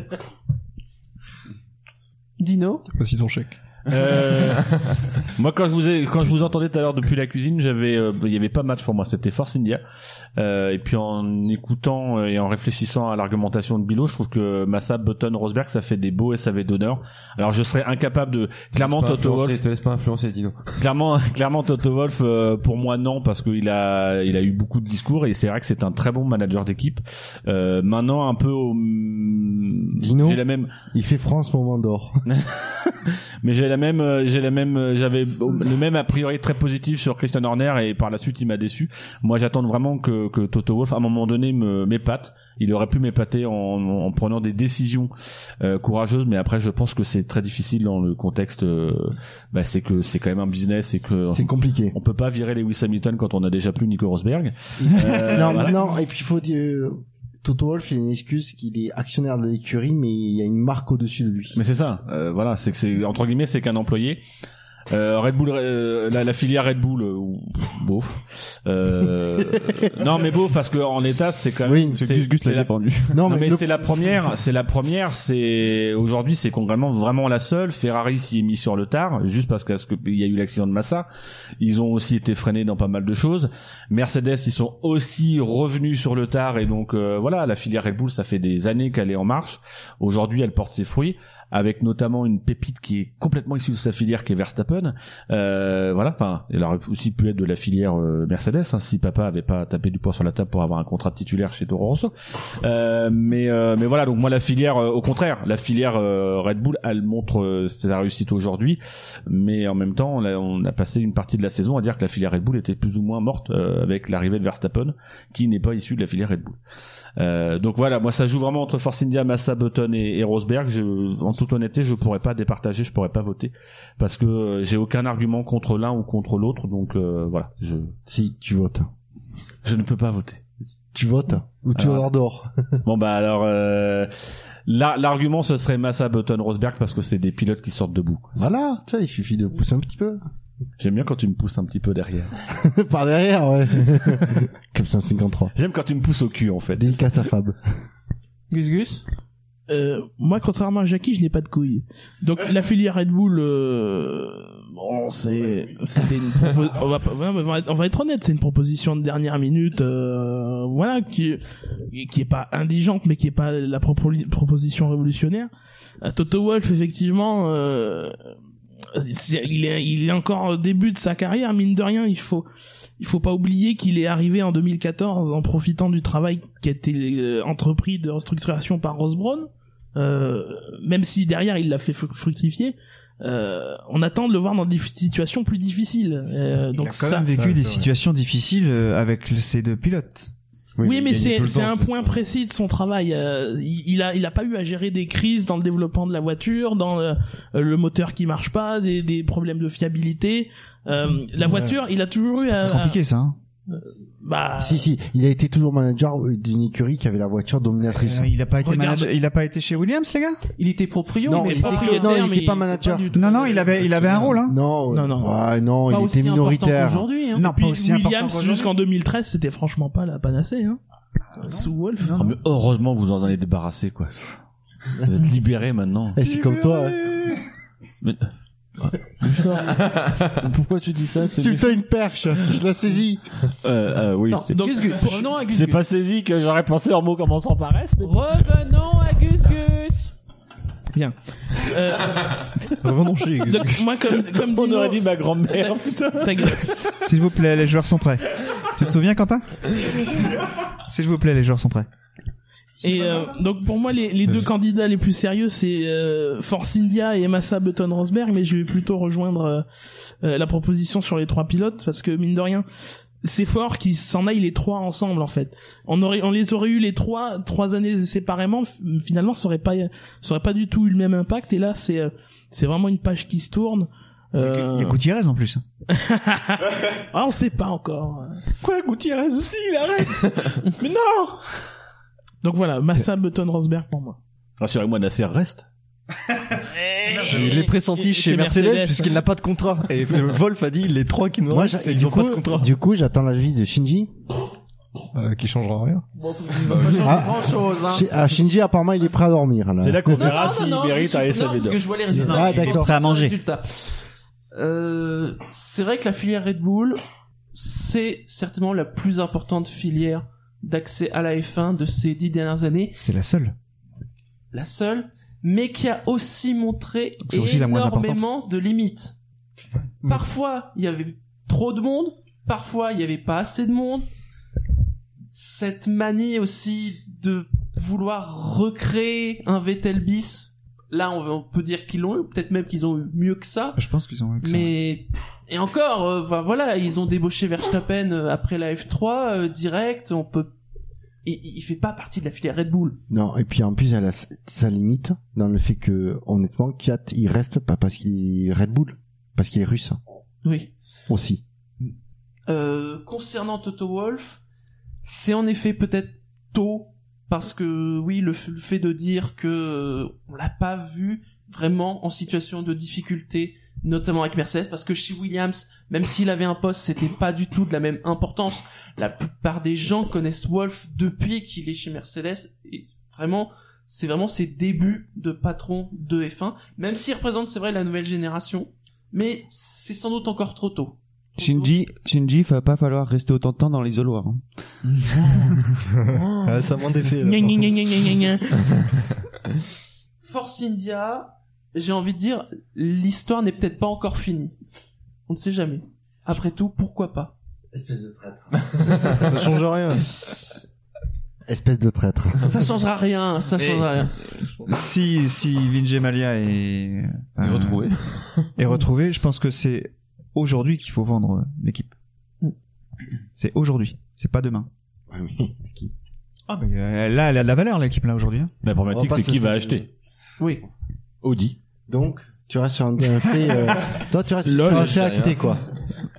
Dino? Voici ton chèque. Euh, moi quand je vous quand je vous entendais tout à l'heure depuis la cuisine j'avais euh, il y avait pas match pour moi. C'était Force India et puis en écoutant euh, et en réfléchissant à l'argumentation de Bilo je trouve que Massa Button Rosberg ça fait des beaux SAV d'honneur alors je serais incapable de clairement Toto Wolff Te laisse pas influencer, Dino. clairement clairement Toto Wolff euh, pour moi non parce qu'il a il a eu beaucoup de discours et c'est vrai que c'est un très bon manager d'équipe euh, maintenant un peu au Dino, j'ai la même il fait France moment d'or. mais j'ai la même euh, j'ai la même euh, j'avais le même a priori très positif sur Christian Horner et par la suite il m'a déçu moi j'attends vraiment que, que Toto Wolff à un moment donné me m'épate il aurait pu m'épater en, en prenant des décisions euh, courageuses mais après je pense que c'est très difficile dans le contexte euh, bah, c'est que c'est quand même un business et que C'est compliqué. on peut pas virer Lewis Hamilton quand on a déjà plus Nico Rosberg Euh, non, voilà. non, et puis il faut dire, Toto Wolff, il a une excuse qu'il est actionnaire de l'écurie, mais il y a une marque au-dessus de lui. Mais c'est ça, euh, voilà, c'est que c'est entre guillemets c'est qu'un employé. Euh, Red Bull, euh, la, la filière Red Bull, euh, beauf. Euh, non mais beauf parce que en état c'est quand même. Oui, c'est Gus Gus c'est l'a défendu. Non, mais, mais le- c'est la première, c'est la première, c'est aujourd'hui c'est concrètement vraiment la seule. Ferrari s'y est mis sur le tard, juste parce que- parce qu'il y a eu l'accident de Massa. Ils ont aussi été freinés dans pas mal de choses. Mercedes, ils sont aussi revenus sur le tard et donc euh, voilà, la filière Red Bull, ça fait des années qu'elle est en marche. Aujourd'hui, elle porte ses fruits avec notamment une pépite qui est complètement issue de sa filière qui est Verstappen. Euh, voilà, enfin, elle aurait aussi pu être de la filière euh, Mercedes hein, si papa avait pas tapé du poing sur la table pour avoir un contrat de titulaire chez Toro Rosso. Euh, mais euh, mais voilà, donc moi la filière, euh, au contraire, la filière Red Bull, elle montre sa réussite aujourd'hui, mais en même temps, on a, on a passé une partie de la saison à dire que la filière Red Bull était plus ou moins morte avec l'arrivée de Verstappen, qui n'est pas issu de la filière Red Bull. Euh, donc voilà, moi ça joue vraiment entre Force India, Massa, Button et, et Rosberg. Je, en toute honnêteté, je pourrais pas départager, je pourrais pas voter parce que euh, j'ai aucun argument contre l'un ou contre l'autre. Donc euh, voilà, je. Si tu votes. Je ne peux pas voter. Tu votes ou tu Alors- ordores Bon bah alors euh, la- l'argument ce serait Massa, Button, Rosberg parce que c'est des pilotes qui sortent debout. Voilà, tu vois, il suffit de pousser un petit peu. J'aime bien quand tu me pousses un petit peu derrière. Par derrière, ouais. Comme 153. J'aime quand tu me pousses au cul en fait. Dédicace à Fab. Gus Gus Euh, moi, contrairement à Jackie, je n'ai pas de couilles. Donc la filière Red Bull, euh, bon, c'est, c'était une propo- on, va, pas- on va être- honnête, c'est une proposition de dernière minute, euh, voilà, qui, qui est pas indigente, mais qui est pas la propo- proposition révolutionnaire. Toto Wolff, effectivement, il est, il est encore au début de sa carrière, mine de rien, il faut, il faut pas oublier qu'il est arrivé en 2014 en profitant du travail qui a été euh, entrepris de restructuration par Ross Brown. Euh, même si derrière il l'a fait fru- fructifier, euh, on attend de le voir dans des situations plus difficiles. Euh, donc il a quand ça, même vécu des situations difficiles euh, avec ces deux pilotes. Oui, mais c'est c'est un point précis de son travail. Euh, il, il a il a pas eu à gérer des crises dans le développement de la voiture, dans euh, le moteur qui marche pas, des, des problèmes de fiabilité. Euh, la voiture, il a toujours eu à, C'est compliqué ça. Hein. Bah Si, si, il a été toujours manager d'une écurie qui avait la voiture dominatrice. Euh, il a pas été Regarde- manager- il a pas été chez Williams les gars? Il était proprio, Non, il était propriétaire, non, il mais était pas manager. Non non, il avait il avait un rôle hein. Non, Non, non. Ouais, non, Pas il était minoritaire. qu'aujourd'hui, hein. Non, Puis pas aussi important Williams jusqu'en 2013, c'était franchement pas la panacée. Hein. Sous Wolf. Ah, mais heureusement vous en avez débarrassé quoi. Vous êtes libérés maintenant. Eh, c'est comme toi. hein. Mais- Pourquoi tu dis ça Tu me tends une perche, je la saisis. euh, euh, oui. Non, Gus Gus, revenons à Gus C'est Gus. pas saisi que j'aurais pensé en mots commençant par S, mais Revenons à Gus Gus. Bien. Euh, Revenons chez Gus donc, moi, comme, comme on Dino- aurait dit ma grand-mère. putain. Ta gueule. S'il vous plaît, les joueurs sont prêts. Tu te souviens Quentin? S'il vous plaît, les joueurs sont prêts. Et euh, donc pour moi les, les deux candidats les plus sérieux c'est euh, Force India et Massa Button Rosberg mais je vais plutôt rejoindre euh, euh, la proposition sur les trois pilotes parce que mine de rien c'est fort qu'ils s'en aillent les trois ensemble en fait. On aurait on les aurait eu les trois trois années séparément finalement ça aurait pas ça aurait pas du tout eu le même impact et là c'est euh, c'est vraiment une page qui se tourne. Euh... Il y a Gutiérrez en plus. ah on sait pas encore. Quoi, Gutiérrez aussi, il arrête Mais non Donc voilà Massa Button Rosberg pour moi. Rassurez-moi, Nasser reste. Il est pressenti Et- chez chez Mercedes, Mercedes. puisqu'il n'a pas de contrat. Et Wolf a dit les trois qui nous Moi, restent, ils du n'ont pas coup, de contrat. du coup, j'attends l'avis de Shinji. Euh, qui changera rien. Ah, grand chose, hein. Ah, Shinji, apparemment, il est prêt à dormir. Là. C'est là qu'on verra s'il mérite suis- non, SAV parce que je vois les résultats. Ah, d'accord. prêt à manger. Euh, c'est vrai que la filière Red Bull, c'est certainement la plus importante filière d'accès à la F1 de ces dix dernières années. C'est la seule. La seule, mais qui a aussi montré aussi énormément de limites. Parfois, il y avait trop de monde. Parfois, il y avait pas assez de monde. Cette manie aussi de vouloir recréer un Vettel bis. Là, on on peut dire qu'ils l'ont eu, peut-être même qu'ils ont eu mieux que ça. Je pense qu'ils ont eu que ça. Mais et encore, euh, voilà, ils ont débauché Verstappen euh, après la F3 euh, direct. On peut, il, il fait pas partie de la filière Red Bull. Non, et puis en plus, elle a sa limite dans le fait que, honnêtement, Kiat, il reste pas parce qu'il est Red Bull, parce qu'il est russe Oui. aussi. Euh, concernant Toto Wolf, c'est en effet peut-être tôt parce que oui, le, le fait de dire que on l'a pas vu vraiment en situation de difficulté notamment avec Mercedes, parce que chez Williams, même s'il avait un poste, c'était pas du tout de la même importance. La plupart des gens connaissent Wolf depuis qu'il est chez Mercedes, et vraiment, c'est vraiment ses débuts de patron de F1, même s'il représente, c'est vrai, la nouvelle génération, mais c'est sans doute encore trop tôt. Shinji, Shinji, va pas falloir rester autant de temps dans l'isoloir. hein. Ah, ça gna, gna. Force India, j'ai envie de dire, l'histoire n'est peut-être pas encore finie. On ne sait jamais. Après tout, pourquoi pas? Espèce de traître. Ça change rien. Espèce de traître. Ça changera rien, ça Et- changera rien. Si si Vinjay Malia est, Est retrouvé. est retrouvé, je pense que c'est aujourd'hui qu'il faut vendre euh, l'équipe. C'est aujourd'hui, c'est pas demain. Ah mais euh, là, elle a de la valeur l'équipe là aujourd'hui. hein. La problématique, va c'est qui va acheter Oui. Audi. Donc, tu restes sur un, un fait. euh, Toi, tu restes Lol, sur un fait acté, quoi.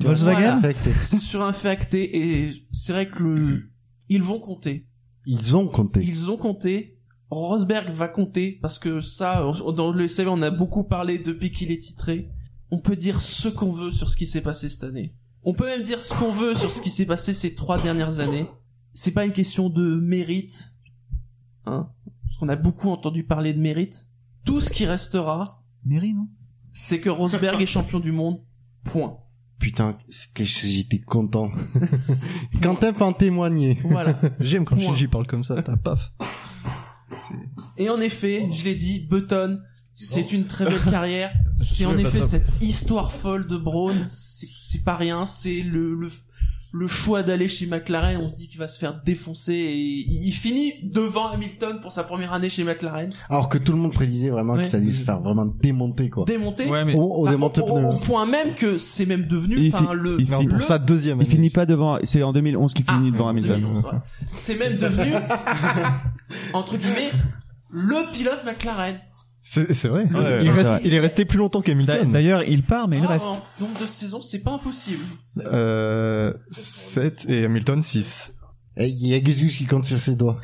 Tu Volkswagen restes sur un fait acté. Sur un fait acté, et c'est vrai que le... ils vont compter. Ils ont compté. Ils ont compté. Rosberg va compter parce que ça, dans le CV, on a beaucoup parlé depuis qu'il est titré. On peut dire ce qu'on veut sur ce qui s'est passé cette année. On peut même dire ce qu'on veut sur ce qui s'est passé ces trois dernières années. C'est pas une question de mérite, hein, parce qu'on a beaucoup entendu parler de mérite. Tout ce qui restera, Mairie non? c'est que Rosberg est champion du monde. Point. Putain, que j'étais content. Quentin peut en témoigner. Voilà. J'aime quand Point. Shinji parle comme ça, t'as paf. Et en effet, je l'ai dit, Button, c'est une très belle carrière. C'est en effet cette histoire folle de Braun. C'est c'est pas rien. C'est le, le, le choix d'aller chez McLaren. On se dit qu'il va se faire défoncer et il finit devant Hamilton pour sa première année chez McLaren. Alors que tout le monde prédisait vraiment Ouais. que ça allait se faire vraiment démonter, quoi. Démonté. Ouais, mais- Au, au Bah, démonte au, point même que c'est même devenu Il le, il finit- le- pour sa deuxième Il finit pas devant, c'est en 2011 qu'il finit Ah, devant Hamilton. 2011, ouais. c'est même devenu entre guillemets le pilote McLaren. C'est c'est vrai. Ouais, il, c'est reste- vrai. il est resté plus longtemps qu'Hamilton. D'ailleurs, il part mais il Ah, reste. en nombre de saisons, c'est pas impossible. Euh, 7 et Hamilton 6. Eh, Il y a Gus qui compte sur ses doigts.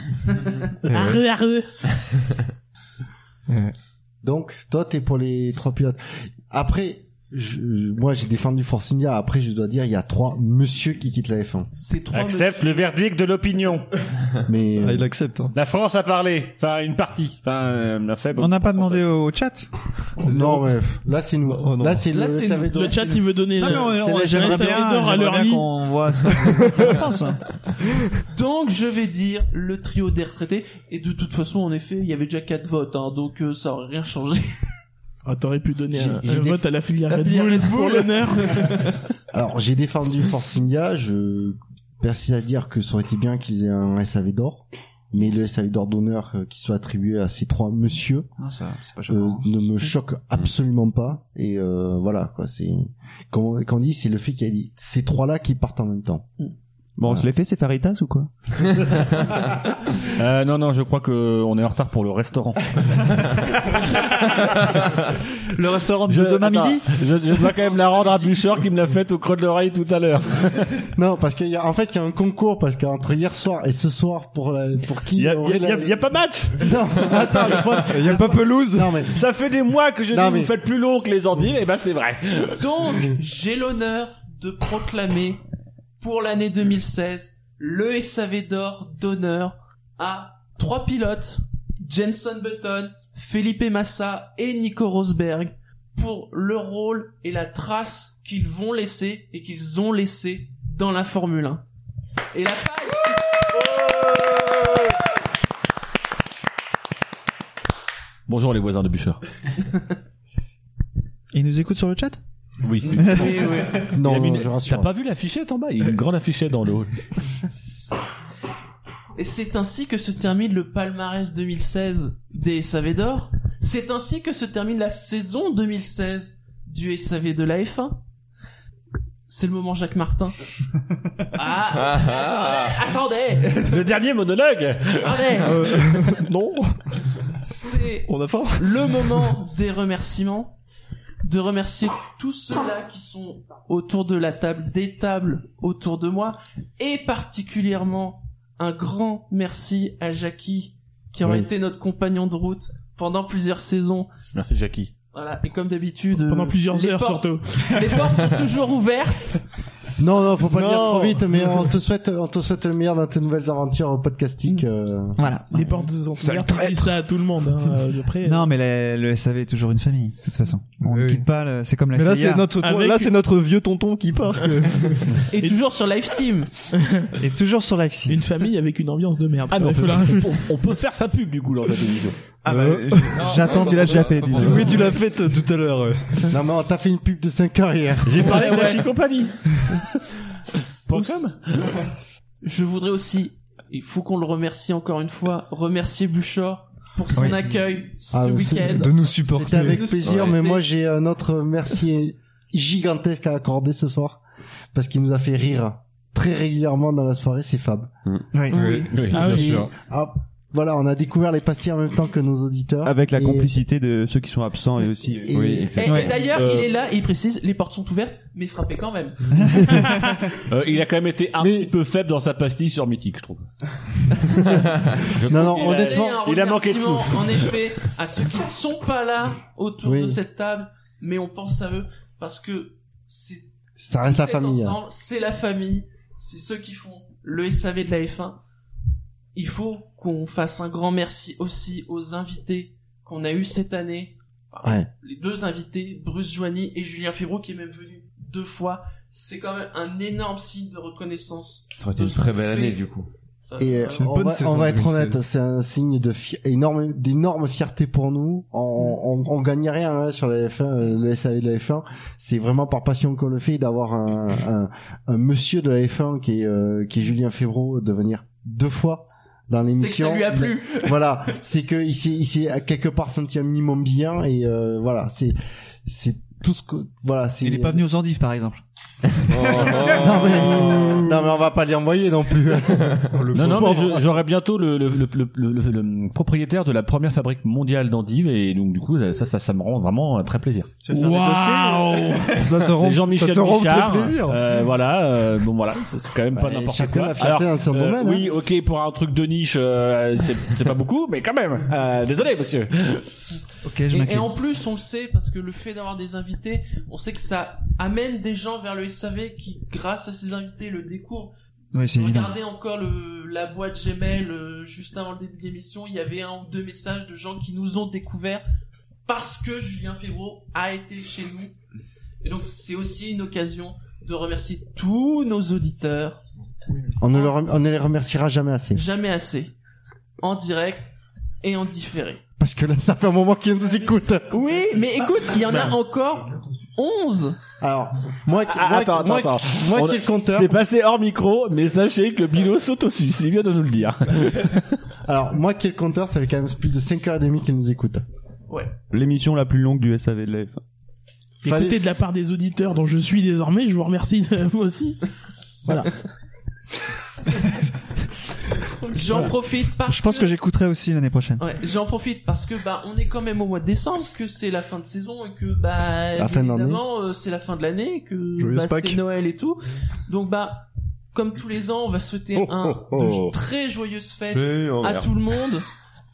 Arre, arre. Donc, toi, t'es pour les trois pilotes. Après, je- moi, j'ai défendu Force India. Après, je dois dire, il y a trois monsieur qui quittent la F1. C'est trois Accepte le verdict de l'opinion. Mais Ah, euh, il accepte. hein. La France a parlé. Enfin, une partie. Enfin, euh, la faible. On n'a pas demandé au chat. non, mais là, c'est nous. Oh, non. là, c'est Là, le c'est nous. d'or. Le chat, il veut donner. Non, euh, mais on- c'est on- la j'aimerais bien, Savedor à j'aimerais leur bien lit. qu'on voit ce qu'on pense. hein. Donc je vais dire le trio des retraités et de toute façon en effet il y avait déjà quatre votes hein, donc euh, ça aurait rien changé. Ah, t'aurais pu donner J'ai- un, vote à la filière La Red filière Bull Red pour Bull. l'honneur. Alors, j'ai défendu Force India. Je persiste à dire que ça aurait été bien qu'ils aient un SAV d'or. Mais le SAV d'or d'honneur euh, qui soit attribué à ces trois monsieur Non, ça, c'est pas euh, ne me choque absolument pas. Et euh, voilà, quoi. C'est comme quand on dit, c'est le fait qu'il y a des- ces trois-là qui partent en même temps. Bon, on se l'est fait, c'est Faritas ou quoi Euh, non, non, je crois que on est en retard pour le restaurant. Le restaurant de demain attends, midi je, je dois quand même la rendre à Bouchard qui me l'a faite au creux de l'oreille tout à l'heure. Non, parce qu'il y a en fait il y a un concours parce qu'entre hier soir et ce soir pour la, pour qui Il y a, aurait y a- la- y a pas match. Non, attends, Il y a pas pelouse. Non mais Ça fait des mois que je Non, dis mais- vous faites plus long que les endives. Et ben c'est vrai. Donc j'ai l'honneur de proclamer pour l'année 2016 le SAV d'or d'honneur à trois pilotes Jenson Button, Felipe Massa et Nico Rosberg pour le rôle et la trace qu'ils vont laisser et qu'ils ont laissé dans la Formule 1. Et la page Bonjour les voisins de Bûcher. Il nous écoute sur le chat? Oui. Oui, oui. non, Il a je T'as rassure. pas vu l'affichette en bas? Il y a une grande affichette dans le hall. Et c'est ainsi que se termine le palmarès 2016 des SAV d'or. C'est ainsi que se termine la saison 2016 du SAV de la F1. C'est le moment Jacques Martin. Ah, attendez, Le dernier monologue. attendez. Euh, non, C'est on a faim. le moment des remerciements, de remercier tous ceux-là qui sont autour de la table, des tables autour de moi, et particulièrement un grand merci à Jackie, qui aura Oui. été notre compagnon de route pendant plusieurs saisons, Merci Jackie. Voilà, et comme d'habitude, Pendant plusieurs heures, portes- surtout. Les portes sont toujours ouvertes. Non, non, faut pas le dire trop vite, mais on te souhaite, on te souhaite le meilleur dans tes nouvelles aventures podcastiques. euh. Voilà. Les portes sont Sale ouvertes, on dit ça à tout le monde. Hein. euh, Après, Non, mais la- le SAV est toujours une famille, de toute façon. On ne Oui. quitte pas, le- c'est comme la Mais là, CIA. c'est notre, Avec- là, c'est notre vieux tonton qui part. que- Et, toujours sur Live Sim. Et toujours sur Live Sim. une famille avec une ambiance de merde. Ah non, Il faut la- on, on peut faire sa pub du coup dans cette émission. Ah bah, Euh, j'attends, tu l'as déjà fait. dis donc. Oui, tu l'as fait euh, tout à l'heure. euh. Non, mais on t'a fait une pub de 5 heures hier. J'ai parlé avec la Aussi- com. Je voudrais aussi, il faut qu'on le remercie encore une fois, remercier Bouchard pour son Oui. accueil ce Ah, week-end. De nous C'était supporter. avec plaisir, mais moi j'ai un autre merci gigantesque à accorder ce soir parce qu'il nous a fait rire très régulièrement dans la soirée, c'est Fab. Oui. Oui. Oui, Ah bien sûr. Ah, voilà, on a découvert les pastilles en même temps que nos auditeurs. Avec la Et- complicité de ceux qui sont absents et aussi. Et- oui, Et, exactement. et d'ailleurs, Euh, il est là, et il précise, les portes sont ouvertes, mais frappez quand même. Euh, il a quand même été un Mais- petit peu faible dans sa pastille sur Mythique, je trouve. Non, non, honnêtement, un il a manqué de souffle. En effet, à ceux qui ne sont pas là autour Oui. de cette table, mais on pense à eux parce que c'est ça reste la c'est famille. hein. c'est la famille, c'est ceux qui font le SAV de la F1. Il faut qu'on fasse un grand merci aussi aux invités qu'on a eu cette année. Ouais. Les deux invités, Bruce Joigny et Julien Febro, qui est même venu deux fois. C'est quand même un énorme signe de reconnaissance. Ça aurait été une très belle fait. année du coup. Euh, Et on va, saison on va être 2016. honnête, c'est un signe de fi- énorme, d'énorme fierté pour nous. On, on, on gagne rien hein, sur la F1, euh, le SAV de la F1. C'est vraiment par passion qu'on le fait d'avoir un, un, un monsieur de la F1 qui est, euh, qui est Julien Febro de venir deux fois dans C'est que l'émission. ça lui a plu. voilà, c'est que il s'est, il s'est quelque part senti un minimum bien et euh, voilà, c'est, c'est tout ce que, voilà, c'est. Il est pas venu aux endives, par exemple. non mais, non mais on va pas l'y envoyer non plus. Non, non, mais je- j'aurai bientôt le, le, le, le, le- le propriétaire de la première fabrique mondiale d'endives et donc du coup ça, ça, ça me rend vraiment euh, très plaisir. Tu vas faire des dossiers. Ça te C'est rend, Jean-Michel ça te rend très plaisir. Euh, voilà, euh, bon voilà, c'est c'est quand même pas Ouais, n'importe chacun quoi. la fierté dans son domaine, hein. Oui, ok, pour un truc de niche, euh, c'est c'est pas beaucoup, mais quand même. Euh, désolé, monsieur. Ok, je Et, et m'inquiète. en plus, on le sait parce que le fait d'avoir des invités, on sait que ça amène des gens vers le SAV qui, grâce à ces invités, le découvrent. Oui, c'est évident. Regardez encore le, la boîte Gmail euh, juste avant le début de l'émission, il y avait un ou deux messages de gens qui nous ont découverts parce que Julien Febro a été chez nous. Et donc c'est aussi une occasion de remercier tous nos auditeurs, On ne, le rem- on ne les remerciera jamais assez. jamais assez, en direct et en différé. Parce que là, ça fait un moment qu'ils nous écoutent. Oui, mais écoute, il y en a encore 11 Alors, moi, qui- Ah, moi, attends, moi, attends, qui le compteur. C'est passé hors micro, mais sachez que Bilo saute au dessus, c'est bien de nous le dire. Alors, moi qui est le compteur, ça fait quand même plus de 5h30 qu'ils nous écoutent. Ouais. L'émission la plus longue du SAV de la F1. Fallait- Écoutez, de la part des auditeurs dont je suis désormais, je vous remercie de vous aussi. Voilà. J'en Voilà. profite parce Je pense que j'écouterai aussi l'année prochaine. Ouais, j'en profite parce que bah on est quand même au mois de décembre, que c'est la fin de saison et que bah La évidemment euh, c'est la fin de l'année, que Joyeuse bah, c'est Noël et tout. Donc bah comme tous les ans, on va souhaiter Oh, un oh, oh. de très joyeuses fêtes C'est en à tout le monde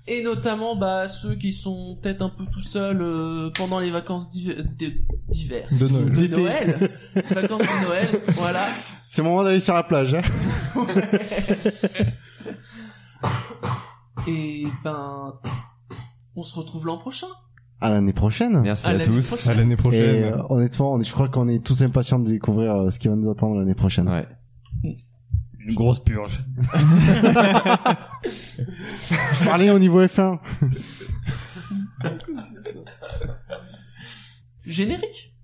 et notamment bah ceux qui sont peut-être un peu tout seuls euh, pendant les vacances d'hiver. De Noël. de. Noël, vacances de Noël, voilà. C'est le moment d'aller sur la plage. Hein. Et ben on se retrouve l'an prochain. À l'année prochaine. Merci À tous. prochaine. À l'année Et prochaine. euh, honnêtement, on est- je crois qu'on est tous impatients de découvrir euh, ce qui va nous attendre l'année prochaine. Ouais. Une grosse purge. Je parlais au niveau F1. Générique.